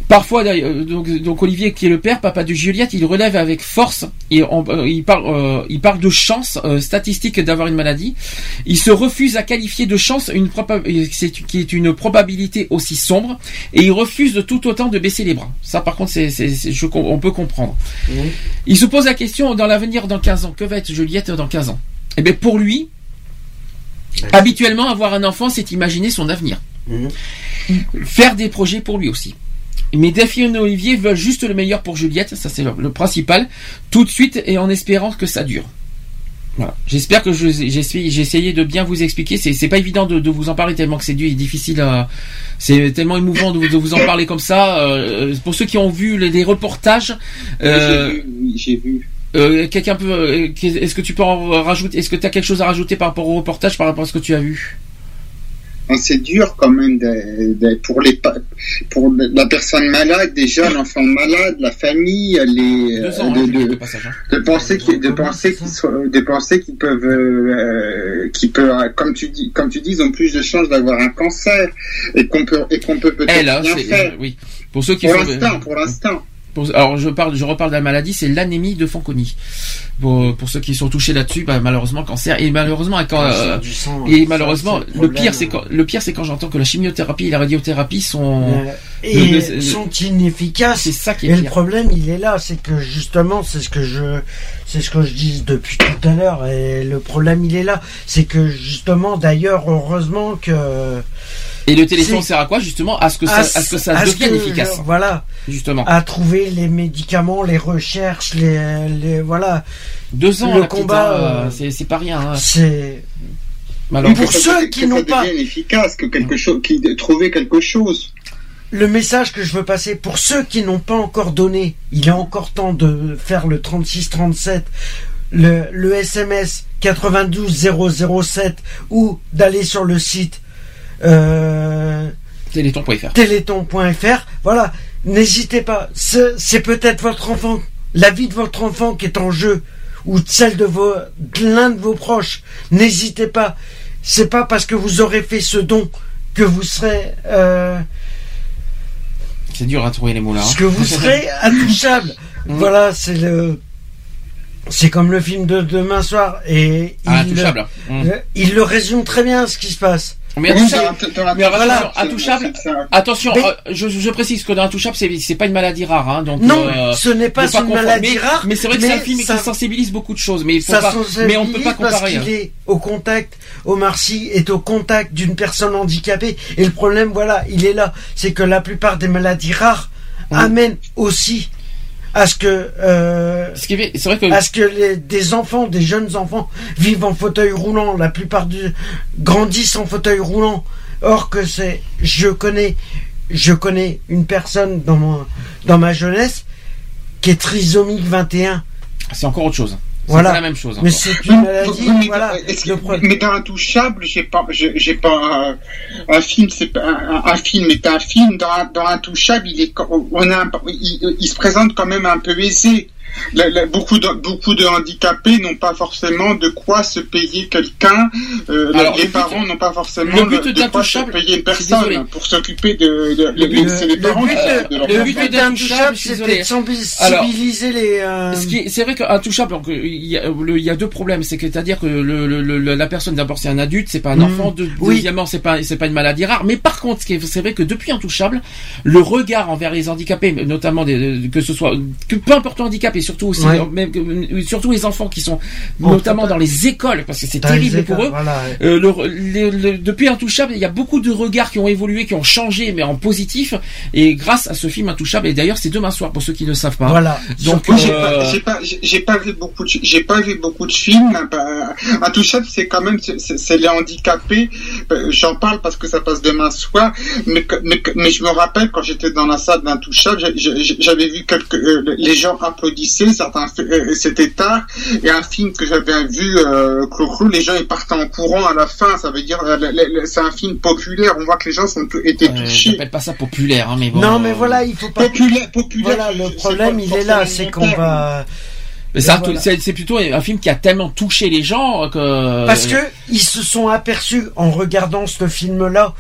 Speaker 2: Parfois, d'ailleurs, donc, donc Olivier qui est le père, papa de Juliette, il relève avec force. Et on- euh, il parle, euh, il parle de chance euh, statistique d'avoir une maladie. Il se refuse à qualifier de chance une c'est- qui est une probabilité aussi sombre, et il refuse de tout autant de baisser les bras. Ça, par contre, c'est, on peut comprendre. Il se pose la question dans l'avenir dans 15 ans. Que va être Juliette dans 15 ans? Eh bien, pour lui, habituellement, avoir un enfant, c'est imaginer son avenir. Faire des projets pour lui aussi. Mais Delphine et Olivier veulent juste le meilleur pour Juliette, ça c'est le, le principal, tout de suite et en espérant que ça dure. Voilà. J'espère que j'ai essayé de bien vous expliquer. C'est pas évident de, de vous en parler tellement que c'est dur et difficile. à- C'est tellement émouvant de, vous- de vous en parler comme ça. Euh, pour ceux qui ont vu les, les reportages, euh,
Speaker 3: J'ai vu, oui, j'ai vu.
Speaker 2: euh, quelqu'un peut. euh, Est-ce que tu peux en rajouter Est-ce que tu as quelque chose à rajouter par rapport au reportage, par rapport à ce que tu as vu?
Speaker 3: C'est dur quand même de- de- pour les pour la personne malade, déjà l'enfant malade, la famille, les
Speaker 2: Deux ans,
Speaker 3: de,
Speaker 2: hein,
Speaker 3: de-
Speaker 2: passage, hein.
Speaker 3: de penser qu'ils de penser qu'ils de penser qu'ils peuvent euh, qu'ils peuvent comme tu dis comme tu dis ils ont plus de chances d'avoir un cancer et qu'on peut et qu'on peut peut-être
Speaker 2: hein,
Speaker 3: rien faire.
Speaker 2: oui. Pour ceux qui
Speaker 3: Pour
Speaker 2: font-
Speaker 3: l'instant, pour l'instant.
Speaker 2: Pour- alors je parle, je reparle de la maladie, c'est l'anémie de Fanconi. Pour, pour ceux qui sont touchés là-dessus, bah, malheureusement cancer et malheureusement quand
Speaker 7: Cancer
Speaker 2: euh,
Speaker 7: sang,
Speaker 2: et malheureusement
Speaker 7: le
Speaker 2: pire c'est quand le pire c'est quand j'entends que la chimiothérapie et la radiothérapie sont
Speaker 7: Euh, et sont inefficaces.
Speaker 2: C'est ça qui est
Speaker 7: Et le problème, il est là, c'est que justement, c'est ce que je, c'est ce que je dis depuis tout à l'heure. Et le problème, il est là, c'est que justement, d'ailleurs, heureusement que.
Speaker 2: Et le téléphone sert à quoi justement à ce que ça,
Speaker 7: à
Speaker 2: à ce que ça
Speaker 7: à ce
Speaker 2: devienne
Speaker 7: que,
Speaker 2: efficace.
Speaker 7: je- voilà.
Speaker 2: Justement.
Speaker 7: À trouver les médicaments, les recherches, les, les voilà.
Speaker 2: Deux ans
Speaker 7: le combat.
Speaker 2: hein,
Speaker 7: euh,
Speaker 2: c'est c'est pas rien. hein.
Speaker 7: C'est
Speaker 2: Malheureusement.
Speaker 7: pour ceux qui n'ont pas
Speaker 3: efficace, que quelque chose, qui de trouver quelque chose.
Speaker 7: le message que je veux passer pour ceux qui n'ont pas encore donné, il est encore temps de faire le 3637, le, le SMS 92007 ou d'aller sur le site euh,
Speaker 2: Téléthon.fr.
Speaker 7: téléthon.fr. Voilà, n'hésitez pas. C'est peut-être votre enfant, la vie de votre enfant qui est en jeu ou celle de vos de l'un de vos proches. N'hésitez pas. C'est pas parce que vous aurez fait ce don que vous serez euh,
Speaker 2: C'est dur à trouver les mots là. hein.
Speaker 7: que vous serez intouchable. voilà, c'est le c'est comme le film de demain soir et
Speaker 2: Ah,
Speaker 7: il,
Speaker 2: Intouchable.
Speaker 7: le,
Speaker 2: Mm.
Speaker 7: il le résume très bien ce qui se passe.
Speaker 2: Mais intouchable, attention,
Speaker 7: Mais-
Speaker 2: euh, je, je précise que dans intouchable, c'est c'est pas une maladie rare, hein, donc
Speaker 7: Non,
Speaker 2: euh,
Speaker 7: ce n'est pas une maladie
Speaker 2: Mais-
Speaker 7: rare,
Speaker 2: Mais c'est vrai que c'est un film
Speaker 7: ça-
Speaker 2: qui sensibilise beaucoup de choses, mais il faut
Speaker 7: Ça
Speaker 2: pas, mais on peut pas
Speaker 7: sensibilise parce
Speaker 2: comparer.
Speaker 7: qu'il
Speaker 2: hein.
Speaker 7: est au contact, Omar Sy est au contact d'une personne handicapée et le problème, voilà, il est là, c'est que la plupart des maladies rares amènent aussi à ce que, euh,
Speaker 2: Ce qui est- c'est vrai que
Speaker 7: à ce que les- des enfants, des jeunes enfants vivent en fauteuil roulant. La plupart du grandissent en fauteuil roulant. Or que c'est, je connais, je connais une personne dans mon, dans ma jeunesse qui est trisomique 21.
Speaker 2: c'est encore autre chose. C'est
Speaker 7: Voilà.
Speaker 2: la même chose.
Speaker 7: Mais c'est une maladie,
Speaker 3: mais,
Speaker 7: voilà.
Speaker 3: est-ce que- mais dans Intouchable, j'ai pas, j'ai j'ai pas un, un film, c'est pas un, un film, mais un film dans, dans Intouchable, il est, co- on a, un- il, il se présente quand même un peu aisé. La- la- beaucoup de beaucoup de handicapés n'ont pas forcément de quoi se payer quelqu'un. Euh, les
Speaker 2: le
Speaker 3: parents n'ont pas forcément
Speaker 2: le but
Speaker 3: de, de quoi se
Speaker 2: d'Intouchable,
Speaker 3: payer une personne pour s'occuper de. de
Speaker 2: Le but-
Speaker 3: les
Speaker 2: le
Speaker 3: parents
Speaker 2: le but
Speaker 7: but d'Intouchable, c'était de sensibiliser les. euh,
Speaker 2: Ce C'est vrai qu'intouchable, donc, il y, a, le- il y a deux problèmes. C'est que c'est-à-dire que le, le- le- la personne, d'abord, c'est un adulte, c'est pas un
Speaker 7: Mhm.
Speaker 2: enfant. De,
Speaker 7: Oui.
Speaker 2: Deuxièmement, c'est pas c'est pas une maladie rare. Mais par contre, c'est vrai que depuis intouchable, le regard envers les handicapés, notamment des, que ce soit que peu importe le handicap et surtout aussi
Speaker 7: Ouais.
Speaker 2: euh, même surtout les enfants qui sont
Speaker 7: En
Speaker 2: notamment dans les écoles parce que c'est terrible pour eux.
Speaker 7: voilà, ouais.
Speaker 2: Euh, le- le- le- depuis Intouchable, il y a beaucoup de regards qui ont évolué, qui ont changé, mais en positif. Et grâce à ce film Intouchable, et d'ailleurs c'est demain soir pour ceux qui ne savent pas.
Speaker 7: Voilà.
Speaker 2: Donc
Speaker 3: Moi, j'ai
Speaker 2: euh,
Speaker 3: pas, j'ai pas, vu beaucoup de, j'ai pas vu beaucoup de films. bah, Intouchable, c'est quand même, c'est- les handicapés. Euh, J'en parle parce que ça passe demain soir. Mais, je me rappelle quand j'étais dans la salle d'Intouchable, j'avais vu quelques, euh, les gens applaudissaient, certains, fa- euh, c'était tard. Et un film que j'avais vu, euh, les gens ils partaient en courant à la fin. Ça veut dire, euh, c'est un film populaire. On voit que les gens sont étaient
Speaker 2: euh,
Speaker 3: touchés.
Speaker 2: j'appelle pas ça populaire, hein, mais bon.
Speaker 7: Non, mais voilà, il faut pas.
Speaker 3: Populaire, populaire.
Speaker 7: Voilà, le problème, il est là, c'est qu'on va. Voilà.
Speaker 2: c'est plutôt un film qui a tellement touché les gens que.
Speaker 7: Parce que ils se sont aperçus en regardant ce film-là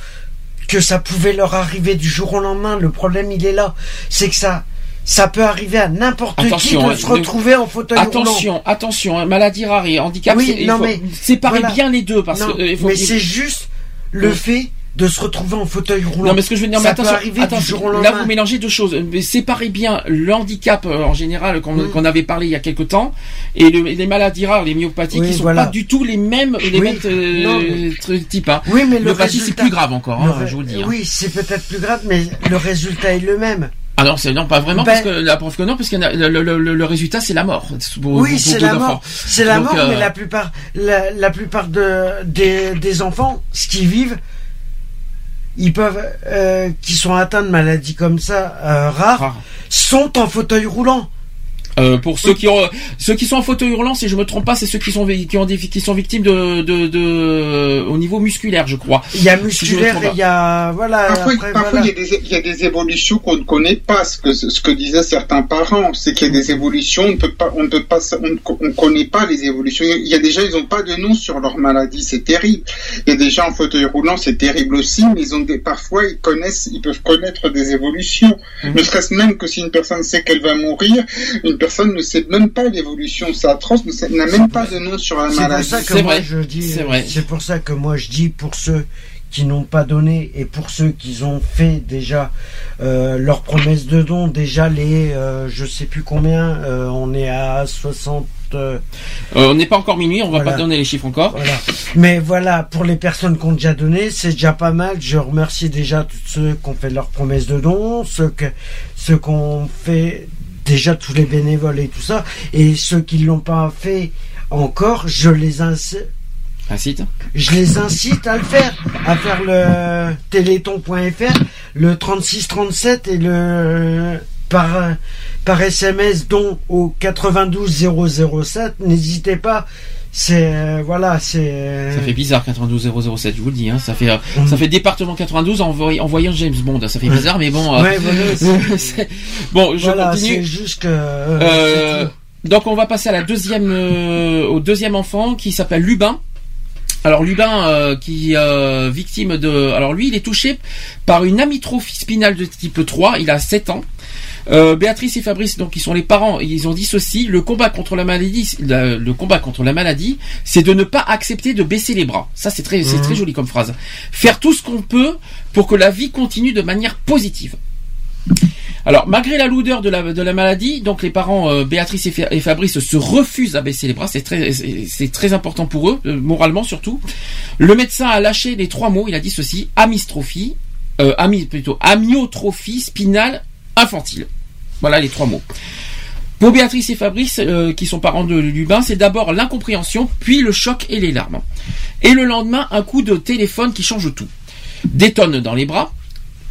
Speaker 7: que ça pouvait leur arriver du jour au lendemain. Le problème, il est là, c'est que ça, ça peut arriver à n'importe qui
Speaker 2: Attention,
Speaker 7: de
Speaker 2: hein,
Speaker 7: se
Speaker 2: ne-
Speaker 7: retrouver en fauteuil roulant.
Speaker 2: Attention, attention, hein, maladie rare et handicap,
Speaker 7: Oui,
Speaker 2: c'est- il
Speaker 7: non,
Speaker 2: faut
Speaker 7: mais
Speaker 2: séparer
Speaker 7: voilà.
Speaker 2: bien les deux parce
Speaker 7: Non,
Speaker 2: que. euh, faut
Speaker 7: mais c'est juste le
Speaker 2: Oui.
Speaker 7: fait de se retrouver en fauteuil roulant.
Speaker 2: Non, mais ce que je veux dire, mais
Speaker 7: ça
Speaker 2: attention,
Speaker 7: peut arriver
Speaker 2: attention,
Speaker 7: du jour au
Speaker 2: là vous mélangez deux choses. Mais séparez bien le handicap euh, en général qu'on
Speaker 7: Mm.
Speaker 2: qu'on avait parlé il y a quelque temps et le- les maladies rares, les myopathies,
Speaker 7: Oui,
Speaker 2: qui sont
Speaker 7: voilà.
Speaker 2: pas du tout les mêmes, les
Speaker 7: Oui.
Speaker 2: mêmes euh,
Speaker 7: mais-
Speaker 2: types. Hein.
Speaker 7: Oui, mais le
Speaker 2: Myopathie, c'est plus grave encore,
Speaker 7: le
Speaker 2: hein, je vous le dis. hein.
Speaker 7: Oui, c'est peut-être plus grave, mais le résultat est le même.
Speaker 2: Ah non, c'est non pas vraiment
Speaker 7: Ben-
Speaker 2: parce que la preuve que non, parce que le, le, le, le résultat c'est la mort. Pour-
Speaker 7: Oui, c'est la mort. C'est la
Speaker 2: Donc,
Speaker 7: mort,
Speaker 2: euh,
Speaker 7: mais la plupart, la, la plupart de, des, des enfants, ce qu'ils vivent, ils peuvent, euh, qui sont atteints de maladies comme ça, euh, rares, sont en fauteuil roulant.
Speaker 2: Euh, pour ceux qui ont, ceux qui sont en fauteuil roulant, si je me trompe pas, c'est ceux qui sont qui ont des, qui sont victimes de, de, de au niveau musculaire, je crois.
Speaker 7: Il y a musculaire, il y a, voilà,
Speaker 3: Parfois,
Speaker 7: après,
Speaker 3: parfois,
Speaker 7: voilà.
Speaker 3: il, y a des, il y a des évolutions qu'on ne connaît pas. Ce que, ce que disaient certains parents, c'est qu'il y a des évolutions, on ne peut pas, on ne peut pas, on ne co- on connaît pas les évolutions. Il y a des gens, ils n'ont pas de nom sur leur maladie, c'est terrible. Il y a des gens en fauteuil roulant, c'est terrible aussi, mais ils ont des, parfois, ils connaissent, ils peuvent connaître des évolutions.
Speaker 7: Mhm.
Speaker 3: Ne serait-ce même que si une personne sait qu'elle va mourir, une personne ne sait même pas l'évolution. C'est atroce, ne sait- n'a même pas de nom sur la
Speaker 7: C'est pour
Speaker 3: maladie.
Speaker 7: ça que moi je dis,
Speaker 2: c'est vrai.
Speaker 7: c'est pour ça que moi je dis pour ceux qui n'ont pas donné et pour ceux qui ont fait déjà euh, leur promesse de don, déjà les, euh, je sais plus combien, euh, on est à 60. euh,
Speaker 2: Euh, on n'est pas encore minuit, on va
Speaker 7: Voilà.
Speaker 2: pas donner les chiffres encore.
Speaker 7: Voilà. Mais voilà, pour les personnes qui ont déjà donné, c'est déjà pas mal. Je remercie déjà tous ceux qui ont fait leur promesse de don, ceux que, ceux qui ont fait déjà tous les bénévoles et tout ça, et ceux qui l'ont pas fait encore, je les incite,
Speaker 2: Incite.
Speaker 7: je les incite à le faire, à faire le téléthon.fr, le 3637 et le par par SMS don au 92 007. N'hésitez pas. C'est euh, voilà, c'est
Speaker 2: Ça fait bizarre 92 007, je vous le dis. Hein. Ça fait euh, ça fait département 92 en, voy- en voyant James Bond. Ça fait bizarre, mais bon. euh,
Speaker 7: Ouais, voilà,
Speaker 2: bon, je
Speaker 7: voilà,
Speaker 2: continue.
Speaker 7: juste que euh,
Speaker 2: Euh, donc on va passer à la deuxième, euh, au deuxième enfant qui s'appelle Lubin. Alors Lubin, euh, qui euh, victime de, alors lui, il est touché par une amyotrophie spinale de type 3. Il a 7 ans. Euh, Béatrice et Fabrice, donc, qui sont les parents, ils ont dit ceci le combat contre la maladie, la- le combat contre la maladie, c'est de ne pas accepter de baisser les bras. Ça, c'est très, c'est
Speaker 7: Mhm.
Speaker 2: très joli comme phrase. Faire tout ce qu'on peut pour que la vie continue de manière positive. Alors, malgré la lourdeur de la, de la maladie, donc les parents euh, Béatrice et, Fa- et Fabrice se refusent à baisser les bras. C'est très, c'est très important pour eux, euh, moralement surtout. Le médecin a lâché les trois mots. Il a dit ceci amistrophie, euh, ami, plutôt amyotrophie spinale infantile. Voilà les trois mots. Pour Béatrice et Fabrice, euh, qui sont parents de Lubin, c'est d'abord l'incompréhension, puis le choc et les larmes. Et le lendemain, un coup de téléphone qui change tout. Des dans les bras.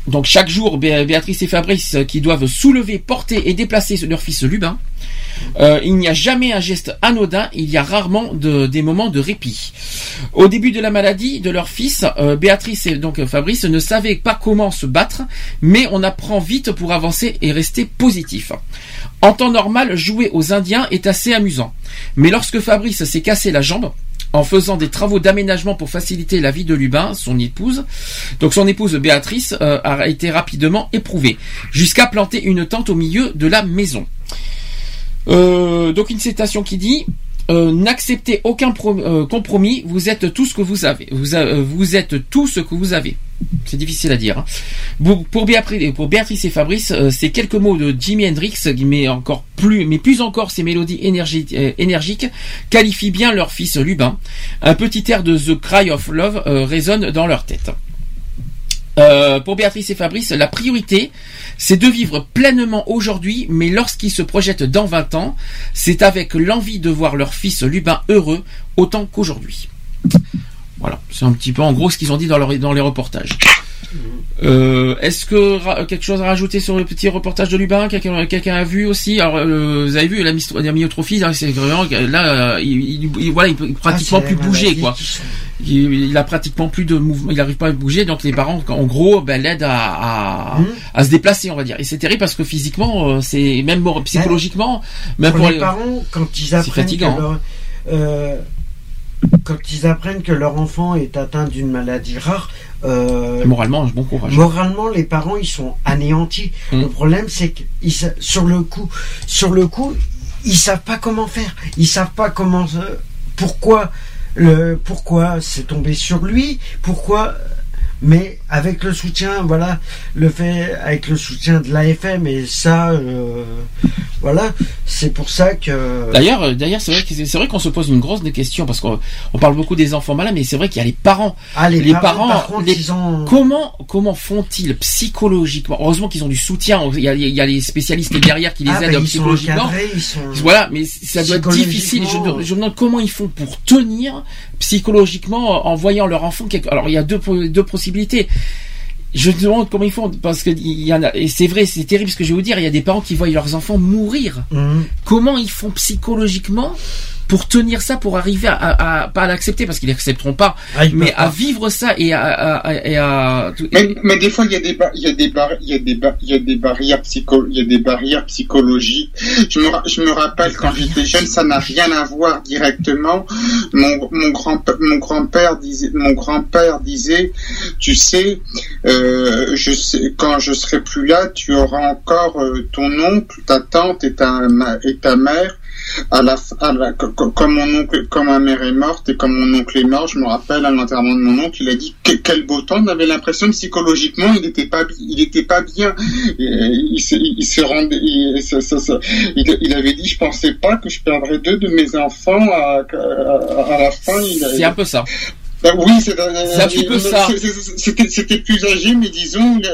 Speaker 2: Donc chaque jour, Bé- Béatrice et Fabrice euh, qui doivent soulever, porter et déplacer leur fils Lubin. Euh, il n'y a jamais un geste anodin, il y a rarement de- des moments de répit. Au début de la maladie de leur fils, euh, Béatrice et donc euh, Fabrice ne savaient pas comment se battre, mais on apprend vite pour avancer et rester positif. En temps normal, jouer aux Indiens est assez amusant. Mais lorsque Fabrice s'est cassé la jambe, en faisant des travaux d'aménagement pour faciliter la vie de Lubin, son épouse, donc son épouse Béatrice a été rapidement éprouvée, jusqu'à planter une tente au milieu de la maison. Euh, donc une citation qui dit euh, n'acceptez aucun euh, compromis, vous êtes tout ce que vous avez. Euh, vous êtes tout ce que vous avez. C'est difficile à dire. hein. Pour, Béatrice, et Fabrice, ces quelques mots de Jimi Hendrix, mais encore plus, mais plus encore ces mélodies énergi- énergiques, qualifient bien leur fils Lubin. Un petit air de The Cry of Love résonne dans leur tête. Euh, pour Béatrice et Fabrice, la priorité, c'est de vivre pleinement aujourd'hui, mais lorsqu'ils se projettent dans 20 ans, c'est avec l'envie de voir leur fils Lubin heureux autant qu'aujourd'hui. Voilà, c'est un petit peu en gros ce qu'ils ont dit dans, les reportages. Euh, Est-ce que quelque chose à rajouter sur le petit reportage de Lubin Quelqu'un a vu aussi Alors, euh, vous avez vu la, myotrophie, là, c'est vraiment là, euh, il, il- il- voilà, il peut pratiquement
Speaker 7: Ah, c'est
Speaker 2: plus bouger, quoi.
Speaker 7: sont-
Speaker 2: Il, il a pratiquement plus de mouvement, il n'arrive pas à bouger, donc les parents, en gros, ben, l'aident à, à, à se déplacer, on va dire. Et c'est terrible parce que physiquement, c'est même psychologiquement, même
Speaker 7: pour
Speaker 2: pour,
Speaker 7: les parents, quand ils
Speaker 2: c'est
Speaker 7: apprennent que
Speaker 2: fatigant.
Speaker 7: leur, euh, quand ils apprennent que leur enfant est atteint d'une maladie rare, euh,
Speaker 2: Moralement, bon courage.
Speaker 7: moralement, les parents ils sont anéantis.
Speaker 2: Mm.
Speaker 7: Le problème, c'est que ils sa- sur le coup, sur le coup, ils savent pas comment faire. Ils savent pas comment, pourquoi, le, pourquoi c'est tombé sur lui, pourquoi. Mais avec le soutien, voilà, le fait avec le soutien de l'AFM et ça, euh, voilà, c'est pour ça que.
Speaker 2: D'ailleurs, euh, d'ailleurs, c'est vrai c'est vrai qu'on se pose une grosse des questions parce qu'on on parle beaucoup des enfants malades, mais c'est vrai qu'il y a les parents.
Speaker 7: Ah, les parents, par contre,
Speaker 2: les-
Speaker 7: ils ont-
Speaker 2: comment comment font-ils psychologiquement? Heureusement qu'ils ont du soutien. Il y a, il y a les spécialistes derrière qui les
Speaker 7: Ah,
Speaker 2: aident
Speaker 7: bah, sont
Speaker 2: psychologiquement.
Speaker 7: encadrés, ils sont-
Speaker 2: Voilà, mais ça doit être difficile. Je me demande comment ils font pour tenir psychologiquement en voyant leur enfant. quelque- Alors il y a deux po- deux possibilités. Je me demande comment ils font parce que il y en a et c'est vrai, c'est terrible ce que je vais vous dire. Il y a des parents qui voient leurs enfants mourir.
Speaker 7: Mhm.
Speaker 2: Comment ils font psychologiquement pour tenir ça, pour arriver à, à- à- pas à l'accepter parce qu'ils l'accepteront pas,
Speaker 7: Ah,
Speaker 2: mais à vivre ça et à, à- à- et à-
Speaker 3: Mais, mais des fois, il y a des, il y a des, bar- il y a des, il y a des barrières psycho, il y a des barrières psychologiques. Je me, je me rappelle quand j'étais jeune, ça n'a rien à voir directement. Mon, mon grand, mon grand-père disait, mon grand-père disait, tu sais, euh, je sais, quand je serai plus là, tu auras encore euh, ton oncle, ta tante et ta, ma- et ta mère. À la, comme mon oncle, comme ma mère est morte et comme mon oncle est mort, je me rappelle à l'enterrement de mon oncle, il a dit que- quel beau temps. On avait l'impression psychologiquement, il n'était pas, il était pas bien. Et, il se, rendait, il, avait dit, je pensais pas que je perdrais deux de mes enfants à, la fin.
Speaker 2: c'est un peu ça.
Speaker 3: Bah oui, c'est
Speaker 2: un petit peu ça.
Speaker 3: C'était plus âgé, mais disons, il a,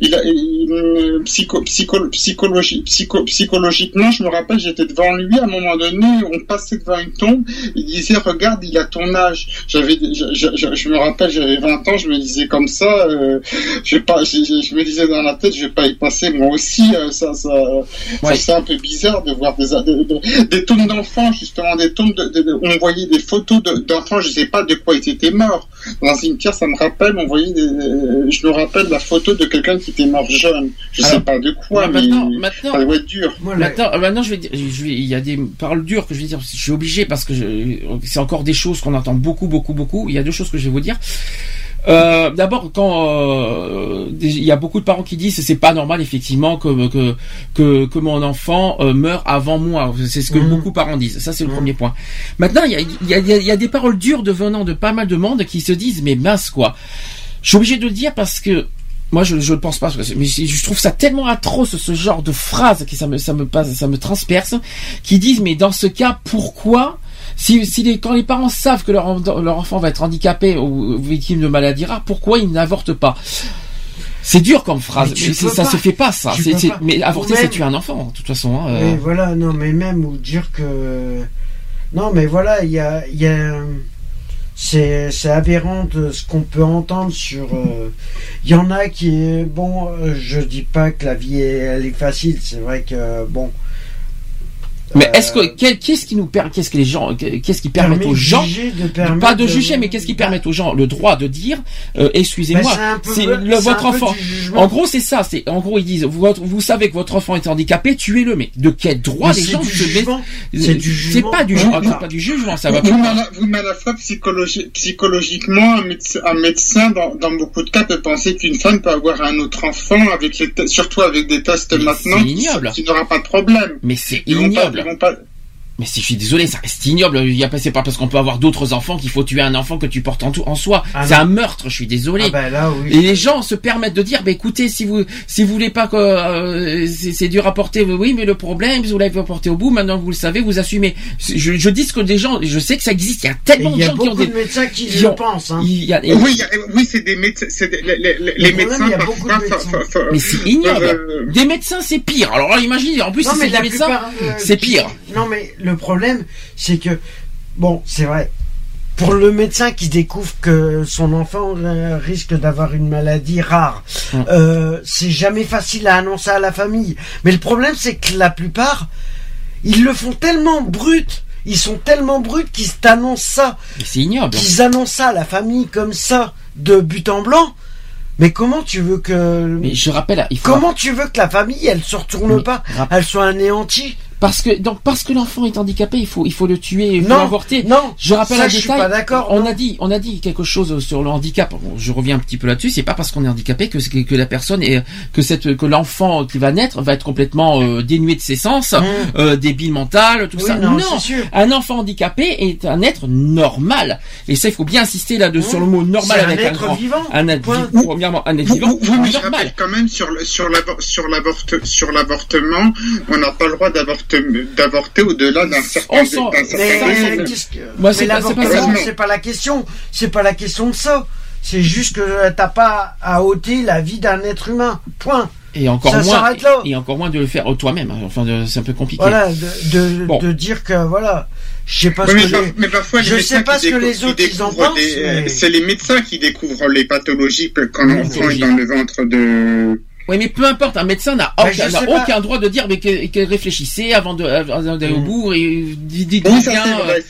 Speaker 3: il a, il- psycho, psycho, psychologie, psycho, psychologiquement, je me rappelle, j'étais devant lui à un moment donné, on passait devant une tombe, il disait, regarde, il a ton âge. J'avais, je, je- je- je me rappelle, j'avais 20 ans, je me disais comme ça, euh, je pas, je, me disais dans la tête, je vais pas y passer moi aussi. euh, ça, ça, ça, c'est un peu bizarre de voir des, des, tombes d'enfants, justement, des tombes de, on voyait des photos de- d'enfants, je sais pas de quoi ils étaient morts. Dans un cimetière, ça me rappelle, on voyait des, euh, je me rappelle la photo de quelqu'un qui était mort jeune. Je sais pas de quoi, mais
Speaker 2: maintenant- maintenant-
Speaker 3: ça doit être dur.
Speaker 2: Maintenant, euh, maintenant, je vais, dire- je vais, il y a des paroles dures que je vais dire. Je suis obligé parce que je- c'est encore des choses qu'on entend beaucoup, beaucoup, beaucoup. Il y a deux choses que je vais vous dire. Euh, D'abord, quand euh, il y a beaucoup de parents qui disent c'est pas normal effectivement que que que, que mon enfant euh, meure avant moi. C'est ce que
Speaker 7: Mhm.
Speaker 2: beaucoup de parents disent. Ça c'est le premier point. Maintenant, il y a, il y, a, y a- il y a des paroles dures de venant de pas mal de monde qui se disent mais mince quoi. Je suis obligé de le dire parce que moi, je je ne pense pas, mais je trouve ça tellement atroce ce genre de phrases qui ça me ça me passe, ça me transperce, qui disent mais dans ce cas pourquoi si, si les, quand les parents savent que leur, en- leur enfant va être handicapé ou victime de maladie rare, pourquoi ils n'avortent pas? C'est dur comme phrase.
Speaker 7: Mais
Speaker 2: mais ça
Speaker 7: pas.
Speaker 2: se fait pas, ça.
Speaker 7: Pas.
Speaker 2: mais avorter,
Speaker 7: même-
Speaker 2: c'est tuer un enfant, de toute façon. hein, euh.
Speaker 7: Mais voilà, non, mais même ou dire que. Non, mais voilà, il y a. il y a- C'est c'est aberrant de ce qu'on peut entendre sur. euh, Il y en a qui. Bon, euh, je dis pas que la vie est, elle est facile, c'est vrai que. Bon.
Speaker 2: Mais
Speaker 7: Euh,
Speaker 2: est-ce que quel- qu'est-ce qui nous permet, qu'est-ce que les gens, qu'est-ce qui permet aux gens,
Speaker 7: de
Speaker 2: pas de
Speaker 7: de-
Speaker 2: juger, mais qu'est-ce qui permet aux gens le droit de dire, euh, excusez-moi,
Speaker 7: Bah, c'est un peu-
Speaker 2: c'est
Speaker 7: c'est
Speaker 2: le-
Speaker 7: un
Speaker 2: votre
Speaker 7: peu
Speaker 2: enfant. En gros, c'est ça. C'est en gros, ils disent, vous, vous savez que votre enfant est handicapé, tuez-le. Mais de quel droit
Speaker 3: Mais
Speaker 2: les
Speaker 3: c'est
Speaker 2: gens se
Speaker 3: jugement.
Speaker 2: mettent-
Speaker 3: C'est du
Speaker 2: C'est
Speaker 3: jugement.
Speaker 2: pas du jugement,
Speaker 3: vous-
Speaker 2: c'est pas du jugement, ça va
Speaker 3: vous,
Speaker 2: pas.
Speaker 3: mais à la- vous, mais à la fois psychologi- psychologiquement, un médecin, un médecin dans, dans beaucoup de cas peut penser qu'une femme peut avoir un autre enfant avec les surtout avec des tests maintenant qui,
Speaker 2: ignoble.
Speaker 3: qui n'aura pas de problème.
Speaker 2: Mais c'est ignoble.
Speaker 3: Ils vont pas-
Speaker 2: Mais si je suis désolé, ça reste ignoble. Il y a pas, c'est pas parce qu'on peut avoir d'autres enfants qu'il faut tuer un enfant que tu portes en, tout, en soi.
Speaker 7: Ah
Speaker 2: c'est un meurtre. Je suis désolé.
Speaker 7: Ah bah là, oui.
Speaker 2: Et les gens se permettent de dire, bah écoutez, si vous si vous voulez pas que euh, c'est dur à porter, oui, mais le problème, vous l'avez porté au bout. Maintenant vous le savez, vous assumez. Je, je dis ce que des gens, je sais que ça existe. Il y a tellement de gens qui ont
Speaker 7: beaucoup
Speaker 2: des
Speaker 7: de médecins qui
Speaker 2: qui
Speaker 7: le
Speaker 2: ont-
Speaker 7: pensent. Hein.
Speaker 2: il y a-
Speaker 3: Oui, il y a- oui, c'est des médecins, des- les, les- les
Speaker 7: problème,
Speaker 3: médecins
Speaker 7: il y a
Speaker 3: parfois.
Speaker 7: beaucoup de médecins.
Speaker 3: fa- fa-
Speaker 2: Mais c'est ignoble.
Speaker 3: euh,
Speaker 2: Des médecins, c'est pire. Alors là, imaginez. En plus, si c'est des médecins,
Speaker 7: euh,
Speaker 2: c'est pire.
Speaker 7: Non, mais le problème, c'est que, bon, c'est vrai. Pour le médecin qui découvre que son enfant euh, risque d'avoir une maladie rare,
Speaker 2: Hum.
Speaker 7: euh, c'est jamais facile à annoncer à la famille. Mais le problème, c'est que la plupart, ils le font tellement brut, ils sont tellement bruts qu'ils t'annoncent ça,
Speaker 2: Mais c'est ignoble.
Speaker 7: qu'ils annoncent ça à la famille comme ça, de but en blanc. Mais comment tu veux que...
Speaker 2: Mais je rappelle, il faut
Speaker 7: Comment tu veux que la famille, elle se retourne
Speaker 2: Mais
Speaker 7: pas, elle soit anéantie
Speaker 2: Parce que donc parce que l'enfant est handicapé, il faut il faut le tuer, il faut
Speaker 7: Non,
Speaker 2: l'avorter.
Speaker 7: non,
Speaker 2: je rappelle
Speaker 7: ça,
Speaker 2: un
Speaker 7: je suis
Speaker 2: détail.
Speaker 7: pas d'accord,
Speaker 2: On
Speaker 7: non.
Speaker 2: a dit on a dit quelque chose sur le handicap. Bon, je reviens un petit peu là-dessus. C'est pas parce qu'on est handicapé que que, que la personne est que cette que l'enfant qui va naître va être complètement euh, dénué de ses sens, euh, débile mental, tout
Speaker 7: Mmh. Oui,
Speaker 2: ça.
Speaker 7: non,
Speaker 2: Non,
Speaker 7: sûr.
Speaker 2: un enfant handicapé est un être normal. Et ça, il faut bien insister là de sur le mot normal
Speaker 7: un
Speaker 2: avec un
Speaker 7: être
Speaker 2: grand.
Speaker 7: vivant,
Speaker 2: Un être vivant. Premièrement, un être vivant.
Speaker 3: vous, mais
Speaker 2: normal.
Speaker 3: quand même sur le, sur l'avor- sur l'avorte- sur l'avortement, on n'a pas le droit d'avorter d'avorter au-delà d'un certain certain
Speaker 7: Mais,
Speaker 2: c'est
Speaker 7: mais
Speaker 2: pas
Speaker 7: l'avortement, c'est pas la question. C'est pas la question de ça. C'est juste que t'as pas à ôter la vie d'un être humain. Point.
Speaker 2: Et encore
Speaker 7: Ça
Speaker 2: moins.
Speaker 7: là.
Speaker 2: Et encore moins de le faire toi-même. Enfin, c'est un peu compliqué.
Speaker 7: Voilà, de, de,
Speaker 2: Bon.
Speaker 7: de dire que voilà. Je sais pas
Speaker 3: Oui,
Speaker 7: ce
Speaker 3: mais,
Speaker 7: que les-
Speaker 3: mais parfois,
Speaker 7: je sais pas ce que les autres ils en pensent.
Speaker 3: des- euh,
Speaker 7: mais-
Speaker 3: C'est les médecins qui découvrent les pathologies quand l'enfant est dans le ventre de.
Speaker 2: Oui, mais peu importe, un médecin n'a aucun, droit de dire mais que, que réfléchissez avant de avant d'aller au bout et dites-vous
Speaker 3: Oui,
Speaker 2: bien. euh,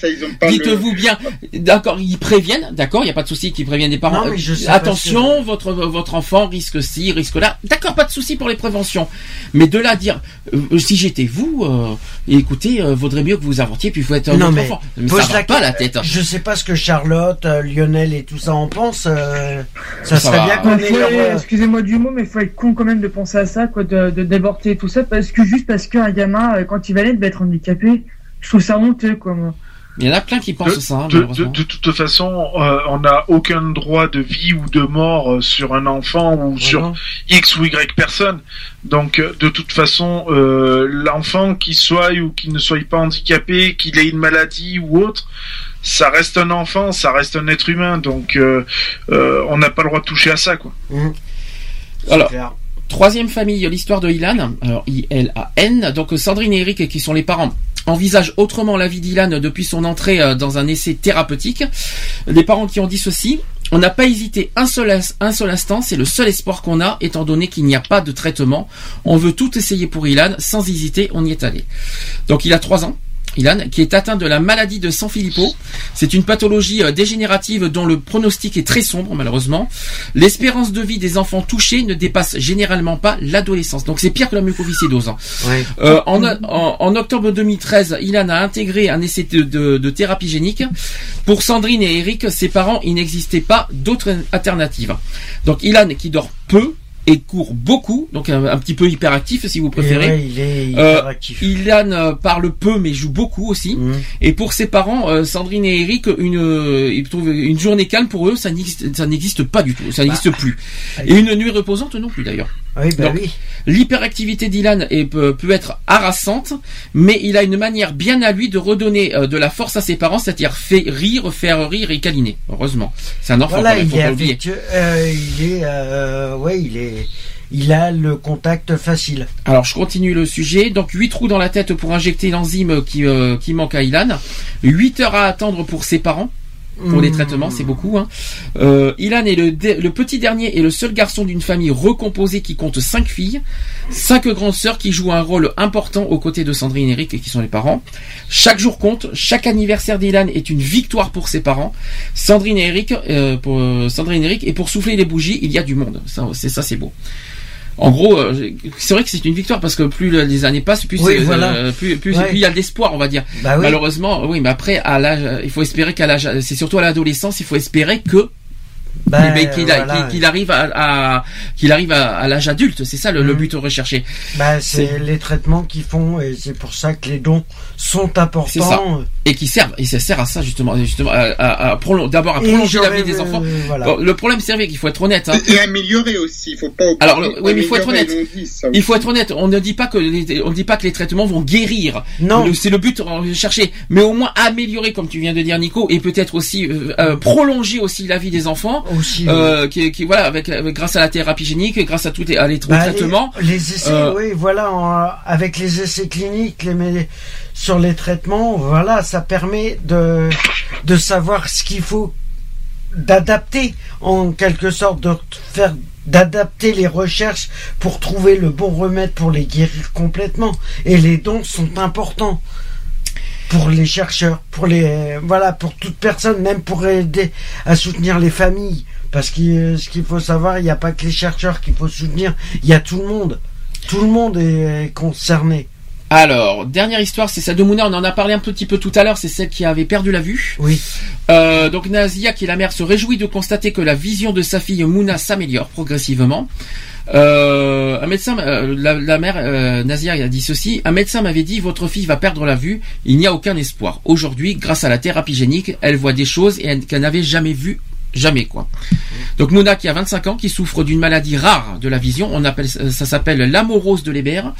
Speaker 3: pas le-
Speaker 2: Dites-vous bien, d'accord, ils préviennent, d'accord, il n'y a pas de souci qu'ils préviennent des parents.
Speaker 7: Non, mais je sais
Speaker 2: attention, votre votre enfant risque ci, risque là. D'accord, pas de souci pour les préventions. Mais de là à dire, euh, si j'étais vous, euh, écoutez, euh, vaudrait mieux que vous avortiez puis vous êtes un
Speaker 7: Non,
Speaker 2: autre
Speaker 7: mais
Speaker 2: enfant. Mais ça
Speaker 7: la-
Speaker 2: pas la tête.
Speaker 7: Je sais pas ce que Charlotte, euh, Lionel et tout ça en pensent. euh, ça,
Speaker 2: Ça
Speaker 7: serait
Speaker 2: va.
Speaker 7: bien qu'on ait
Speaker 8: Excusez-moi du mot, mais il faut être con quand même de penser à ça, quoi, de, de d'avorter tout ça, parce que juste parce qu'un gamin, euh, quand il va naître, va être handicapé, je trouve ça honteux, quoi. moi.
Speaker 2: Il y en a plein qui pensent
Speaker 4: de,
Speaker 2: ça, hein,
Speaker 4: de-
Speaker 2: malheureusement.
Speaker 4: de- de toute façon, euh, on n'a aucun droit de vie ou de mort euh, sur un enfant ou sur X ou Y personne. Donc, de toute façon, euh, l'enfant, qu'il soit ou qu'il ne soit pas handicapé, qu'il ait une maladie ou autre, ça reste un enfant, ça reste un être humain. Donc, euh, euh, on n'a pas le droit de toucher à ça, quoi.
Speaker 2: Alors, troisième famille, l'histoire de Ilan. Alors, I-L-A-N. Donc, Sandrine et Eric, qui sont les parents, envisagent autrement la vie d'Ilan depuis son entrée euh, dans un essai thérapeutique. Les parents qui ont dit ceci. On n'a pas hésité un seul, un seul instant, c'est le seul espoir qu'on a, étant donné qu'il n'y a pas de traitement. On veut tout essayer pour Ilan, sans hésiter, on y est allé. Donc il a trois ans. Ilan, qui est atteint de la maladie de Sanfilippo. C'est une pathologie euh, dégénérative dont le pronostic est très sombre, malheureusement. L'espérance de vie des enfants touchés ne dépasse généralement pas l'adolescence. Donc c'est pire que la mucoviscidose. hein. Euh, en, en- en octobre 2013, Ilan a intégré un essai de, de- de thérapie génique. Pour Sandrine et Eric, ses parents, il n'existait pas d'autre alternative. Donc Ilan qui dort peu et court beaucoup, donc un, un petit peu hyperactif si vous préférez.
Speaker 7: ouais, il est
Speaker 2: Euh,
Speaker 7: hyperactif.
Speaker 2: Ilan euh, parle peu mais joue beaucoup aussi. Et pour ses parents, euh, Sandrine et Eric, une, ils trouvent une journée calme pour eux, ça n'existe, ça n'existe pas du tout, ça n'existe plus. Et une nuit reposante non plus d'ailleurs.
Speaker 7: Oui, bah
Speaker 2: Donc,
Speaker 7: oui.
Speaker 2: L'hyperactivité d'Ilan peut, peut être harassante, mais il a une manière bien à lui de redonner euh, de la force à ses parents, c'est-à-dire fait rire, faire rire et câliner. Heureusement, c'est un enfant.
Speaker 7: Voilà,
Speaker 2: quand même,
Speaker 7: il est euh, il est, euh, ouais, il est, il a le contact facile.
Speaker 2: Alors je continue le sujet. Donc 8 trous dans la tête pour injecter l'enzyme qui, euh, qui manque à Ilan. 8 heures à attendre pour ses parents. Pour les
Speaker 7: Mmh.
Speaker 2: traitements, c'est beaucoup. Hein. Euh, Ilan est le, petit dernier et le seul garçon d'une famille recomposée qui compte 5 filles, 5 grandes sœurs qui jouent un rôle important aux côtés de Sandrine et Eric et qui sont les parents. Chaque jour compte, chaque anniversaire d'Ilan est une victoire pour ses parents. Sandrine et Eric, euh, pour euh, Sandrine et Eric, et pour souffler les bougies, il y a du monde. Ça, c'est ça, c'est beau. En gros, euh, c'est vrai que c'est une victoire parce que plus les années passent, plus
Speaker 7: Oui,
Speaker 2: c'est,
Speaker 7: voilà.
Speaker 2: euh, plus, plus,
Speaker 7: Ouais.
Speaker 2: plus il y a de l'espoir, on va dire.
Speaker 7: Bah oui.
Speaker 2: Malheureusement, oui, mais après, à l'âge, euh, il faut espérer qu'à l'âge, c'est surtout à l'adolescence, il faut espérer que
Speaker 7: Bah,
Speaker 2: qu'il
Speaker 7: voilà.
Speaker 2: arrive à, à- qu'il arrive à, à l'âge adulte. C'est ça le, le
Speaker 7: Mhm.
Speaker 2: but recherché.
Speaker 7: Bah, c'est les traitements qu'ils font et c'est pour ça que les dons sont importants.
Speaker 2: Et qui servent, et ça sert à ça justement, justement, à, à- à prolo- d'abord à prolonger la vie des
Speaker 7: euh,
Speaker 2: enfants.
Speaker 7: voilà.
Speaker 2: Bon, le problème, c'est vrai qu'il faut être honnête. Hein.
Speaker 3: Et améliorer aussi, il faut pas.
Speaker 2: Alors, le- oui, mais il faut être honnête.
Speaker 3: dit, ça
Speaker 2: Il faut être honnête. On ne dit pas que les, on ne dit pas que les traitements vont guérir.
Speaker 7: Non.
Speaker 2: C'est le but recherché, mais au moins améliorer, comme tu viens de dire, Nico, et peut-être aussi euh, euh, prolonger aussi la vie des enfants.
Speaker 7: Aussi,
Speaker 2: euh, qui, qui voilà, avec, avec- grâce à la thérapie génique, grâce à tous les, à les,
Speaker 7: Bah,
Speaker 2: traitements.
Speaker 7: Les, les essais,
Speaker 2: Euh,
Speaker 7: oui, voilà, en- avec les essais cliniques, les, sur les traitements, voilà, ça permet de, de savoir ce qu'il faut d'adapter, en quelque sorte, de faire d'adapter les recherches pour trouver le bon remède pour les guérir complètement. Et les dons sont importants pour les chercheurs, pour les voilà, pour toute personne, même pour aider à soutenir les familles. Parce que euh, ce qu'il faut savoir, il n'y a pas que les chercheurs qu'il faut soutenir, il y a tout le monde. Tout le monde est concerné.
Speaker 2: Alors, dernière histoire, c'est celle de Mouna. On en a parlé un petit peu tout à l'heure. C'est celle qui avait perdu la vue.
Speaker 7: Oui.
Speaker 2: Euh, donc Nazia, qui est la mère, se réjouit de constater que la vision de sa fille Mouna s'améliore progressivement. Euh, un médecin, euh, la, la mère euh, Nazia a dit ceci un médecin m'avait dit votre fille va perdre la vue. Il n'y a aucun espoir. Aujourd'hui, grâce à la thérapie génique, elle voit des choses et qu'elle n'avait jamais vues. Jamais quoi. Donc Mouna qui a 25 ans, qui souffre d'une maladie rare de la vision, on appelle ça s'appelle l'amorose de l'Hébert.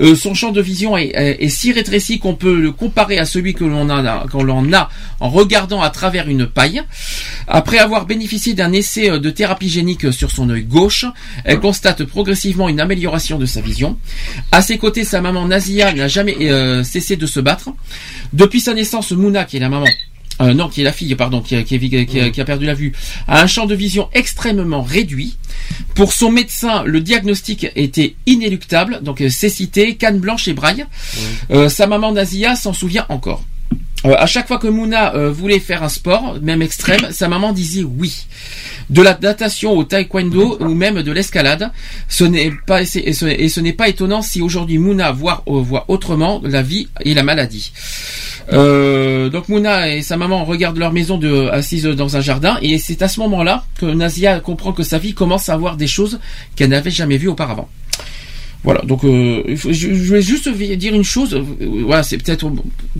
Speaker 2: Euh, son champ de vision est, si rétréci qu'on peut le comparer à celui que l'on a qu'on l'on a en regardant à travers une paille. Après avoir bénéficié d'un essai euh, de thérapie génique sur son œil gauche, elle constate progressivement une amélioration de sa vision. À ses côtés, sa maman Nazia n'a jamais euh, cessé de se battre. Depuis sa naissance, Mouna, qui est la maman, euh, non, qui est la fille, pardon, qui a, qui, a- qui a- qui a perdu la vue, a un champ de vision extrêmement réduit. Pour son médecin, le diagnostic était inéluctable, donc euh, cécité, canne blanche et braille. Euh, sa maman Nazia s'en souvient encore. Euh, à chaque fois que Mouna euh, voulait faire un sport, même extrême, sa maman disait oui. De la natation au taekwondo ou même de l'escalade, ce n'est pas et ce, n'est pas étonnant si aujourd'hui Mouna voit, euh, voit autrement la vie et la maladie. Euh, donc Mouna et sa maman regardent leur maison de, assise dans un jardin et c'est à ce moment-là que Nazia comprend que sa fille commence à voir des choses qu'elle n'avait jamais vues auparavant. Voilà, donc euh, je, je vais juste dire une chose. euh, voilà, c'est peut-être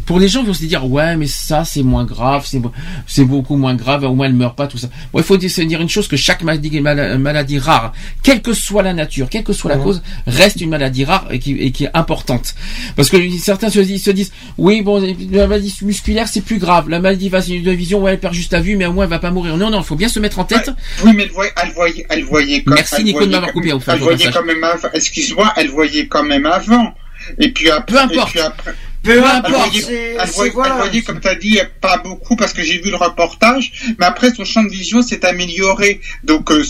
Speaker 2: pour les gens qui vont se dire ouais, mais ça c'est moins grave, c'est c'est beaucoup moins grave. Au moins elle meurt pas, tout ça. Bon, il faut dire- se dire une chose que chaque maladie, mala- maladie rare, quelle que soit la nature, quelle que soit la cause, reste une maladie rare et qui, et qui est importante. Parce que certains se disent, se disent oui bon, la maladie musculaire c'est plus grave. La maladie de vision, ouais, elle perd juste la vue, mais au moins elle va pas mourir. Non, non, il faut bien se mettre en tête.
Speaker 3: Oui, mais elle voyait, elle voyait, elle voyait comme
Speaker 2: Merci,
Speaker 3: elle
Speaker 2: Nico, de m'avoir coupé, au fait,
Speaker 3: Elle voyait quand même excuse-moi, elle voyait quand même avant. Et puis après,
Speaker 2: Peu importe.
Speaker 3: et puis après,
Speaker 7: Peu importe,
Speaker 3: elle
Speaker 7: voilà.
Speaker 3: comme tu as dit, pas beaucoup parce que j'ai vu le reportage, mais après son champ de vision s'est amélioré. Donc, euh,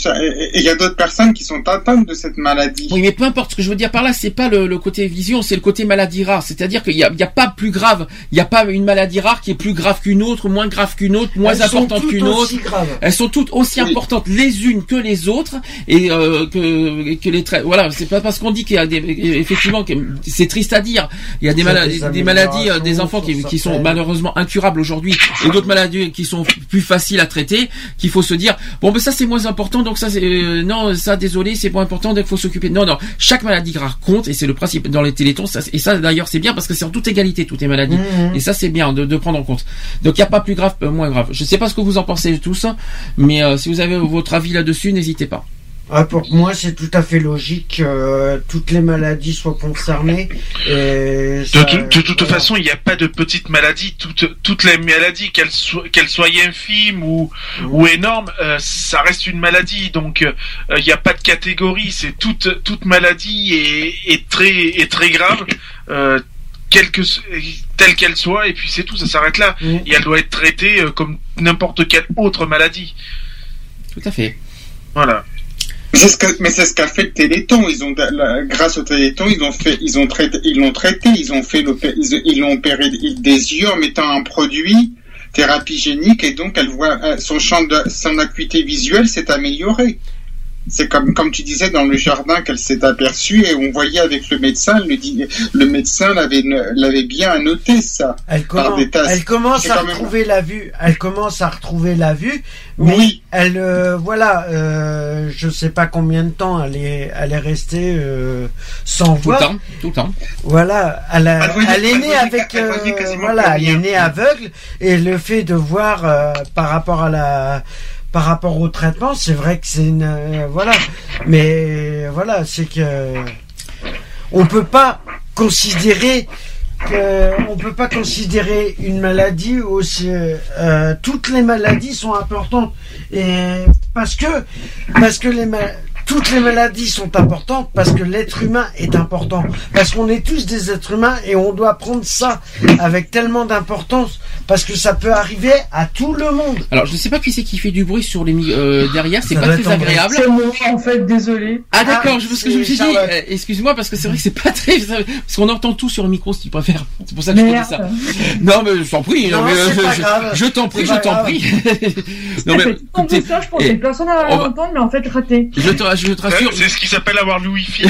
Speaker 3: il y a d'autres personnes qui sont atteintes de cette maladie.
Speaker 2: Oui, mais peu importe. Ce que je veux dire par là, c'est pas le, le côté vision, c'est le côté maladie rare. C'est-à-dire qu'il y a, il y a pas plus grave. Il y a pas une maladie rare qui est plus grave qu'une autre, moins grave qu'une autre, moins
Speaker 7: Elles sont
Speaker 2: importante
Speaker 7: toutes
Speaker 2: qu'une autre.
Speaker 7: aussi graves.
Speaker 2: Elles sont toutes aussi importantes les unes que les autres et euh, que, que les traits. Voilà, c'est pas parce qu'on dit qu'il y a des, effectivement, que c'est triste à dire. Il y a des maladies,
Speaker 7: des
Speaker 2: maladies, euh, des enfants qui, qui sont malheureusement incurables aujourd'hui et d'autres maladies qui sont plus faciles à traiter. Qu'il faut se dire, bon, ben ça c'est moins important, donc ça c'est euh, non, ça désolé, c'est moins important, donc il faut s'occuper. Non, non, chaque maladie rare compte et c'est le principe dans les télétons. Ça, et ça d'ailleurs c'est bien parce que c'est en toute égalité toutes les maladies.
Speaker 7: Mhm.
Speaker 2: Et ça c'est bien de, de prendre en compte. Donc il n'y a pas plus grave, euh, moins grave. Je sais pas ce que vous en pensez tous, mais euh, si vous avez votre avis là-dessus, n'hésitez pas.
Speaker 7: Ah, pour moi, c'est tout à fait logique que euh, toutes les maladies soient concernées. Et
Speaker 4: De,
Speaker 7: ça-
Speaker 4: tout- de toute façon, il n'y a pas de petites maladies. Toutes, toutes les maladies, qu'elles soient, qu'elles soient infimes ou, ou énormes, euh, ça reste une maladie. Donc, euh, il n'y a pas de catégorie. C'est toute, toute maladie est, est très, est très grave. Euh, quelle que s- telle qu'elle soit, et puis c'est tout, ça s'arrête là. Et elle doit être traitée euh, comme n'importe quelle autre maladie.
Speaker 2: Tout à fait.
Speaker 4: Voilà.
Speaker 3: Mais c'est ce qu'a fait le Téléthon. Ils ont, la- grâce au Téléthon, ils ont fait, ils ont traité, ils l'ont traité, ils ont fait ils, l'ont opéré des yeux en mettant un produit thérapie génique et donc elle voit euh, son champ de, son acuité visuelle s'est amélioré. C'est comme, comme tu disais dans le jardin qu'elle s'est aperçue et on voyait avec le médecin, le, le médecin l'avait, l'avait bien noté ça.
Speaker 7: Elle
Speaker 3: par
Speaker 7: commence,
Speaker 3: des tasses.
Speaker 7: elle commence à
Speaker 3: quand même-
Speaker 7: retrouver la vue. Elle commence à retrouver la vue. Mais
Speaker 3: Oui.
Speaker 7: Elle, euh, voilà, euh, je sais pas combien de temps elle est, elle est restée euh, sans
Speaker 2: Tout le
Speaker 7: voix.
Speaker 2: temps, tout le temps.
Speaker 7: Voilà, elle, a-
Speaker 3: Elle voyait-
Speaker 7: elle est née avec, euh, voilà, elle est née aveugle et le fait de voir euh, par rapport à la, par rapport au traitement, c'est vrai que c'est une, euh, voilà, mais voilà, c'est que on peut pas considérer que on peut pas considérer une maladie aussi euh, toutes les maladies sont importantes. Et parce que parce que les ma- toutes les maladies sont importantes parce que l'être humain est important parce qu'on est tous des êtres humains et on doit prendre ça avec tellement d'importance parce que ça peut arriver à tout le monde
Speaker 2: Alors, je ne sais pas qui c'est qui fait du bruit sur les mi- euh, derrière, c'est
Speaker 7: Ça
Speaker 2: pas très agréable.
Speaker 8: C'est moi, en fait, désolé.
Speaker 2: Ah d'accord, je
Speaker 7: Ah,
Speaker 2: parce que je me suis dit, euh, excuse-moi parce que c'est vrai que c'est pas très, parce qu'on entend tout sur le micro si tu préfères. C'est pour ça que je te dis ça. Non mais je t'en prie, non,
Speaker 7: Non,
Speaker 2: mais, euh, je, je- je t'en prie, je t'en prie. non mais
Speaker 8: bouchon, je pensais personne
Speaker 2: va-
Speaker 8: l'entendre, mais en fait, raté.
Speaker 2: je te, je te rassure,
Speaker 4: C'est ce qui s'appelle avoir le wifi.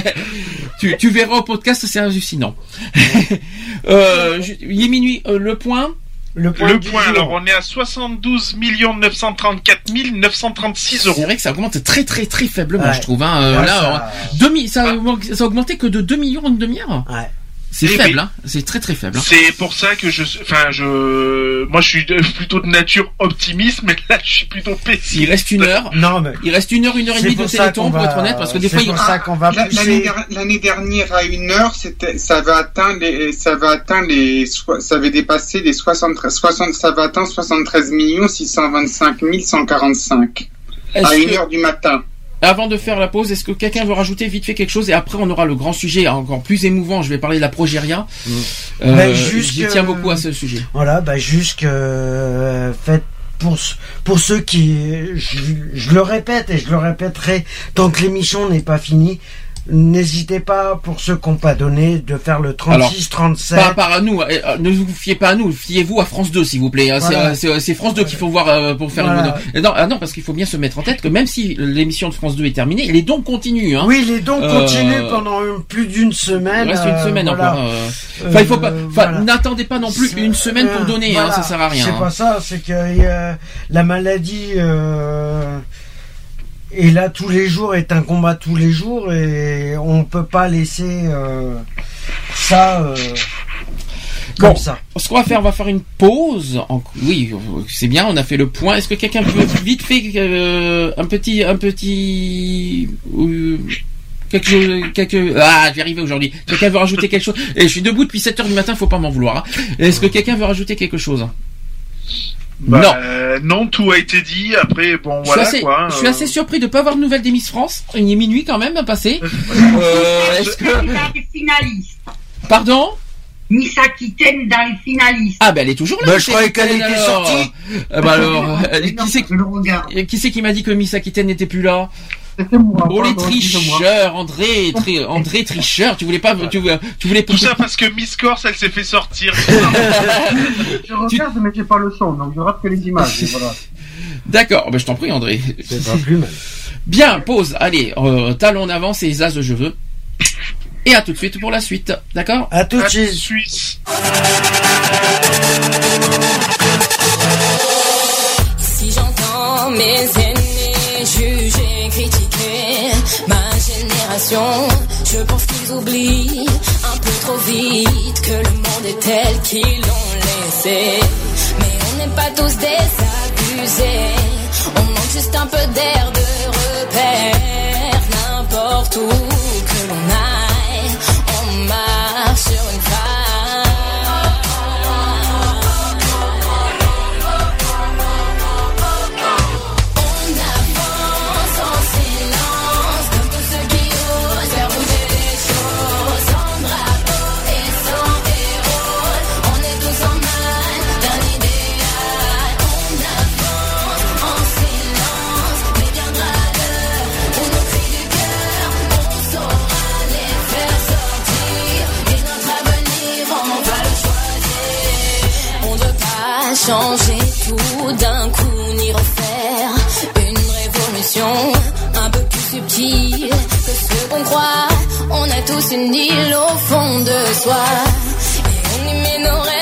Speaker 2: tu, tu verras au podcast, c'est hallucinant. euh, je- il est minuit, euh, le point.
Speaker 7: le point,
Speaker 4: Le alors on est à 72 934 936 euros.
Speaker 2: C'est vrai que ça augmente très très très faiblement,
Speaker 7: Ouais.
Speaker 2: je trouve. Hein. Euh,
Speaker 7: Ouais,
Speaker 2: là,
Speaker 7: ça-
Speaker 2: euh, demi- ça, a augmenté- ça a augmenté que de 2 millions en une demi-heure.
Speaker 7: Ouais.
Speaker 2: C'est
Speaker 4: Eh
Speaker 2: faible,
Speaker 4: oui.
Speaker 2: hein. C'est très très faible. hein.
Speaker 4: C'est pour ça que je, enfin, je, moi, je suis plutôt de nature optimiste, mais là, je suis plutôt pessimiste.
Speaker 2: Il reste une heure.
Speaker 7: non mais
Speaker 2: Il reste une heure, une heure et demie de téléthon
Speaker 7: qu'on
Speaker 2: pour
Speaker 7: va-
Speaker 2: être honnête, parce que des fois, il...
Speaker 7: pour ça qu'on va pousser-
Speaker 3: L'année der- l'année dernière, à une heure, c'était, ça va atteindre les, ça va atteindre les, ça avait dépassé les 73, 60, ça va atteindre 73 625 145
Speaker 2: Est-ce
Speaker 3: à une
Speaker 2: que-
Speaker 3: heure du matin.
Speaker 2: Avant de faire la pause, est-ce que quelqu'un veut rajouter vite fait quelque chose et après on aura le grand sujet encore plus émouvant. Je vais parler de la progéria. Euh,
Speaker 7: Ben,
Speaker 2: J'y tiens beaucoup à ce sujet.
Speaker 7: Voilà, bah juste que euh, faites pour ce- pour ceux qui je, je le répète et je le répéterai tant que l'émission n'est pas finie, n'hésitez pas pour ceux qui n'ont pas donné de faire le 36 37
Speaker 2: Pas, pas à nous, euh, euh, ne vous fiez pas à nous, fiez-vous à France 2 s'il vous plaît. hein. C'est,
Speaker 7: Voilà.
Speaker 2: euh, C'est France 2 qu'il faut voir euh, pour faire
Speaker 7: Voilà.
Speaker 2: une... Non, ah non, parce qu'il faut bien se mettre en tête que même si l'émission de France 2 est terminée, les dons continuent. Hein.
Speaker 7: Oui, les dons
Speaker 2: Euh,
Speaker 7: continuent pendant une- plus d'une semaine.
Speaker 2: Il reste une
Speaker 7: euh,
Speaker 2: semaine
Speaker 7: voilà.
Speaker 2: encore. euh. Enfin, il faut pas.
Speaker 7: Euh,
Speaker 2: n'attendez pas non plus une semaine pour
Speaker 7: Euh,
Speaker 2: donner. Hein, ça sert à rien.
Speaker 7: C'est
Speaker 2: hein.
Speaker 7: pas ça, c'est que euh, la maladie est là tous les jours, est un combat tous les jours et on peut pas laisser euh, ça euh, comme
Speaker 2: Bon,
Speaker 7: ça.
Speaker 2: ce qu'on va faire, on va faire une pause. En- Oui, c'est bien, on a fait le point. Est-ce que quelqu'un veut vite fait euh, un petit, un petit, quelque chose, quelque, ah, j'y arrivé aujourd'hui. Quelqu'un veut rajouter quelque chose? Et je suis debout depuis 7 heures du matin, faut pas m'en vouloir. hein. Est-ce que quelqu'un veut rajouter quelque chose?
Speaker 4: Bah,
Speaker 2: Non.
Speaker 4: euh, non, tout a été dit. Après, bon,
Speaker 2: Je suis,
Speaker 4: voilà
Speaker 2: assez,
Speaker 4: quoi. hein,
Speaker 2: je suis
Speaker 4: euh.
Speaker 2: assez surpris de pas avoir de nouvelles des Miss France. Il est minuit quand même, passé. Euh, est-ce que,
Speaker 6: les finalistes.
Speaker 2: pardon?
Speaker 6: Miss Aquitaine dans les finalistes.
Speaker 2: Ah, ben elle est toujours là.
Speaker 7: Bah, je croyais qu'elle était
Speaker 2: alors.
Speaker 7: sortie.
Speaker 2: Euh, bah alors, qui c'est
Speaker 6: regarde.
Speaker 2: Et Qui c'est qui m'a dit que Miss Aquitaine n'était plus là?
Speaker 5: C'était moi.
Speaker 2: Oh les tricheurs, André, tri- André tricheur, tu voulais pas, tu, voulais- tu voulais
Speaker 4: Tout ça parce que Miss Corse, elle s'est fait sortir.
Speaker 5: Je regarde, mais j'ai pas le son, donc je rate que les images. et voilà.
Speaker 2: D'accord, ben je t'en prie André.
Speaker 7: C'est pas plus mal.
Speaker 2: Bien, pause. Allez, euh, talon en avant, c'est les as de je veux. Et à tout de suite pour la suite, d'accord?
Speaker 7: À tout de suite.
Speaker 19: Si j'entends mes aînés juger, critiquer ma génération, je pense qu'ils oublient un peu trop vite que le monde est tel qu'ils l'ont laissé. Mais on n'est pas tous des abusés, On manque juste un peu d'air de repère. N'importe où changer tout d'un coup ni refaire une révolution un peu plus subtile que ce qu'on croit. On est tous une île au fond de soi et on y met nos rêves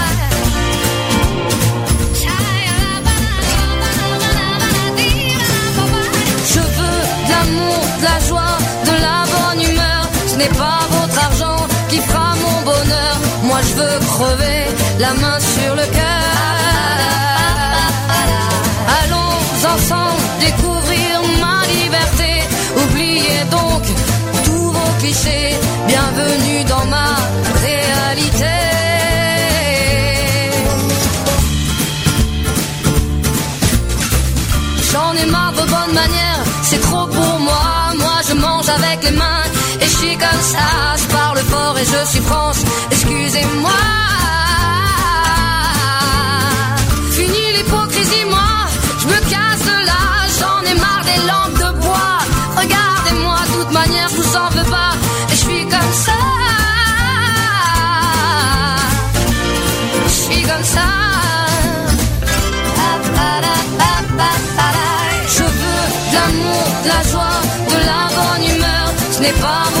Speaker 19: Je veux crever la main sur le cœur. Allons ensemble découvrir ma liberté. Oubliez donc tous vos clichés. Bienvenue dans ma réalité. J'en ai marre de bonnes manières, c'est trop pour moi. Moi je mange avec les mains et je suis comme ça. Je suis France, excusez-moi. Fini l'hypocrisie, moi, je me casse de là. J'en ai marre des lampes de bois. Regardez-moi, de toute manière, je vous en veux pas. Et je suis comme ça. Je suis comme ça. Je veux de l'amour, de la joie, de la bonne humeur. Ce pas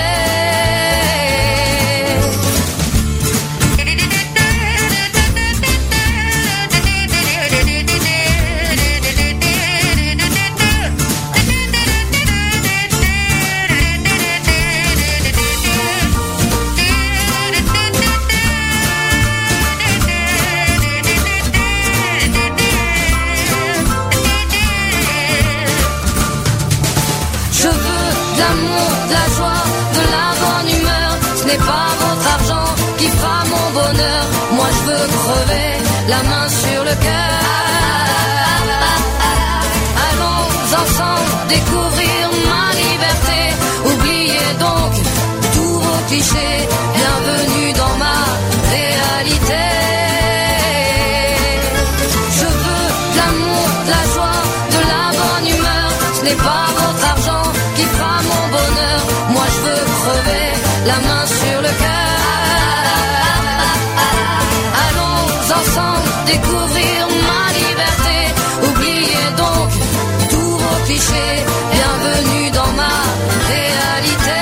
Speaker 19: Découvrir ma liberté. Oubliez donc tous vos clichés. Bienvenue dans ma réalité.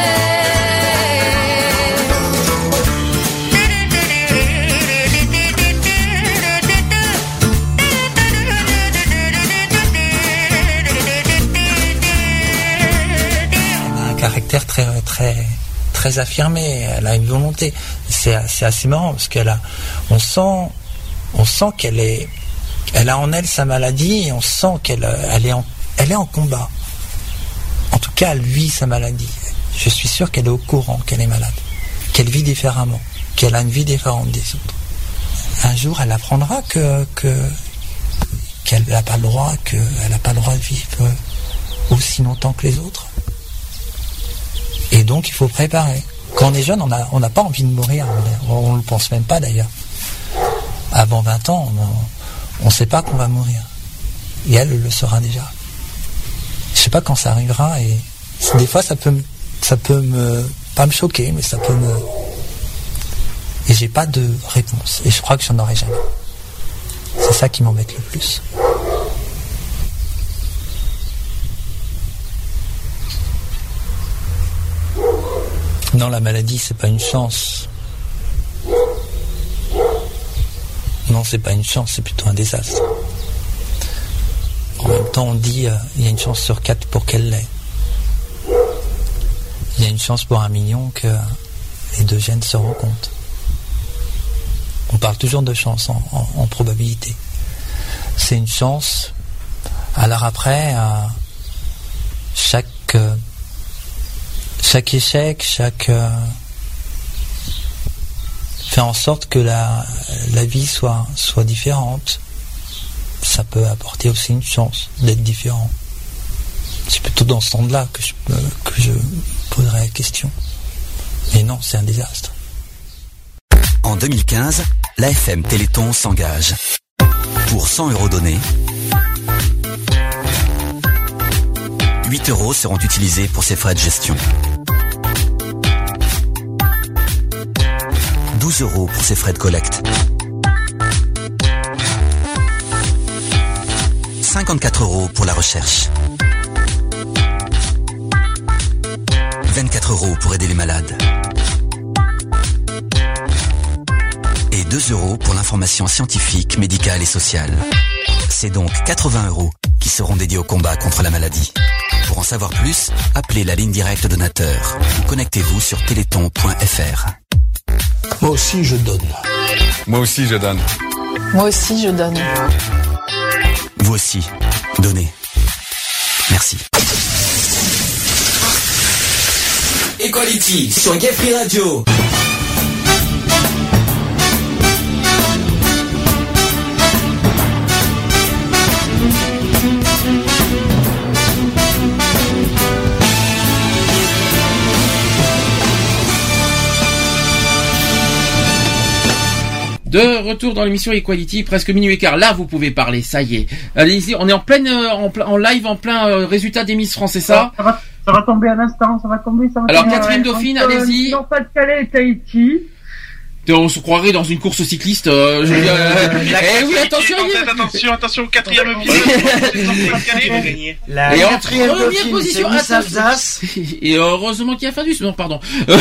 Speaker 12: un caractère très très très affirmé. Elle a une volonté. C'est c'est assez marrant parce qu'elle a, on sent, on sent qu'elle est, elle a en elle sa maladie et on sent qu'elle elle est en, elle est en combat. En tout cas, elle vit sa maladie. Je suis sûr qu'elle est au courant qu'elle est malade, qu'elle vit différemment, qu'elle a une vie différente des autres. Un jour, elle apprendra que que qu'elle n'a pas le droit, n'a pas droit de vivre aussi longtemps que les autres. Et donc, il faut préparer. Quand on est jeune, on n'a on n'a pas envie de mourir. On ne le pense même pas d'ailleurs. Avant 20 ans, on ne sait pas qu'on va mourir. Et elle le saura déjà. Je sais pas quand ça arrivera et des fois ça peut ça peut me pas me choquer, mais ça peut me et j'ai pas de réponse et je crois que j'en aurai jamais. C'est ça qui m'embête le plus. Non, la maladie, c'est pas une chance. Non, c'est pas une chance, c'est plutôt un désastre. En même temps, on dit euh, il y a une chance sur quatre pour qu'elle l'ait. Il y a une chance pour un million que les deux gènes se rencontrent. On parle toujours de chance en, probabilité. C'est une chance. Alors après, euh, chaque euh, chaque échec, chaque fait en sorte que la, vie soit, différente. Ça peut apporter aussi une chance d'être différent. C'est plutôt dans ce sens-là que je, que je poserai la question. Mais non, c'est un désastre.
Speaker 28: En 2015, l'AFM Téléthon s'engage. Pour 100 euros donnés, 8 euros seront utilisés pour ses frais de gestion. 12 euros pour ses frais de collecte. 54 euros pour la recherche. 24 euros pour aider les malades. Et 2 euros pour l'information scientifique, médicale et sociale. C'est donc 80 euros qui seront dédiés au combat contre la maladie. Pour en savoir plus, appelez la ligne directe donateur ou connectez-vous sur téléthon.fr.
Speaker 29: Moi aussi, je donne.
Speaker 30: Moi aussi, je donne.
Speaker 26: Moi aussi, je donne.
Speaker 28: Vous aussi, donnez. Merci.
Speaker 27: Equality sur Gay Radio.
Speaker 2: De retour dans l'émission Equality, presque minuit et quart. Là, vous pouvez parler, ça y est. Allez-y, on est en pleine, euh, en, plein- en live, en plein euh, résultat des Miss France, c'est ça?
Speaker 5: Ça va, ça va tomber à l'instant, ça va tomber, ça va
Speaker 2: Alors,
Speaker 5: tomber.
Speaker 2: Catherine Dauphine, allez-y.
Speaker 8: euh, Nord-Pas-de-Calais et Tahiti.
Speaker 2: On se croirait dans une course cycliste. euh, je veux dire, euh, eh oui, attention,
Speaker 4: attention, attention, quatrième pied.
Speaker 7: La
Speaker 2: et en
Speaker 7: quatrième
Speaker 2: première position.
Speaker 7: Alsace.
Speaker 2: Et heureusement qu'il y a fin du non pardon. je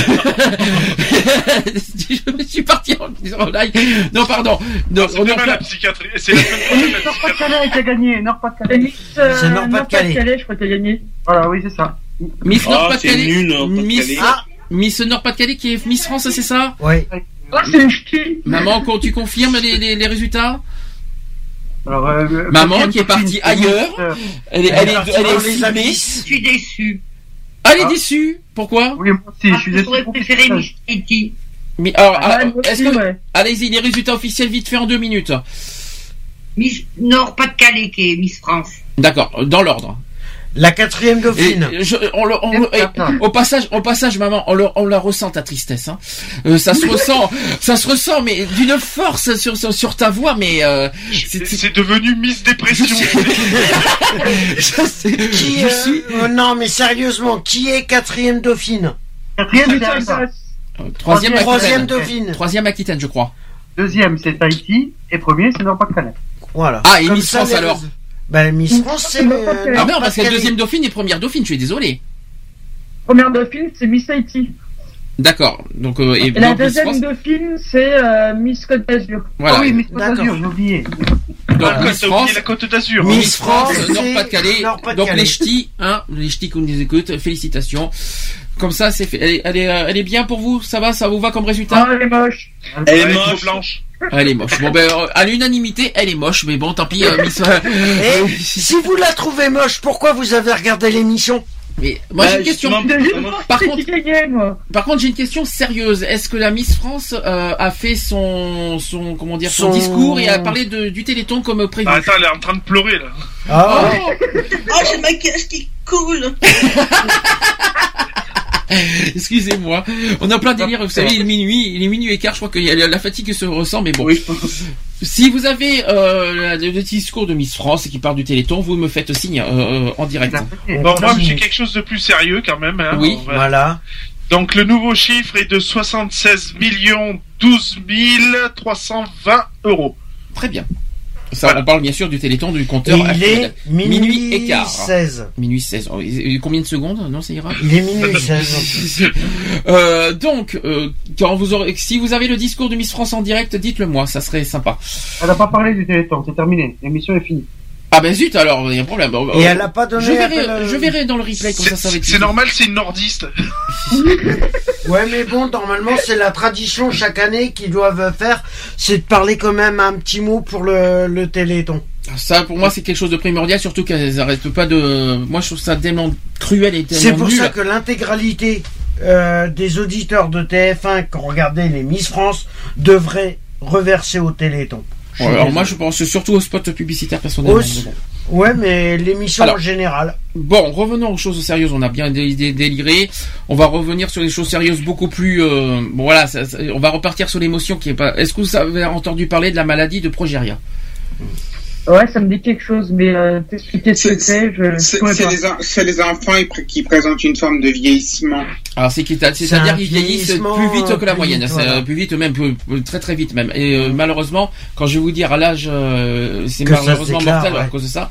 Speaker 2: me suis parti en, en live. Non pardon. Non, on est en
Speaker 4: la psychiatrie. C'est
Speaker 5: Nord-Pas-de-Calais qui a gagné, Nord-Pas-de-Calais.
Speaker 8: Miss, euh,
Speaker 5: C'est Nord-Pas-de-Calais.
Speaker 8: Nord-Pas-de-Calais, je crois qu'elle a gagné.
Speaker 5: Voilà, oui, c'est ça.
Speaker 2: Miss
Speaker 18: Ah,
Speaker 2: Nord-Pas-de-Calais. Miss,
Speaker 18: Ah.
Speaker 2: Miss Nord-Pas-de-Calais qui est Miss France, c'est ça
Speaker 7: Oui.
Speaker 8: Ah, c'est une ch'ti.
Speaker 2: Maman, quand tu confirmes les, les, les résultats
Speaker 5: Alors, euh,
Speaker 2: Maman qui est partie ailleurs.
Speaker 5: euh,
Speaker 2: Elle est, elle est,
Speaker 7: est
Speaker 2: est.
Speaker 6: Je suis déçue.
Speaker 2: Ah, elle est déçue. Pourquoi
Speaker 5: Oui, moi aussi, je suis déçu.
Speaker 6: J'aurais préféré Miss Haiti.
Speaker 2: Mais alors, ah, est-ce que
Speaker 8: ouais.
Speaker 2: allez-y les résultats officiels vite fait en deux minutes.
Speaker 6: Miss Nord Pas-de-Calais qui est Miss France.
Speaker 2: D'accord, dans l'ordre.
Speaker 7: La quatrième dauphine.
Speaker 2: Et je- on le- on le- et au passage, au passage, maman, on, le- on la ressent ta tristesse. Hein. Euh, ça se ressent, ça se ressent, mais d'une force sur, sur, sur ta voix, mais euh, c'est
Speaker 4: C'est devenu Miss Dépression.
Speaker 2: je sais,
Speaker 7: Qui,
Speaker 2: je suis
Speaker 7: euh, non, mais sérieusement, qui est quatrième dauphine?
Speaker 5: Quatrième,
Speaker 2: euh, troisième,
Speaker 7: Troisième dauphine.
Speaker 2: Troisième Aquitaine, je crois.
Speaker 5: Deuxième, c'est Tahiti. Et premier, c'est Nord-Pas-de-Calais.
Speaker 7: Voilà.
Speaker 2: Ah, et Miss France alors.
Speaker 7: Ben, Miss France, c'est le.
Speaker 2: Ah non, parce que
Speaker 7: Pas-de-Calais.
Speaker 2: deuxième dauphine et première dauphine, je suis désolé.
Speaker 8: Première dauphine, c'est Miss Haiti.
Speaker 2: D'accord. Donc euh, et,
Speaker 8: la deuxième
Speaker 2: France,
Speaker 8: dauphine, c'est euh, Miss Côte d'Azur.
Speaker 2: voilà.
Speaker 5: Ah oui, Miss Côte d'Azur, j'ai oublié.
Speaker 2: donc
Speaker 4: Ah,
Speaker 2: Miss France,
Speaker 4: la Côte d'Azur.
Speaker 7: Miss
Speaker 2: Miss France, Nord-Pas-de-Calais. Donc les ch'tis, hein, les ch'tis qui nous écoutent, félicitations. Comme ça, c'est fait. Elle est, elle est, euh, elle est bien pour vous Ça va Ça vous va comme résultat?
Speaker 8: Ah, elle est moche.
Speaker 18: Elle est
Speaker 4: Elle est trop
Speaker 18: moche.
Speaker 4: blanche.
Speaker 2: Elle est moche. Bon ben, euh, à l'unanimité, elle est moche, mais bon, tant pis, euh, Miss.
Speaker 7: Et si vous la trouvez moche, pourquoi vous avez regardé l'émission?
Speaker 2: Mais moi j'ai
Speaker 18: Bah,
Speaker 2: une question.
Speaker 8: J'ai
Speaker 18: moi-
Speaker 2: Par contre-
Speaker 8: moi.
Speaker 2: Par contre, j'ai une question sérieuse. Est-ce que la Miss France euh, a fait son, son, comment dire, son,
Speaker 7: Son-
Speaker 2: discours et a parlé de, du Téléthon comme prévu?
Speaker 4: Ah, attends, elle est en train de pleurer là.
Speaker 7: Ah,
Speaker 18: Oh, j'ai ma caisse qui coule.
Speaker 2: Excusez-moi. On a plein de délire. Vous savez, il est minuit, il est minuit et quart. Je crois que la la fatigue se ressent, mais bon.
Speaker 18: Oui, je pense.
Speaker 2: Si vous avez euh, le le discours de Miss France qui parle du Téléthon, vous me faites signe euh, euh, en direct.
Speaker 4: Bon, moi j'ai quelque chose de plus sérieux quand même. Hein.
Speaker 2: Oui.
Speaker 7: Voilà.
Speaker 4: Donc le nouveau chiffre est de 76 millions 12 320 euros.
Speaker 2: Très bien. Ça, on parle bien sûr du Téléthon du compteur.
Speaker 7: Et il est minuit
Speaker 2: et quart.
Speaker 7: 16.
Speaker 2: Minuit 16. Oh, et- et combien de secondes Non, ça ira?
Speaker 7: Il est minuit 16.
Speaker 2: Euh, donc, euh, quand vous aurez, si vous avez le discours de Miss France en direct, dites-le moi, ça serait sympa.
Speaker 5: Elle n'a pas parlé du Téléthon, c'est terminé. L'émission est finie.
Speaker 2: Ah ben zut, alors il y a un problème.
Speaker 7: Et elle a pas donné
Speaker 2: Je verrai,
Speaker 7: appel à-
Speaker 2: je verrai dans le replay comment ça, ça va
Speaker 4: C'est
Speaker 2: être.
Speaker 4: c'est normal, c'est une nordiste.
Speaker 7: Ouais, mais bon, normalement, c'est la tradition chaque année qu'ils doivent faire, c'est de parler quand même un petit mot pour le, le Téléthon.
Speaker 2: Ça, pour moi, c'est quelque chose de primordial, surtout qu'elles n'arrêtent pas de. Moi, je trouve ça tellement cruel et tellement
Speaker 7: C'est pour
Speaker 2: nul.
Speaker 7: ça que l'intégralité euh, des auditeurs de TF1 qui ont regardé les Miss France devraient reverser au Téléthon. Je suis
Speaker 2: Ouais, alors moi, je pense surtout aux spots publicitaires personnellement.
Speaker 7: Aussi.
Speaker 2: mais bon.
Speaker 7: Ouais, mais l'émission en général.
Speaker 2: Bon, revenons aux choses sérieuses. On a bien dé- dé- déliré. On va revenir sur les choses sérieuses beaucoup plus. euh, bon, voilà, ça- ça- on va repartir sur l'émotion qui est pas. Est-ce que vous avez entendu parler de la maladie de Progeria
Speaker 8: Ouais, ça me dit quelque chose, mais euh, t'expliquer ce que c'est, je
Speaker 3: C'est les, enfants qui présentent une forme de vieillissement.
Speaker 2: Alors c'est qu'il-
Speaker 7: C'est
Speaker 2: c'est-à-dire qu'ils vieillissent plus vite que la
Speaker 7: plus
Speaker 2: moyenne,
Speaker 7: vite, voilà.
Speaker 2: euh, plus vite même, plus- très très vite même. Et euh, malheureusement, quand je vais vous dire à l'âge, euh, c'est malheureusement
Speaker 7: déclare,
Speaker 2: mortel à cause de ça.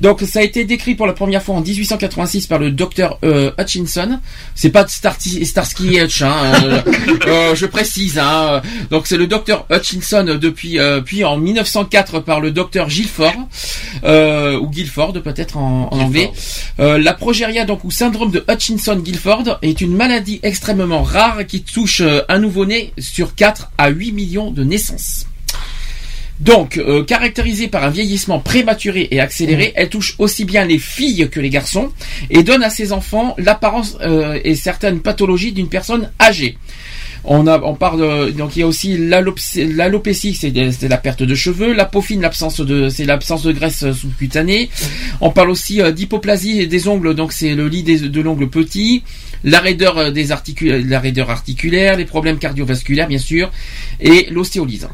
Speaker 2: Donc ça a été décrit pour la première fois en 1886 par le docteur euh, Hutchinson. C'est pas Starsky, Starsky et Hutch, hein, euh, euh, je précise. Hein. Donc c'est le docteur Hutchinson depuis euh, puis en 1904 par le docteur Gilford euh, ou Guilford peut-être en, en anglais. Euh, la progéria donc ou syndrome de Hutchinson-Gilford est une maladie extrêmement rare qui touche euh, un nouveau-né sur 4 à 8 millions de naissances. Donc, euh, caractérisée par un vieillissement prématuré et accéléré, elle touche aussi bien les filles que les garçons et donne à ses enfants l'apparence euh, et certaines pathologies d'une personne âgée. On, a, on parle de- donc il y a aussi l'alopé- l'alopécie, c'est la perte de cheveux, l'apophine, l'absence de, c'est l'absence de graisse euh, sous-cutanée. On parle aussi euh, d'hypoplasie des ongles, donc c'est le lit des- de l'ongle petit, la raideur euh, des la raideur articulaire, les problèmes cardiovasculaires bien sûr, et l'ostéolyse.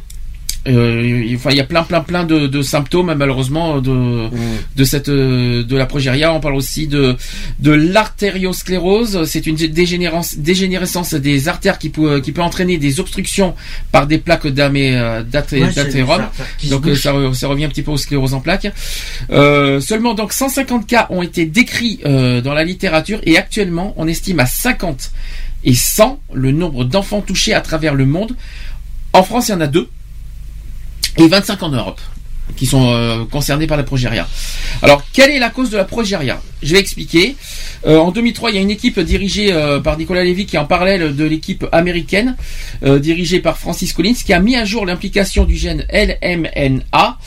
Speaker 2: Euh, enfin, il y a plein, plein, plein de, de symptômes malheureusement de de cette euh, de la progéria. On parle aussi de de l'artériosclérose. C'est une dégénérescence des artères qui peut qui peut entraîner des obstructions par des plaques euh, d'athé-
Speaker 7: Ouais,
Speaker 2: Donc ça, ça revient un petit peu aux scléroses en plaques. Euh, seulement donc 150 cas ont été décrits euh, dans la littérature et actuellement on estime à 50 et 100 le nombre d'enfants touchés à travers le monde. En France, il y en a deux et 25 en Europe. Qui sont euh, concernés par la progéria. Alors, quelle est la cause de la progéria Je vais expliquer. Euh, en 2003, il y a une équipe dirigée euh, par Nicolas Lévy qui est en parallèle de l'équipe américaine euh, dirigée par Francis Collins qui a mis à jour l'implication du gène LMNA.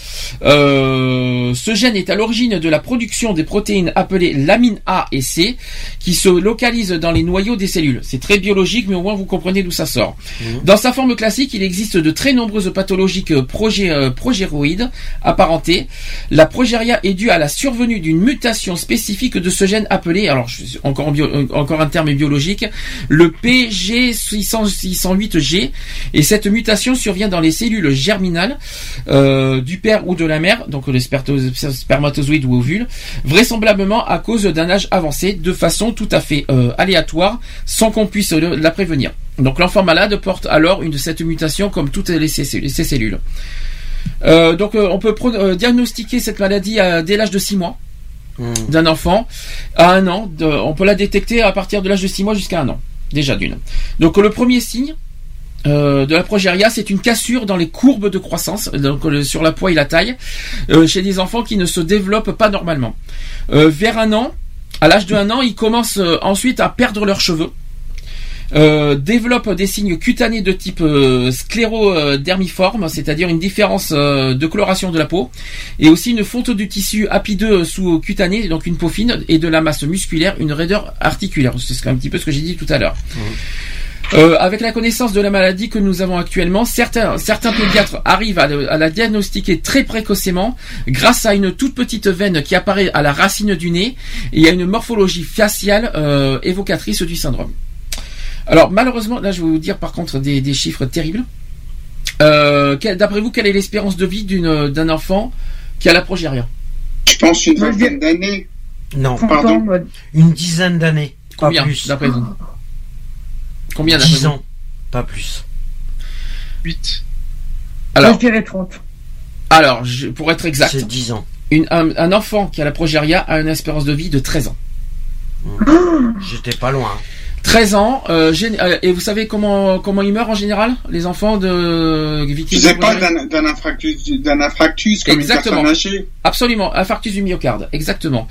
Speaker 2: Euh, ce gène est à l'origine de la production des protéines appelées lamine A et C qui se localisent dans les noyaux des cellules. C'est très biologique, mais au moins vous comprenez d'où ça sort. Dans sa forme classique, il existe de très nombreuses pathologies que progé- euh, progéroïdes apparentées. La progéria est due à la survenue d'une mutation spécifique de ce gène appelé, alors euh, encore un terme biologique, le PG608G. Et cette mutation survient dans les cellules germinales euh, du père ou de la mère, donc les spermatozoïdes ou ovules, vraisemblablement à cause d'un âge avancé, de façon tout à fait euh, aléatoire, sans qu'on puisse la prévenir. Donc l'enfant malade porte alors une de cette mutation comme toutes les, ces cellules. Euh, donc euh, on peut euh, diagnostiquer cette maladie à- dès l'âge de 6 mois d'un enfant à un an. de- on peut la détecter à partir de l'âge de 6 mois jusqu'à un an, déjà d'une. Donc le premier signe euh, de la progéria, c'est une cassure dans les courbes de croissance, donc sur la poids et la taille, chez des enfants qui ne se développent pas normalement. Vers un an, à l'âge de un an, ils commencent ensuite à perdre leurs cheveux. Euh, développent des signes cutanés de type euh, sclérodermiforme, c'est-à-dire une différence euh, de coloration de la peau, et aussi une fonte du tissu apideux sous-cutané, donc une peau fine, et de la masse musculaire, une raideur articulaire. C'est un petit peu ce que j'ai dit tout à l'heure. Euh, avec la connaissance de la maladie que nous avons actuellement, certains, certains pédiatres arrivent à, le- à la diagnostiquer très précocement grâce à une toute petite veine qui apparaît à la racine du nez et à une morphologie faciale euh, évocatrice du syndrome. Alors malheureusement, là je vais vous dire par contre des, des chiffres terribles. Euh, D'après vous, quelle est l'espérance de vie d'une- d'un enfant qui a la progéria
Speaker 3: Je pense une vingtaine d'années.
Speaker 7: Non,
Speaker 3: Pardon?
Speaker 7: Une dizaine d'années. Pas
Speaker 2: Combien
Speaker 7: plus.
Speaker 2: d'après vous? Combien d'après
Speaker 7: 10
Speaker 2: vous?
Speaker 7: ans. Pas plus.
Speaker 4: 8.
Speaker 2: Alors,
Speaker 8: Je dirais 30.
Speaker 2: alors je- pour être exact,
Speaker 7: C'est 10 ans.
Speaker 2: une- un, un enfant qui a la progéria a une espérance de vie de 13 ans.
Speaker 7: J'étais pas loin.
Speaker 2: 13 ans, euh, euh, et vous savez comment comment ils meurent en général, les enfants de victimes
Speaker 3: pas d'un d'un infarctus, d'un infarctus comme
Speaker 2: Exactement.
Speaker 3: une personne âgée.
Speaker 2: Absolument, infarctus du myocarde, exactement.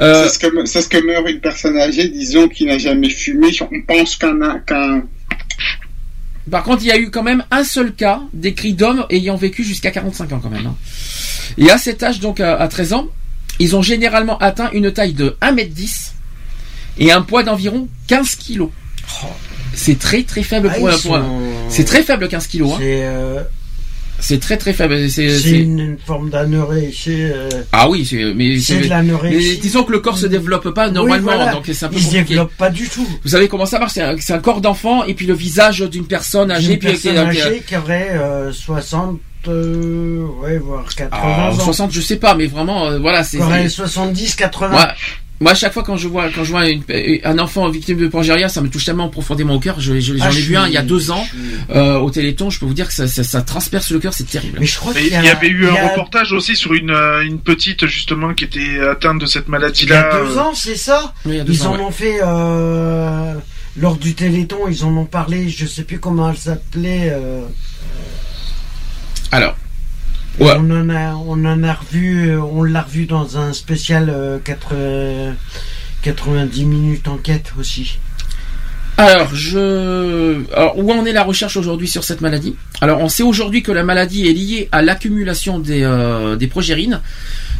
Speaker 2: Euh,
Speaker 3: C'est ce que c'est ce que meurt une personne âgée, disons, qui n'a jamais fumé. On pense qu'un qu'un
Speaker 2: Par contre, il y a eu quand même un seul cas décrit d'hommes ayant vécu jusqu'à 45 ans quand même. hein. Et à cet âge, donc à, à 13 ans, ils ont généralement atteint une taille de 1m10 et un poids d'environ 15 kilos. C'est très très faible
Speaker 7: Ah,
Speaker 2: pour, pour un-
Speaker 7: sont-
Speaker 2: C'est très faible 15 kilos. hein.
Speaker 7: C'est euh,
Speaker 2: C'est très très faible. C'est
Speaker 7: une, forme d'anorexie. euh,
Speaker 2: Ah oui, c'est mais
Speaker 7: C'est de l'anorexie.
Speaker 2: disons que le corps se développe pas normalement,
Speaker 7: Oui, voilà.
Speaker 2: donc c'est un peu
Speaker 7: Il se développe pas du tout.
Speaker 2: Vous savez comment ça marche? C'est un, corps d'enfant et puis le visage d'une personne âgée.
Speaker 7: Une
Speaker 2: puis
Speaker 7: personne âgée qui aurait euh, 60, euh, ouais, voire 80
Speaker 2: Ah,
Speaker 7: ans.
Speaker 2: 60, je sais pas, mais vraiment, voilà, c'est.
Speaker 7: Qui aurait
Speaker 2: c'est-
Speaker 7: 70, 80.
Speaker 2: Moi, moi, à chaque fois quand je vois, quand je vois une- un enfant victime de progéria, ça me touche tellement profondément au cœur. Je- je- J'en
Speaker 7: Ah,
Speaker 2: ai
Speaker 7: je
Speaker 2: vu un il y a deux ans euh, au Téléthon. Je peux vous dire que ça, ça, ça transperce le cœur, c'est terrible.
Speaker 7: Mais je crois
Speaker 4: y, avait eu un
Speaker 7: y a-
Speaker 4: reportage aussi sur une, euh, une petite justement qui était atteinte de cette
Speaker 7: Il y
Speaker 4: maladie-là.
Speaker 7: a deux ans, c'est ça
Speaker 2: Oui, il y a deux
Speaker 7: Ils
Speaker 2: ans,
Speaker 7: en
Speaker 2: ouais.
Speaker 7: ont fait euh, lors du Téléthon, ils en ont parlé. Je sais plus comment elle s'appelait. euh,
Speaker 2: Alors, Ouais.
Speaker 7: On en a, on en a revu, euh, on l'a revu dans un spécial euh, 80 90 minutes enquête aussi.
Speaker 2: Alors, je, alors, où en est la recherche aujourd'hui sur cette maladie? Alors, on sait aujourd'hui que la maladie est liée à l'accumulation des, euh, des progérines.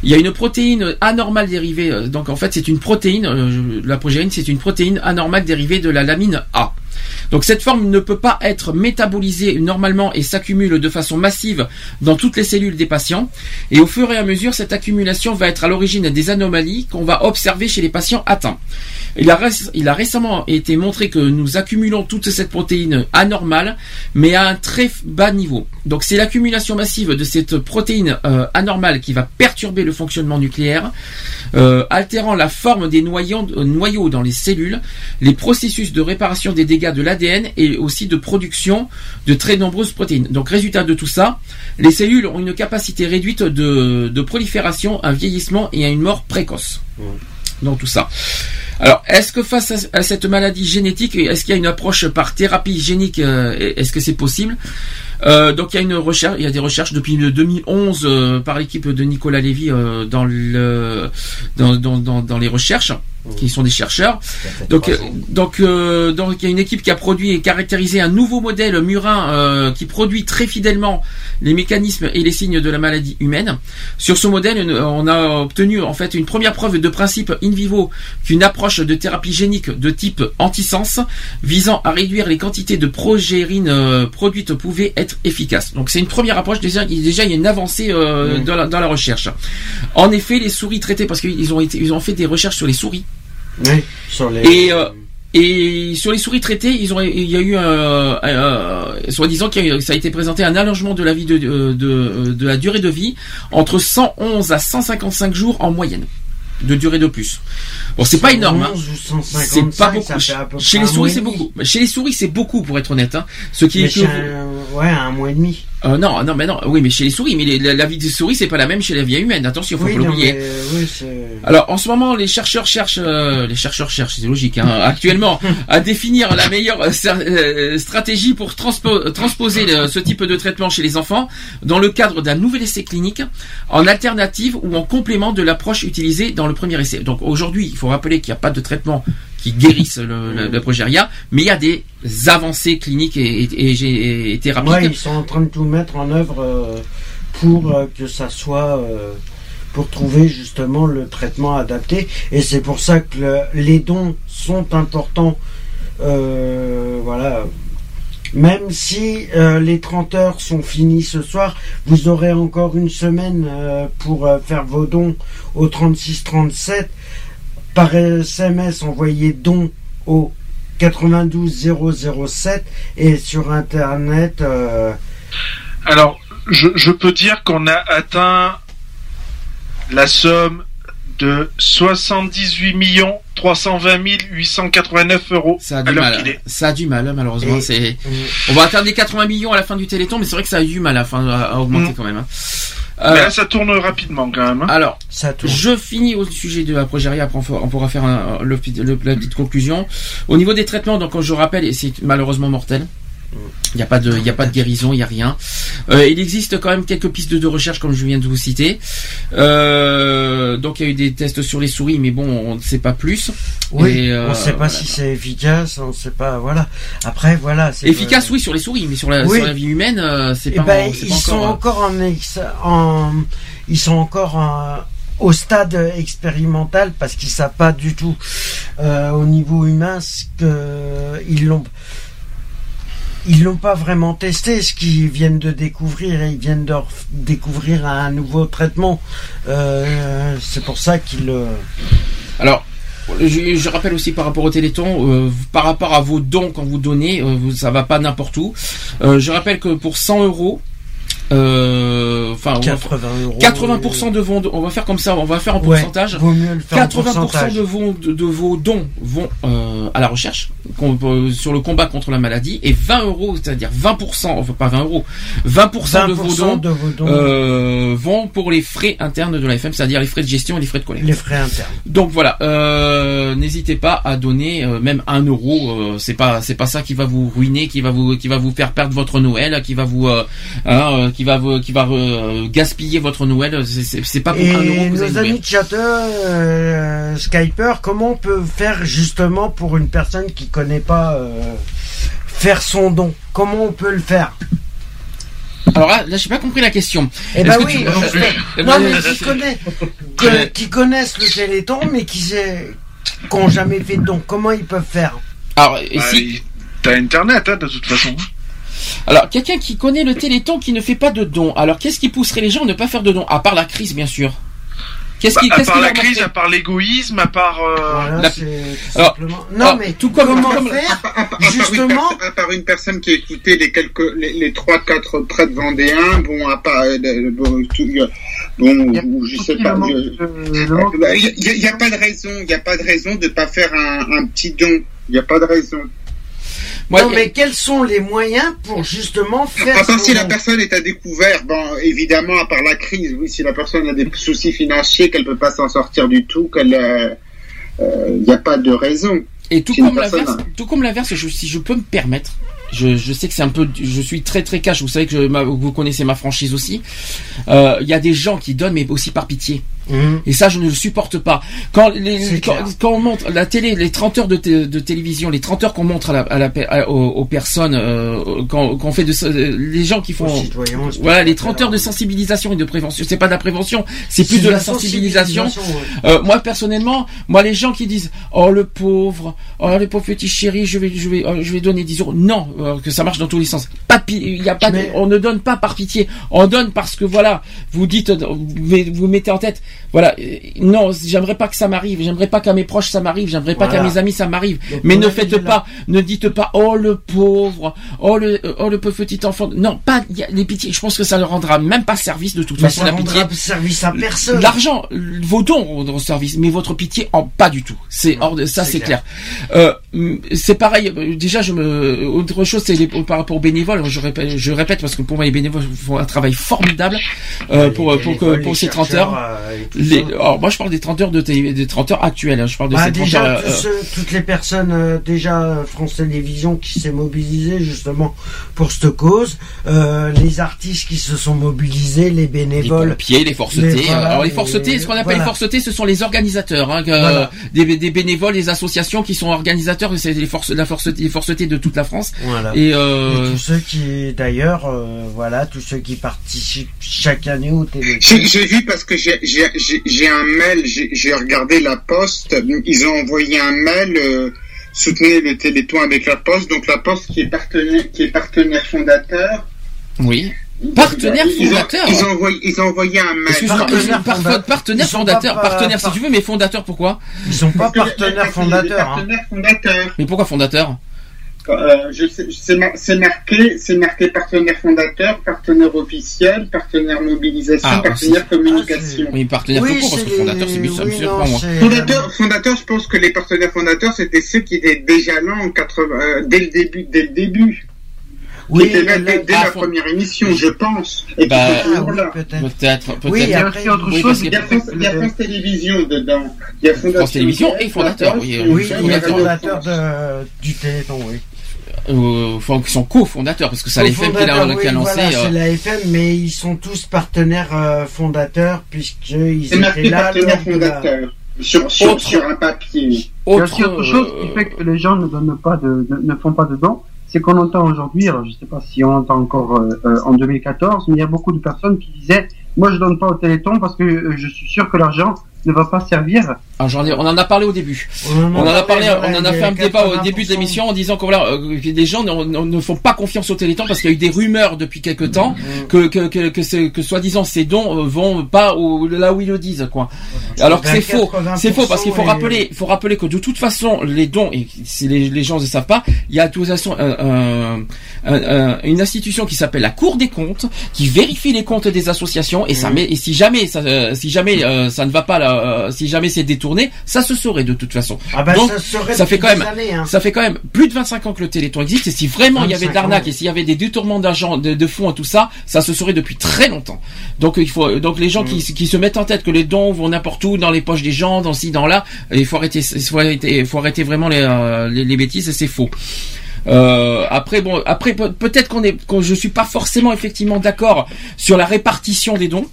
Speaker 2: Il y a une protéine anormale dérivée. euh, Donc, en fait, c'est une protéine. euh, la progérine, c'est une protéine anormale dérivée de la lamine A. Donc, cette forme ne peut pas être métabolisée normalement et s'accumule de façon massive dans toutes les cellules des patients. Et au fur et à mesure, cette accumulation va être à l'origine des anomalies qu'on va observer chez les patients atteints. Il a, récemment été montré que nous accumulons toute cette protéine anormale, mais à un très bas niveau. Donc c'est l'accumulation massive de cette protéine euh, anormale qui va perturber le fonctionnement nucléaire, euh, altérant la forme des euh, noyaux dans les cellules, les processus de réparation des dégâts de l'ADN et aussi de production de très nombreuses protéines. Donc résultat de tout ça, les cellules ont une capacité réduite de, de prolifération, un vieillissement et à une mort précoce. Donc tout ça. Alors, est-ce que face à, à cette maladie génétique, est-ce qu'il y a une approche par thérapie génique euh, Est-ce que c'est possible? Euh, donc il y a une recherche, il y a des recherches depuis le 2011 euh, par l'équipe de Nicolas Lévy dans le dans, dans, dans, dans les recherches qui sont des chercheurs. Donc, euh, donc, euh, donc, il y a une équipe qui a produit et caractérisé un nouveau modèle murin euh, qui produit très fidèlement les mécanismes et les signes de la maladie humaine. Sur ce modèle, on a obtenu en fait une première preuve de principe in vivo qu'une approche de thérapie génique de type antisens visant à réduire les quantités de progérine euh, produites pouvait être efficace. Donc c'est une première approche déjà, il- déjà il y a une avancée
Speaker 7: Mm.
Speaker 2: dans, la, dans la recherche. En effet, les souris traitées parce qu'ils ont été, ils ont fait des recherches sur les souris.
Speaker 7: Oui, sur les.
Speaker 2: Et, euh, et sur les souris traitées, ils ont, il y a eu, euh, euh, soi-disant qu'il y a eu- ça a été présenté un allongement de la vie de, de, de, de la durée de vie entre 111 à 155 jours en moyenne de durée de plus. Bon, c'est pas énorme. hein.
Speaker 7: 111 ou 155,
Speaker 2: C'est pas beaucoup.
Speaker 7: ça fait
Speaker 2: Chez les souris, c'est beaucoup. Chez les souris, c'est beaucoup pour être honnête. Hein. Ce qui
Speaker 7: Mais
Speaker 2: est
Speaker 7: chez un- ouais, un mois et demi.
Speaker 2: euh, non, non, mais non. Oui, mais chez les souris, mais les- la, la vie des souris, c'est pas la même chez la vie humaine. Attention, faut
Speaker 7: Oui,
Speaker 2: pas l'oublier.
Speaker 7: euh, oui.
Speaker 2: Alors en ce moment, les chercheurs cherchent, euh, les chercheurs cherchent, c'est logique, hein, actuellement, à définir la meilleure euh, stratégie pour transpo- transposer le- ce type de traitement chez les enfants dans le cadre d'un nouvel essai clinique, en alternative ou en complément de l'approche utilisée dans le premier essai. Donc aujourd'hui, il faut rappeler qu'il n'y a pas de traitement qui guérisse le, le, mais il y a des avancées cliniques et, et, et- et thérapiques.
Speaker 7: Ouais, ils sont en train de tout mettre en œuvre euh, pour euh, que ça soit. euh, pour trouver justement le traitement adapté. Et c'est pour ça que le- les dons sont importants. voilà. Même si euh, les 30 heures sont finies ce soir, vous aurez encore une semaine euh, pour euh, faire vos dons au 3637. Par SMS, envoyez dons au 92007 et sur Internet. euh,
Speaker 4: Alors, je, je peux dire qu'on a atteint la somme de 78 320 889 euros
Speaker 2: Ça a
Speaker 4: à
Speaker 2: du mal.
Speaker 4: est.
Speaker 2: Ça a du mal, malheureusement.
Speaker 4: Et-
Speaker 2: C'est. On va atteindre les 80 millions à la fin du Téléthon, mais c'est vrai que ça a eu du mal à, à, à augmenter
Speaker 4: Mm.
Speaker 2: quand même. hein.
Speaker 4: Mais
Speaker 2: Euh,
Speaker 4: là, ça tourne rapidement quand même. hein.
Speaker 2: alors,
Speaker 7: ça tourne.
Speaker 2: je finis au sujet de la progérie. Après, on, pourra faire un- le, le- la petite conclusion. Au niveau des traitements, donc, je rappelle, et c'est malheureusement mortel. Il n'y a pas de, il a pas de guérison, il n'y a rien. Euh, il existe quand même quelques pistes de recherche, comme je viens de vous citer. Euh, donc, il y a eu des tests sur les souris, mais bon, on ne sait pas plus.
Speaker 7: Oui,
Speaker 2: Et, euh,
Speaker 7: on ne sait pas
Speaker 2: voilà.
Speaker 7: si c'est efficace, on ne sait pas. Voilà. Après, voilà. c'est-
Speaker 2: Efficace, oui, sur les souris, mais sur la,
Speaker 7: Oui.
Speaker 2: sur la vie humaine, euh, c'est
Speaker 7: Eh
Speaker 2: pas,
Speaker 7: ben,
Speaker 2: c'est
Speaker 7: ils sont
Speaker 2: encore.
Speaker 7: en, ils sont encore en- au stade expérimental parce qu'ils savent pas du tout euh, au niveau humain ce que ils l'ont ils l'ont pas vraiment testé ce qu'ils viennent de découvrir et ils viennent de découvrir un nouveau traitement Euh, c'est pour ça qu'ils
Speaker 2: Alors, je, rappelle aussi par rapport au Téléthon, euh, par rapport à vos dons quand vous donnez, euh, ça va pas n'importe où. Euh, je rappelle que pour 100 euros, euh, enfin, on va-
Speaker 7: 80 euros
Speaker 2: 80% de vos dons, on va faire comme ça, on va faire en
Speaker 7: Ouais,
Speaker 2: pourcentage.
Speaker 7: vaut mieux le faire en
Speaker 2: 80%
Speaker 7: pourcentage.
Speaker 2: de vos, de, de vos dons vont euh, à la recherche euh, sur le combat contre la maladie et 20 euros, c'est-à-dire 20%, enfin pas 20 euros, 20%, de vos
Speaker 7: 20%
Speaker 2: dons,
Speaker 7: de vos dons.
Speaker 2: euh, vont pour les frais internes de la FM, c'est-à-dire les frais de gestion et les frais de collecte.
Speaker 7: les frais internes
Speaker 2: Donc voilà, euh, n'hésitez pas à donner même un euro. c'est pas c'est pas ça qui va vous ruiner, qui va vous qui va vous faire perdre votre Noël, qui va vous hein, qui va vous qui va euh, gaspiller votre Noël. C'est- pas pour un euro
Speaker 7: Et
Speaker 2: que vous allez
Speaker 7: nos amis chatter, euh, Skyper, comment on peut faire justement pour une personne qui connaît pas euh, faire son don? Comment on peut le faire?
Speaker 2: Alors là, là j'ai pas compris la question.
Speaker 7: Eh ben
Speaker 2: que
Speaker 7: oui,
Speaker 2: tu- Euh,
Speaker 7: non mais
Speaker 2: euh,
Speaker 7: qui, connaît, que- qui connaissent le Téléthon, mais qui n'ont jamais fait de don, comment ils peuvent faire?
Speaker 2: Alors
Speaker 4: Bah,
Speaker 2: ici,
Speaker 4: T'as internet, hein, de toute façon.
Speaker 2: Alors quelqu'un qui connaît le Téléthon qui ne fait pas de dons. Alors qu'est-ce qui pousserait les gens à ne pas faire de dons à part la crise bien sûr? Qu'est-ce
Speaker 4: Bah,
Speaker 2: qui
Speaker 4: à
Speaker 2: qu'est-ce
Speaker 4: part
Speaker 2: qui
Speaker 4: la crise, à part l'égoïsme, à part. euh,
Speaker 7: Voilà,
Speaker 2: la-
Speaker 7: c'est tout
Speaker 2: Alors,
Speaker 7: simplement. Non
Speaker 2: alors,
Speaker 7: mais
Speaker 2: tout comme-
Speaker 7: comment
Speaker 2: comme-
Speaker 7: faire
Speaker 3: À part une
Speaker 7: Justement,
Speaker 3: personne- à part une personne qui a écouté les quelques les, les 3 4 prêtres vendéens bon à part euh, de- bon, tout- euh, bon ou je sais pas je- Il n'y a, il y a pas de raison, il y a pas de raison de pas faire un, un petit don. Il n'y a pas de raison.
Speaker 2: Moi,
Speaker 7: non
Speaker 2: il
Speaker 7: mais quels sont les moyens pour justement faire
Speaker 3: À part si la personne est à découvert, bon, évidemment, à part la crise, oui, si la personne a des soucis financiers, qu'elle peut pas s'en sortir du tout, qu'elle, euh, euh, il n'y a pas de raison.
Speaker 2: Et tout comme l'inverse, tout comme l'inverse, je- si je peux me permettre, Je, je sais que c'est un peu, je suis très très cash. Vous savez que je- ma- vous connaissez ma franchise aussi. Euh, Il y a des gens qui donnent, mais aussi par pitié. Et ça, je ne le supporte pas. Quand, les, quand, quand on montre la télé, les 30 heures de, té- de télévision, les 30 heures qu'on montre à la, à la à- aux, aux personnes, euh, quand, quand on fait de euh, les gens qui font,
Speaker 7: citoyens,
Speaker 2: voilà, les 30 heures de sensibilisation et de prévention. C'est pas de la prévention, c'est plus de
Speaker 7: de
Speaker 2: la sensibilisation. Euh, moi personnellement, moi les gens qui disent oh le pauvre, oh le pauvre petit chéri, je vais je vais euh, je vais donner 10 euros. Non, euh, que ça marche dans tous les sens. Pas il y a pas on ne donne pas par pitié. On donne parce que voilà, vous dites euh, vous, vous mettez en tête voilà, euh, non, j'aimerais pas que ça m'arrive, j'aimerais pas qu'à mes proches ça m'arrive, j'aimerais pas
Speaker 7: Voilà.
Speaker 2: qu'à mes amis ça m'arrive. Mais ne faites pas, ne dites pas oh le pauvre, oh le euh, oh le pauvre petit enfant. Non, pas il y a les pitiés, je pense que ça ne rendra même pas service de toute
Speaker 7: Mais
Speaker 2: façon
Speaker 7: ça
Speaker 2: la pitié.
Speaker 7: rendra service à personne.
Speaker 2: L'argent, vos dons rendront service, mais votre pitié, en pas du tout. C'est hors de ça,
Speaker 7: c'est
Speaker 2: clair. Euh, c'est pareil. Déjà, je me autre chose, c'est par rapport aux bénévoles. Je répète, je répète parce que pour moi, les bénévoles font un travail formidable euh, pour pour que
Speaker 7: bénévoles,
Speaker 2: pour
Speaker 7: les
Speaker 2: ces 30
Speaker 7: chercheurs,
Speaker 2: heures.
Speaker 7: euh,
Speaker 2: Les,
Speaker 7: ça.
Speaker 2: alors, moi, je parle des 30 heures de télé, des 30 heures actuelles. hein. Je parle de
Speaker 7: Bah,
Speaker 2: ces 30
Speaker 7: déjà,
Speaker 2: heures.
Speaker 7: tous
Speaker 2: euh,
Speaker 7: toutes les personnes, euh, déjà euh, France Télévisions qui s'est mobilisée justement pour cette cause, euh, les artistes qui se sont mobilisés, les
Speaker 2: les
Speaker 7: bénévoles.
Speaker 2: pompiers, les forcetés.
Speaker 7: Les- voilà,
Speaker 2: Alors les
Speaker 7: les-
Speaker 2: forcetés, ce qu'on appelle
Speaker 7: voilà.
Speaker 2: les forcetés, ce sont les organisateurs, hein, que-
Speaker 7: Voilà.
Speaker 2: des, des bénévoles, les associations qui sont organisateurs. C'est les forces, la force, les forcetés de toute la France.
Speaker 7: Voilà.
Speaker 2: Et, euh,
Speaker 7: Et tous ceux qui, d'ailleurs, euh, voilà, tous ceux qui participent chaque année au.
Speaker 3: J'ai j'ai vu parce que j'ai- j'ai un mail, j'ai regardé la poste, ils ont envoyé un mail, euh, soutenez le Téléthon avec la poste, donc la poste qui est partenaire, qui est partenaire fondateur.
Speaker 2: oui. Partenaire
Speaker 3: Ils ont-
Speaker 2: fondateur.
Speaker 3: Ils ont envoyé, ils ont envoyé un mail.
Speaker 7: Partenaire
Speaker 2: par-
Speaker 7: fondateur.
Speaker 2: partenaire fondateur,
Speaker 7: pas-
Speaker 2: partenaire si tu veux, mais fondateur pourquoi
Speaker 7: Ils sont pas hein.
Speaker 3: Partenaire fondateur.
Speaker 2: Mais pourquoi fondateur
Speaker 3: Euh, c'est mar- c'est marqué, c'est marqué partenaire fondateur, partenaire officiel, partenaire mobilisation,
Speaker 2: Ah,
Speaker 3: partenaire communication.
Speaker 2: Oui, partenaire
Speaker 7: Oui,
Speaker 2: tout court, parce que fondateur, c'est ça me
Speaker 7: oui,
Speaker 2: surprend,
Speaker 7: non,
Speaker 2: moi.
Speaker 7: c'est-
Speaker 3: Fondateur, fondateur, je pense que les partenaires fondateurs, c'était ceux qui étaient déjà là en 80, euh, dès le début, dès le début.
Speaker 7: Oui,
Speaker 3: qui étaient là
Speaker 7: mais
Speaker 3: dès,
Speaker 2: Ah,
Speaker 3: la première émission, je pense. Et
Speaker 2: Bah,
Speaker 7: peut-être.
Speaker 2: Peut-être, peut-être.
Speaker 7: Oui,
Speaker 8: Il y a autre
Speaker 2: oui,
Speaker 8: chose.
Speaker 3: Il y a France, il y a France Télévisions dedans. Il y a Fondation
Speaker 2: France Télévisions et fondateur, oui, euh,
Speaker 7: Oui,
Speaker 3: et
Speaker 7: il y a
Speaker 3: Radio
Speaker 7: fondateur de, du Téléthon, oui.
Speaker 2: Euh, enfin, qui sont co-fondateurs, parce que c'est la FM qui l'a
Speaker 7: oui,
Speaker 2: lancé.
Speaker 7: voilà,
Speaker 2: euh,
Speaker 7: c'est la FM, mais ils sont tous partenaires euh, fondateurs puisqu'ils étaient là
Speaker 3: partenaire
Speaker 7: lors de la-
Speaker 3: fondateur. Sur, sur,
Speaker 2: Autre-
Speaker 3: sur un papier.
Speaker 5: Il y a
Speaker 2: autre,
Speaker 5: aussi autre chose qui
Speaker 2: euh,
Speaker 5: fait que les gens ne donnent pas de, ne, ne font pas de dons, c'est qu'on entend aujourd'hui, alors je sais pas si on entend encore euh, euh, en 2014, mais il y a beaucoup de personnes qui disaient, moi je donne pas au Téléthon parce que euh, je suis sûr que l'argent ne va pas servir.
Speaker 2: ah, j'en ai- on en a parlé au début.
Speaker 7: On en
Speaker 2: On en a parlé, on en a fait un débat au début de
Speaker 7: 80%.
Speaker 2: l'émission en disant que voilà, euh, que les gens ne, font pas confiance au Téléthon parce qu'il y a eu des rumeurs depuis quelque temps que que que que, soi-disant ces dons euh, vont pas au, là où ils le disent quoi. Alors que c'est faux,
Speaker 7: 80%
Speaker 2: c'est faux parce qu'il faut
Speaker 7: et-
Speaker 2: rappeler, faut rappeler que de toute façon les dons et si les, les gens ne savent pas, il y a de toute façon un- un- une institution qui s'appelle la Cour des comptes qui vérifie les comptes des associations et ça met et si jamais ça euh, si jamais euh, ça ne va pas là, euh, si jamais c'est détourné, ça se saurait de toute façon.
Speaker 7: Ah bah,
Speaker 2: Donc,
Speaker 7: ça,
Speaker 2: fait quand même,
Speaker 7: années, hein.
Speaker 2: ça fait quand même plus de 25 ans que le Téléthon existe. Et si vraiment il y avait de
Speaker 7: 25
Speaker 2: l'arnaque et s'il y avait des détournements d'argent, de, de fonds et tout ça, ça se saurait depuis très longtemps. Donc il faut, donc les gens qui,
Speaker 7: Mm.
Speaker 2: qui se mettent en tête que les dons vont n'importe où, dans les poches des gens, dans ci, dans là, il faut arrêter, il faut arrêter, il faut arrêter vraiment les, euh, les, les bêtises et c'est faux. Euh, après bon, après peut- peut-être qu'on est, qu'on je suis pas forcément effectivement d'accord sur la répartition des dons.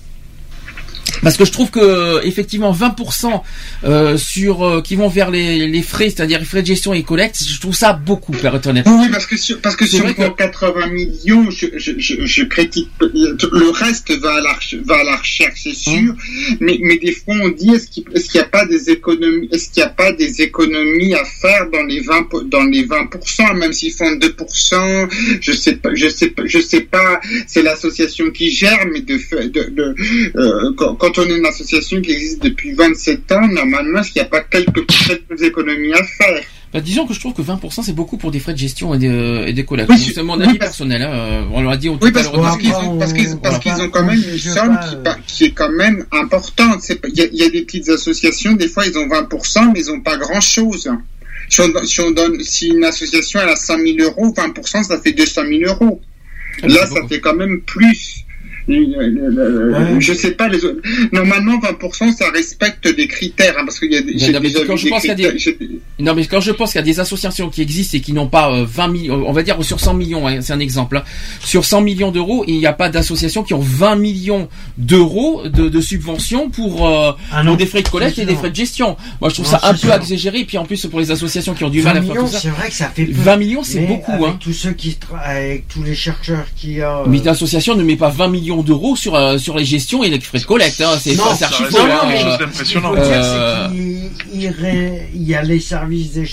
Speaker 2: Parce que je trouve que effectivement 20% euh, sur euh, qui vont vers les, les frais, c'est-à-dire les frais de gestion et collecte, je trouve ça beaucoup, pour être honnête.
Speaker 3: Oui, parce que sur, parce que sur
Speaker 2: vrai que-
Speaker 3: 80 millions, je, je, je, je critique. Le reste va à la, va à la recherche, c'est sûr.
Speaker 2: Hum.
Speaker 3: Mais, mais des fois, on dit est-ce qu'il est-ce qu'il n'y a pas des économies, est-ce qu'il n'y a pas des économies à faire dans les 20 po- dans les 20% même s'ils font 2% je sais pas, je sais pas, je sais pas. C'est l'association qui gère, mais de, de, de euh, quand, quand on est une association qui existe depuis 27 ans, normalement, est-ce qu'il n'y a pas quelques économies à faire
Speaker 2: Bah, disons que je trouve que 20% c'est beaucoup pour des frais de gestion et des, et des collectes.
Speaker 3: Oui, c'est-
Speaker 2: mon avis personnel. Hein. euh, On l'a dit au
Speaker 3: Oui, parce, parce qu'ils ont, parce qu'ils, parce qu'ils ont quand même une somme qui, est quand même importante. Il y, a, y a des petites associations, des fois ils ont 20%, mais ils ont pas grand chose. Si on, si on donne, si une association elle a 100 000 euros, 20% ça fait 200 000 euros.
Speaker 2: Ah,
Speaker 3: Là, ça
Speaker 2: beaucoup.
Speaker 3: fait quand même plus. Euh, je sais pas, les autres. Normalement, 20%, ça respecte des critères, hein, parce qu'il y a des,
Speaker 2: Non, mais quand je
Speaker 3: des
Speaker 2: pense qu'il y a
Speaker 3: critères-
Speaker 2: des-
Speaker 3: j'ai-
Speaker 2: Non, mais quand je pense qu'il y a des associations qui existent et qui n'ont pas euh, 20 millions, on va dire sur 100 millions, hein, c'est un exemple, hein. sur 100 millions d'euros, il n'y a pas d'associations qui ont 20 millions d'euros de, de subventions pour, euh,
Speaker 7: Ah
Speaker 2: pour des frais de collecte et des frais de gestion. Moi, je trouve
Speaker 7: Non,
Speaker 2: ça un peu
Speaker 7: sûr.
Speaker 2: exagéré, puis en plus pour les associations qui ont du
Speaker 7: 20
Speaker 2: mal à faire
Speaker 7: millions,
Speaker 2: tout ça.
Speaker 7: c'est vrai que ça fait peu.
Speaker 2: 20 millions, c'est
Speaker 7: Mais
Speaker 2: beaucoup,
Speaker 7: avec
Speaker 2: hein.
Speaker 7: tous ceux qui tra- avec tous les chercheurs qui a.
Speaker 2: Mais une association ne met pas 20 millions d'euros sur euh, sur les gestions et les frais de collecte. Hein. C'est
Speaker 7: Non, ça
Speaker 2: archi Euh,
Speaker 7: il y a les services des,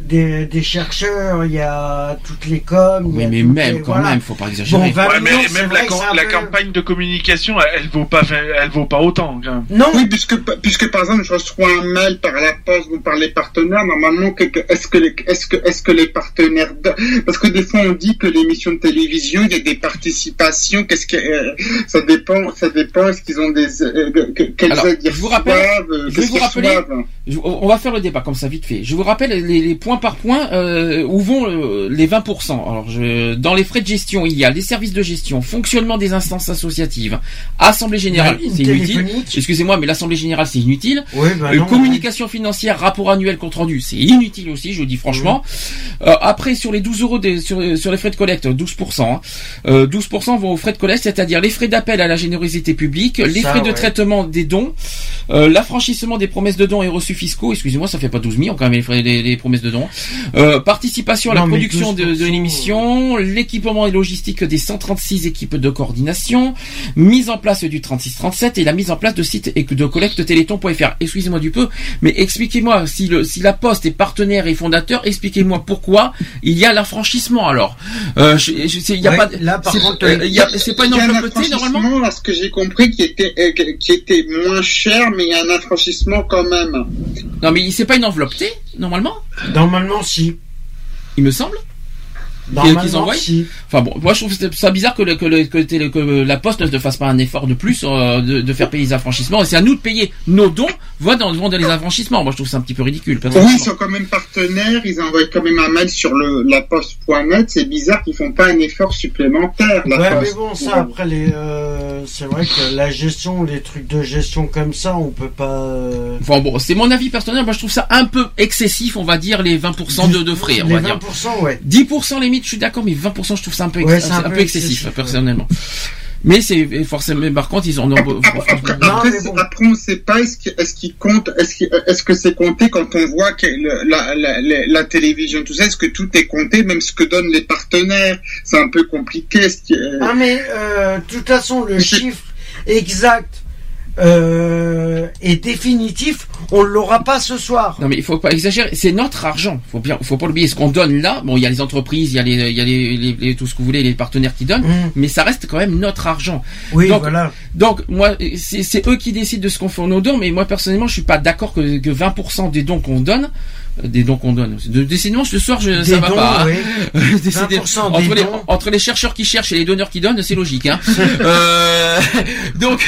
Speaker 7: des, des chercheurs, il y a toutes les coms.
Speaker 2: Oui, mais même
Speaker 7: les-
Speaker 2: quand
Speaker 7: voilà.
Speaker 2: même, faut pas exagérer.
Speaker 7: Bon, 20
Speaker 4: Ouais, mais
Speaker 7: c'est
Speaker 4: même la,
Speaker 7: un
Speaker 4: la
Speaker 7: peu-
Speaker 4: campagne de communication, elle, elle vaut pas, elle vaut pas autant. quand même.
Speaker 7: Non.
Speaker 3: Oui, puisque, puisque par exemple, je reçois un mail par la poste ou par les partenaires, normalement, est-ce que, les- est-ce que, est-ce que les partenaires, de- parce que des fois on dit que l'émission de télévision, il y a des participations, qu'est-ce que, euh, ça dépend, ça dépend, est-ce qu'ils ont des, euh, que- quelles
Speaker 2: Alors,
Speaker 3: aides
Speaker 2: je vous rappelle, je vais vous rappeler, je- on va faire le débat comme ça vite fait. Je vous rappelle les, les points par point euh, où vont euh, les 20%. Alors, je, dans les frais de gestion, il y a les services de gestion, fonctionnement des instances associatives, assemblée générale,
Speaker 7: ligne
Speaker 2: c'est inutile. Excusez-moi, mais l'assemblée générale c'est inutile.
Speaker 7: Oui, bah
Speaker 2: Euh, communication financière, rapport annuel compte rendu, c'est inutile aussi, je vous dis franchement. Après, sur les 12 euros des, sur, sur les frais de collecte, 12%, hein, euh, 12% vont aux frais de collecte, c'est-à-dire les frais d'appel à la générosité publique, les
Speaker 7: Ça,
Speaker 2: frais de traitement des dons, l'affranchissement des promesses de dons et reçus fiscaux, excusez-moi, ça fait pas 12 millions quand même les, frais, les, les promesses de dons, euh, participation à la
Speaker 7: Non,
Speaker 2: production de, de
Speaker 7: 12%,
Speaker 2: l'émission, l'équipement et logistique des 136 équipes de coordination, mise en place du 3637 et la mise en place de sites et de collecte téléthon.fr. Excusez-moi du peu, mais expliquez-moi si le si la Poste est partenaire et fondateur, expliquez-moi pourquoi il y a l'affranchissement alors. Euh, je, je y a
Speaker 7: Ouais,
Speaker 2: pas
Speaker 7: là, par
Speaker 2: c'est-
Speaker 7: contre,
Speaker 2: euh, il y a- c'est pas une enveloppe T, normalement.
Speaker 3: là, ce que j'ai compris, qui était, euh, qui était moins cher, mais il y a un affranchissement quand même.
Speaker 2: Non mais c'est pas une enveloppe T normalement.
Speaker 7: Normalement si.
Speaker 2: Il me semble. Qu'ils envoient.
Speaker 7: si.
Speaker 2: Enfin bon, moi je trouve ça bizarre que, le- que, le- que, télé- que la Poste ne fasse pas un effort de plus euh, de, de faire payer les affranchissements. Et c'est à nous de payer nos dons, voient dans, vont dans les affranchissements. Moi je trouve ça un petit peu ridicule.
Speaker 3: Oui, ils sont quand même partenaires, ils envoient quand même un mail sur le, la poste.net, c'est bizarre qu'ils font pas un effort supplémentaire, la
Speaker 7: Ouais, mais bon, ça, après, les, euh, c'est vrai que la gestion, les trucs de gestion comme ça, on peut pas. euh,
Speaker 2: Enfin bon, c'est mon avis personnel. Moi je trouve ça un peu excessif, on va dire les 20% de, de frais. On
Speaker 7: les
Speaker 2: va dire.
Speaker 7: 20%, ouais.
Speaker 2: 10% limite, je suis d'accord, mais 20% je trouve ça un peu,
Speaker 7: Ouais,
Speaker 2: un,
Speaker 7: un
Speaker 2: peu
Speaker 7: peu
Speaker 2: excessif,
Speaker 7: excessif,
Speaker 2: personnellement. Mais c'est forcément, mais par contre ils en ont.
Speaker 3: Après, après, on ne sait pas est-ce qu'il est-ce qu'il compte, est-ce est-ce que c'est compté quand on voit que le- la, la, la, la télévision, tout ça, est-ce que tout est compté, même ce que donnent les partenaires, c'est un peu compliqué. Que,
Speaker 7: Ah, mais euh, de toute façon, le chiffre exact euh, et définitif, on l'aura pas ce soir.
Speaker 2: Non mais il faut pas exagérer, c'est notre argent. Faut bien, faut pas l'oublier. Ce qu'on donne là, bon, il y a les entreprises, il y a les, il y a les, les- les- tout ce que vous voulez, les partenaires qui donnent, mais ça reste quand même notre argent.
Speaker 7: Oui,
Speaker 2: donc,
Speaker 7: voilà.
Speaker 2: Donc moi, c'est eux qui décident de ce qu'on fait nos dons, mais moi personnellement, je suis pas d'accord que, que 20% des dons qu'on donne, des dons qu'on donne. Décidément, ce soir, je, ça va
Speaker 7: dons,
Speaker 2: pas. hein.
Speaker 7: oui.
Speaker 2: Décidément,
Speaker 7: 20%
Speaker 2: entre les, entre les chercheurs qui cherchent et les donneurs qui donnent, c'est logique. Hein. Euh, donc,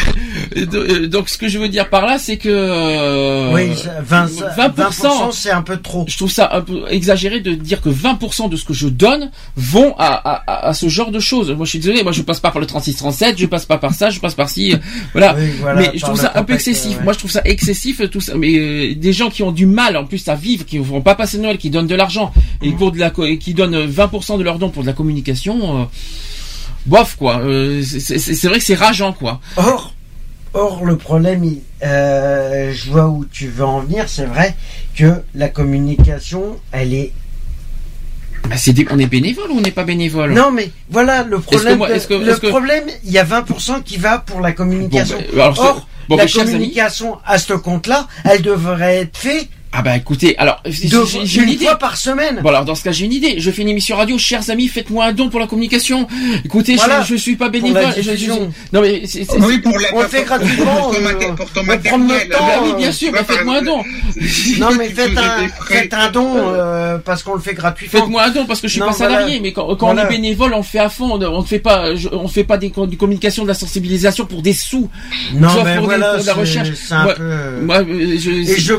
Speaker 2: euh, donc ce que je veux dire par là, c'est que euh,
Speaker 7: Oui, ça- 20, 20%, c'est un peu trop.
Speaker 2: Je trouve ça un peu exagéré de dire que 20% de ce que je donne vont à, à, à- ce genre de choses. Moi, je suis désolé, moi je passe pas par le 3637, je passe pas par ça, je passe par ci, euh, voilà.
Speaker 7: Oui, voilà,
Speaker 2: mais je trouve ça un peu excessif.
Speaker 7: ouais.
Speaker 2: Moi, je trouve ça excessif tout ça. Mais euh, des gens qui ont du mal en plus à vivre, qui ne vont pas passer Noël, qui donnent de l'argent et pour de la co- et qui donnent 20% de leurs dons pour de la communication. euh, Bof quoi, Euh, c'est vrai que c'est rageant quoi.
Speaker 7: Or, or le problème, euh, je vois où tu veux en venir. C'est vrai que la communication, elle est.
Speaker 2: Bah, c'est on est bénévole ou on n'est pas bénévole?
Speaker 7: Non, mais voilà le problème.
Speaker 2: moi- que-
Speaker 7: le
Speaker 2: que-
Speaker 7: problème, il y a 20% qui va pour la communication.
Speaker 2: Bon, bah, alors,
Speaker 7: Or,
Speaker 2: bon,
Speaker 7: la
Speaker 2: amis-
Speaker 7: communication à ce compte-là, elle devrait être faite
Speaker 2: Ah bah écoutez, alors j'ai
Speaker 7: deux-
Speaker 2: j'ai une
Speaker 7: une
Speaker 2: idée.
Speaker 7: fois par semaine.
Speaker 2: Bon alors dans ce cas j'ai une idée. Je fais une émission radio, chers amis, faites-moi un don pour la communication. Écoutez,
Speaker 7: Voilà.
Speaker 2: je, je suis pas
Speaker 7: Pour
Speaker 2: bénévole.
Speaker 7: la
Speaker 2: je- je-
Speaker 7: diffusion.
Speaker 2: non mais c'est, c'est-
Speaker 3: Oui, pour la-
Speaker 7: On le fait gratuitement.
Speaker 3: pour ton
Speaker 7: euh,
Speaker 3: pour ton
Speaker 7: on
Speaker 3: matériel.
Speaker 7: temps.
Speaker 2: Bah oui, bien
Speaker 7: euh,
Speaker 2: sûr,
Speaker 3: par
Speaker 2: faites-moi un don.
Speaker 7: Non, mais faites un, faites un don euh, parce qu'on le fait gratuitement.
Speaker 2: Faites-moi un don parce que je suis
Speaker 7: Non,
Speaker 2: pas salarié,
Speaker 7: voilà.
Speaker 2: mais quand, quand
Speaker 7: Voilà.
Speaker 2: on est bénévole, on fait à fond. On ne fait pas, je- on fait pas des du communication, de la sensibilisation pour des sous.
Speaker 7: Non,
Speaker 2: Sauf
Speaker 7: mais voilà,
Speaker 2: la
Speaker 7: c'est-
Speaker 2: recherche. moi,
Speaker 7: peu-
Speaker 2: moi, euh, je,
Speaker 7: Et je,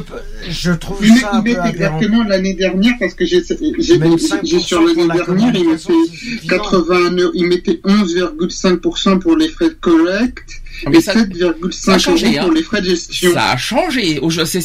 Speaker 7: je trouve
Speaker 3: Ils mettent,
Speaker 7: ça un
Speaker 3: ils
Speaker 7: peu
Speaker 3: mettent
Speaker 7: aberrant.
Speaker 3: exactement l'année dernière parce que j'ai j'ai
Speaker 7: Même
Speaker 3: j'ai
Speaker 7: 5%
Speaker 3: sur l'année
Speaker 7: la
Speaker 3: dernière mettaient 81 euros, ils mettaient 11,5% pour les frais de collecte
Speaker 2: mais
Speaker 3: et
Speaker 2: ça- Ça a
Speaker 3: 7,5
Speaker 2: changé, hein.
Speaker 3: pour les frais de gestion.
Speaker 2: Ça a changé.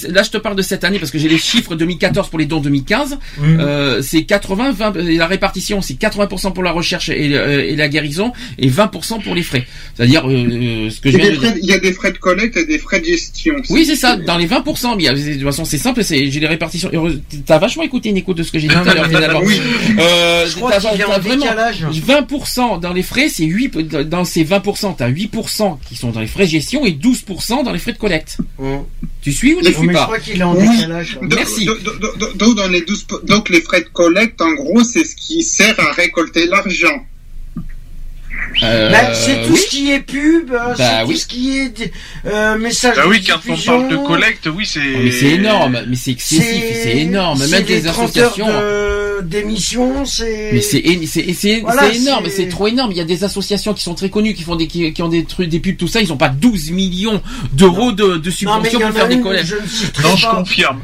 Speaker 2: Là, je te parle de cette année parce que j'ai les chiffres 2014 pour les dons 2015.
Speaker 7: Mhm.
Speaker 2: Euh, c'est 80, 20, et la répartition, c'est 80% pour la recherche et, euh, et la guérison et 20% pour les frais. C'est-à-dire euh, ce que je
Speaker 3: Il y, a
Speaker 2: viens
Speaker 3: des
Speaker 2: de dire.
Speaker 3: frais, il y a des frais de collecte et des frais de gestion.
Speaker 2: Oui, c'est ça, dans les 20%. Mais il y a- de toute façon, c'est simple, c'est, j'ai les répartitions. T'as vachement écouté une écoute de ce que j'ai dit tout à l'heure, finalement.
Speaker 3: Oui.
Speaker 2: Euh,
Speaker 7: Je crois
Speaker 2: t'as-
Speaker 7: qu'il y a
Speaker 2: t'as
Speaker 7: un décalage.
Speaker 2: 20% dans les frais, c'est 8, dans ces 20%, t'as 8% qui sont dans les frais de gestion et 12% dans les frais de collecte. Tu suis ou tu
Speaker 3: Mais
Speaker 2: suis
Speaker 7: mais je
Speaker 2: pas?
Speaker 7: crois qu'il est en
Speaker 3: Oui.
Speaker 7: décalage.
Speaker 2: Merci.
Speaker 3: donc- donc- donc- donc, dans les 12 po- donc les frais de collecte, en gros, c'est ce qui sert à récolter l'argent.
Speaker 2: Euh,
Speaker 7: Bah, c'est tout
Speaker 2: oui.
Speaker 7: ce qui est pub, euh, c'est
Speaker 2: Bah
Speaker 7: tout
Speaker 2: oui.
Speaker 7: ce qui est euh, message
Speaker 4: Bah oui, quand on
Speaker 7: diffusion.
Speaker 4: parle de collecte, oui, c'est.
Speaker 2: Oh, mais c'est énorme, mais c'est excessif, c'est énorme.
Speaker 7: c'est
Speaker 2: Même des
Speaker 7: 30 heures
Speaker 2: associations.
Speaker 7: de- d'émission, c'est.
Speaker 2: Mais c'est c'est c'est
Speaker 7: Voilà,
Speaker 2: c'est énorme,
Speaker 7: c'est-
Speaker 2: c'est trop énorme. Il y a des associations qui sont très connues, qui font des qui, qui ont des trucs, des pubs, tout ça. Ils ont pas 12 millions d'euros de, de subventions pour faire des collectes.
Speaker 4: Non, je confirme.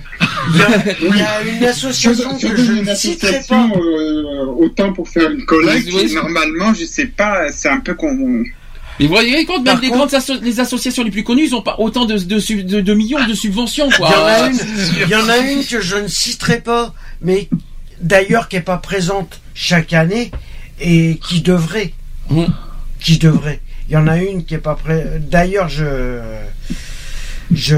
Speaker 7: Il y a, il y a une association que je ne citerai pas.
Speaker 3: euh, autant pour faire une collecte,
Speaker 2: Oui, oui.
Speaker 3: normalement, je sais pas, c'est un peu con.
Speaker 2: Mais vous voyez compte, même les
Speaker 7: contre-
Speaker 2: grandes asso- les associations les plus connues, ils ont pas autant de, de, sub- de- de millions de subventions,
Speaker 7: Il y en
Speaker 2: quoi.
Speaker 7: a une, il y en a une que je ne citerai pas, mais d'ailleurs qui est pas présente chaque année et qui devrait,
Speaker 2: Mhm.
Speaker 7: qui devrait. Il y en a une qui est pas près. D'ailleurs, je, je,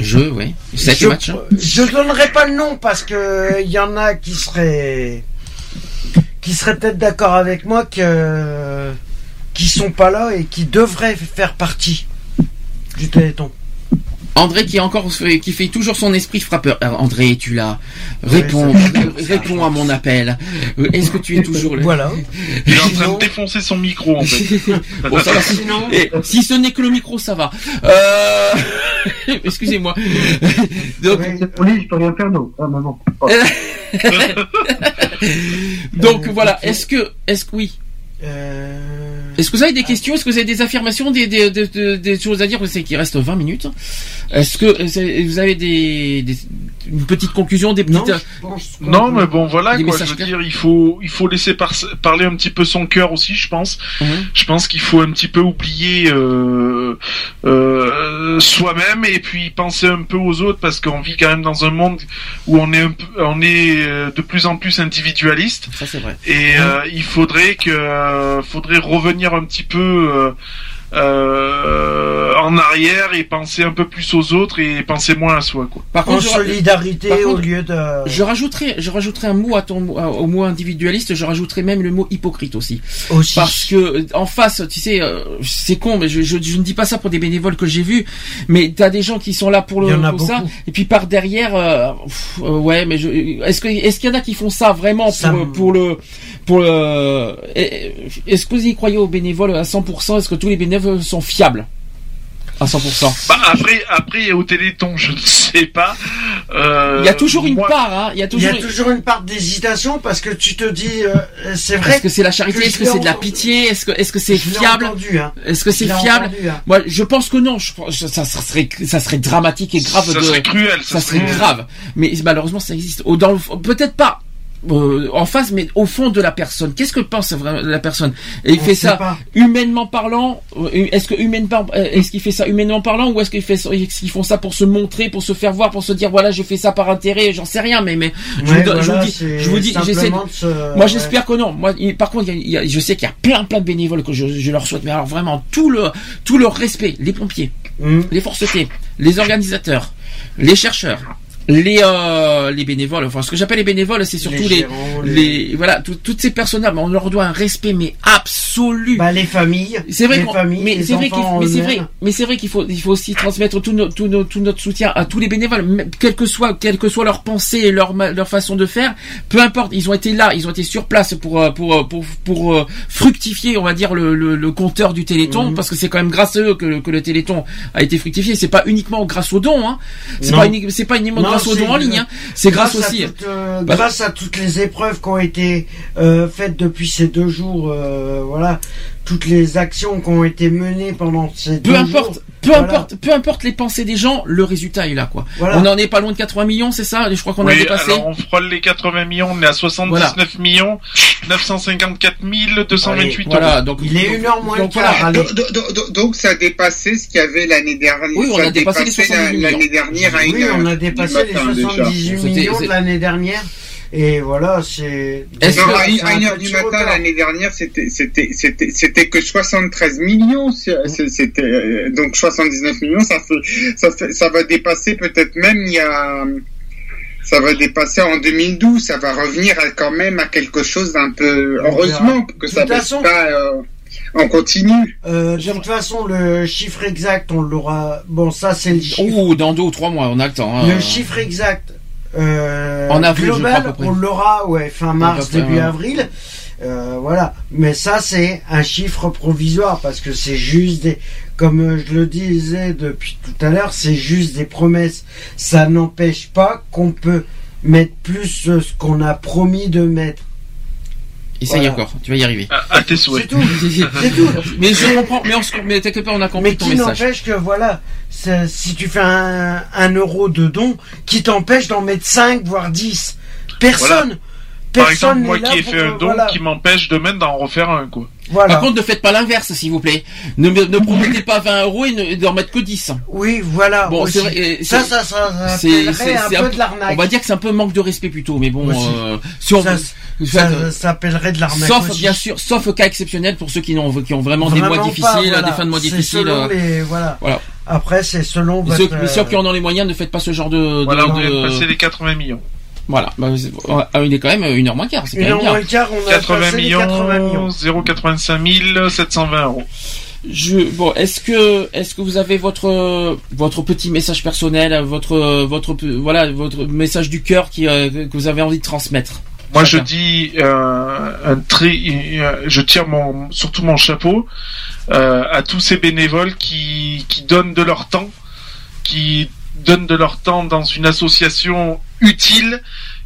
Speaker 2: Je, ouais. Sept
Speaker 7: je,
Speaker 2: hein.
Speaker 7: je donnerai pas le nom parce que il y en a qui seraient, qui seraient peut-être d'accord avec moi que, qui sont pas là et qui devraient faire partie du Téléthon.
Speaker 2: André qui est encore fait- qui fait toujours son esprit frappeur. Alors, André, tu l'as. Réponds, réponds à mon appel. Euh, Est-ce que tu es toujours là?
Speaker 7: Voilà.
Speaker 4: Il est en train de défoncer son micro, en fait.
Speaker 2: Bon, ça va, si,
Speaker 7: Sinon-
Speaker 2: et si ce n'est que le micro, ça va. Euh... Excusez-moi. Donc,
Speaker 5: je peux rien faire. Ah,
Speaker 2: voilà. Est-ce que, est-ce que oui.
Speaker 7: Euh,
Speaker 2: Est-ce que vous avez des questions? Est-ce que vous avez des affirmations, des, des, des, des- choses à dire? Je sais qu'il reste 20 minutes. Est-ce que euh, vous avez des- une petite conclusion, des petites...
Speaker 7: Non, qu'on
Speaker 4: Non,
Speaker 7: peut-
Speaker 4: mais bon, voilà, quoi. Je veux
Speaker 2: clairs.
Speaker 4: dire, il faut, il faut laisser par- parler un petit peu son cœur aussi, je pense.
Speaker 2: Mhm.
Speaker 4: Je pense qu'il faut un petit peu oublier euh, euh, soi-même et puis penser un peu aux autres parce qu'on vit quand même dans un monde où on est un peu, on est euh, de plus en plus individualiste
Speaker 2: Ça c'est vrai.
Speaker 4: et euh, il faudrait que, euh, faudrait revenir un petit peu. Euh, en arrière et penser un peu plus aux autres et penser moins à soi quoi.
Speaker 2: Par
Speaker 7: En
Speaker 2: contre, je-
Speaker 7: solidarité
Speaker 2: par contre,
Speaker 7: au lieu de.
Speaker 2: Je rajouterai, je rajouterai un mot à ton au mot individualiste. Je rajouterai même le mot hypocrite aussi,
Speaker 7: Aussi.
Speaker 2: parce que euh, en face, tu sais, euh, c'est con, mais je, je, je ne dis pas ça pour des bénévoles que j'ai vus, mais t'as des gens qui sont là pour
Speaker 7: Il y
Speaker 2: le
Speaker 7: en a
Speaker 2: pour ça, et puis par derrière, euh, pff, euh, ouais, mais je, est-ce que est-ce qu'il y en a qui font ça vraiment pour
Speaker 7: Ça
Speaker 2: pour le pour le est- Est-ce que vous y croyez aux bénévoles à 100% Est-ce que tous les bénévoles sont fiables à 100%
Speaker 4: Bah après, après au Téléthon, je ne sais pas. Euh,
Speaker 2: Il y a toujours une
Speaker 4: moi-
Speaker 2: part, hein. Il y a
Speaker 7: Il y
Speaker 2: toujours.
Speaker 7: a toujours une part d'hésitation parce que tu te dis, euh, c'est vrai.
Speaker 2: Est-ce que c'est la charité? Est-ce que c'est de la pitié? Est-ce que est-ce que c'est fiable?
Speaker 7: hein.
Speaker 2: Est-ce que c'est fiable?
Speaker 7: entendu, hein.
Speaker 2: Moi, je pense que non. Je, ça, ça serait ça serait dramatique et grave
Speaker 4: Ça
Speaker 2: de.
Speaker 4: serait cruel, ça
Speaker 2: Ça serait
Speaker 4: serait-
Speaker 2: grave. Mais malheureusement, ça existe. Peut-être pas. Euh, en face, mais au fond de la personne. Qu'est-ce que pense vraiment la personne Et il
Speaker 7: On
Speaker 2: fait ça
Speaker 7: pas.
Speaker 2: humainement parlant. euh, Est-ce que humainement, euh, est-ce qu'il fait ça humainement parlant ou est-ce qu'il fait, qu'ils font ça pour se montrer, pour se faire voir, pour se dire voilà, j'ai fait ça par intérêt, j'en sais rien, mais mais je,
Speaker 7: Ouais,
Speaker 2: vous, je dis, je vous dis, j'essaie. de- Moi,
Speaker 7: ouais.
Speaker 2: j'espère que non. Moi, par contre, il y a- il y a- je sais qu'il y a plein, plein de bénévoles que je, je leur souhaite, mais alors vraiment tout le, tout leur respect, les pompiers,
Speaker 7: Hum.
Speaker 2: les forces T, les organisateurs, les chercheurs. Les euh, les bénévoles, enfin ce que j'appelle les bénévoles, c'est surtout
Speaker 7: Les
Speaker 2: les
Speaker 7: gérants,
Speaker 2: les,
Speaker 7: les-
Speaker 2: voilà tout- toutes ces personnes-là, mais on leur doit un respect mais absolu.
Speaker 7: Bah, les familles.
Speaker 2: C'est vrai,
Speaker 7: les familles,
Speaker 2: mais c'est vrai, mais c'est vrai, mais c'est vrai qu'il faut, il faut aussi transmettre tout, no- tout, no- tout notre soutien à tous les bénévoles, quelle que soit, quelle que soit leur pensée et leur, leur façon de faire, peu importe, ils ont été là, ils ont été sur place pour, euh, pour, euh, pour, pour, euh, fructifier, on va dire le, le, le compteur du Téléthon,
Speaker 7: Mhm.
Speaker 2: parce que c'est quand même grâce à eux que, le- que le Téléthon a été fructifié. C'est pas uniquement grâce aux dons, hein. C'est pas c'est pas uniquement
Speaker 7: Non,
Speaker 2: grâce aux dons en ligne, hein. C'est grâce, aussi.
Speaker 7: À toutes, euh,
Speaker 2: Bah-
Speaker 7: grâce à toutes les épreuves qui ont été euh, faites depuis ces deux jours, euh, voilà, toutes les actions qui ont été menées pendant ces
Speaker 2: Peu
Speaker 7: deux
Speaker 2: importe.
Speaker 7: jours.
Speaker 2: peu
Speaker 7: Voilà.
Speaker 2: importe, peu importe les pensées des gens, le résultat est là, quoi.
Speaker 7: Voilà.
Speaker 2: On en est pas loin de 80 millions, c'est ça Je crois qu'on a dépassé.
Speaker 4: alors on frôle les 80 millions, on est à 79 millions 954 228
Speaker 2: Voilà,
Speaker 4: euros.
Speaker 2: donc
Speaker 7: Il est une heure moins
Speaker 2: donc
Speaker 7: quart, allez.
Speaker 3: Donc, donc- ça a dépassé ce qu'il y avait l'année dernière.
Speaker 2: Oui, on a dépassé les
Speaker 3: dépassé
Speaker 2: 70
Speaker 3: la-
Speaker 2: millions.
Speaker 3: l'année dernière à
Speaker 7: Oui,
Speaker 3: une
Speaker 7: on a dépassé les
Speaker 3: matin, déjà.
Speaker 7: 78
Speaker 2: C'était-
Speaker 7: millions de l'année dernière. Et voilà, c'est.
Speaker 2: Que-
Speaker 3: à une-
Speaker 7: c'est
Speaker 3: à
Speaker 7: un
Speaker 3: une heure
Speaker 7: petit
Speaker 3: du matin l'année dernière, c'était c'était c'était c'était que 73 millions. C'était euh, donc 79 millions. Ça fait ça fait ça va dépasser peut-être même il y a ça va dépasser en 2012. Ça va revenir à- quand même à quelque chose d'un peu. Heureusement que ça
Speaker 7: façon-
Speaker 3: pas. euh, on continue.
Speaker 7: Euh, de toute façon, le chiffre exact, on l'aura. Bon, ça, c'est le chiffre.
Speaker 2: Ouh, dans deux ou trois mois, on a le temps. hein.
Speaker 7: Le chiffre exact. Euh,
Speaker 2: En avril,
Speaker 7: global, on l'aura, ouais, fin mars,
Speaker 2: près,
Speaker 7: début
Speaker 2: ouais.
Speaker 7: avril. Euh, voilà. Mais ça, c'est un chiffre provisoire parce que c'est juste des, comme euh, je le disais depuis tout à l'heure, c'est juste des promesses. Ça n'empêche pas qu'on peut mettre plus euh, ce qu'on a promis de mettre.
Speaker 2: Essaye
Speaker 7: Voilà.
Speaker 2: encore, tu vas y arriver.
Speaker 4: À, à tes souhaits.
Speaker 7: C'est tout. C'est tout.
Speaker 2: Mais je comprends, mais on mais t'inquiète pas, on a compris
Speaker 7: Mais
Speaker 2: ton
Speaker 7: qui
Speaker 2: message.
Speaker 7: n'empêche que voilà, si tu fais un, un euro de don, qui t'empêche d'en mettre 5 voire 10 Personne.
Speaker 4: Par
Speaker 7: Personne
Speaker 4: exemple, moi qui ai fait un don
Speaker 7: voilà.
Speaker 4: qui m'empêche de même d'en refaire un, quoi.
Speaker 7: Voilà.
Speaker 2: Par contre, ne faites pas l'inverse, s'il vous plaît. Ne, me- ne promettez pas 20 euros et ne- d'en mettre que 10.
Speaker 7: Oui, voilà.
Speaker 2: Bon, c'est vrai. euh,
Speaker 7: ça, ça, ça, ça
Speaker 2: c'est-
Speaker 7: un peu
Speaker 2: un-
Speaker 7: de l'arnaque.
Speaker 2: On va dire que c'est un peu manque de respect plutôt, mais bon, euh, si on
Speaker 7: ça, ça, s'appellerait de l'arnaque.
Speaker 2: sauf
Speaker 7: aussi.
Speaker 2: bien sûr, sauf cas exceptionnel pour ceux qui ont, qui ont vraiment, des mois
Speaker 7: Vraiment
Speaker 2: difficiles,
Speaker 7: pas, voilà.
Speaker 2: des fins de mois difficiles.
Speaker 7: selon
Speaker 2: euh,
Speaker 7: les- voilà.
Speaker 2: Voilà.
Speaker 7: Après, c'est selon
Speaker 2: Mais
Speaker 7: votre.
Speaker 2: ceux, mais ceux qui en ont les moyens, ne faites pas ce genre de.
Speaker 4: Voilà, on
Speaker 2: de
Speaker 4: passer les 80 millions.
Speaker 2: Voilà. Bah, ah, il est quand même une heure moins quart. C'est
Speaker 7: Une heure
Speaker 2: bien.
Speaker 7: moins quart, on a
Speaker 4: 80
Speaker 7: passé les
Speaker 4: millions,
Speaker 7: 80 millions.
Speaker 4: 085 720 euros.
Speaker 2: Je, bon, est-ce que, est-ce que vous avez votre, votre petit message personnel, votre, votre, voilà, votre message du cœur qui, euh, que vous avez envie de transmettre?
Speaker 4: Moi, je dis, euh, un euh, je tire mon, surtout mon chapeau euh, à tous ces bénévoles qui, qui donnent de leur temps, qui donnent de leur temps dans une association utile,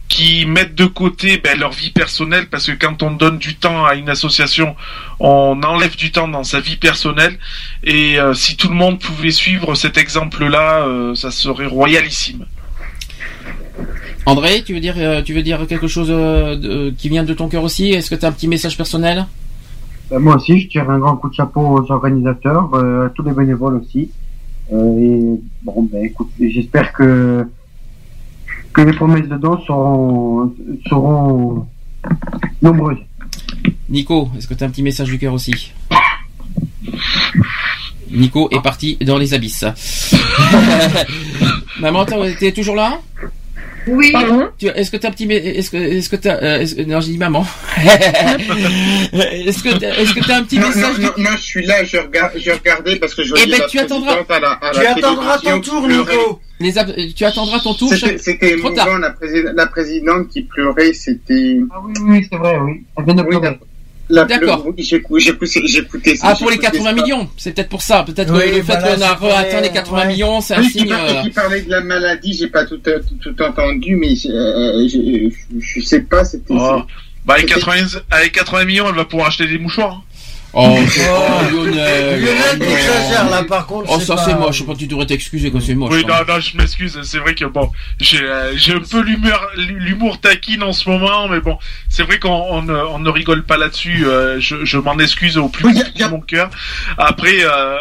Speaker 4: qui mettent de côté ben, leur vie personnelle, parce que quand on donne du temps à une association, on enlève du temps dans sa vie personnelle. Et euh, si tout le monde pouvait suivre cet exemple-là, euh, ça serait royalissime.
Speaker 2: André, tu veux dire, euh, tu veux dire quelque chose euh, de- qui vient de ton cœur aussi? Est-ce que tu as un petit message personnel?
Speaker 5: Ben, moi aussi, je tire un grand coup de chapeau aux organisateurs, euh, à tous les bénévoles aussi. Euh, bon, ben écoute, j'espère que que les promesses de dons seront seront nombreuses.
Speaker 2: Nico, est-ce que tu as un petit message du cœur aussi? Nico est parti dans les abysses. Maman, t'es toujours là?
Speaker 8: Oui.
Speaker 2: Tu- Est-ce que t'as un petit, est-ce que, est-ce que t'as, euh, non, j'ai dit maman. est-ce que, t'as- est-ce que t'as un petit
Speaker 3: non,
Speaker 2: message
Speaker 3: non, non, non, je suis là, je, regarde, je regardais parce que je
Speaker 2: Eh
Speaker 3: voyais
Speaker 2: ben,
Speaker 3: la
Speaker 2: tu attendras.
Speaker 3: présidente à la, à
Speaker 7: Tu
Speaker 3: la
Speaker 7: attendras ton tour. Nico.
Speaker 2: Les tu attendras ton tour.
Speaker 3: C'était émouvant, la, prési- la présidente qui pleurait, c'était...
Speaker 5: Ah oui, oui, c'est vrai, oui. Elle vient de
Speaker 3: Oui,
Speaker 5: pleurer.
Speaker 2: D'accord.
Speaker 3: écouté ça,
Speaker 2: Ah, pour les
Speaker 3: écouté
Speaker 2: 80
Speaker 3: ça.
Speaker 2: millions. C'est peut-être pour ça. Peut-être
Speaker 7: Oui,
Speaker 2: que le fait
Speaker 7: voilà,
Speaker 2: qu'on a atteint
Speaker 7: les-
Speaker 2: les 80
Speaker 7: ouais.
Speaker 2: millions, c'est un
Speaker 3: Oui, qui,
Speaker 2: signe.
Speaker 3: parlait,
Speaker 2: euh,
Speaker 3: qui parlait de la maladie, j'ai pas tout, tout, tout entendu, mais euh, je, je, je sais pas, c'était...
Speaker 4: Oh. Bah, avec
Speaker 3: C'était-
Speaker 4: 80, avec 80 millions, elle va pouvoir acheter des mouchoirs. hein.
Speaker 2: Oh, c'est- oh, Lionel.
Speaker 7: Lionel, t'exagères là, par contre.
Speaker 2: Oh, ça
Speaker 7: pas-
Speaker 2: c'est moche. Je crois que tu devrais t'excuser quand c'est moche.
Speaker 4: Oui,
Speaker 2: quand
Speaker 4: non, non, je m'excuse. C'est vrai que bon, j'ai, euh, j'ai un peu l'humeur, l'humour taquine en ce moment, mais bon, c'est vrai qu'on on ne, on ne rigole pas là-dessus. euh, je je m'en excuse au plus de mon cœur. Après, euh,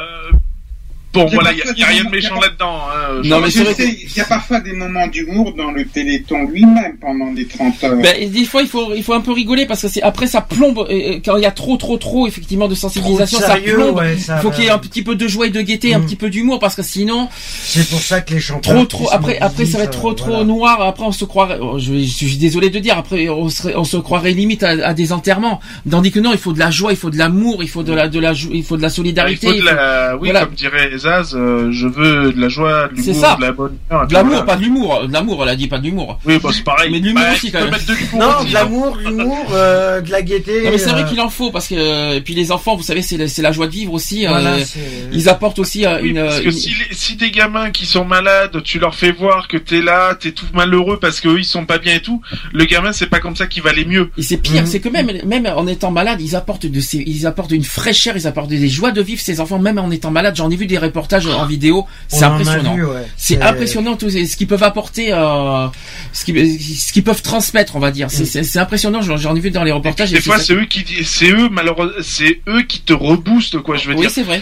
Speaker 4: bon, voilà, il y, a- rien de
Speaker 3: moments-
Speaker 4: méchant là-dedans. Hein,
Speaker 2: Non, mais
Speaker 3: je il y a parfois des moments d'humour dans le Téléthon lui-même pendant les 30 heures.
Speaker 2: Ben, et des fois, il faut, il faut un peu rigoler parce que c'est après ça plombe euh, quand il y a trop, trop, trop effectivement de sensibilisation,
Speaker 7: de
Speaker 2: ça
Speaker 7: sérieux,
Speaker 2: plombe.
Speaker 7: ouais, ça
Speaker 2: il faut qu'il y ait un petit peu de joie et de gaieté, un
Speaker 7: Mm.
Speaker 2: petit peu d'humour parce que sinon,
Speaker 7: C'est pour ça que les chanteurs.
Speaker 2: trop, trop. Après, après, ça va être trop,
Speaker 7: euh,
Speaker 2: trop
Speaker 7: voilà.
Speaker 2: noir. Après, on se croirait. oh, je, je suis désolé de dire. Après, on, serait, on se croirait limite à, à des enterrements. Tandis que non, il faut de la joie, il faut de l'amour, il faut de la, de la, il faut de la
Speaker 4: il
Speaker 2: solidarité.
Speaker 4: faut de
Speaker 2: il faut-
Speaker 4: la, oui, comme dirait Zaz, euh, je veux de la joie, de
Speaker 2: C'est
Speaker 4: l'humour,
Speaker 2: ça.
Speaker 4: de la bonne humeur.
Speaker 2: De l'amour,
Speaker 4: voilà.
Speaker 2: pas de l'humour. De l'amour, elle a dit pas de l'humour.
Speaker 4: Oui, bah, c'est pareil.
Speaker 2: Mais de l'humour
Speaker 4: Bah,
Speaker 2: aussi, quand même.
Speaker 4: de
Speaker 7: Non,
Speaker 4: aussi,
Speaker 7: de
Speaker 4: hein.
Speaker 7: l'amour, l'humour, euh, de la gaieté.
Speaker 2: Non mais c'est vrai
Speaker 7: euh,
Speaker 2: qu'il en faut parce que et puis les enfants, vous savez, c'est la- c'est la joie de vivre aussi.
Speaker 7: Voilà,
Speaker 2: euh,
Speaker 7: c'est-
Speaker 2: ils apportent aussi
Speaker 4: Oui,
Speaker 2: une.
Speaker 4: parce que
Speaker 2: une-
Speaker 4: si, les- si des gamins qui sont malades, tu leur fais voir que t'es là, t'es tout malheureux parce qu'eux ils sont pas bien et tout, le gamin c'est pas comme ça qu'il va aller mieux.
Speaker 2: Et c'est pire,
Speaker 7: Mhm.
Speaker 2: c'est que même, même en étant malade, ils apportent de ces, ils apportent une fraîcheur, ils apportent des joies de vivre ces enfants, même en étant malade. J'en ai vu des, ré- reportages en vidéo, c'est impressionnant.
Speaker 7: ouais.
Speaker 2: C'est impressionnant tout ce qu'ils peuvent apporter, euh, ce qu'ils ce qu'ils peuvent transmettre, on va dire. C'est
Speaker 7: Mm.
Speaker 2: impressionnant. J'en ai vu dans les reportages.
Speaker 4: Des
Speaker 2: et
Speaker 4: fois, c'est eux qui, c'est eux malheureusement, c'est eux qui te reboostent quoi. Je veux
Speaker 2: Oui,
Speaker 4: dire.
Speaker 2: c'est vrai.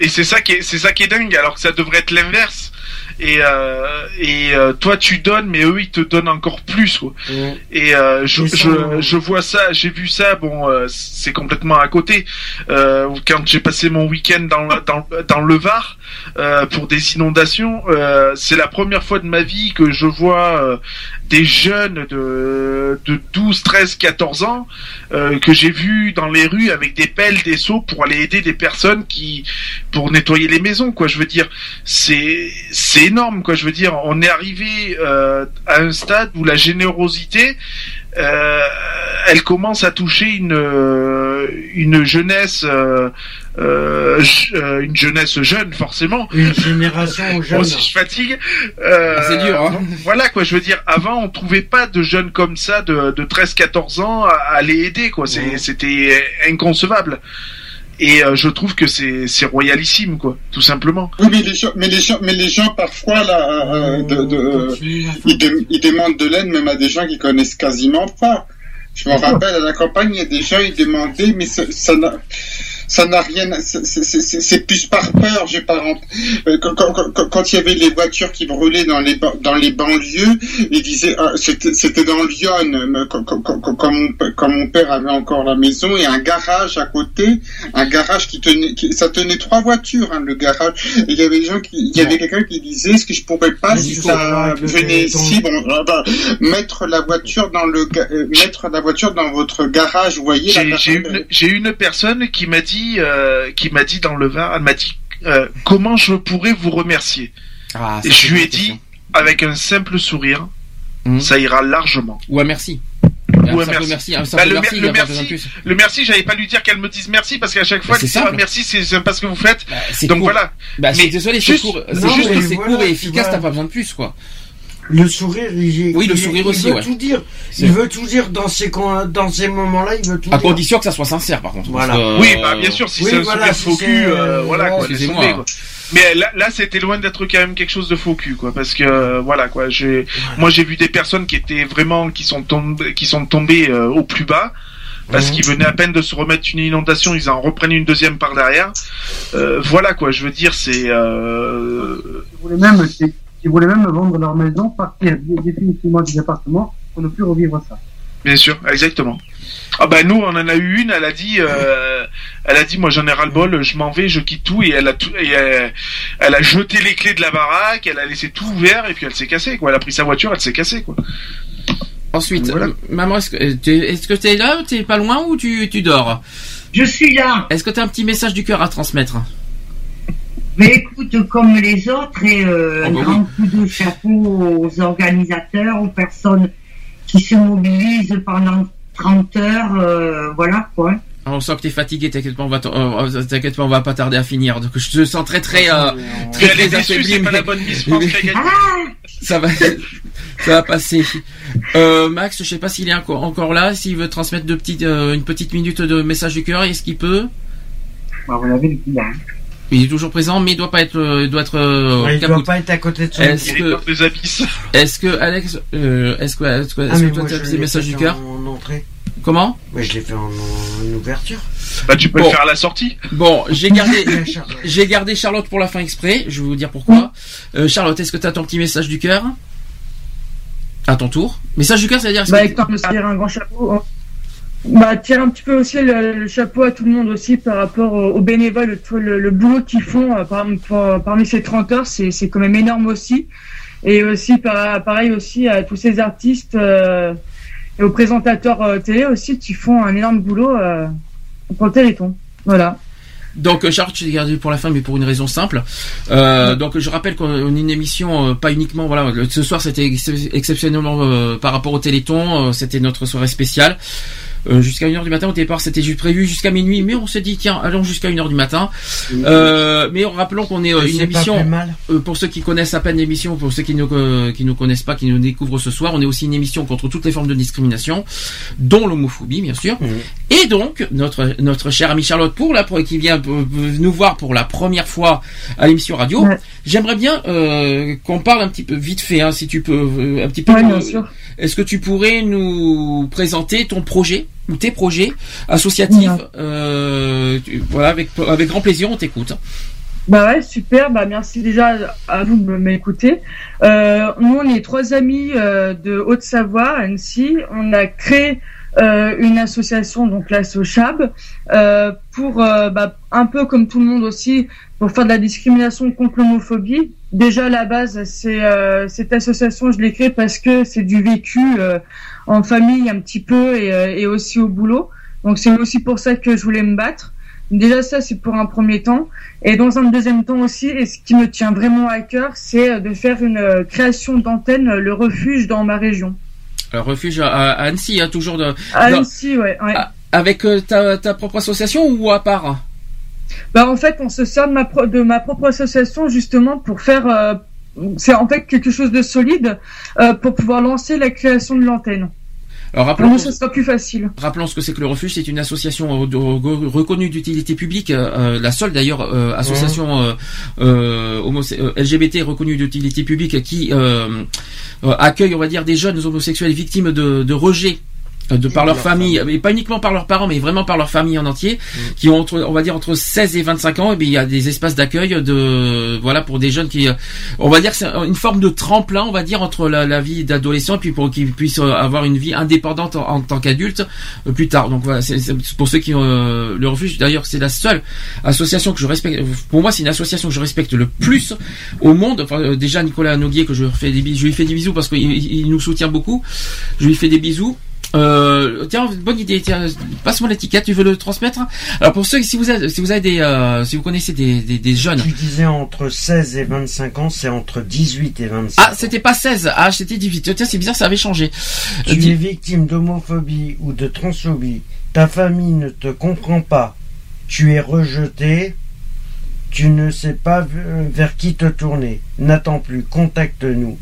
Speaker 4: Et c'est ça qui est, c'est ça qui est dingue. Alors que ça devrait être l'inverse. Et euh, et euh, toi tu donnes, mais eux ils te donnent encore plus. Quoi. Et euh, je,
Speaker 7: ça,
Speaker 4: je, je vois ça, j'ai vu ça. Bon, euh, c'est complètement à côté. Euh, quand j'ai passé mon week-end dans le- dans dans le Var euh, pour des inondations, euh, c'est la première fois de ma vie que je vois euh, des jeunes de de 12, 13, 14 ans euh, que j'ai vus dans les rues avec des pelles, des seaux pour aller aider des personnes qui pour nettoyer les maisons. Quoi, je veux dire, c'est c'est énorme. Quoi, je veux dire, on est arrivé euh, à un stade où la générosité euh, elle commence à toucher une euh, une jeunesse euh, euh, euh, une jeunesse jeune forcément.
Speaker 7: Une génération jeune.
Speaker 4: Bon, si je fatigue. Euh,
Speaker 2: c'est dur, hein.
Speaker 4: voilà quoi je veux dire avant on trouvait pas de jeunes comme ça de, de 13 14 ans à, à les aider quoi. C'était inconcevable et euh, je trouve que c'est c'est royalissime quoi tout simplement
Speaker 3: Oui, mais les gens, mais les gens, mais les gens parfois là, euh, de, de, euh, ils, dé- ils demandent de l'aide même à des gens qui connaissent quasiment pas. Je me rappelle à la campagne, il y a des gens ils demandaient, mais ça ça n'a ça n'a rien, c'est- plus par peur. J'ai pas euh, quand, quand, il y avait les voitures qui brûlaient dans les dans les banlieues, ils disaient ah, c'était dans Lyon, mais quand, mon, père- avait encore la maison et un garage à côté, un garage qui tenait, qui- ça tenait trois voitures, hein, le garage. Et il y avait des gens qui, il y avait quelqu'un qui disait, est-ce que je pourrais pas,
Speaker 7: Mais
Speaker 3: si ça
Speaker 7: le
Speaker 3: venait ici, bon, ah bah, mettre la voiture dans le, euh, mettre la voiture dans votre garage, vous voyez.
Speaker 4: une j'ai une personne qui m'a dit euh, qui m'a dit dans le Var elle m'a dit euh, comment je pourrais vous remercier
Speaker 2: Ah,
Speaker 4: et
Speaker 2: ça,
Speaker 4: je lui ai dit avec un simple sourire
Speaker 2: Mhm.
Speaker 4: ça ira largement
Speaker 2: Ou un merci.
Speaker 4: Ou
Speaker 2: un
Speaker 4: un
Speaker 2: simple
Speaker 4: merci.
Speaker 2: merci. Un
Speaker 4: Bah, le,
Speaker 2: merci,
Speaker 4: le merci, le merci, j'allais pas lui dire qu'elle me dise merci parce qu'à chaque fois,
Speaker 2: Bah,
Speaker 4: elle
Speaker 2: c'est
Speaker 4: dit ah, merci, c'est pas ce que vous faites.
Speaker 2: c'est
Speaker 4: Donc
Speaker 2: court.
Speaker 4: voilà.
Speaker 2: Bah, c'est
Speaker 4: Mais
Speaker 2: désolé, c'est
Speaker 4: juste-
Speaker 2: court. C'est
Speaker 7: non,
Speaker 2: juste c'est court et efficace, t'as pas besoin de plus, quoi.
Speaker 7: Le sourire, il,
Speaker 2: Oui, le
Speaker 7: il-
Speaker 2: sourire
Speaker 7: il
Speaker 2: aussi,
Speaker 7: veut
Speaker 2: ouais.
Speaker 7: tout dire. Il veut tout dire dans ces dans ces moments-là, il veut tout
Speaker 2: À
Speaker 7: dire.
Speaker 2: condition que ça soit sincère, par contre.
Speaker 7: Voilà.
Speaker 2: Que,
Speaker 4: Oui,
Speaker 2: euh,
Speaker 4: bah bien sûr, si
Speaker 7: oui,
Speaker 4: c'est un
Speaker 7: voilà,
Speaker 4: sourire
Speaker 7: si
Speaker 4: faux
Speaker 7: c'est,
Speaker 4: cul, euh,
Speaker 7: euh,
Speaker 4: voilà, quoi. Mais là, là, c'était loin d'être quand même quelque chose de faux cul, quoi, parce que euh, voilà, quoi. J'ai, moi, j'ai vu des personnes qui étaient vraiment, qui sont tombées, qui sont tombées euh, au plus bas. Parce qu'ils venaient à peine de se remettre une inondation, ils en reprennent une deuxième par derrière. Euh, voilà quoi, je veux dire, c'est euh,
Speaker 5: ils voulaient même vendre leur maison, partir dé- définitivement du département pour ne plus revivre ça.
Speaker 4: Bien sûr, exactement. Ah bah nous on en a eu une, elle a dit, euh, elle a dit moi j'en ai ras le bol, je m'en vais, je quitte tout et elle a tout, et elle, elle a jeté les clés de la baraque, elle a laissé tout ouvert et puis elle s'est cassée quoi. Elle a pris sa voiture, elle s'est cassée quoi.
Speaker 2: Ensuite,
Speaker 4: Voilà.
Speaker 2: euh, maman, est-ce que euh, tu est-ce que t'es là ou t'es pas loin ou tu, tu dors?
Speaker 6: Je suis là.
Speaker 2: Est-ce que t'as un petit message du cœur à transmettre?
Speaker 6: Mais écoute, comme les autres, et euh,
Speaker 2: Oh,
Speaker 6: un
Speaker 2: bah
Speaker 6: grand coup de chapeau aux organisateurs, aux personnes qui se mobilisent pendant 30 heures, euh, voilà quoi.
Speaker 2: Ah, On sent que t'es fatigué, t'inquiète pas, on va euh, t'inquiète pas, on va pas tarder à finir. Donc je te sens très très euh, très,
Speaker 4: est
Speaker 2: très
Speaker 4: c'est pas
Speaker 2: mais-
Speaker 4: la bonne Miss France qui a gagné.
Speaker 6: Ah
Speaker 2: ça va ça va passer. Euh, Max, je sais pas s'il est encore encore là, s'il veut transmettre de petites euh, une petite minute de message du cœur, est-ce qu'il peut?
Speaker 5: Bah, vous l'avez là. hein.
Speaker 2: Il est toujours présent, mais il doit pas être euh, il doit être euh,
Speaker 7: Ouais, il doit pas être à côté de son
Speaker 2: Est-ce
Speaker 4: Il est
Speaker 2: que
Speaker 4: dans les abysses.
Speaker 2: est-ce que Alex euh, est-ce que est-ce que,
Speaker 7: Ah,
Speaker 2: que toi t'as
Speaker 7: je
Speaker 2: des messages du cœur
Speaker 7: En entrée.
Speaker 2: Comment?
Speaker 7: Mais je l'ai fait en, en ouverture.
Speaker 4: Bah tu peux
Speaker 2: Bon.
Speaker 4: le faire à la sortie.
Speaker 2: Bon, j'ai gardé j'ai gardé Charlotte pour la fin exprès, je vais vous dire pourquoi. Euh, Charlotte, est-ce que tu as ton petit message du cœur? À ton tour. Message du cœur, c'est-à-dire
Speaker 8: Bah,
Speaker 2: que-
Speaker 8: se tirer un grand chapeau. hein. Bah, tirer un petit peu aussi le, le chapeau à tout le monde aussi par rapport aux, bénévoles, le, le boulot qu'ils font euh, par- parmi ces 30 heures, c'est c'est quand même énorme aussi. Et aussi, par- pareil aussi à tous ces artistes euh, et aux présentateurs euh, télé aussi qui font un énorme boulot euh, pour le Téléthon. Voilà.
Speaker 2: Donc Charlotte, je l'ai gardé pour la fin, mais pour une raison simple. Euh, Donc je rappelle qu'on a une émission, euh, pas uniquement, voilà, ce soir c'était ex- exceptionnellement euh, par rapport au Téléthon, c'était notre soirée spéciale. Euh, jusqu'à 1h du matin au départ c'était juste prévu jusqu'à minuit mais on s'est dit tiens allons jusqu'à 1h du matin euh, mais rappelons qu'on est euh, une émission euh, pour ceux qui connaissent à peine l'émission, pour ceux qui ne euh, qui ne connaissent pas, qui nous découvrent ce soir, on est aussi une émission contre toutes les formes de discrimination, dont l'homophobie bien sûr. Et donc notre notre chère amie Charlotte pour la qui vient euh, nous voir pour la première fois à l'émission radio. J'aimerais bien euh, qu'on parle un petit peu vite fait, hein, si tu peux, euh, un petit peu.
Speaker 8: Ouais, bien sûr.
Speaker 2: Est-ce que tu pourrais nous présenter ton projet? Tes projets associatifs euh, tu- Voilà, avec avec grand plaisir, on t'écoute.
Speaker 8: Bah ouais, super. Bah merci déjà à vous de m'écouter. Euh, nous, on est trois amis euh, de Haute-Savoie, Annecy. On a créé euh, une association, donc la SOCHAB, euh, pour euh, bah, un peu comme tout le monde aussi, pour faire de la discrimination contre l'homophobie. Déjà à la base, c'est euh, cette association, je l'ai créée parce que c'est du vécu euh, en famille un petit peu et, euh, et aussi au boulot. Donc c'est aussi pour ça que je voulais me battre. Déjà ça c'est pour un premier temps et dans un deuxième temps aussi et ce qui me tient vraiment à cœur c'est euh, de faire une euh, création d'antenne le refuge dans ma région.
Speaker 2: Alors, refuge à, Annecy, hein, toujours de.
Speaker 8: À Annecy ouais. ouais.
Speaker 2: avec ta, ta propre association ou à part?
Speaker 8: Bah en fait on se sert de ma pro- de ma propre association justement pour faire euh, c'est en fait quelque chose de solide euh, pour pouvoir lancer la création de l'antenne.
Speaker 2: Alors, rappelons,
Speaker 8: sera plus facile.
Speaker 2: rappelons ce que c'est que le refuge. C'est une association euh, reconnue d'utilité publique, euh, la seule d'ailleurs euh, association euh, euh, euh, LGBT reconnue d'utilité publique qui accueille, on va dire, des jeunes homosexuels victimes de, de rejet. Euh, De par leur famille, mais pas uniquement par leurs parents, mais vraiment par leur famille en entier, qui ont entre, on va dire entre 16 et 25 ans, et bien il y a des espaces d'accueil de, voilà, pour des jeunes qui, on va dire c'est une forme de tremplin, on va dire entre la, la vie d'adolescent et puis pour qu'ils puissent euh, avoir une vie indépendante en, en tant qu'adulte euh, plus tard. Donc voilà, c'est pour ceux qui ont euh, le refuge. D'ailleurs, c'est la seule association que je respecte. Pour moi, c'est une association que je respecte le plus au monde. Enfin, euh, déjà Nicolas Noguier que je fais des je lui fais des bisous parce qu'il il- il nous soutient beaucoup. Je lui fais des bisous. Euh, tiens, bonne idée. Tiens, passe-moi l'étiquette. Tu veux le transmettre Alors pour ceux, si vous avez, si vous avez des, euh, si vous connaissez des, des, des jeunes.
Speaker 7: Tu disais entre 16 et 25 ans, c'est entre 18 et 25
Speaker 2: Ah, c'était pas 16. Ah, c'était 18. Tiens, c'est bizarre, ça avait changé.
Speaker 7: Tu
Speaker 2: Dis-
Speaker 7: es victime d'homophobie ou de transphobie, ta famille ne te comprend pas, tu es rejeté, tu ne sais pas vers qui te tourner. N'attends plus, contacte-nous.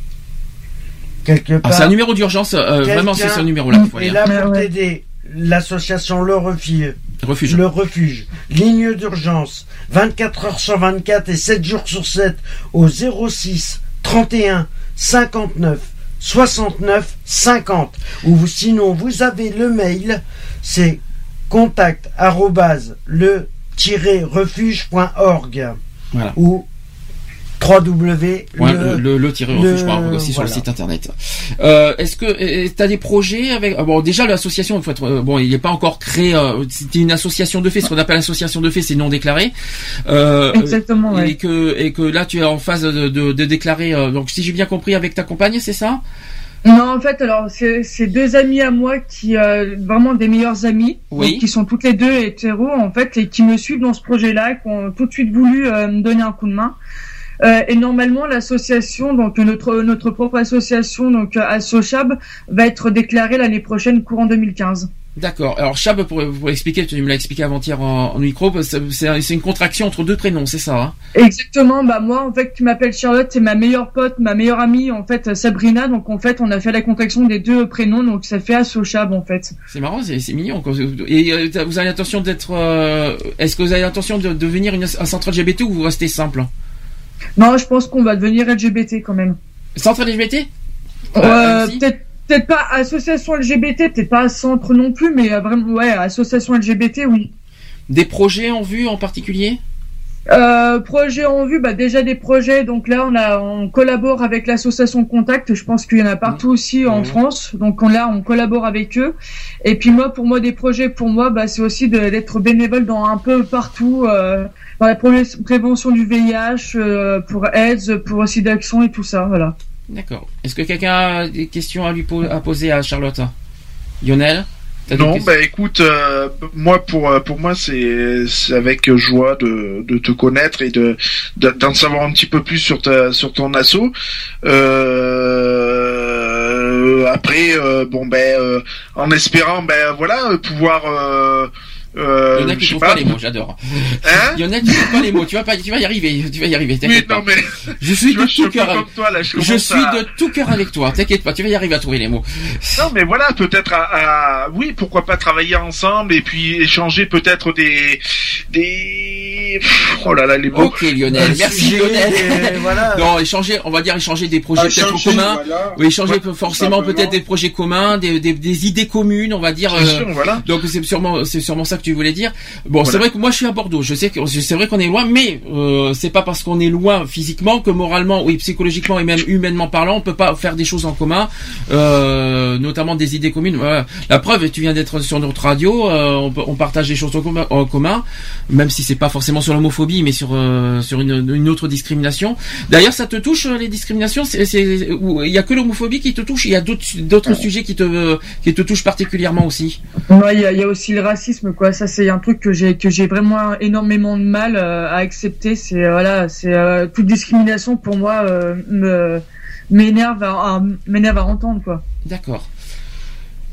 Speaker 7: Quelque
Speaker 2: Ah, c'est un numéro d'urgence. euh, vraiment, c'est ce numéro-là qu'il faut
Speaker 7: est
Speaker 2: dire.
Speaker 7: là pour t'aider. L'association Le Refuge.
Speaker 2: Refuge.
Speaker 7: Le Refuge. Ligne d'urgence. 24 heures sur 24 et 7 jours sur 7 au 06 31 59 69 50. Ou vous- sinon, vous avez le mail, c'est contact arrobase le refuge.org
Speaker 2: Voilà.
Speaker 7: ou www
Speaker 2: Ouais, le, le, le tirer refuge
Speaker 7: le-
Speaker 2: par rapport aussi sur le site internet. Euh, Est-ce que tu as des projets avec ah bon déjà l'association il faut être euh, bon il n'est pas encore créé euh, c'était une association de fait ce qu'on appelle association de fait c'est non déclaré. Euh,
Speaker 8: Exactement,
Speaker 2: Et
Speaker 8: ouais.
Speaker 2: que et que là tu es en phase de, de, de déclarer euh, donc si j'ai bien compris avec ta compagne c'est ça?
Speaker 8: Non, en fait, alors c'est c'est deux amis à moi qui euh, vraiment des meilleurs amis,
Speaker 2: Oui.
Speaker 8: donc, qui sont toutes les deux hétéros en fait et qui me suivent dans ce projet-là, qui ont tout de suite voulu euh, me donner un coup de main. Euh, et normalement, l'association, donc notre notre propre association, donc euh, Assochab, va être déclarée l'année prochaine, courant 2015.
Speaker 2: D'accord. Alors Chab pour, pour expliquer tu me l'as expliqué avant-hier en, en micro c'est une contraction entre deux prénoms c'est ça hein?
Speaker 8: Exactement, bah moi en fait qui m'appelle Charlotte, c'est ma meilleure pote, ma meilleure amie en fait Sabrina, donc en fait on a fait la contraction des deux prénoms, donc ça fait Assochab en fait.
Speaker 2: C'est marrant, c'est mignon. Et euh, vous avez l'intention d'être. euh, Est-ce que vous avez l'intention de devenir une, un centre LGBT ou vous restez simple?
Speaker 8: Non, je pense qu'on va devenir LGBT quand même.
Speaker 2: Centre LGBT
Speaker 8: Euh, peut-être peut-être pas association LGBT, peut-être pas centre non plus, mais euh, vraiment ouais, association LGBT oui.
Speaker 2: Des projets en vue en particulier?
Speaker 8: Euh, projet en vue, bah déjà des projets. Donc là, on a, on collabore avec l'association Contact. Je pense qu'il y en a partout aussi en France. Donc on, là, on collabore avec eux. Et puis moi, pour moi, des projets pour moi, bah c'est aussi d'être bénévole dans un peu partout, euh, dans la pré- prévention du VIH, euh, pour AIDS, pour aussi d'action et tout ça. Voilà.
Speaker 2: D'accord. Est-ce que quelqu'un a des questions à lui po- à poser à Charlotte? Lionel
Speaker 4: Non, bah écoute, euh, moi pour euh, pour moi c'est c'est avec joie de, de te connaître et de de- d'en savoir un petit peu plus sur ta sur ton assaut. Euh, après, euh, bon ben euh, en espérant ben voilà euh, pouvoir euh, Euh,
Speaker 2: Il y en a qui trouvent
Speaker 4: pas.
Speaker 2: pas les mots, j'adore.
Speaker 4: Hein
Speaker 2: Il y en a qui trouvent pas les mots. Tu vas pas, tu vas y arriver, tu vas y arriver.
Speaker 4: Oui,
Speaker 2: T'inquiète
Speaker 4: non mais.
Speaker 2: Je suis
Speaker 4: vois,
Speaker 2: de tout cœur. avec-
Speaker 4: toi, là, je
Speaker 2: Je suis
Speaker 4: à-
Speaker 2: de tout cœur avec toi. T'inquiète pas, tu vas y arriver à trouver les mots.
Speaker 4: Non, mais voilà, peut-être à, à- oui, pourquoi pas travailler ensemble et puis échanger peut-être des, des, oh là là, les mots.
Speaker 2: Ok Lionel, merci Lionel.
Speaker 4: et voilà.
Speaker 2: Non, échanger, on va dire échanger des projets
Speaker 4: Ah,
Speaker 2: peut-être communs.
Speaker 4: voilà.
Speaker 2: Oui, échanger
Speaker 4: Ouais,
Speaker 2: forcément peut-être des projets communs, des, des, des idées communes, on va dire.
Speaker 4: Bien sûr, voilà.
Speaker 2: Donc c'est sûrement c'est sûrement ça que tu voulais dire. Bon, c'est vrai que moi je suis à Bordeaux. Je sais que c'est vrai qu'on est loin, mais euh, c'est pas parce qu'on est loin physiquement que moralement, oui, psychologiquement et même humainement parlant, on peut pas faire des choses en commun, euh, notamment des idées communes. Voilà. La preuve, tu viens d'être sur notre radio, euh, on, peut- on partage des choses en commun, en commun, même si c'est pas forcément sur l'homophobie, mais sur euh, sur une, une autre discrimination. D'ailleurs, ça te touche les discriminations? C'est il y a que l'homophobie qui te touche, il y a d'autres d'autres sujets qui te qui te touchent particulièrement aussi?
Speaker 8: Ouais, il y, a- il y a aussi le racisme, quoi. Ça, c'est un truc que j'ai que j'ai vraiment énormément de mal euh, à accepter. C'est euh, voilà, c'est euh, toute discrimination pour moi euh, m'énerve à, m'énerve à entendre, quoi.
Speaker 2: D'accord.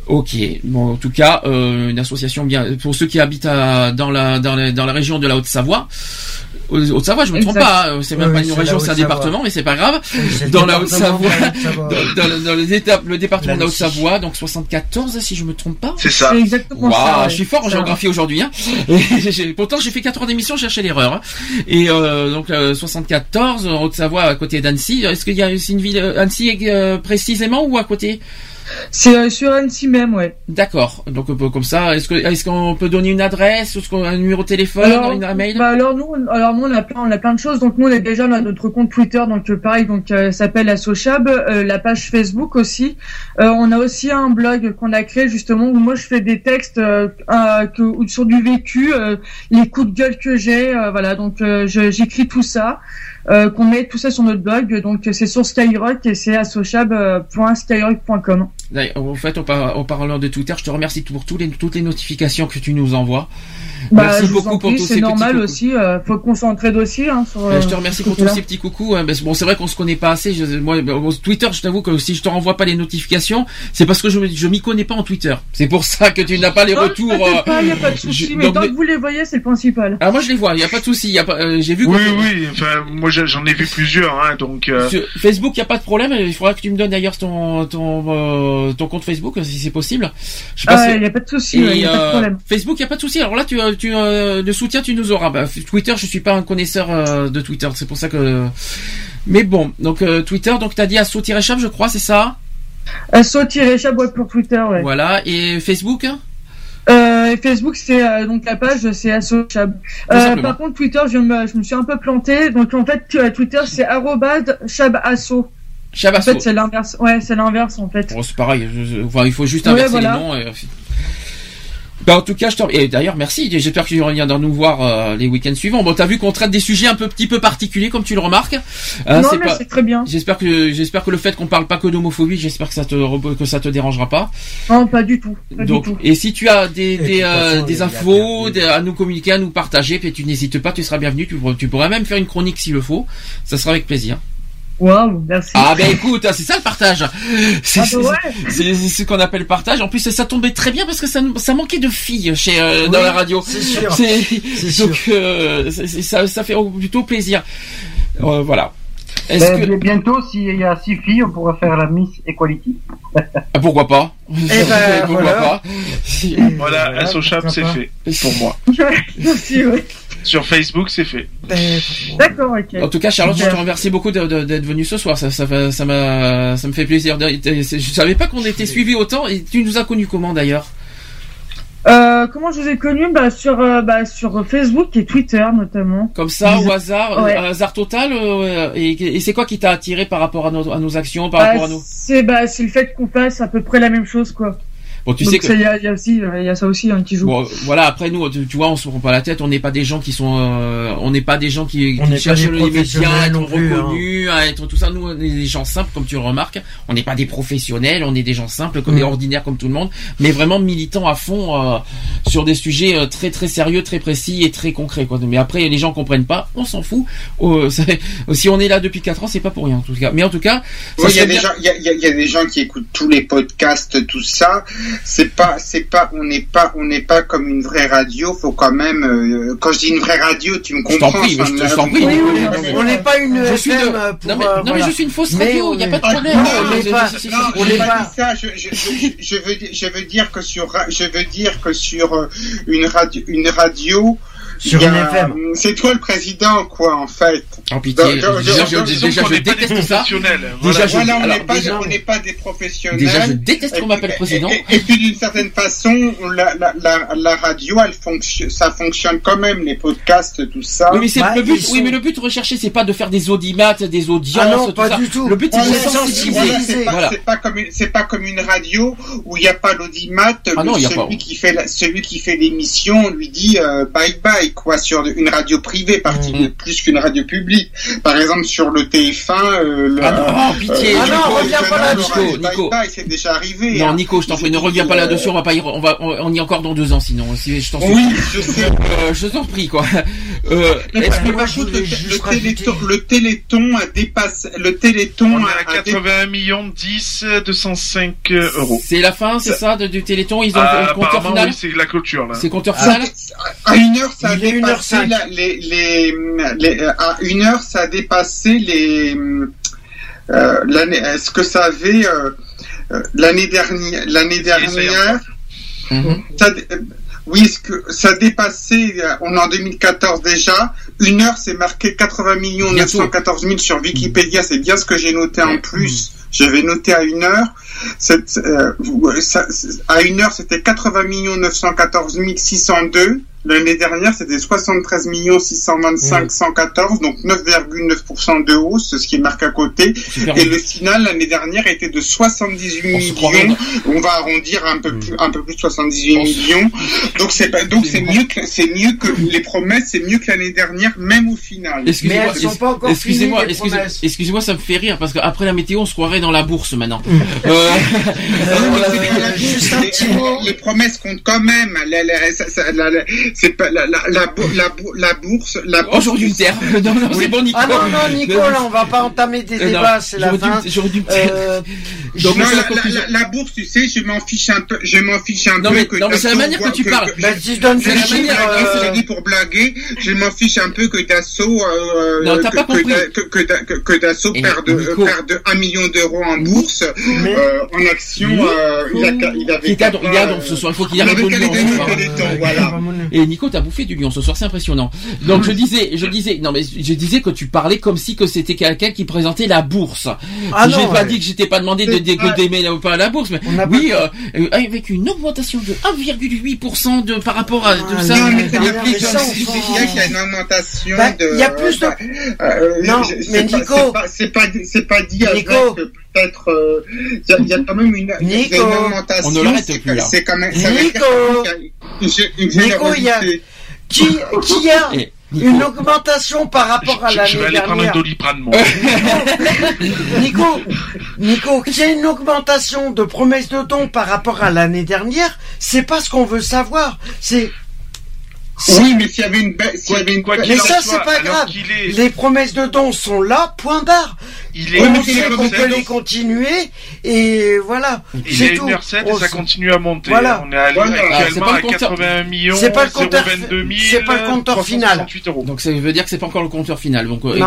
Speaker 2: Ok. Bon, en tout cas, euh, une association bien pour ceux qui habitent dans la dans la, dans la région de la Haute-Savoie. Haute- Haute-Savoie, je me trompe pas. hein, C'est même
Speaker 7: Oui,
Speaker 2: pas une région, c'est un
Speaker 7: Haute-Savoie.
Speaker 2: département, mais c'est pas grave.
Speaker 7: Oui,
Speaker 2: Dans la Haute-Savoie, dans, dans le- dans le, déta- le département de la. Haute-Savoie, donc 74, si je me trompe pas.
Speaker 4: C'est ça.
Speaker 8: C'est exactement
Speaker 2: Waouh,
Speaker 8: ça. ouais.
Speaker 2: je suis fort en géographie aujourd'hui. Hein. Et j'ai- Pourtant, j'ai fait 4 ans d'émission, je cherchais l'erreur. hein. Et euh, donc euh, 74, en Haute-Savoie, à côté d'Annecy. Est-ce qu'il y a c'est une ville euh, Annecy euh, précisément ou à côté?
Speaker 8: C'est euh, sur Annecy même, ouais.
Speaker 2: D'accord. Donc euh, comme ça, est-ce que est-ce qu'on peut donner une adresse, ou un numéro de téléphone, une- un mail?
Speaker 8: bah alors nous, on- alors nous on a plein, on a plein de choses. Donc nous on est déjà on a notre compte Twitter, donc euh, pareil, donc euh, ça s'appelle Assochab, euh, la page Facebook aussi. Euh, on a aussi un blog qu'on a créé justement où moi je fais des textes euh, euh, que, sur du vécu, euh, les coups de gueule que j'ai, euh, voilà. Donc euh, j'écris tout ça, euh, qu'on met tout ça sur notre blog. Donc c'est sur Skyrock et c'est assochab.skyrock.com.
Speaker 2: D'ailleurs, En fait, en, par- en parlant de Twitter, je te remercie pour toutes les notifications que tu nous envoies.
Speaker 8: Bah,
Speaker 2: Merci beaucoup pour tous
Speaker 8: c'est
Speaker 2: ces
Speaker 8: normal
Speaker 2: petits
Speaker 8: aussi. Euh, faut s'entraide aussi. Hein, sur,
Speaker 2: Euh, je te
Speaker 8: euh,
Speaker 2: remercie
Speaker 8: ce
Speaker 2: pour tous ces petits coucous. hein. Ben, c'est- bon, c'est vrai qu'on se connaît pas assez. Je, moi, bon, Twitter, je t'avoue que si je te renvoie pas les notifications, c'est parce que je, je m'y connais pas en Twitter. C'est pour ça que tu n'as pas les
Speaker 8: Non,
Speaker 2: retours. euh,
Speaker 8: pas, y a pas de souci,
Speaker 2: je-
Speaker 8: mais
Speaker 2: donc,
Speaker 8: tant
Speaker 2: mais-
Speaker 8: que vous les voyez, c'est le principal.
Speaker 2: Ah, moi je les vois. Il y a pas de souci. il Y a pas. euh, J'ai vu.
Speaker 4: Oui, oui, enfin, moi j'en ai vu plusieurs, hein, donc. euh,
Speaker 2: Sur Facebook, il y a pas de problème. Il faudra que tu me donnes d'ailleurs ton ton euh, ton compte Facebook si c'est possible. Je sais pas
Speaker 8: Ah
Speaker 2: si-
Speaker 8: ouais, y a pas de souci, ouais.
Speaker 2: Facebook, il y a pas de souci. Alors là, tu, euh, tu euh, le soutien, tu nous auras. Bah, Twitter, je suis pas un connaisseur euh, de Twitter, c'est pour ça que. Mais bon, donc euh, Twitter, donc t'as dit asso-chab, je crois, c'est ça?
Speaker 8: Asso-chab ouais, pour Twitter, ouais.
Speaker 2: Voilà. Et Facebook?
Speaker 8: Euh, Facebook, c'est euh, donc la page, c'est Asso-chab.
Speaker 2: Tout
Speaker 8: Euh, par contre, Twitter, je me, je me suis un peu planté. Donc en fait, Twitter, c'est chabasso.
Speaker 2: Chabasso.
Speaker 8: En fait, c'est l'inverse. Ouais, c'est l'inverse en fait.
Speaker 2: Bon, c'est pareil. enfin, il faut juste
Speaker 8: Ouais,
Speaker 2: inverser
Speaker 8: voilà.
Speaker 2: les noms. et- Bah, en tout cas, je te... et d'ailleurs, merci. J'espère que tu reviendras nous voir euh, les week-ends suivants. Bon, t'as vu qu'on traite des sujets un peu petit peu particuliers, comme tu le remarques. Hein,
Speaker 8: non,
Speaker 2: c'est
Speaker 8: mais
Speaker 2: pas-
Speaker 8: c'est très bien.
Speaker 2: J'espère que j'espère que le fait qu'on parle pas que d'homophobie, j'espère que ça te re- que ça te dérangera pas.
Speaker 8: Non, pas du tout. Pas
Speaker 2: Donc,
Speaker 8: du tout.
Speaker 2: et si tu as des, des, euh,
Speaker 7: façon,
Speaker 2: des infos des- à nous communiquer, à nous partager, puis tu n'hésites pas, tu seras bienvenu. Tu, pourras- tu pourras même faire une chronique s'il le faut. Ça sera avec plaisir.
Speaker 8: Waouh, merci.
Speaker 2: Ah ben écoute, c'est ça le partage. C'est
Speaker 8: Ah, bah
Speaker 2: c'est ce qu'on appelle le partage. En plus, ça tombait très bien parce que ça, ça manquait de filles chez euh, dans
Speaker 7: Oui,
Speaker 2: la radio.
Speaker 7: c'est sûr.
Speaker 2: Donc euh, ça, ça fait plutôt plaisir. Euh, voilà. Est-ce que
Speaker 5: bi- Bientôt, s'il y a six filles, on pourra faire la Miss Equality.
Speaker 2: Ah, pourquoi pas?
Speaker 8: Ben,
Speaker 2: Pourquoi
Speaker 5: voilà.
Speaker 2: pas?
Speaker 4: Voilà,
Speaker 5: Voilà,
Speaker 4: Assochab, c'est fait. Pour moi.
Speaker 8: Merci, ouais.
Speaker 4: Sur Facebook, c'est fait.
Speaker 8: D'accord, ok.
Speaker 2: En tout cas, Charlotte, je te remercie beaucoup d'être venue ce soir. Ça, ça, ça m'a, ça me fait plaisir. Je savais pas qu'on était suivis autant. Et tu nous as connus comment d'ailleurs?
Speaker 8: Euh, comment je vous ai connu bah, sur, euh, bah, sur Facebook et Twitter notamment.
Speaker 2: Comme ça, au hasard,
Speaker 8: Ouais.
Speaker 2: un hasard total. euh, et et c'est quoi qui t'a attiré par rapport à nos, à nos actions, par
Speaker 8: Bah,
Speaker 2: rapport à nous?
Speaker 8: c'est bah, c'est le fait qu'on fasse à peu près la même chose quoi.
Speaker 2: Bon, tu
Speaker 8: Donc
Speaker 2: sais que.
Speaker 8: il y a, il y a aussi euh, il y a ça aussi hein, qui joue.
Speaker 2: Bon, voilà. Après nous, tu, tu vois, on se prend pas la tête. On n'est pas des gens qui sont, euh, on n'est pas des gens qui, qui cherchent
Speaker 7: des
Speaker 2: les médias, à être
Speaker 7: hein.
Speaker 2: reconnus, à être tout ça. Nous, on est des gens simples, comme tu le remarques. On n'est pas des professionnels. On est des gens simples, comme
Speaker 7: Mm.
Speaker 2: des ordinaires, comme tout le monde, mais vraiment militants à fond euh, sur des sujets euh, très très sérieux, très précis et très concrets. Quoi. Mais après, les gens comprennent pas. On s'en fout. Euh, si on est là depuis 4 ans, c'est pas pour rien en tout cas. Mais en tout cas,
Speaker 3: il y, a
Speaker 2: serait
Speaker 3: des
Speaker 2: bien-
Speaker 3: gens- il y a- il y a- il y a des gens qui écoutent tous les podcasts, tout ça. C'est pas, c'est pas, on n'est pas, on n'est pas comme une vraie radio. Faut quand même, euh, quand je dis une vraie radio, tu me
Speaker 2: Je t'en
Speaker 3: comprends.
Speaker 2: prie, mais je je t'en prie.
Speaker 3: oui, oui,
Speaker 2: mais-
Speaker 7: On n'est pas une
Speaker 2: Je suis
Speaker 7: FM
Speaker 2: de-
Speaker 7: euh, pour,
Speaker 2: non, mais-
Speaker 7: euh,
Speaker 2: non, mais
Speaker 7: voilà.
Speaker 2: je suis une fausse
Speaker 7: Mais
Speaker 2: radio, il y a pas de problème.
Speaker 3: Non, on
Speaker 2: mais-
Speaker 3: n'est pas,
Speaker 7: on n'est
Speaker 3: pas ça. Je, je, veux, dire- je veux dire que sur, je veux dire que sur euh, une radio, une radio,
Speaker 7: Sur une FM.
Speaker 3: C'est toi le président, quoi, en fait.
Speaker 2: En pitié,
Speaker 3: Donc,
Speaker 2: déjà, je, déteste ça.
Speaker 3: professionnels.
Speaker 2: Déjà,
Speaker 3: on n'est pas, des professionnels.
Speaker 2: Déjà, je déteste qu'on m'appelle président.
Speaker 3: Et, et- et puis d'une certaine façon, la, la, la, la radio, elle fonctionne, ça fonctionne quand même, les podcasts, tout ça.
Speaker 2: Oui mais c'est
Speaker 7: Bah,
Speaker 2: le but.
Speaker 7: ils
Speaker 2: Oui
Speaker 7: sont-
Speaker 2: mais le but recherché c'est pas de faire des audimat, des audiences.
Speaker 7: Ah non,
Speaker 2: tout
Speaker 7: pas
Speaker 2: ça.
Speaker 7: du tout.
Speaker 2: Le but c'est de sensibiliser.
Speaker 3: voilà, c'est pas,
Speaker 2: Voilà.
Speaker 3: c'est pas comme une, radio où il n'y a pas l'audimat.
Speaker 2: Ah non,
Speaker 3: le-
Speaker 2: il y a
Speaker 3: celui
Speaker 2: pas.
Speaker 3: qui fait la- celui qui fait l'émission, on lui dit euh, bye quoi sur une radio privée, partie
Speaker 2: Mhm.
Speaker 3: plus qu'une radio publique. Par exemple sur le TF1. euh, le,
Speaker 2: Ah non, pitié,
Speaker 3: euh,
Speaker 2: Ah non,
Speaker 3: Nico,
Speaker 2: reviens pas
Speaker 3: non,
Speaker 2: là-dessus.
Speaker 3: non,
Speaker 2: Nico, Nico.
Speaker 3: c'est déjà arrivé.
Speaker 2: Non
Speaker 3: hein.
Speaker 2: Nico, je t'en prie, ne reviens pas là-dessus. On va pas y, on va, on, y est encore dans deux ans sinon. Si je t'en
Speaker 3: Oui,
Speaker 2: supplie.
Speaker 3: je sais.
Speaker 2: Euh, je t'en prie quoi. Euh, est-ce que
Speaker 3: le, le téléthon, le téléthon a dépassé, le téléthon
Speaker 4: On
Speaker 3: a,
Speaker 4: à
Speaker 3: a dé-
Speaker 4: 81 millions 10 205 euros.
Speaker 2: c'est la fin, c'est ça, du Téléthon? Ils ont
Speaker 4: Ah,
Speaker 2: le compteur final?
Speaker 4: oui, c'est la clôture là.
Speaker 2: C'est compteur
Speaker 3: Ça-
Speaker 2: final?
Speaker 3: à une heure, ça a
Speaker 7: Il est une heure
Speaker 3: dépassé
Speaker 7: cinq.
Speaker 3: la- les, les, les- à une heure, ça a dépassé les, euh, l'année, est-ce que ça avait, euh, euh, l'année dernière, l'année dernière,
Speaker 2: Mhm.
Speaker 3: ça, euh, oui, est-ce que ça a dépassé, euh, on est en 2014 déjà, une heure, c'est marqué 80 millions
Speaker 2: Bientôt.
Speaker 3: 914 000 sur Wikipédia, c'est bien ce que j'ai noté en plus. J'avais noté à une heure. C'est, euh, ça- à une heure, c'était 80 millions 914 602. L'année dernière, c'était 73 millions 625 114, donc 9,9% de hausse, ce qui est marqué à côté.
Speaker 2: Super.
Speaker 3: Et le final, l'année dernière, était de 78
Speaker 2: On se croirait
Speaker 3: millions. On va arrondir un peu plus, un peu plus de 78
Speaker 2: On se-
Speaker 3: millions. Donc c'est pas, donc c'est mieux que, c'est mieux que les promesses, c'est mieux que l'année dernière, même au final.
Speaker 2: Excusez-moi,
Speaker 7: Mais elles sont
Speaker 2: ex-
Speaker 7: pas encore
Speaker 2: excusez-moi, excusez- excusez-moi, ça me fait rire parce qu'après la météo, on se croirait dans la bourse maintenant.
Speaker 7: Mm.
Speaker 2: Euh,
Speaker 7: juste un
Speaker 3: les,
Speaker 7: petit mot.
Speaker 3: les promesses comptent quand même. La- la- la- la- c'est pas la, la, la, bour- la, bour- la bourse. La bourse
Speaker 2: Aujourd'hui une terre. Non, non, c'est bon, Nico.
Speaker 7: Ah non, non, Nico, là, on va pas entamer des
Speaker 2: Euh,
Speaker 7: débats, c'est la
Speaker 2: j'aurais dû-
Speaker 7: fin.
Speaker 2: J'aurais dû.
Speaker 7: Euh,
Speaker 2: Donc,
Speaker 3: non,
Speaker 2: la
Speaker 3: la, la,
Speaker 2: conclusion.
Speaker 3: la- la bourse, tu sais, je m'en fiche un peu. Je m'en fiche un
Speaker 2: Non,
Speaker 3: peu
Speaker 2: mais-
Speaker 3: que.
Speaker 2: non, mais c'est la manière que tu parles.
Speaker 7: bah, si je donne euh,
Speaker 3: l'ai dit pour blaguer. Je m'en fiche un peu que Dassault, euh,
Speaker 2: Non, t'as pas compris.
Speaker 3: Que, que, Da- que- que Dassault
Speaker 2: Et
Speaker 3: perde,
Speaker 2: Nico.
Speaker 3: euh, perde un million d'euros en bourse,
Speaker 7: Mais-
Speaker 3: euh, en action. euh, il, a, il avait.
Speaker 2: Il donc ce soir, il faut qu'il
Speaker 3: il
Speaker 2: arrête
Speaker 3: avait
Speaker 2: de
Speaker 3: qu'à les
Speaker 2: Lyon,
Speaker 3: gagner
Speaker 2: ce
Speaker 3: au
Speaker 2: soir.
Speaker 3: Téléthon, voilà.
Speaker 2: Et Nico, t'as bouffé du lion ce soir, c'est impressionnant. Donc je disais, je disais, non mais je disais que tu parlais comme si que c'était quelqu'un qui présentait la bourse.
Speaker 7: Ah
Speaker 2: J'ai
Speaker 7: non,
Speaker 2: pas
Speaker 7: ouais.
Speaker 2: dit que j'étais pas demandé de de- d'aimer la- pas la bourse, mais
Speaker 7: On a
Speaker 2: oui, euh, euh, avec une augmentation de 1,8% de par rapport à tout
Speaker 7: Ah,
Speaker 2: ça.
Speaker 7: non, mais c'est bien,
Speaker 3: Il y a qu'il y a une augmentation
Speaker 7: Bah,
Speaker 3: de.
Speaker 7: il y a plus de-
Speaker 3: euh,
Speaker 7: Non,
Speaker 3: je- c'est
Speaker 7: mais Nico.
Speaker 3: c'est pas- C'est pas, c'est pas dit
Speaker 7: Nico.
Speaker 3: Peut-être. euh, Il y, a- il y a quand même une, il
Speaker 7: Nico.
Speaker 3: une augmentation.
Speaker 2: On ne l'arrête
Speaker 3: c'est
Speaker 2: plus, là.
Speaker 3: C'est quand même. ça
Speaker 7: Nico.
Speaker 3: qu'il y a
Speaker 7: Nico, il y a- qui, qui a
Speaker 2: Et
Speaker 7: une augmentation par rapport à
Speaker 4: Je, je vais
Speaker 7: l'année
Speaker 4: aller prendre un
Speaker 7: dernière
Speaker 4: doliprane, moi.
Speaker 7: Nico, Nico, qu'il y a une augmentation de promesses de dons par rapport à l'année dernière, c'est pas ce qu'on veut savoir. C'est
Speaker 3: Oui, mais s'il y avait une baisse, s'il y avait une
Speaker 4: quoi
Speaker 3: baisse-
Speaker 4: qu'il
Speaker 7: Mais ça, c'est pas grave.
Speaker 4: est-
Speaker 7: Les promesses de dons sont là, point barre.
Speaker 4: Il est
Speaker 3: Oui, mais
Speaker 7: On sait qu'on peut les continuer et voilà.
Speaker 4: Il
Speaker 7: C'est
Speaker 4: est
Speaker 7: tout.
Speaker 4: 1h07
Speaker 7: On
Speaker 4: et ça continue à monter.
Speaker 7: Voilà.
Speaker 4: On est allé
Speaker 3: Voilà.
Speaker 2: Ah, c'est
Speaker 4: actuellement
Speaker 2: pas le
Speaker 4: à
Speaker 2: compteur.
Speaker 4: 81 millions,
Speaker 7: C'est pas le compteur-
Speaker 4: 022 000,
Speaker 7: c'est pas le compteur final.
Speaker 4: 368 euros.
Speaker 2: Donc ça veut dire que c'est pas encore le compteur final. Donc, euh,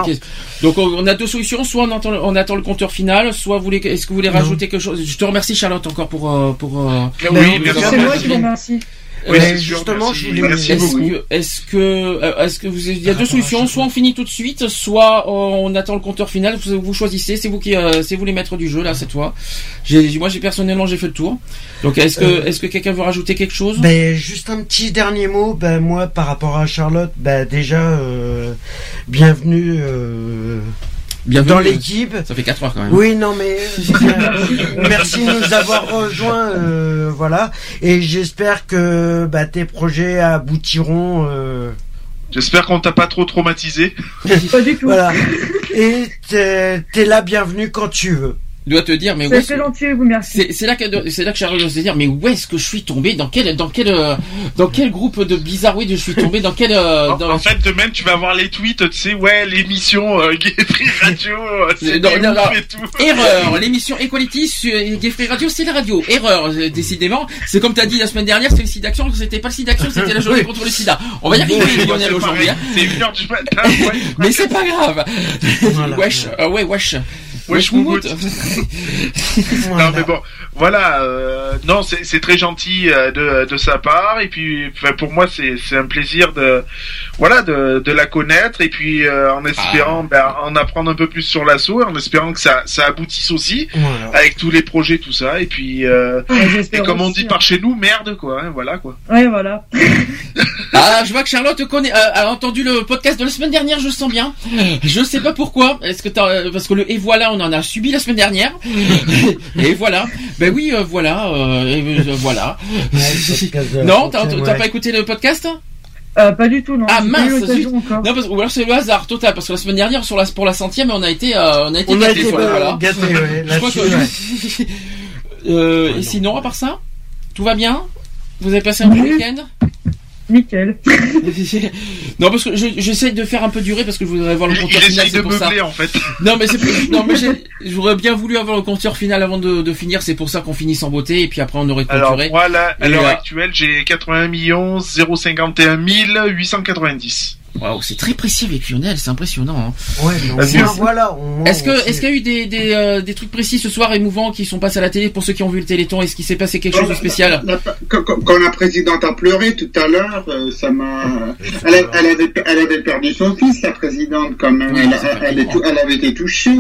Speaker 2: donc on a deux solutions. Soit on attend, le- on attend le compteur final, soit vous voulez, est-ce que vous voulez rajouter quelque chose? Je te remercie Charlotte encore pour euh, pour. euh,
Speaker 4: Oui.
Speaker 8: C'est moi qui vous remercie.
Speaker 4: Oui,
Speaker 2: euh,
Speaker 7: justement,
Speaker 4: merci.
Speaker 7: je voulais
Speaker 2: Est-ce
Speaker 4: beaucoup.
Speaker 2: que, est-ce que, euh, est-ce que vous, il y a deux solutions, soit on finit tout de suite, soit on attend le compteur final. Vous, vous choisissez, c'est vous qui, euh, c'est vous les maîtres du jeu là cette fois. J'ai, moi j'ai personnellement j'ai fait le tour. Donc est-ce que,
Speaker 7: Euh,
Speaker 2: est-ce que quelqu'un veut rajouter quelque chose?
Speaker 7: Ben, juste un petit dernier mot. Ben, moi, par rapport à Charlotte, ben, déjà, euh, bienvenue euh,
Speaker 2: Bienvenue.
Speaker 7: dans l'équipe.
Speaker 2: Ça fait 4 heures quand même.
Speaker 7: Oui, non, mais euh, merci de nous avoir rejoints. euh, voilà. Et j'espère que bah, tes projets aboutiront. euh,
Speaker 4: J'espère qu'on t'a pas trop traumatisé.
Speaker 8: Pas du tout.
Speaker 7: voilà. Et t'es t'es là, bienvenue quand tu veux.
Speaker 2: Doit te dire mais où
Speaker 8: C'est
Speaker 2: est-ce que-
Speaker 8: gentil, vous merci.
Speaker 2: c'est là que c'est là que Charlotte doit se dire mais où est-ce que je suis tombé? Dans quel dans quel euh, dans quel groupe de bizarroïdes je suis tombé? Dans quel euh,
Speaker 4: En,
Speaker 2: dans-
Speaker 4: en fait, demain, tu vas voir les tweets, tu sais, ouais, l'émission euh, Gay Free Radio, euh, c'est et tout.
Speaker 2: Erreur, l'émission Equality sur Gay Free Radio, c'est la radio. Erreur, décidément. C'est comme t'as dit la semaine dernière, c'est le sida d'action, c'était pas le sida d'action, c'était la journée contre le sida. On va y arriver, Lionel, aujourd'hui. hein.
Speaker 4: C'est une heure du matin, ouais.
Speaker 2: Mais c'est pas grave. wesh, euh, ouais, wesh.
Speaker 4: Wesh,
Speaker 2: Moumout.
Speaker 4: Non mais bon, voilà. euh, non, c'est c'est très gentil euh, de, de sa part et puis enfin, pour moi c'est c'est un plaisir de voilà de, de la connaître et puis euh, en
Speaker 2: Ah.
Speaker 4: espérant ben, en apprendre un peu plus sur l'assaut, et en espérant que ça ça aboutisse aussi
Speaker 7: Voilà.
Speaker 4: avec tous les projets tout ça et puis euh, et comme on dit
Speaker 8: hein.
Speaker 4: par chez nous merde quoi, hein, voilà quoi.
Speaker 8: Ouais, voilà.
Speaker 2: Ah, je vois que Charlotte connaît, euh, a entendu le podcast de la semaine dernière, je sens bien. Je sais pas pourquoi. Est-ce que t'as, euh, parce que le et voilà, on en a subi la semaine dernière. et voilà. Ben oui, euh, voilà, euh, euh, voilà. non, t'as
Speaker 7: ouais.
Speaker 2: pas écouté le podcast?
Speaker 8: Euh, pas du tout, non.
Speaker 2: Ah mince, zut. Non, parce, ou alors c'est le hasard total, parce que la semaine dernière, sur la, pour la centième, on a été, euh, on a été
Speaker 7: On a
Speaker 2: gâtés
Speaker 7: été
Speaker 2: sur la- voilà.
Speaker 7: gâtés, ouais,
Speaker 2: Je crois que- Euh, et sinon, à part ça, tout va bien? Vous avez passé un bon
Speaker 8: Oui.
Speaker 2: week-end?
Speaker 8: Nickel.
Speaker 2: non, parce que je- j'essaie de faire un peu durer parce que je voudrais voir le
Speaker 4: Il,
Speaker 2: compteur
Speaker 4: il
Speaker 2: final. c'est
Speaker 4: de
Speaker 2: pour ça.
Speaker 4: meubler en fait.
Speaker 2: Non, mais c'est plus- non, mais j'aurais bien voulu avoir le compteur final avant de, de finir. C'est pour ça qu'on finisse en beauté et puis après on aurait
Speaker 4: Alors
Speaker 2: clôturé.
Speaker 4: moi là, à l'heure actuelle, j'ai 81 millions 051 890.
Speaker 2: Waouh, c'est très précis avec Lionel, c'est impressionnant. hein.
Speaker 7: Ouais, mais
Speaker 4: vas-y.
Speaker 7: voilà.
Speaker 2: Est-ce que, est-ce qu'il y a eu des, des, euh, des trucs précis ce soir émouvants qui sont passés à la télé pour ceux qui ont vu le Téléthon Est-ce qu'il s'est passé quelque chose de spécial?
Speaker 3: La- la- quand, quand- quand la présidente a pleuré tout à l'heure, euh, ça m'a. Elle, avait, elle avait perdu son fils, la présidente, quand même.
Speaker 2: Oui,
Speaker 3: elle, elle, est tout- elle avait été touchée.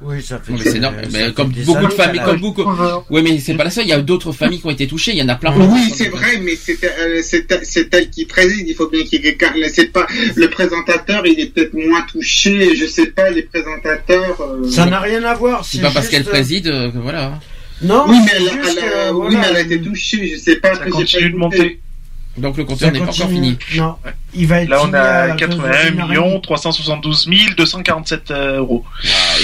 Speaker 7: Oui, ça fait.
Speaker 2: C'est normal.
Speaker 7: ça
Speaker 2: Mais
Speaker 7: fait
Speaker 2: comme beaucoup de familles, comme beaucoup. Oui, mais c'est pas la seule. Il y a d'autres familles qui ont été touchées. Il y en a plein.
Speaker 3: Oui, c'est vrai, mais c'est euh, c'est- c'est elle qui préside. Il faut bien qu'il y ait quelqu'un. C'est pas le présentateur. Il est peut-être moins touché. Je sais pas. Les présentateurs. euh,
Speaker 7: Ça n'a rien à voir.
Speaker 2: C'est pas parce
Speaker 7: juste,
Speaker 2: qu'elle
Speaker 7: euh,
Speaker 2: préside euh, que voilà.
Speaker 7: Non,
Speaker 3: oui, mais elle, a-
Speaker 7: juste
Speaker 3: elle a,
Speaker 7: que,
Speaker 3: oui,
Speaker 7: voilà,
Speaker 3: mais elle a été touchée. Je sais pas.
Speaker 4: Ça continue
Speaker 3: pas
Speaker 4: de monter.
Speaker 2: Donc le compteur n'est pas encore fini.
Speaker 7: Non, il va être
Speaker 4: Là, on a
Speaker 7: à
Speaker 4: 81
Speaker 7: une heure et
Speaker 4: millions
Speaker 7: demie.
Speaker 4: 372 247 euh, euros.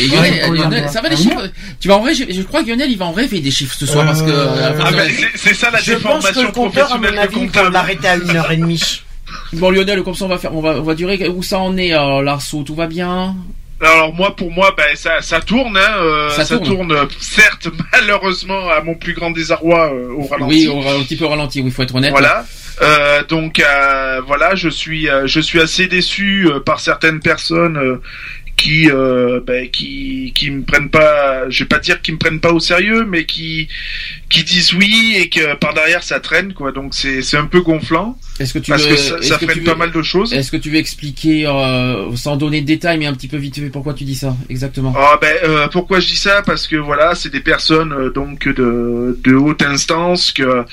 Speaker 2: Et Lionel,
Speaker 7: Ouais,
Speaker 2: euh, Lionel,
Speaker 7: ouais,
Speaker 2: ça va les chiffres Tu vas en vrai, je, je crois que Lionel il va en rêver des chiffres ce soir parce que.
Speaker 7: Euh,
Speaker 2: euh,
Speaker 4: Ah, ben, c'est- ça la
Speaker 7: Je pense que
Speaker 4: déformation
Speaker 7: le compteur, à mon
Speaker 4: professionnelle de
Speaker 7: avis, l'arrêter à une heure et demie.
Speaker 2: Bon Lionel, comme ça on va faire, on va, on va durer. Où ça en est, euh, Larceau Tout va bien?
Speaker 4: Alors moi, pour moi, ben, ça, ça tourne, hein, euh,
Speaker 2: Ça
Speaker 4: ça,
Speaker 2: tourne.
Speaker 4: tourne. euh, certes, malheureusement, à mon plus grand désarroi euh, au ralenti.
Speaker 2: Oui, au- un petit peu ralenti. Oui, il faut être honnête.
Speaker 4: Voilà. Euh, donc voilà, je suis je suis assez déçu par certaines personnes qui ben, qui qui me prennent pas, je vais pas dire qu'ils me prennent pas au sérieux, mais qui qui disent oui et que par derrière ça traîne quoi. Donc c'est c'est un peu gonflant
Speaker 2: Est-ce que tu
Speaker 4: parce
Speaker 2: veux,
Speaker 4: que ça,
Speaker 2: que
Speaker 4: freine
Speaker 2: veux-
Speaker 4: pas mal de choses.
Speaker 2: Est-ce que tu veux expliquer, euh, sans donner de détails, mais un petit peu vite fait, pourquoi tu dis ça exactement?
Speaker 4: Ah ben euh, pourquoi je dis ça? Parce que voilà c'est des personnes euh, donc de de haute instance que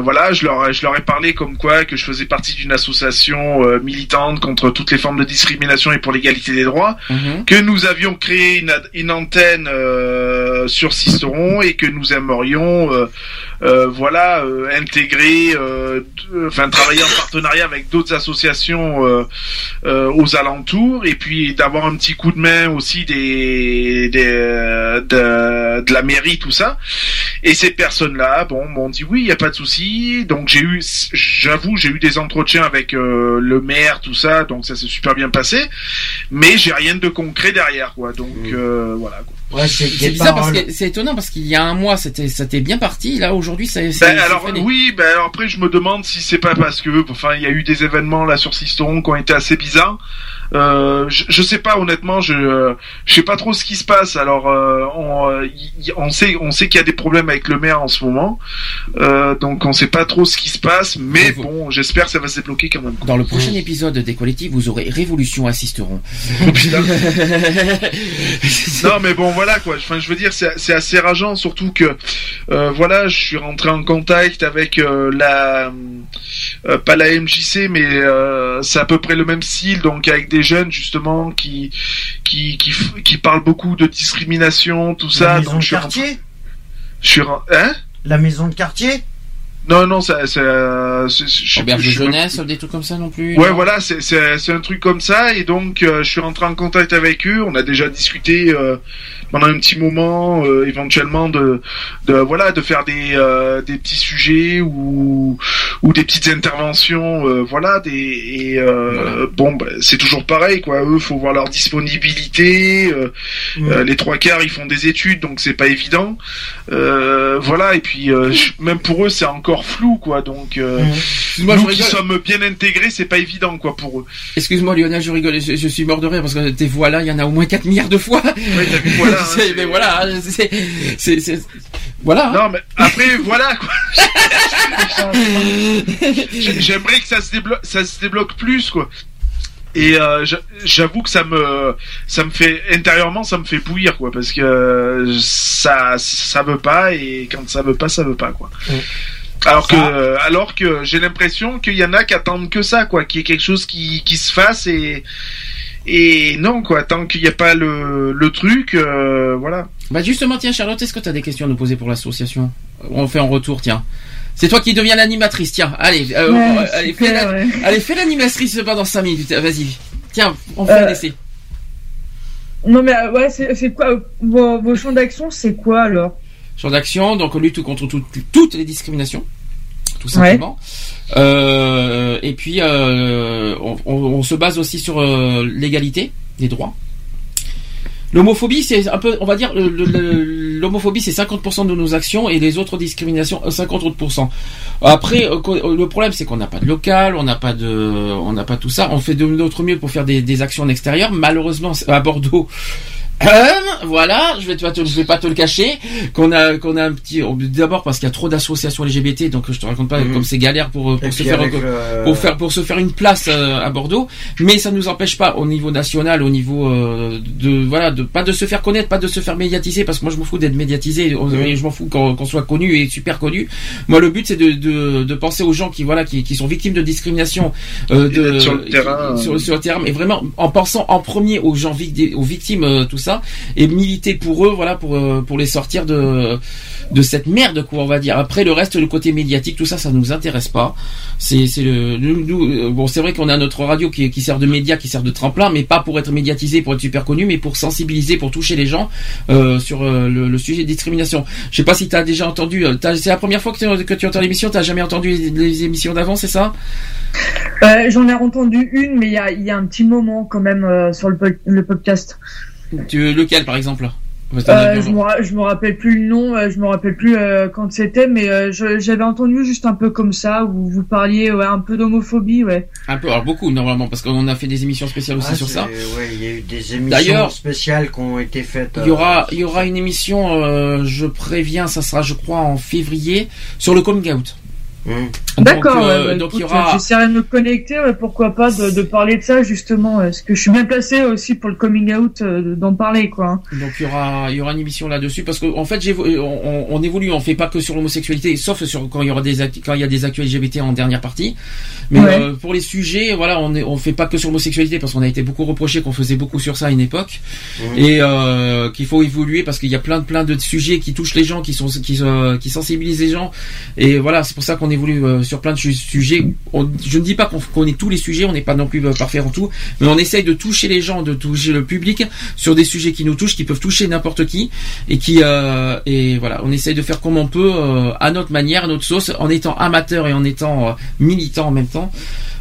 Speaker 4: voilà je leur je leur ai parlé comme quoi que je faisais partie d'une association militante contre toutes les formes de discrimination et pour l'égalité des droits
Speaker 2: Mhm.
Speaker 4: que nous avions créé une, une antenne sur Sisteron et que nous aimerions euh, voilà euh, intégrer euh, enfin travailler en partenariat avec d'autres associations euh, euh, aux alentours et puis d'avoir un petit coup de main aussi des, des de, de la mairie tout ça. Et ces personnes là bon m'ont dit oui il y a pas de souci. Donc j'ai eu j'avoue j'ai eu des entretiens avec euh, le maire tout ça. Donc ça s'est super bien passé. Mais j'ai rien de concret derrière quoi. Donc euh, voilà quoi.
Speaker 7: Ouais, c'est
Speaker 2: C'est bizarre parce que c'est étonnant parce qu'il y a un mois c'était c'était bien parti. Là aujourd'hui ça.
Speaker 4: Ben, alors oui, ben alors après je me demande si c'est pas parce que enfin il y a eu des événements là sur Sisteron qui ont été assez bizarres. Euh, je, je sais pas honnêtement, je euh, je sais pas trop ce qui se passe. Alors euh, on y- y- on sait on sait qu'il y a des problèmes avec le maire en ce moment, euh, donc on sait pas trop ce qui se passe, mais bon j'espère que ça va se débloquer quand même.
Speaker 2: Dans le prochain épisode des collectifs, vous aurez Révolution assisteront.
Speaker 4: non mais bon voilà quoi enfin je veux dire c'est assez rageant surtout que voilà je suis rentré en contact avec la pas la MJC mais c'est à peu près le même style donc avec des jeunes justement qui qui qui, qui parlent beaucoup de discrimination tout ça
Speaker 7: La maison
Speaker 4: donc
Speaker 7: de
Speaker 4: je suis rentré-
Speaker 7: quartier
Speaker 4: suis ren- hein?
Speaker 7: La maison de quartier?
Speaker 4: Non non ça
Speaker 2: Auberge de
Speaker 4: même
Speaker 2: jeunesse, des trucs comme ça non plus.
Speaker 4: Ouais,
Speaker 2: non?
Speaker 4: voilà, c'est c'est c'est un truc comme ça et donc euh, je suis rentré en contact avec eux. On a déjà discuté euh, pendant un petit moment, euh, éventuellement de, de voilà, de faire des euh, des petits sujets ou ou des petites interventions, euh, voilà, des et bon, bah, c'est toujours pareil quoi. Eux, faut voir leur disponibilité. les trois quarts, ils font des études, donc c'est pas évident. Voilà, et puis même pour eux, c'est encore flou quoi. Donc nous qui sommes bien intégrés, c'est pas évident quoi pour eux.
Speaker 2: Excuse-moi Lionel, je rigole, je, je suis mort de rire parce que tes voix là, il y en a au moins 4 milliards de fois.
Speaker 4: voilà, hein,
Speaker 2: mais voilà, hein, c'est, voilà. hein.
Speaker 4: Non, mais après, voilà, quoi. J'ai- J'aimerais que ça se débloque, ça se débloque plus, quoi. Et euh, j'a- j'avoue que ça me, ça me fait intérieurement, ça me fait bouillir, quoi, parce que ça, ça veut pas, et quand ça veut pas, ça veut pas, quoi. Alors que, euh, alors que j'ai l'impression qu'il y en a qui attendent que ça, quoi, qu'il y ait quelque chose qui, qui se fasse et et non, quoi, tant qu'il n'y a pas le, le truc, euh, voilà.
Speaker 2: Bah justement, tiens Charlotte, est-ce que tu as des questions à nous poser pour l'association? On fait en retour, tiens. C'est toi qui deviens l'animatrice, tiens. Allez, euh,
Speaker 8: Ouais,
Speaker 2: euh, allez, fais
Speaker 8: super,
Speaker 2: la-
Speaker 8: ouais.
Speaker 2: allez, fais l'animatrice pendant 5 minutes. Vas-y. Tiens, on fait un
Speaker 8: Euh,
Speaker 2: essai.
Speaker 8: Non mais euh, ouais, c'est quoi vos, vos champs d'action, c'est quoi alors?
Speaker 2: Champ d'action, donc lutte contre tout- toutes les discriminations, tout simplement. Euh, et puis, euh, on, se base aussi sur euh, l'égalité des droits. L'homophobie, c'est un peu, on va dire, l'homophobie, c'est 50% de nos actions et les autres discriminations, euh, 50 autres. Après, le problème, c'est qu'on n'a pas de local, on n'a pas de, on n'a pas tout ça. On fait de notre mieux pour faire des, actions en extérieur. Malheureusement, à Bordeaux, voilà, je vais, te, je vais pas te le cacher, qu'on a, qu'on a un petit, d'abord parce qu'il y a trop d'associations LGBT, donc je te raconte pas
Speaker 7: Mhm.
Speaker 2: comme c'est galère pour, pour se
Speaker 7: puis
Speaker 2: faire,
Speaker 7: le-
Speaker 2: pour faire, pour se faire une place euh, à Bordeaux, mais ça nous empêche pas au niveau national, au niveau euh, de, voilà, de pas de se faire connaître, pas de se faire médiatiser, parce que moi je m'en fous d'être médiatisé, et je m'en fous qu'on soit connu et super connu. Moi le but c'est de, de, de penser aux gens qui, voilà, qui, qui sont victimes de discrimination, euh, de,
Speaker 4: sur le
Speaker 2: qui-
Speaker 4: terrain,
Speaker 2: sur,
Speaker 4: euh.
Speaker 2: sur le terrain, mais vraiment en pensant en premier aux gens aux victimes, euh, tout ça, et militer pour eux, voilà, pour euh, pour les sortir de de cette merde, quoi, on va dire. Après le reste, le côté médiatique, tout ça, ça nous intéresse pas. C'est c'est le euh, bon, c'est vrai qu'on a notre radio qui, qui sert de média, qui sert de tremplin, mais pas pour être médiatisé, pour être super connu, mais pour sensibiliser, pour toucher les gens euh, sur le, sujet de discrimination. Je sais pas si tu as déjà entendu. C'est la première fois que tu, entends l'émission. T'as jamais entendu les, émissions d'avant, c'est ça?
Speaker 8: J'en ai entendu une, mais il y a, y a un petit moment quand même sur le, le podcast.
Speaker 2: Tu, Lequel, par exemple
Speaker 8: Euh, je me je me rappelle plus le nom, euh, je me rappelle plus euh, quand c'était, mais euh, j'avais entendu juste un peu comme ça où vous parliez ouais, un peu d'homophobie, ouais.
Speaker 2: Un peu, alors beaucoup normalement, parce qu'on a fait des émissions spéciales aussi
Speaker 7: Ah,
Speaker 2: sur ça.
Speaker 7: ouais, il y a eu des émissions
Speaker 2: D'ailleurs,
Speaker 7: spéciales qui ont été faites.
Speaker 2: Il y aura,
Speaker 7: euh,
Speaker 2: il y aura une émission, euh, je préviens, ça sera, je crois, en février, sur le coming out. Donc,
Speaker 8: D'accord,
Speaker 2: euh,
Speaker 8: ouais, bah,
Speaker 2: donc il y
Speaker 8: écoute,
Speaker 2: aura,
Speaker 8: j'essaierai de me connecter, pourquoi pas, de, de parler de ça justement, parce que je suis bien placé aussi pour le coming out, euh, d'en parler, quoi. hein.
Speaker 2: donc il y aura, il y aura une émission là-dessus, parce que en fait, euh, on, on évolue, on fait pas que sur l'homosexualité, sauf sur quand il y aura des, quand il y a des actus LGBT en dernière partie. Mais
Speaker 8: Ouais.
Speaker 2: euh, pour les sujets, voilà, on est, on fait pas que sur l'homosexualité, parce qu'on a été beaucoup reproché qu'on faisait beaucoup sur ça à une époque, et euh, qu'il faut évoluer parce qu'il y a plein de plein de sujets qui touchent les gens, qui sont, qui, euh, qui sensibilisent les gens, et voilà, c'est pour ça qu'on évolue euh, sur plein de su- sujets. Je ne dis pas qu'on connaît tous les sujets, on n'est pas non plus euh, parfait en tout, mais on essaye de toucher les gens, de toucher le public sur des sujets qui nous touchent, qui peuvent toucher n'importe qui, et qui euh, et voilà, on essaye de faire comme on peut à notre manière, à notre sauce, en étant amateur et en étant militant en même temps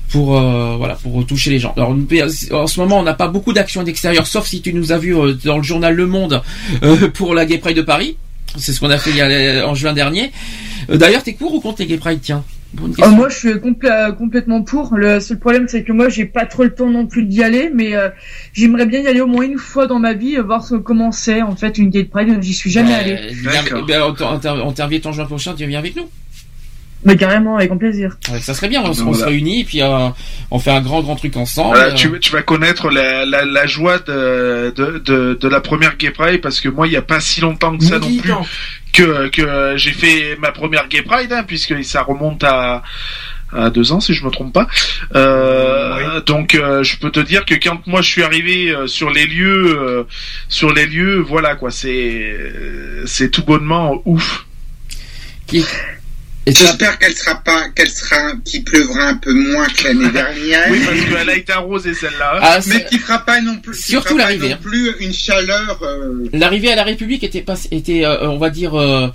Speaker 2: pour voilà pour toucher les gens. Alors en ce moment on n'a pas beaucoup d'actions à l'extérieur, sauf si tu nous as vu dans le journal Le Monde pour la Gay Pride de Paris. C'est ce qu'on a fait il y a- en juin dernier. Euh, D'ailleurs, t'es pour ou contre les Gay Pride Tiens. Bonne
Speaker 8: Euh,
Speaker 2: question.
Speaker 8: moi, je suis euh, complètement pour. Le seul problème, c'est que moi, j'ai pas trop le temps non plus d'y aller, mais euh, j'aimerais bien y aller au moins une fois dans ma vie, euh, voir ce, comment c'est en fait une gay pride. J'y suis jamais allé.
Speaker 2: Euh, viens- ben, on t'invite en juin prochain, tu viens avec nous.
Speaker 8: Mais carrément, avec grand plaisir.
Speaker 2: Ouais, ça serait bien, on, se- on
Speaker 4: voilà.
Speaker 2: se réunit et puis euh, on fait un grand grand truc ensemble.
Speaker 4: Voilà,
Speaker 2: Euh,
Speaker 4: tu, tu vas connaître la, la, la joie de, de, de, de la première Gay Pride parce que moi il y a pas si longtemps que ça non plus que, que j'ai fait ma première Gay Pride hein, puisque ça remonte à à deux ans si je me trompe pas. Euh, Donc euh, je peux te dire que quand moi je suis arrivé euh, sur les lieux, euh, sur les lieux, voilà quoi, c'est euh, c'est tout bonnement ouf.
Speaker 2: Qui-
Speaker 3: J'espère qu'elle sera pas, qu'elle sera, qu'il pleuvra un peu moins que l'année dernière.
Speaker 4: Oui, parce qu'elle a été arrosée celle-là.
Speaker 2: Ah,
Speaker 3: mais qui fera pas non plus,
Speaker 2: Surtout l'arrivée,
Speaker 3: non
Speaker 2: hein.
Speaker 3: plus une chaleur. Euh,
Speaker 2: L'arrivée à la République était pas, était, euh, on va dire, euh,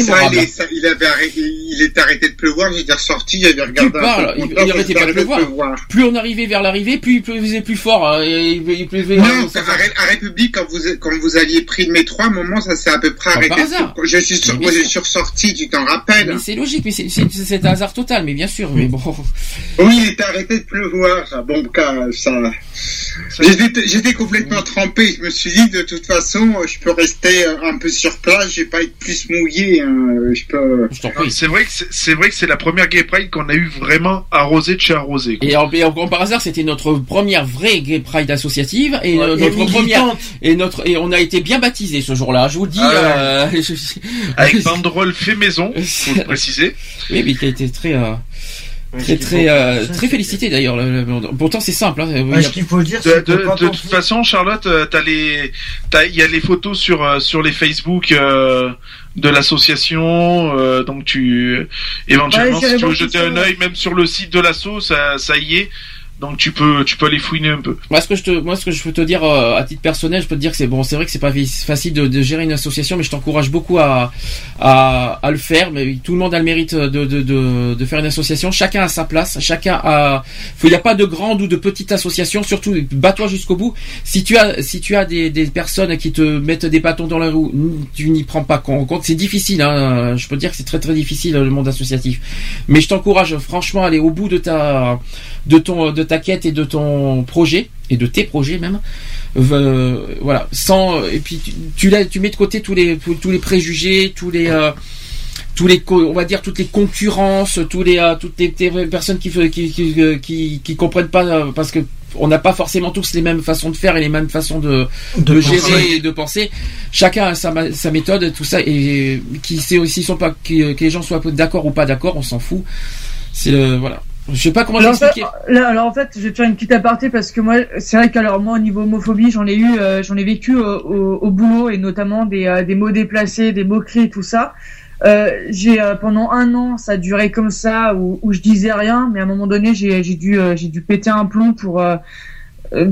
Speaker 3: ça, ça- il avait arrêté, il était arrêté de pleuvoir. J'étais ressorti, j'avais
Speaker 2: Tu
Speaker 3: regardé
Speaker 2: parles,
Speaker 3: un peu
Speaker 2: il, il arrêtait pas de pleuvoir. Plus on arrivait vers l'arrivée, plus il pleuvait plus fort. hein, et il, il pleuvait.
Speaker 3: Non,
Speaker 2: euh,
Speaker 3: à, Ré- à République, quand vous, quand vous aviez pris le métro, à un moment, ça s'est à peu près
Speaker 2: Ah,
Speaker 3: arrêté.
Speaker 2: par hasard.
Speaker 3: Je suis, sur- moi, je suis ressorti, tu t'en rappelles.
Speaker 2: Mais c'est logique, mais c'est- un hasard total, mais bien sûr, mais bon.
Speaker 3: Oui, il était arrêté de pleuvoir. ça. Bon, cas, ça. J'étais complètement trempé. Je me suis dit, de toute façon, je peux rester un peu sur place. Je vais pas être plus mouillé. Hein. Je peux.
Speaker 4: C'est vrai que c'est- c'est vrai que c'est la première Gay Pride qu'on a eu vraiment arrosée de chez arrosé. quoi.
Speaker 2: Et, en- et en- par hasard, c'était notre première vraie Gay Pride associative et
Speaker 4: Ouais,
Speaker 2: euh,
Speaker 4: et
Speaker 2: notre première et notre et on a été bien baptisé ce jour-là. Je vous le dis.
Speaker 4: Ah
Speaker 2: euh,
Speaker 4: Avec banderole fait maison, faut le préciser.
Speaker 2: Oui, mais qui a été très euh, très très euh, très félicité d'ailleurs. le- le- Pourtant, c'est simple. Hein, il y a-
Speaker 4: de, de- de toute façon, Charlotte, t'as les, t'as- il y a les photos sur sur les Facebook euh, de l'association, euh, donc tu éventuellement
Speaker 8: Ouais,
Speaker 4: si tu veux jeter un œil, même sur le site de l'asso, ça ça y est, donc tu peux tu peux aller fouiner un peu.
Speaker 2: Moi, ce que je te, moi, ce que je peux te dire euh, à titre personnel, je peux te dire que c'est bon, c'est vrai que c'est pas facile de, gérer une association, mais je t'encourage beaucoup à, à, à le faire. Mais tout le monde a le mérite de, de, de, faire une association. Chacun a sa place. Chacun a. Il n'y a pas de grande ou de petite association. Surtout, bats-toi jusqu'au bout. Si tu as, si tu as des, des personnes qui te mettent des bâtons dans la roue, tu n'y prends pas compte. C'est difficile. Hein. Je peux te dire que c'est très très difficile le monde associatif. Mais je t'encourage franchement à aller au bout de ta, de ton, de ta quête et de ton projet et de tes projets même. Euh, voilà, sans et puis tu, tu, la- tu mets de côté tous les tous les préjugés, tous les euh, tous les on va dire toutes les concurrences, tous les euh, toutes les, les personnes qui qui qui, qui, qui comprennent pas parce que on n'a pas forcément tous les mêmes façons de faire et les mêmes façons de,
Speaker 7: De
Speaker 2: gérer et de penser. Chacun a sa, méthode, tout ça, et qui sait aussi sont pas que, que les gens soient d'accord ou pas d'accord, on s'en fout. C'est le voilà. Je sais pas comment l'expliquer.
Speaker 8: là, alors en fait, je vais te faire une petite aparté parce que moi, c'est vrai qu'alors moi au niveau homophobie, j'en ai eu, euh, j'en ai vécu au, au- au boulot et notamment des, euh, des mots déplacés, des moqueries, tout ça. Euh, j'ai euh, pendant un an, ça a duré comme ça où, où je disais rien, mais à un moment donné, j'ai dû euh, j'ai dû péter un plomb pour euh,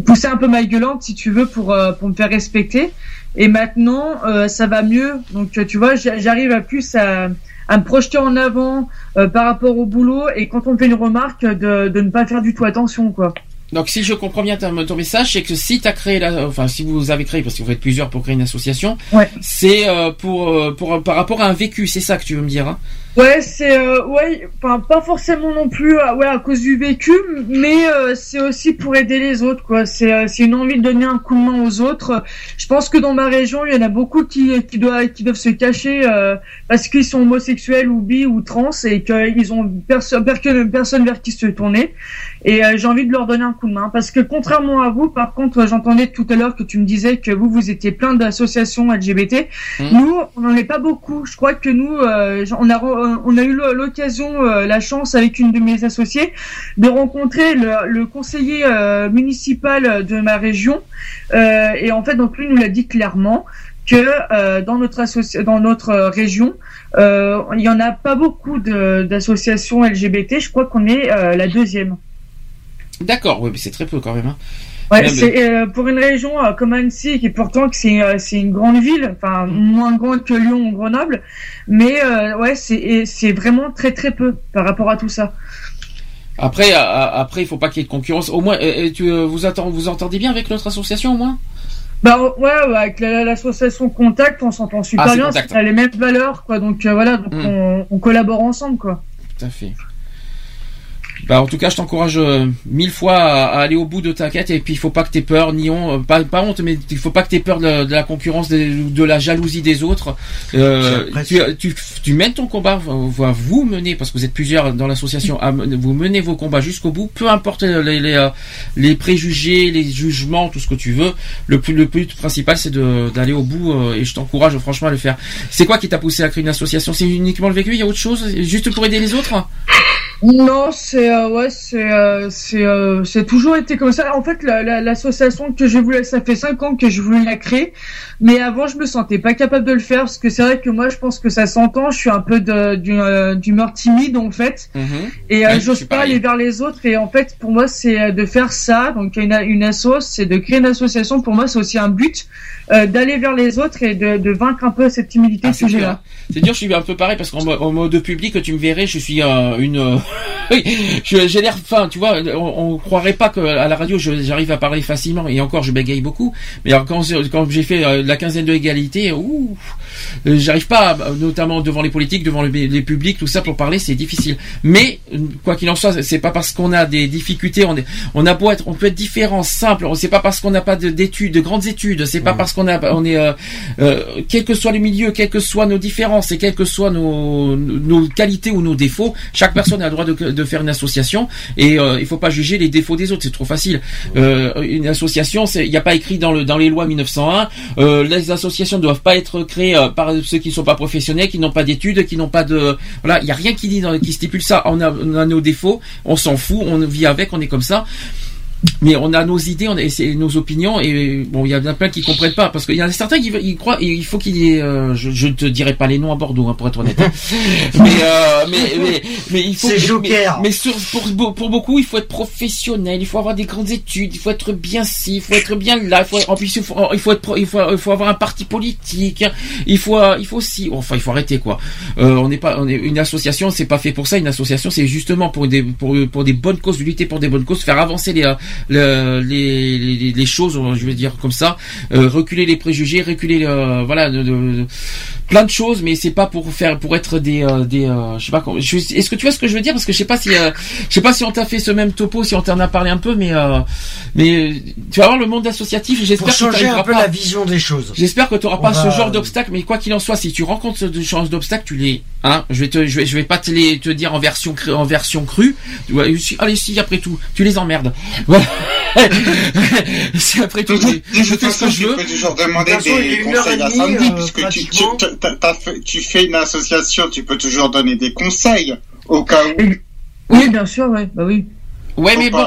Speaker 8: pousser un peu ma gueulante si tu veux pour euh, pour me faire respecter. Et maintenant, euh, ça va mieux. Donc tu vois, j'a- j'arrive à plus à à me projeter en avant euh, par rapport au boulot et quand on me fait une remarque de, de ne pas faire du tout attention quoi.
Speaker 2: Donc si je comprends bien ton, ton message, c'est que si tu as créé la, enfin si vous avez créé parce que vous êtes plusieurs pour créer une association, c'est euh, pour, euh, pour par rapport à un vécu, c'est ça que tu veux me dire. Hein?
Speaker 8: Ouais, c'est euh, ouais, enfin pas forcément non plus euh, ouais à cause du vécu, mais euh, c'est aussi pour aider les autres quoi. C'est euh, c'est une envie de donner un coup de main aux autres. Je pense que dans ma région, il y en a beaucoup qui qui doivent qui doivent se cacher euh, parce qu'ils sont homosexuels ou bi ou trans et qu'ils ont personne personne vers qui se tourner. Et euh, j'ai envie de leur donner un coup de main parce que contrairement à vous, par contre, j'entendais tout à l'heure que tu me disais que vous vous étiez plein d'associations LGBT. Nous, on n'en est pas beaucoup. Je crois que nous, euh, on a on a eu l'occasion, euh, la chance avec une de mes associées de rencontrer le, le conseiller euh, municipal de ma région. Euh, et en fait, donc lui nous l'a dit clairement que euh, dans notre dans notre euh, région, euh, il y en a pas beaucoup d'associations LGBT. Je crois qu'on est euh, la deuxième.
Speaker 2: D'accord, oui, mais c'est très peu quand même. Hein.
Speaker 8: Ouais, c'est euh, pour une région euh, comme Annecy, qui pourtant que c'est euh, c'est une grande ville, enfin moins grande que Lyon ou Grenoble, mais euh, ouais, c'est et c'est vraiment très très peu par rapport à tout ça.
Speaker 2: Après, à- à- après, il faut pas qu'il y ait de concurrence. Au moins, euh, euh, tu euh, vous attend, vous entendez bien avec notre association au moins?
Speaker 8: Bah ouais, ouais, avec la- l'association Contact, on s'entend super
Speaker 2: Ah,
Speaker 8: bien, c'est a les mêmes valeurs, quoi. Donc euh, voilà, donc
Speaker 2: Mm.
Speaker 8: on, on collabore ensemble, quoi.
Speaker 2: Tout à fait. Bah, en tout cas, je t'encourage euh, mille fois à, à aller au bout de ta quête et puis il faut pas que t'aies peur, ni honte, euh, pas, pas honte, mais il faut pas que t'aies peur de, de la concurrence, de, la jalousie des autres. Euh, tu, tu, tu mènes ton combat, vous, vous menez, parce que vous êtes plusieurs dans l'association, vous menez vos combats jusqu'au bout, peu importe les, les, euh, les préjugés, les jugements, tout ce que tu veux. Le plus, le plus principal, c'est d'aller au bout euh, et je t'encourage franchement à le faire. C'est quoi qui t'a poussé à créer une association? C'est uniquement le vécu? Il y a autre chose? Juste pour aider les autres?
Speaker 8: Non, c'est euh, ouais, c'est euh, c'est euh, c'est toujours été comme ça. En fait, la- la- l'association que je voulais, ça fait cinq ans que je voulais la créer, mais avant je me sentais pas capable de le faire parce que c'est vrai que moi je pense que ça s'entend. Je suis un peu euh, d'humeur timide en fait, et euh,
Speaker 2: Ouais,
Speaker 8: j'ose pas aller vers les autres. Et en fait, pour moi, c'est euh, de faire ça. Donc une une asso, c'est de créer une association. Pour moi, c'est aussi un but euh, d'aller vers les autres et de, de vaincre un peu cette timidité
Speaker 2: Ah,
Speaker 8: que j'ai là.
Speaker 2: C'est dur, je suis un peu pareil parce qu'en mo- en mode public, tu me verrais, je suis une, euh, oui, j'ai l'air fin, tu vois, on, on croirait pas que à la radio j'arrive à parler facilement et encore je bégaye beaucoup. Mais alors, quand, j'ai fait euh, la quinzaine de égalité, euh, j'arrive pas, à- notamment devant les politiques, devant les, les publics, tout ça pour parler, c'est difficile. Mais euh, quoi qu'il en soit, c'est pas parce qu'on a des difficultés, on est, on a beau être, on peut être différent, simple. C'est pas parce qu'on n'a pas de- d'études, de grandes études. C'est pas parce qu'on a, on est, euh, euh, quel que soit les milieux, quels que soient nos différences et quelles que soient nos, nos qualités ou nos défauts, chaque personne a le droit de, de faire une association et euh, il faut pas juger les défauts des autres. C'est trop facile. Euh, une association, il n'y a pas écrit dans le dans les lois 1901. euh, les associations ne doivent pas être créées euh, par ceux qui ne sont pas professionnels, qui n'ont pas d'études, qui n'ont pas de voilà. Il y a rien qui dit dans, qui stipule ça. On a, on a nos défauts, on s'en fout, on vit avec, on est comme ça. Mais on a nos idées, on a nos opinions et bon, il y en a plein qui comprennent pas parce qu'il y en a certains qui ils croient, il faut qu'il y ait, euh, je, je ne te dirai pas les noms à Bordeaux hein, pour être honnête. hein. mais, euh, mais, mais mais il faut.
Speaker 7: C'est Joker.
Speaker 2: Mais, mais sur, pour pour beaucoup, il faut être professionnel, il faut avoir des grandes études, il faut être bien ci, il faut être bien là, il faut en plus il faut, il faut être il faut il faut avoir un parti politique, il faut il faut aussi enfin il faut arrêter quoi. Euh, on n'est pas on est une association, c'est pas fait pour ça. Une association, c'est justement pour des pour pour des bonnes causes, lutter pour des bonnes causes, faire avancer les euh, le- les, les, les choses, je vais dire comme ça, euh, reculer les préjugés, reculer euh, voilà de, de- de- plein de choses, mais c'est pas pour faire pour être des euh, des euh, je sais pas est-ce que tu vois ce que je veux dire? Parce que je sais pas si euh, je sais pas si on t'a fait ce même topo, si on t'en a parlé un peu, mais euh, mais tu vas voir le monde associatif. J'espère
Speaker 7: Pour
Speaker 2: que
Speaker 7: changer un peu
Speaker 2: pas-
Speaker 7: la vision des choses.
Speaker 2: J'espère que tu n'auras
Speaker 7: On
Speaker 2: pas
Speaker 7: va-
Speaker 2: ce genre d'obstacle, mais quoi qu'il en soit, si tu rencontres ce genre d'obstacle, tu les, hein, je vais te, je vais, je vais pas te les, te dire en version, en version crue. Allez, si, après tout, tu les emmerdes. Voilà. si après tout, je, je fais ce que je
Speaker 3: tu peux toujours demander
Speaker 7: De
Speaker 3: des conseils à Sandy,
Speaker 7: euh,
Speaker 3: puisque tu, fait- fais une association, tu peux toujours donner des conseils au cas où.
Speaker 8: Oui, bien sûr, ouais, bah oui.
Speaker 2: Ouais,
Speaker 3: Faut
Speaker 2: mais bon.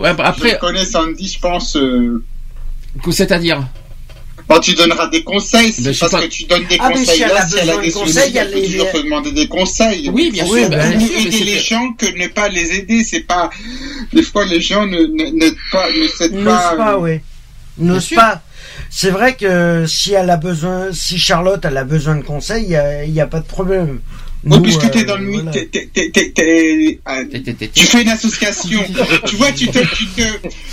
Speaker 2: Ouais, bah, après,
Speaker 3: Je connais Sandy, je pense. euh,
Speaker 2: c'est-à-dire?
Speaker 3: Bon, tu donneras des conseils, c'est
Speaker 2: Ben, sais
Speaker 3: parce
Speaker 2: pas.
Speaker 3: que tu donnes des
Speaker 7: Ah, mais
Speaker 3: conseils
Speaker 7: si elle
Speaker 3: là,
Speaker 7: a
Speaker 3: si elle a
Speaker 7: besoin
Speaker 3: des
Speaker 7: de conseils,
Speaker 3: solutions,
Speaker 7: elle les-
Speaker 3: toujours te demander des conseils.
Speaker 2: Oui, bien
Speaker 7: Oui,
Speaker 2: sûr.
Speaker 7: ben,
Speaker 2: bien
Speaker 3: aider
Speaker 2: c'est-
Speaker 3: les gens que ne pas les aider, c'est pas. Des fois, les gens ne ne- n'aident pas, ne
Speaker 7: N'ose
Speaker 3: pas.
Speaker 7: pas,
Speaker 3: euh,
Speaker 7: oui. N'ose pas. C'est vrai que si elle a besoin, si Charlotte elle a besoin de conseils, il y a, il y a pas de problème.
Speaker 3: Oui,
Speaker 7: Nous,
Speaker 3: puisque
Speaker 7: euh,
Speaker 3: t'es dans le mi-
Speaker 7: voilà.
Speaker 3: euh, tu fais une association. tu vois, tu te, tu te,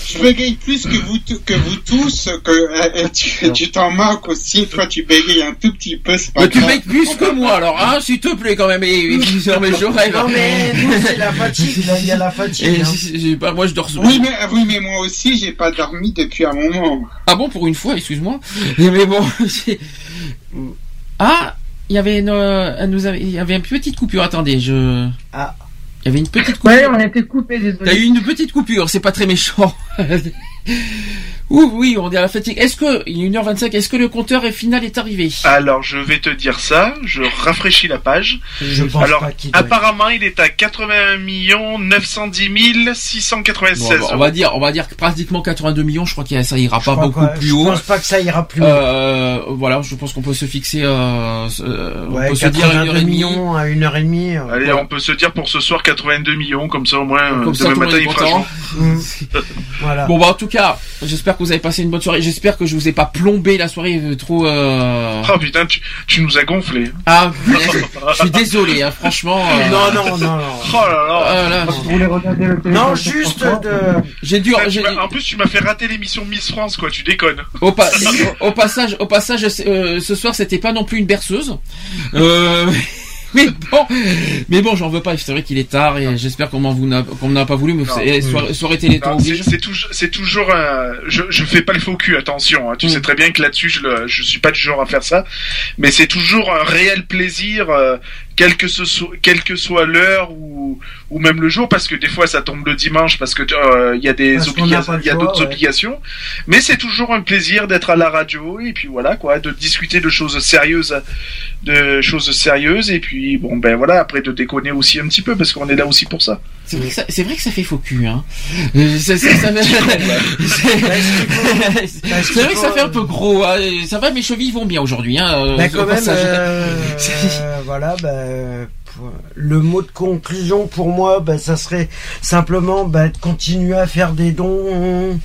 Speaker 3: je bégaye plus que vous, que vous tous, que euh, tu, tu t'en manques aussi. Toi, tu bégayes un tout petit peu, c'est pas
Speaker 2: Mais tu mets plus que moi, alors, hein, s'il te plaît, quand même, et, et, sur mes.
Speaker 7: Non mais c'est la fatigue, là, il y a la fatigue.
Speaker 2: Et
Speaker 7: hein.
Speaker 2: pas, moi, je dors.
Speaker 3: Oui, mais, oui, mais moi aussi, j'ai pas dormi depuis un moment.
Speaker 2: Ah bon, pour une fois, excuse-moi. Mais bon, c'est- ah, il y avait une, euh, elle nous avait, il y avait une petite coupure. Attendez, je.
Speaker 7: Ah.
Speaker 2: Il y avait une petite coupure.
Speaker 8: Ouais, on a été coupé,
Speaker 2: T'as eu
Speaker 8: désolé.
Speaker 2: une petite coupure, c'est pas très méchant. Ouh, oui, on est à la fatigue. Est-ce que, il est 1h25, est-ce que le compteur est final est arrivé?
Speaker 4: Alors, je vais te dire ça. Je rafraîchis la page.
Speaker 7: Je pense
Speaker 4: Alors,
Speaker 7: pas qu'il doit être-
Speaker 4: apparemment, il est à 81 910 696
Speaker 2: Bon, on va- on va dire, on va dire que pratiquement 82 millions. Je crois que ça ira pas
Speaker 7: crois
Speaker 2: beaucoup
Speaker 7: pas-
Speaker 2: plus
Speaker 7: je
Speaker 2: haut.
Speaker 7: pense pas que ça ira plus haut.
Speaker 2: Euh, voilà, je pense qu'on peut se fixer. Euh, euh,
Speaker 7: Ouais,
Speaker 2: on peut se dire une heure
Speaker 7: 82
Speaker 2: et demie.
Speaker 7: millions à une heure et demie. euh,
Speaker 4: Allez,
Speaker 7: voilà.
Speaker 4: on peut se dire pour ce soir 82 millions, comme ça au moins,
Speaker 2: Comme ça,
Speaker 4: demain
Speaker 2: le
Speaker 4: matin il fera chaud.
Speaker 7: Voilà.
Speaker 2: Bon bah en tout cas, j'espère que vous avez passé une bonne soirée. J'espère que je vous ai pas plombé la soirée trop. Euh...
Speaker 4: Oh putain, tu, tu nous as gonflé.
Speaker 2: Ah, je suis désolé, hein, franchement. euh,
Speaker 7: Non, non, non, non.
Speaker 4: Oh là là.
Speaker 2: ah, là,
Speaker 7: Non, juste de.
Speaker 2: j'ai dû.
Speaker 4: M'as- en plus, tu m'as fait rater l'émission Miss France, quoi. Tu déconnes.
Speaker 2: Au, pa- au, au passage, au passage, euh, ce soir c'était pas non plus une berceuse. Euh, mais bon, mais bon, j'en veux pas. C'est vrai qu'il est tard et j'espère qu'on m'en vous n'a qu'on m'en a pas voulu. Mais soirée téléthon
Speaker 4: Non, C'est toujours, c'est toujours un. Je, je fais pas le faux cul, attention. hein. Tu
Speaker 2: Mm.
Speaker 4: sais très bien que là-dessus, je, le, je suis pas du genre à faire ça. Mais c'est toujours un réel plaisir euh, quel que ce soit, quelle que soit l'heure ou, ou même le jour, parce que des fois ça tombe le dimanche parce que euh, il y a des obligations, il y a d'autres
Speaker 7: ouais.
Speaker 4: obligations. Mais c'est toujours un plaisir d'être à la radio et puis voilà quoi, de discuter de choses sérieuses, de choses sérieuses et puis bon ben voilà après de déconner aussi un petit peu parce qu'on est là aussi pour ça.
Speaker 2: C'est vrai, que ça- c'est vrai que ça fait faux cul, hein. Euh, ça- ça- ça- c'est c'est vrai que ça fait un peu gros. hein. Ça va, mes chevilles vont bien aujourd'hui. Hein,
Speaker 7: Bah, quand même, euh, voilà, bah, le mot de conclusion pour moi, bah, ça serait simplement bah, de continuer à faire des dons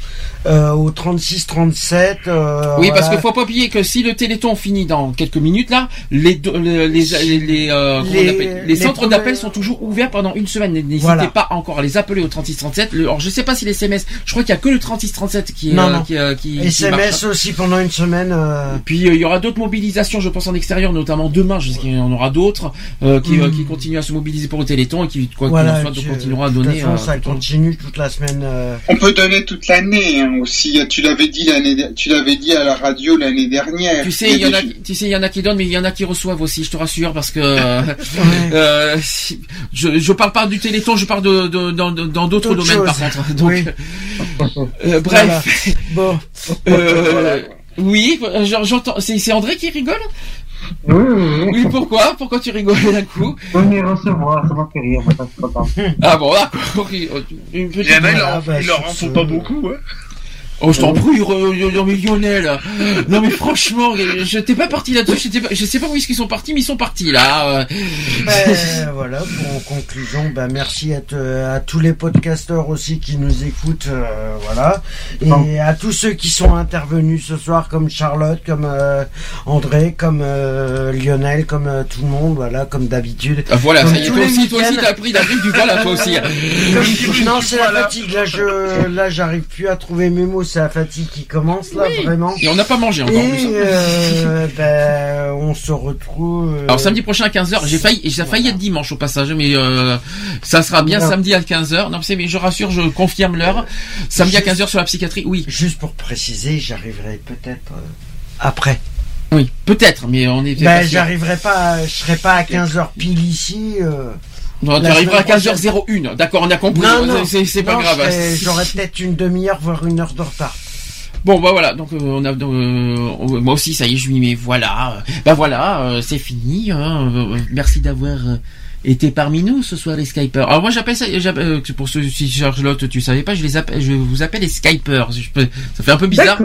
Speaker 7: euh, au 36-37. euh,
Speaker 2: Oui, parce
Speaker 7: voilà.
Speaker 2: qu'il faut pas oublier que si le Téléthon finit dans quelques minutes là, les do- les les euh,
Speaker 7: Les-
Speaker 2: appelle les
Speaker 7: les
Speaker 2: centres
Speaker 7: premiers-
Speaker 2: d'appel sont toujours ouverts pendant une semaine. N'hésitez
Speaker 7: Voilà.
Speaker 2: pas encore à les appeler au 3637. Le, alors je sais pas si les SMS, je crois qu'il y a que le 3637 qui est
Speaker 7: Non,
Speaker 2: euh,
Speaker 7: non.
Speaker 2: qui, euh, qui,
Speaker 7: SMS
Speaker 2: marche.
Speaker 7: aussi pendant une semaine. euh,
Speaker 2: Puis euh, il y aura d'autres mobilisations, je pense en extérieur, notamment demain. Je sais qu'il y en aura d'autres euh, qui,
Speaker 7: Mm.
Speaker 2: euh, qui continuent à se mobiliser pour le Téléthon et qui quoi qu'il
Speaker 7: voilà,
Speaker 2: en soit,
Speaker 7: qui,
Speaker 2: continuera à donner.
Speaker 7: façon,
Speaker 2: euh,
Speaker 7: ça continue toute la semaine. euh,
Speaker 3: On peut donner toute l'année hein, aussi. Tu l'avais dit l'année, tu l'avais dit à la radio l'année dernière.
Speaker 2: Tu sais, il y en a, tu sais, il y en a qui donnent, mais il y en a qui reçoivent aussi. Je te rassure, parce que euh, euh, si- je, je parle pas du Téléthon, je parle de, de- dans dans d'autres domaines par contre. Donc,
Speaker 7: Oui.
Speaker 2: euh, bref.
Speaker 7: Bon.
Speaker 2: Euh, oui, j'en- j'entends. C'est c'est André qui rigole?
Speaker 5: Oui, oui,
Speaker 2: Oui, pourquoi? Pourquoi tu rigoles d'un coup?
Speaker 5: On est recevoir, ça m'a fait rire, moi, ça, je suis content.
Speaker 2: Ah bon, d'accord. Une petite-
Speaker 4: Il y en a, il
Speaker 7: Voilà,
Speaker 4: leur, en faut
Speaker 7: ce-
Speaker 4: pas beaucoup. Hein.
Speaker 2: Oh, je t'en prie, non mais Lionel. Non mais franchement, je t'ai pas parti là-dessus. Je, je sais pas où est-ce qu'ils sont partis, mais ils sont partis là.
Speaker 7: Euh, voilà, pour en conclusion, bah, merci à, te- à tous les podcasteurs aussi qui nous écoutent, euh, voilà, et à tous ceux qui sont intervenus ce soir, comme Charlotte, comme euh, André, comme euh, Lionel, comme euh, tout le monde, voilà, comme d'habitude.
Speaker 2: Ah, voilà,
Speaker 7: Comme
Speaker 2: ça y est, toi aussi, toi aussi,
Speaker 7: week-ends.
Speaker 2: t'as pris, pris du poil, là, toi aussi.
Speaker 7: Comme- non, c'est la fatigue. Là, je, là, j'arrive plus à trouver mes mots. C'est la fatigue qui commence là, vraiment.
Speaker 2: Et on n'a pas mangé encore. en plus,
Speaker 7: euh, ben, on se retrouve. euh,
Speaker 2: Alors samedi prochain à 15h, j'ai failli, j'ai failli être dimanche au passage, mais euh, ça sera bien
Speaker 7: Non.
Speaker 2: samedi à 15h. Non, c'est, mais je rassure, je confirme l'heure. Samedi à 15h sur la psychiatrie, oui.
Speaker 7: Juste pour préciser, j'arriverai peut-être euh, après.
Speaker 2: Oui, peut-être, mais on est.
Speaker 7: Ben, j'arriverai pas, je serai pas à 15h pile ici.
Speaker 2: Non, tu arriveras à
Speaker 7: semaine
Speaker 2: 15h01. D'accord, on a compris.
Speaker 7: Non, non,
Speaker 2: c'est, pas
Speaker 7: non,
Speaker 2: grave.
Speaker 7: je serai- J'aurai peut-être une demi-heure, voire une heure de retard.
Speaker 2: Bon bah voilà, donc euh, on a euh, moi aussi ça y est, je lui mets voilà. Bah voilà, euh, c'est fini. hein, merci d'avoir été parmi nous ce soir les Skypers. Alors moi j'appelle ça j'appelle, euh, pour ceux si Charlotte tu savais pas, je les appelle je vous appelle les Skypers. Je peux- ça fait un peu bizarre.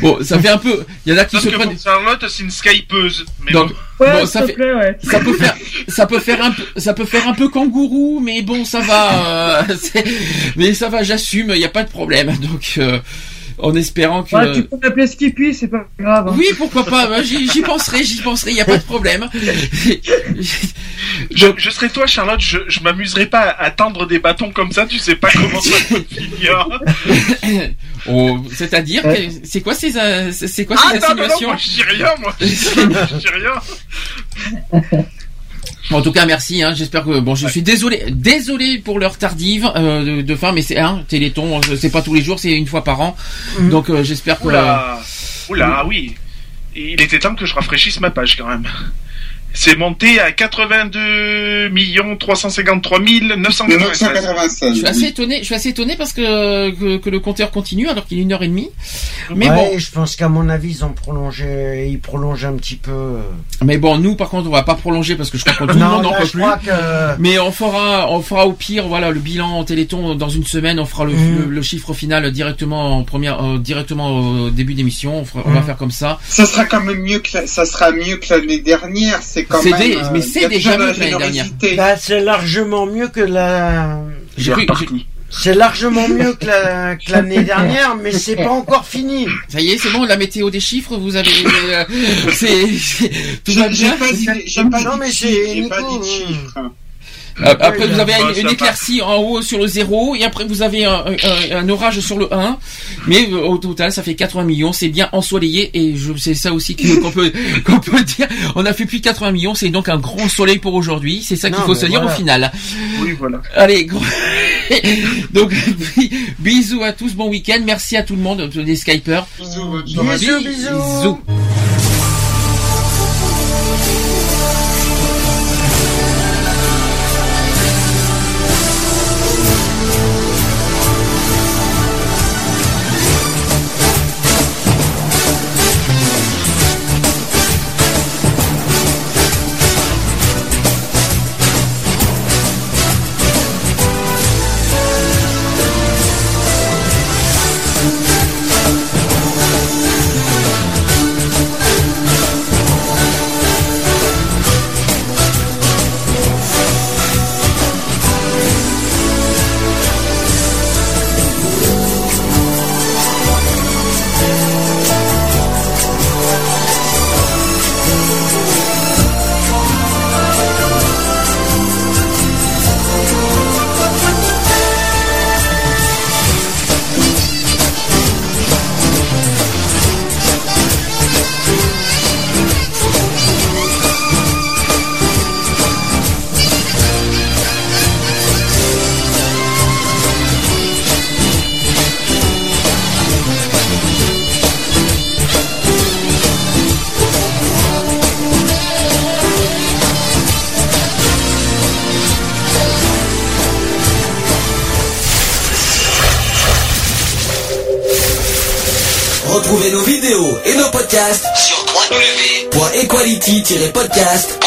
Speaker 2: Bon, ça fait un peu il y en a qui
Speaker 4: Parce
Speaker 2: se
Speaker 4: que
Speaker 2: prennent
Speaker 4: pour Charlotte, c'est une skypeuse. Mais
Speaker 2: donc,
Speaker 4: bon.
Speaker 8: Ouais,
Speaker 2: bon, ça
Speaker 8: s'il te
Speaker 2: fait,
Speaker 8: plaît, ouais.
Speaker 2: ça peut faire, ça peut faire un peu, ça peut faire un peu kangourou, mais bon, ça va, euh, mais ça va, j'assume, il n'y a pas de problème. Donc, euh, en espérant que.
Speaker 8: Ouais, tu peux m'appeler Skippy, c'est pas grave. hein.
Speaker 2: Oui, pourquoi pas, j'y penserai, j'y penserai, il n'y a pas de problème.
Speaker 4: Je, je serais toi, Charlotte, je, je m'amuserais pas à tendre des bâtons comme ça, tu sais pas comment ça peut finir.
Speaker 2: Oh, C'est-à-dire, que- c'est quoi ces, euh, c'est quoi ces
Speaker 4: Ah, non, non, non,
Speaker 2: insinuations
Speaker 4: moi je dis rien, moi. Je dis rien.
Speaker 2: En tout cas, merci. Hein, J'espère que bon, je suis désolé, désolé pour l'heure tardive euh, de, de fin, mais c'est un Téléthon, euh, c'est pas tous les jours, c'est une fois par an. Donc, euh, j'espère que.
Speaker 4: Oula, oula, oui. Il était temps que je rafraîchisse ma page quand même. C'est monté à 82 353 996.
Speaker 2: Je suis assez étonné, je suis assez étonné parce que, que, que le compteur continue alors qu'il est une heure et demie. Mais
Speaker 7: ouais,
Speaker 2: bon,
Speaker 7: je pense qu'à mon avis, ils ont prolongé, ils prolongent un petit peu.
Speaker 2: mais bon, nous par contre, on va pas prolonger parce que je crois que tout le
Speaker 7: Non,
Speaker 2: monde n'en peut
Speaker 7: je
Speaker 2: plus.
Speaker 7: crois que-
Speaker 2: Mais on fera, on fera au pire, voilà, le bilan en Téléthon dans une semaine. On fera le, le, le chiffre final directement en première, euh, directement au début d'émission. On, fera- on va
Speaker 3: Mhm.
Speaker 2: faire comme ça.
Speaker 3: Ça sera quand même mieux que la- ça sera mieux que l'année dernière. C'est quand
Speaker 2: C'est
Speaker 3: même.
Speaker 2: des-
Speaker 3: euh,
Speaker 2: mais c'est déjà mieux que l'année dernière.
Speaker 7: Bah, c'est largement mieux que la.
Speaker 2: J'ai cru-
Speaker 7: C'est largement mieux que la- que l'année dernière, mais c'est pas encore fini.
Speaker 2: Ça y est, c'est bon, la météo des chiffres, vous avez, euh, c'est, tout
Speaker 3: J'ai
Speaker 2: va
Speaker 3: j'ai
Speaker 2: bien.
Speaker 3: pas dit, j'ai pas
Speaker 7: Non,
Speaker 3: dit
Speaker 7: mais
Speaker 3: pas dit de chiffres.
Speaker 2: Euh, Après, vous avez une, éclaircie en haut sur le 0, et après vous avez un, un- un orage sur le 1. Mais euh, au total, ça fait 80 millions. C'est bien ensoleillé, et je, c'est ça aussi qu'on peut, qu'on peut dire. On a fait plus de 80 millions, c'est donc un grand soleil pour aujourd'hui. C'est ça qu'il faut se dire au final.
Speaker 4: Oui, voilà.
Speaker 2: Allez, gros... donc bisous à tous, bon week-end. Merci à tout le monde, les Skypers.
Speaker 3: Bisous,
Speaker 7: Bisous, bisous.
Speaker 2: Bisous.
Speaker 28: www.equality-podcast.fr.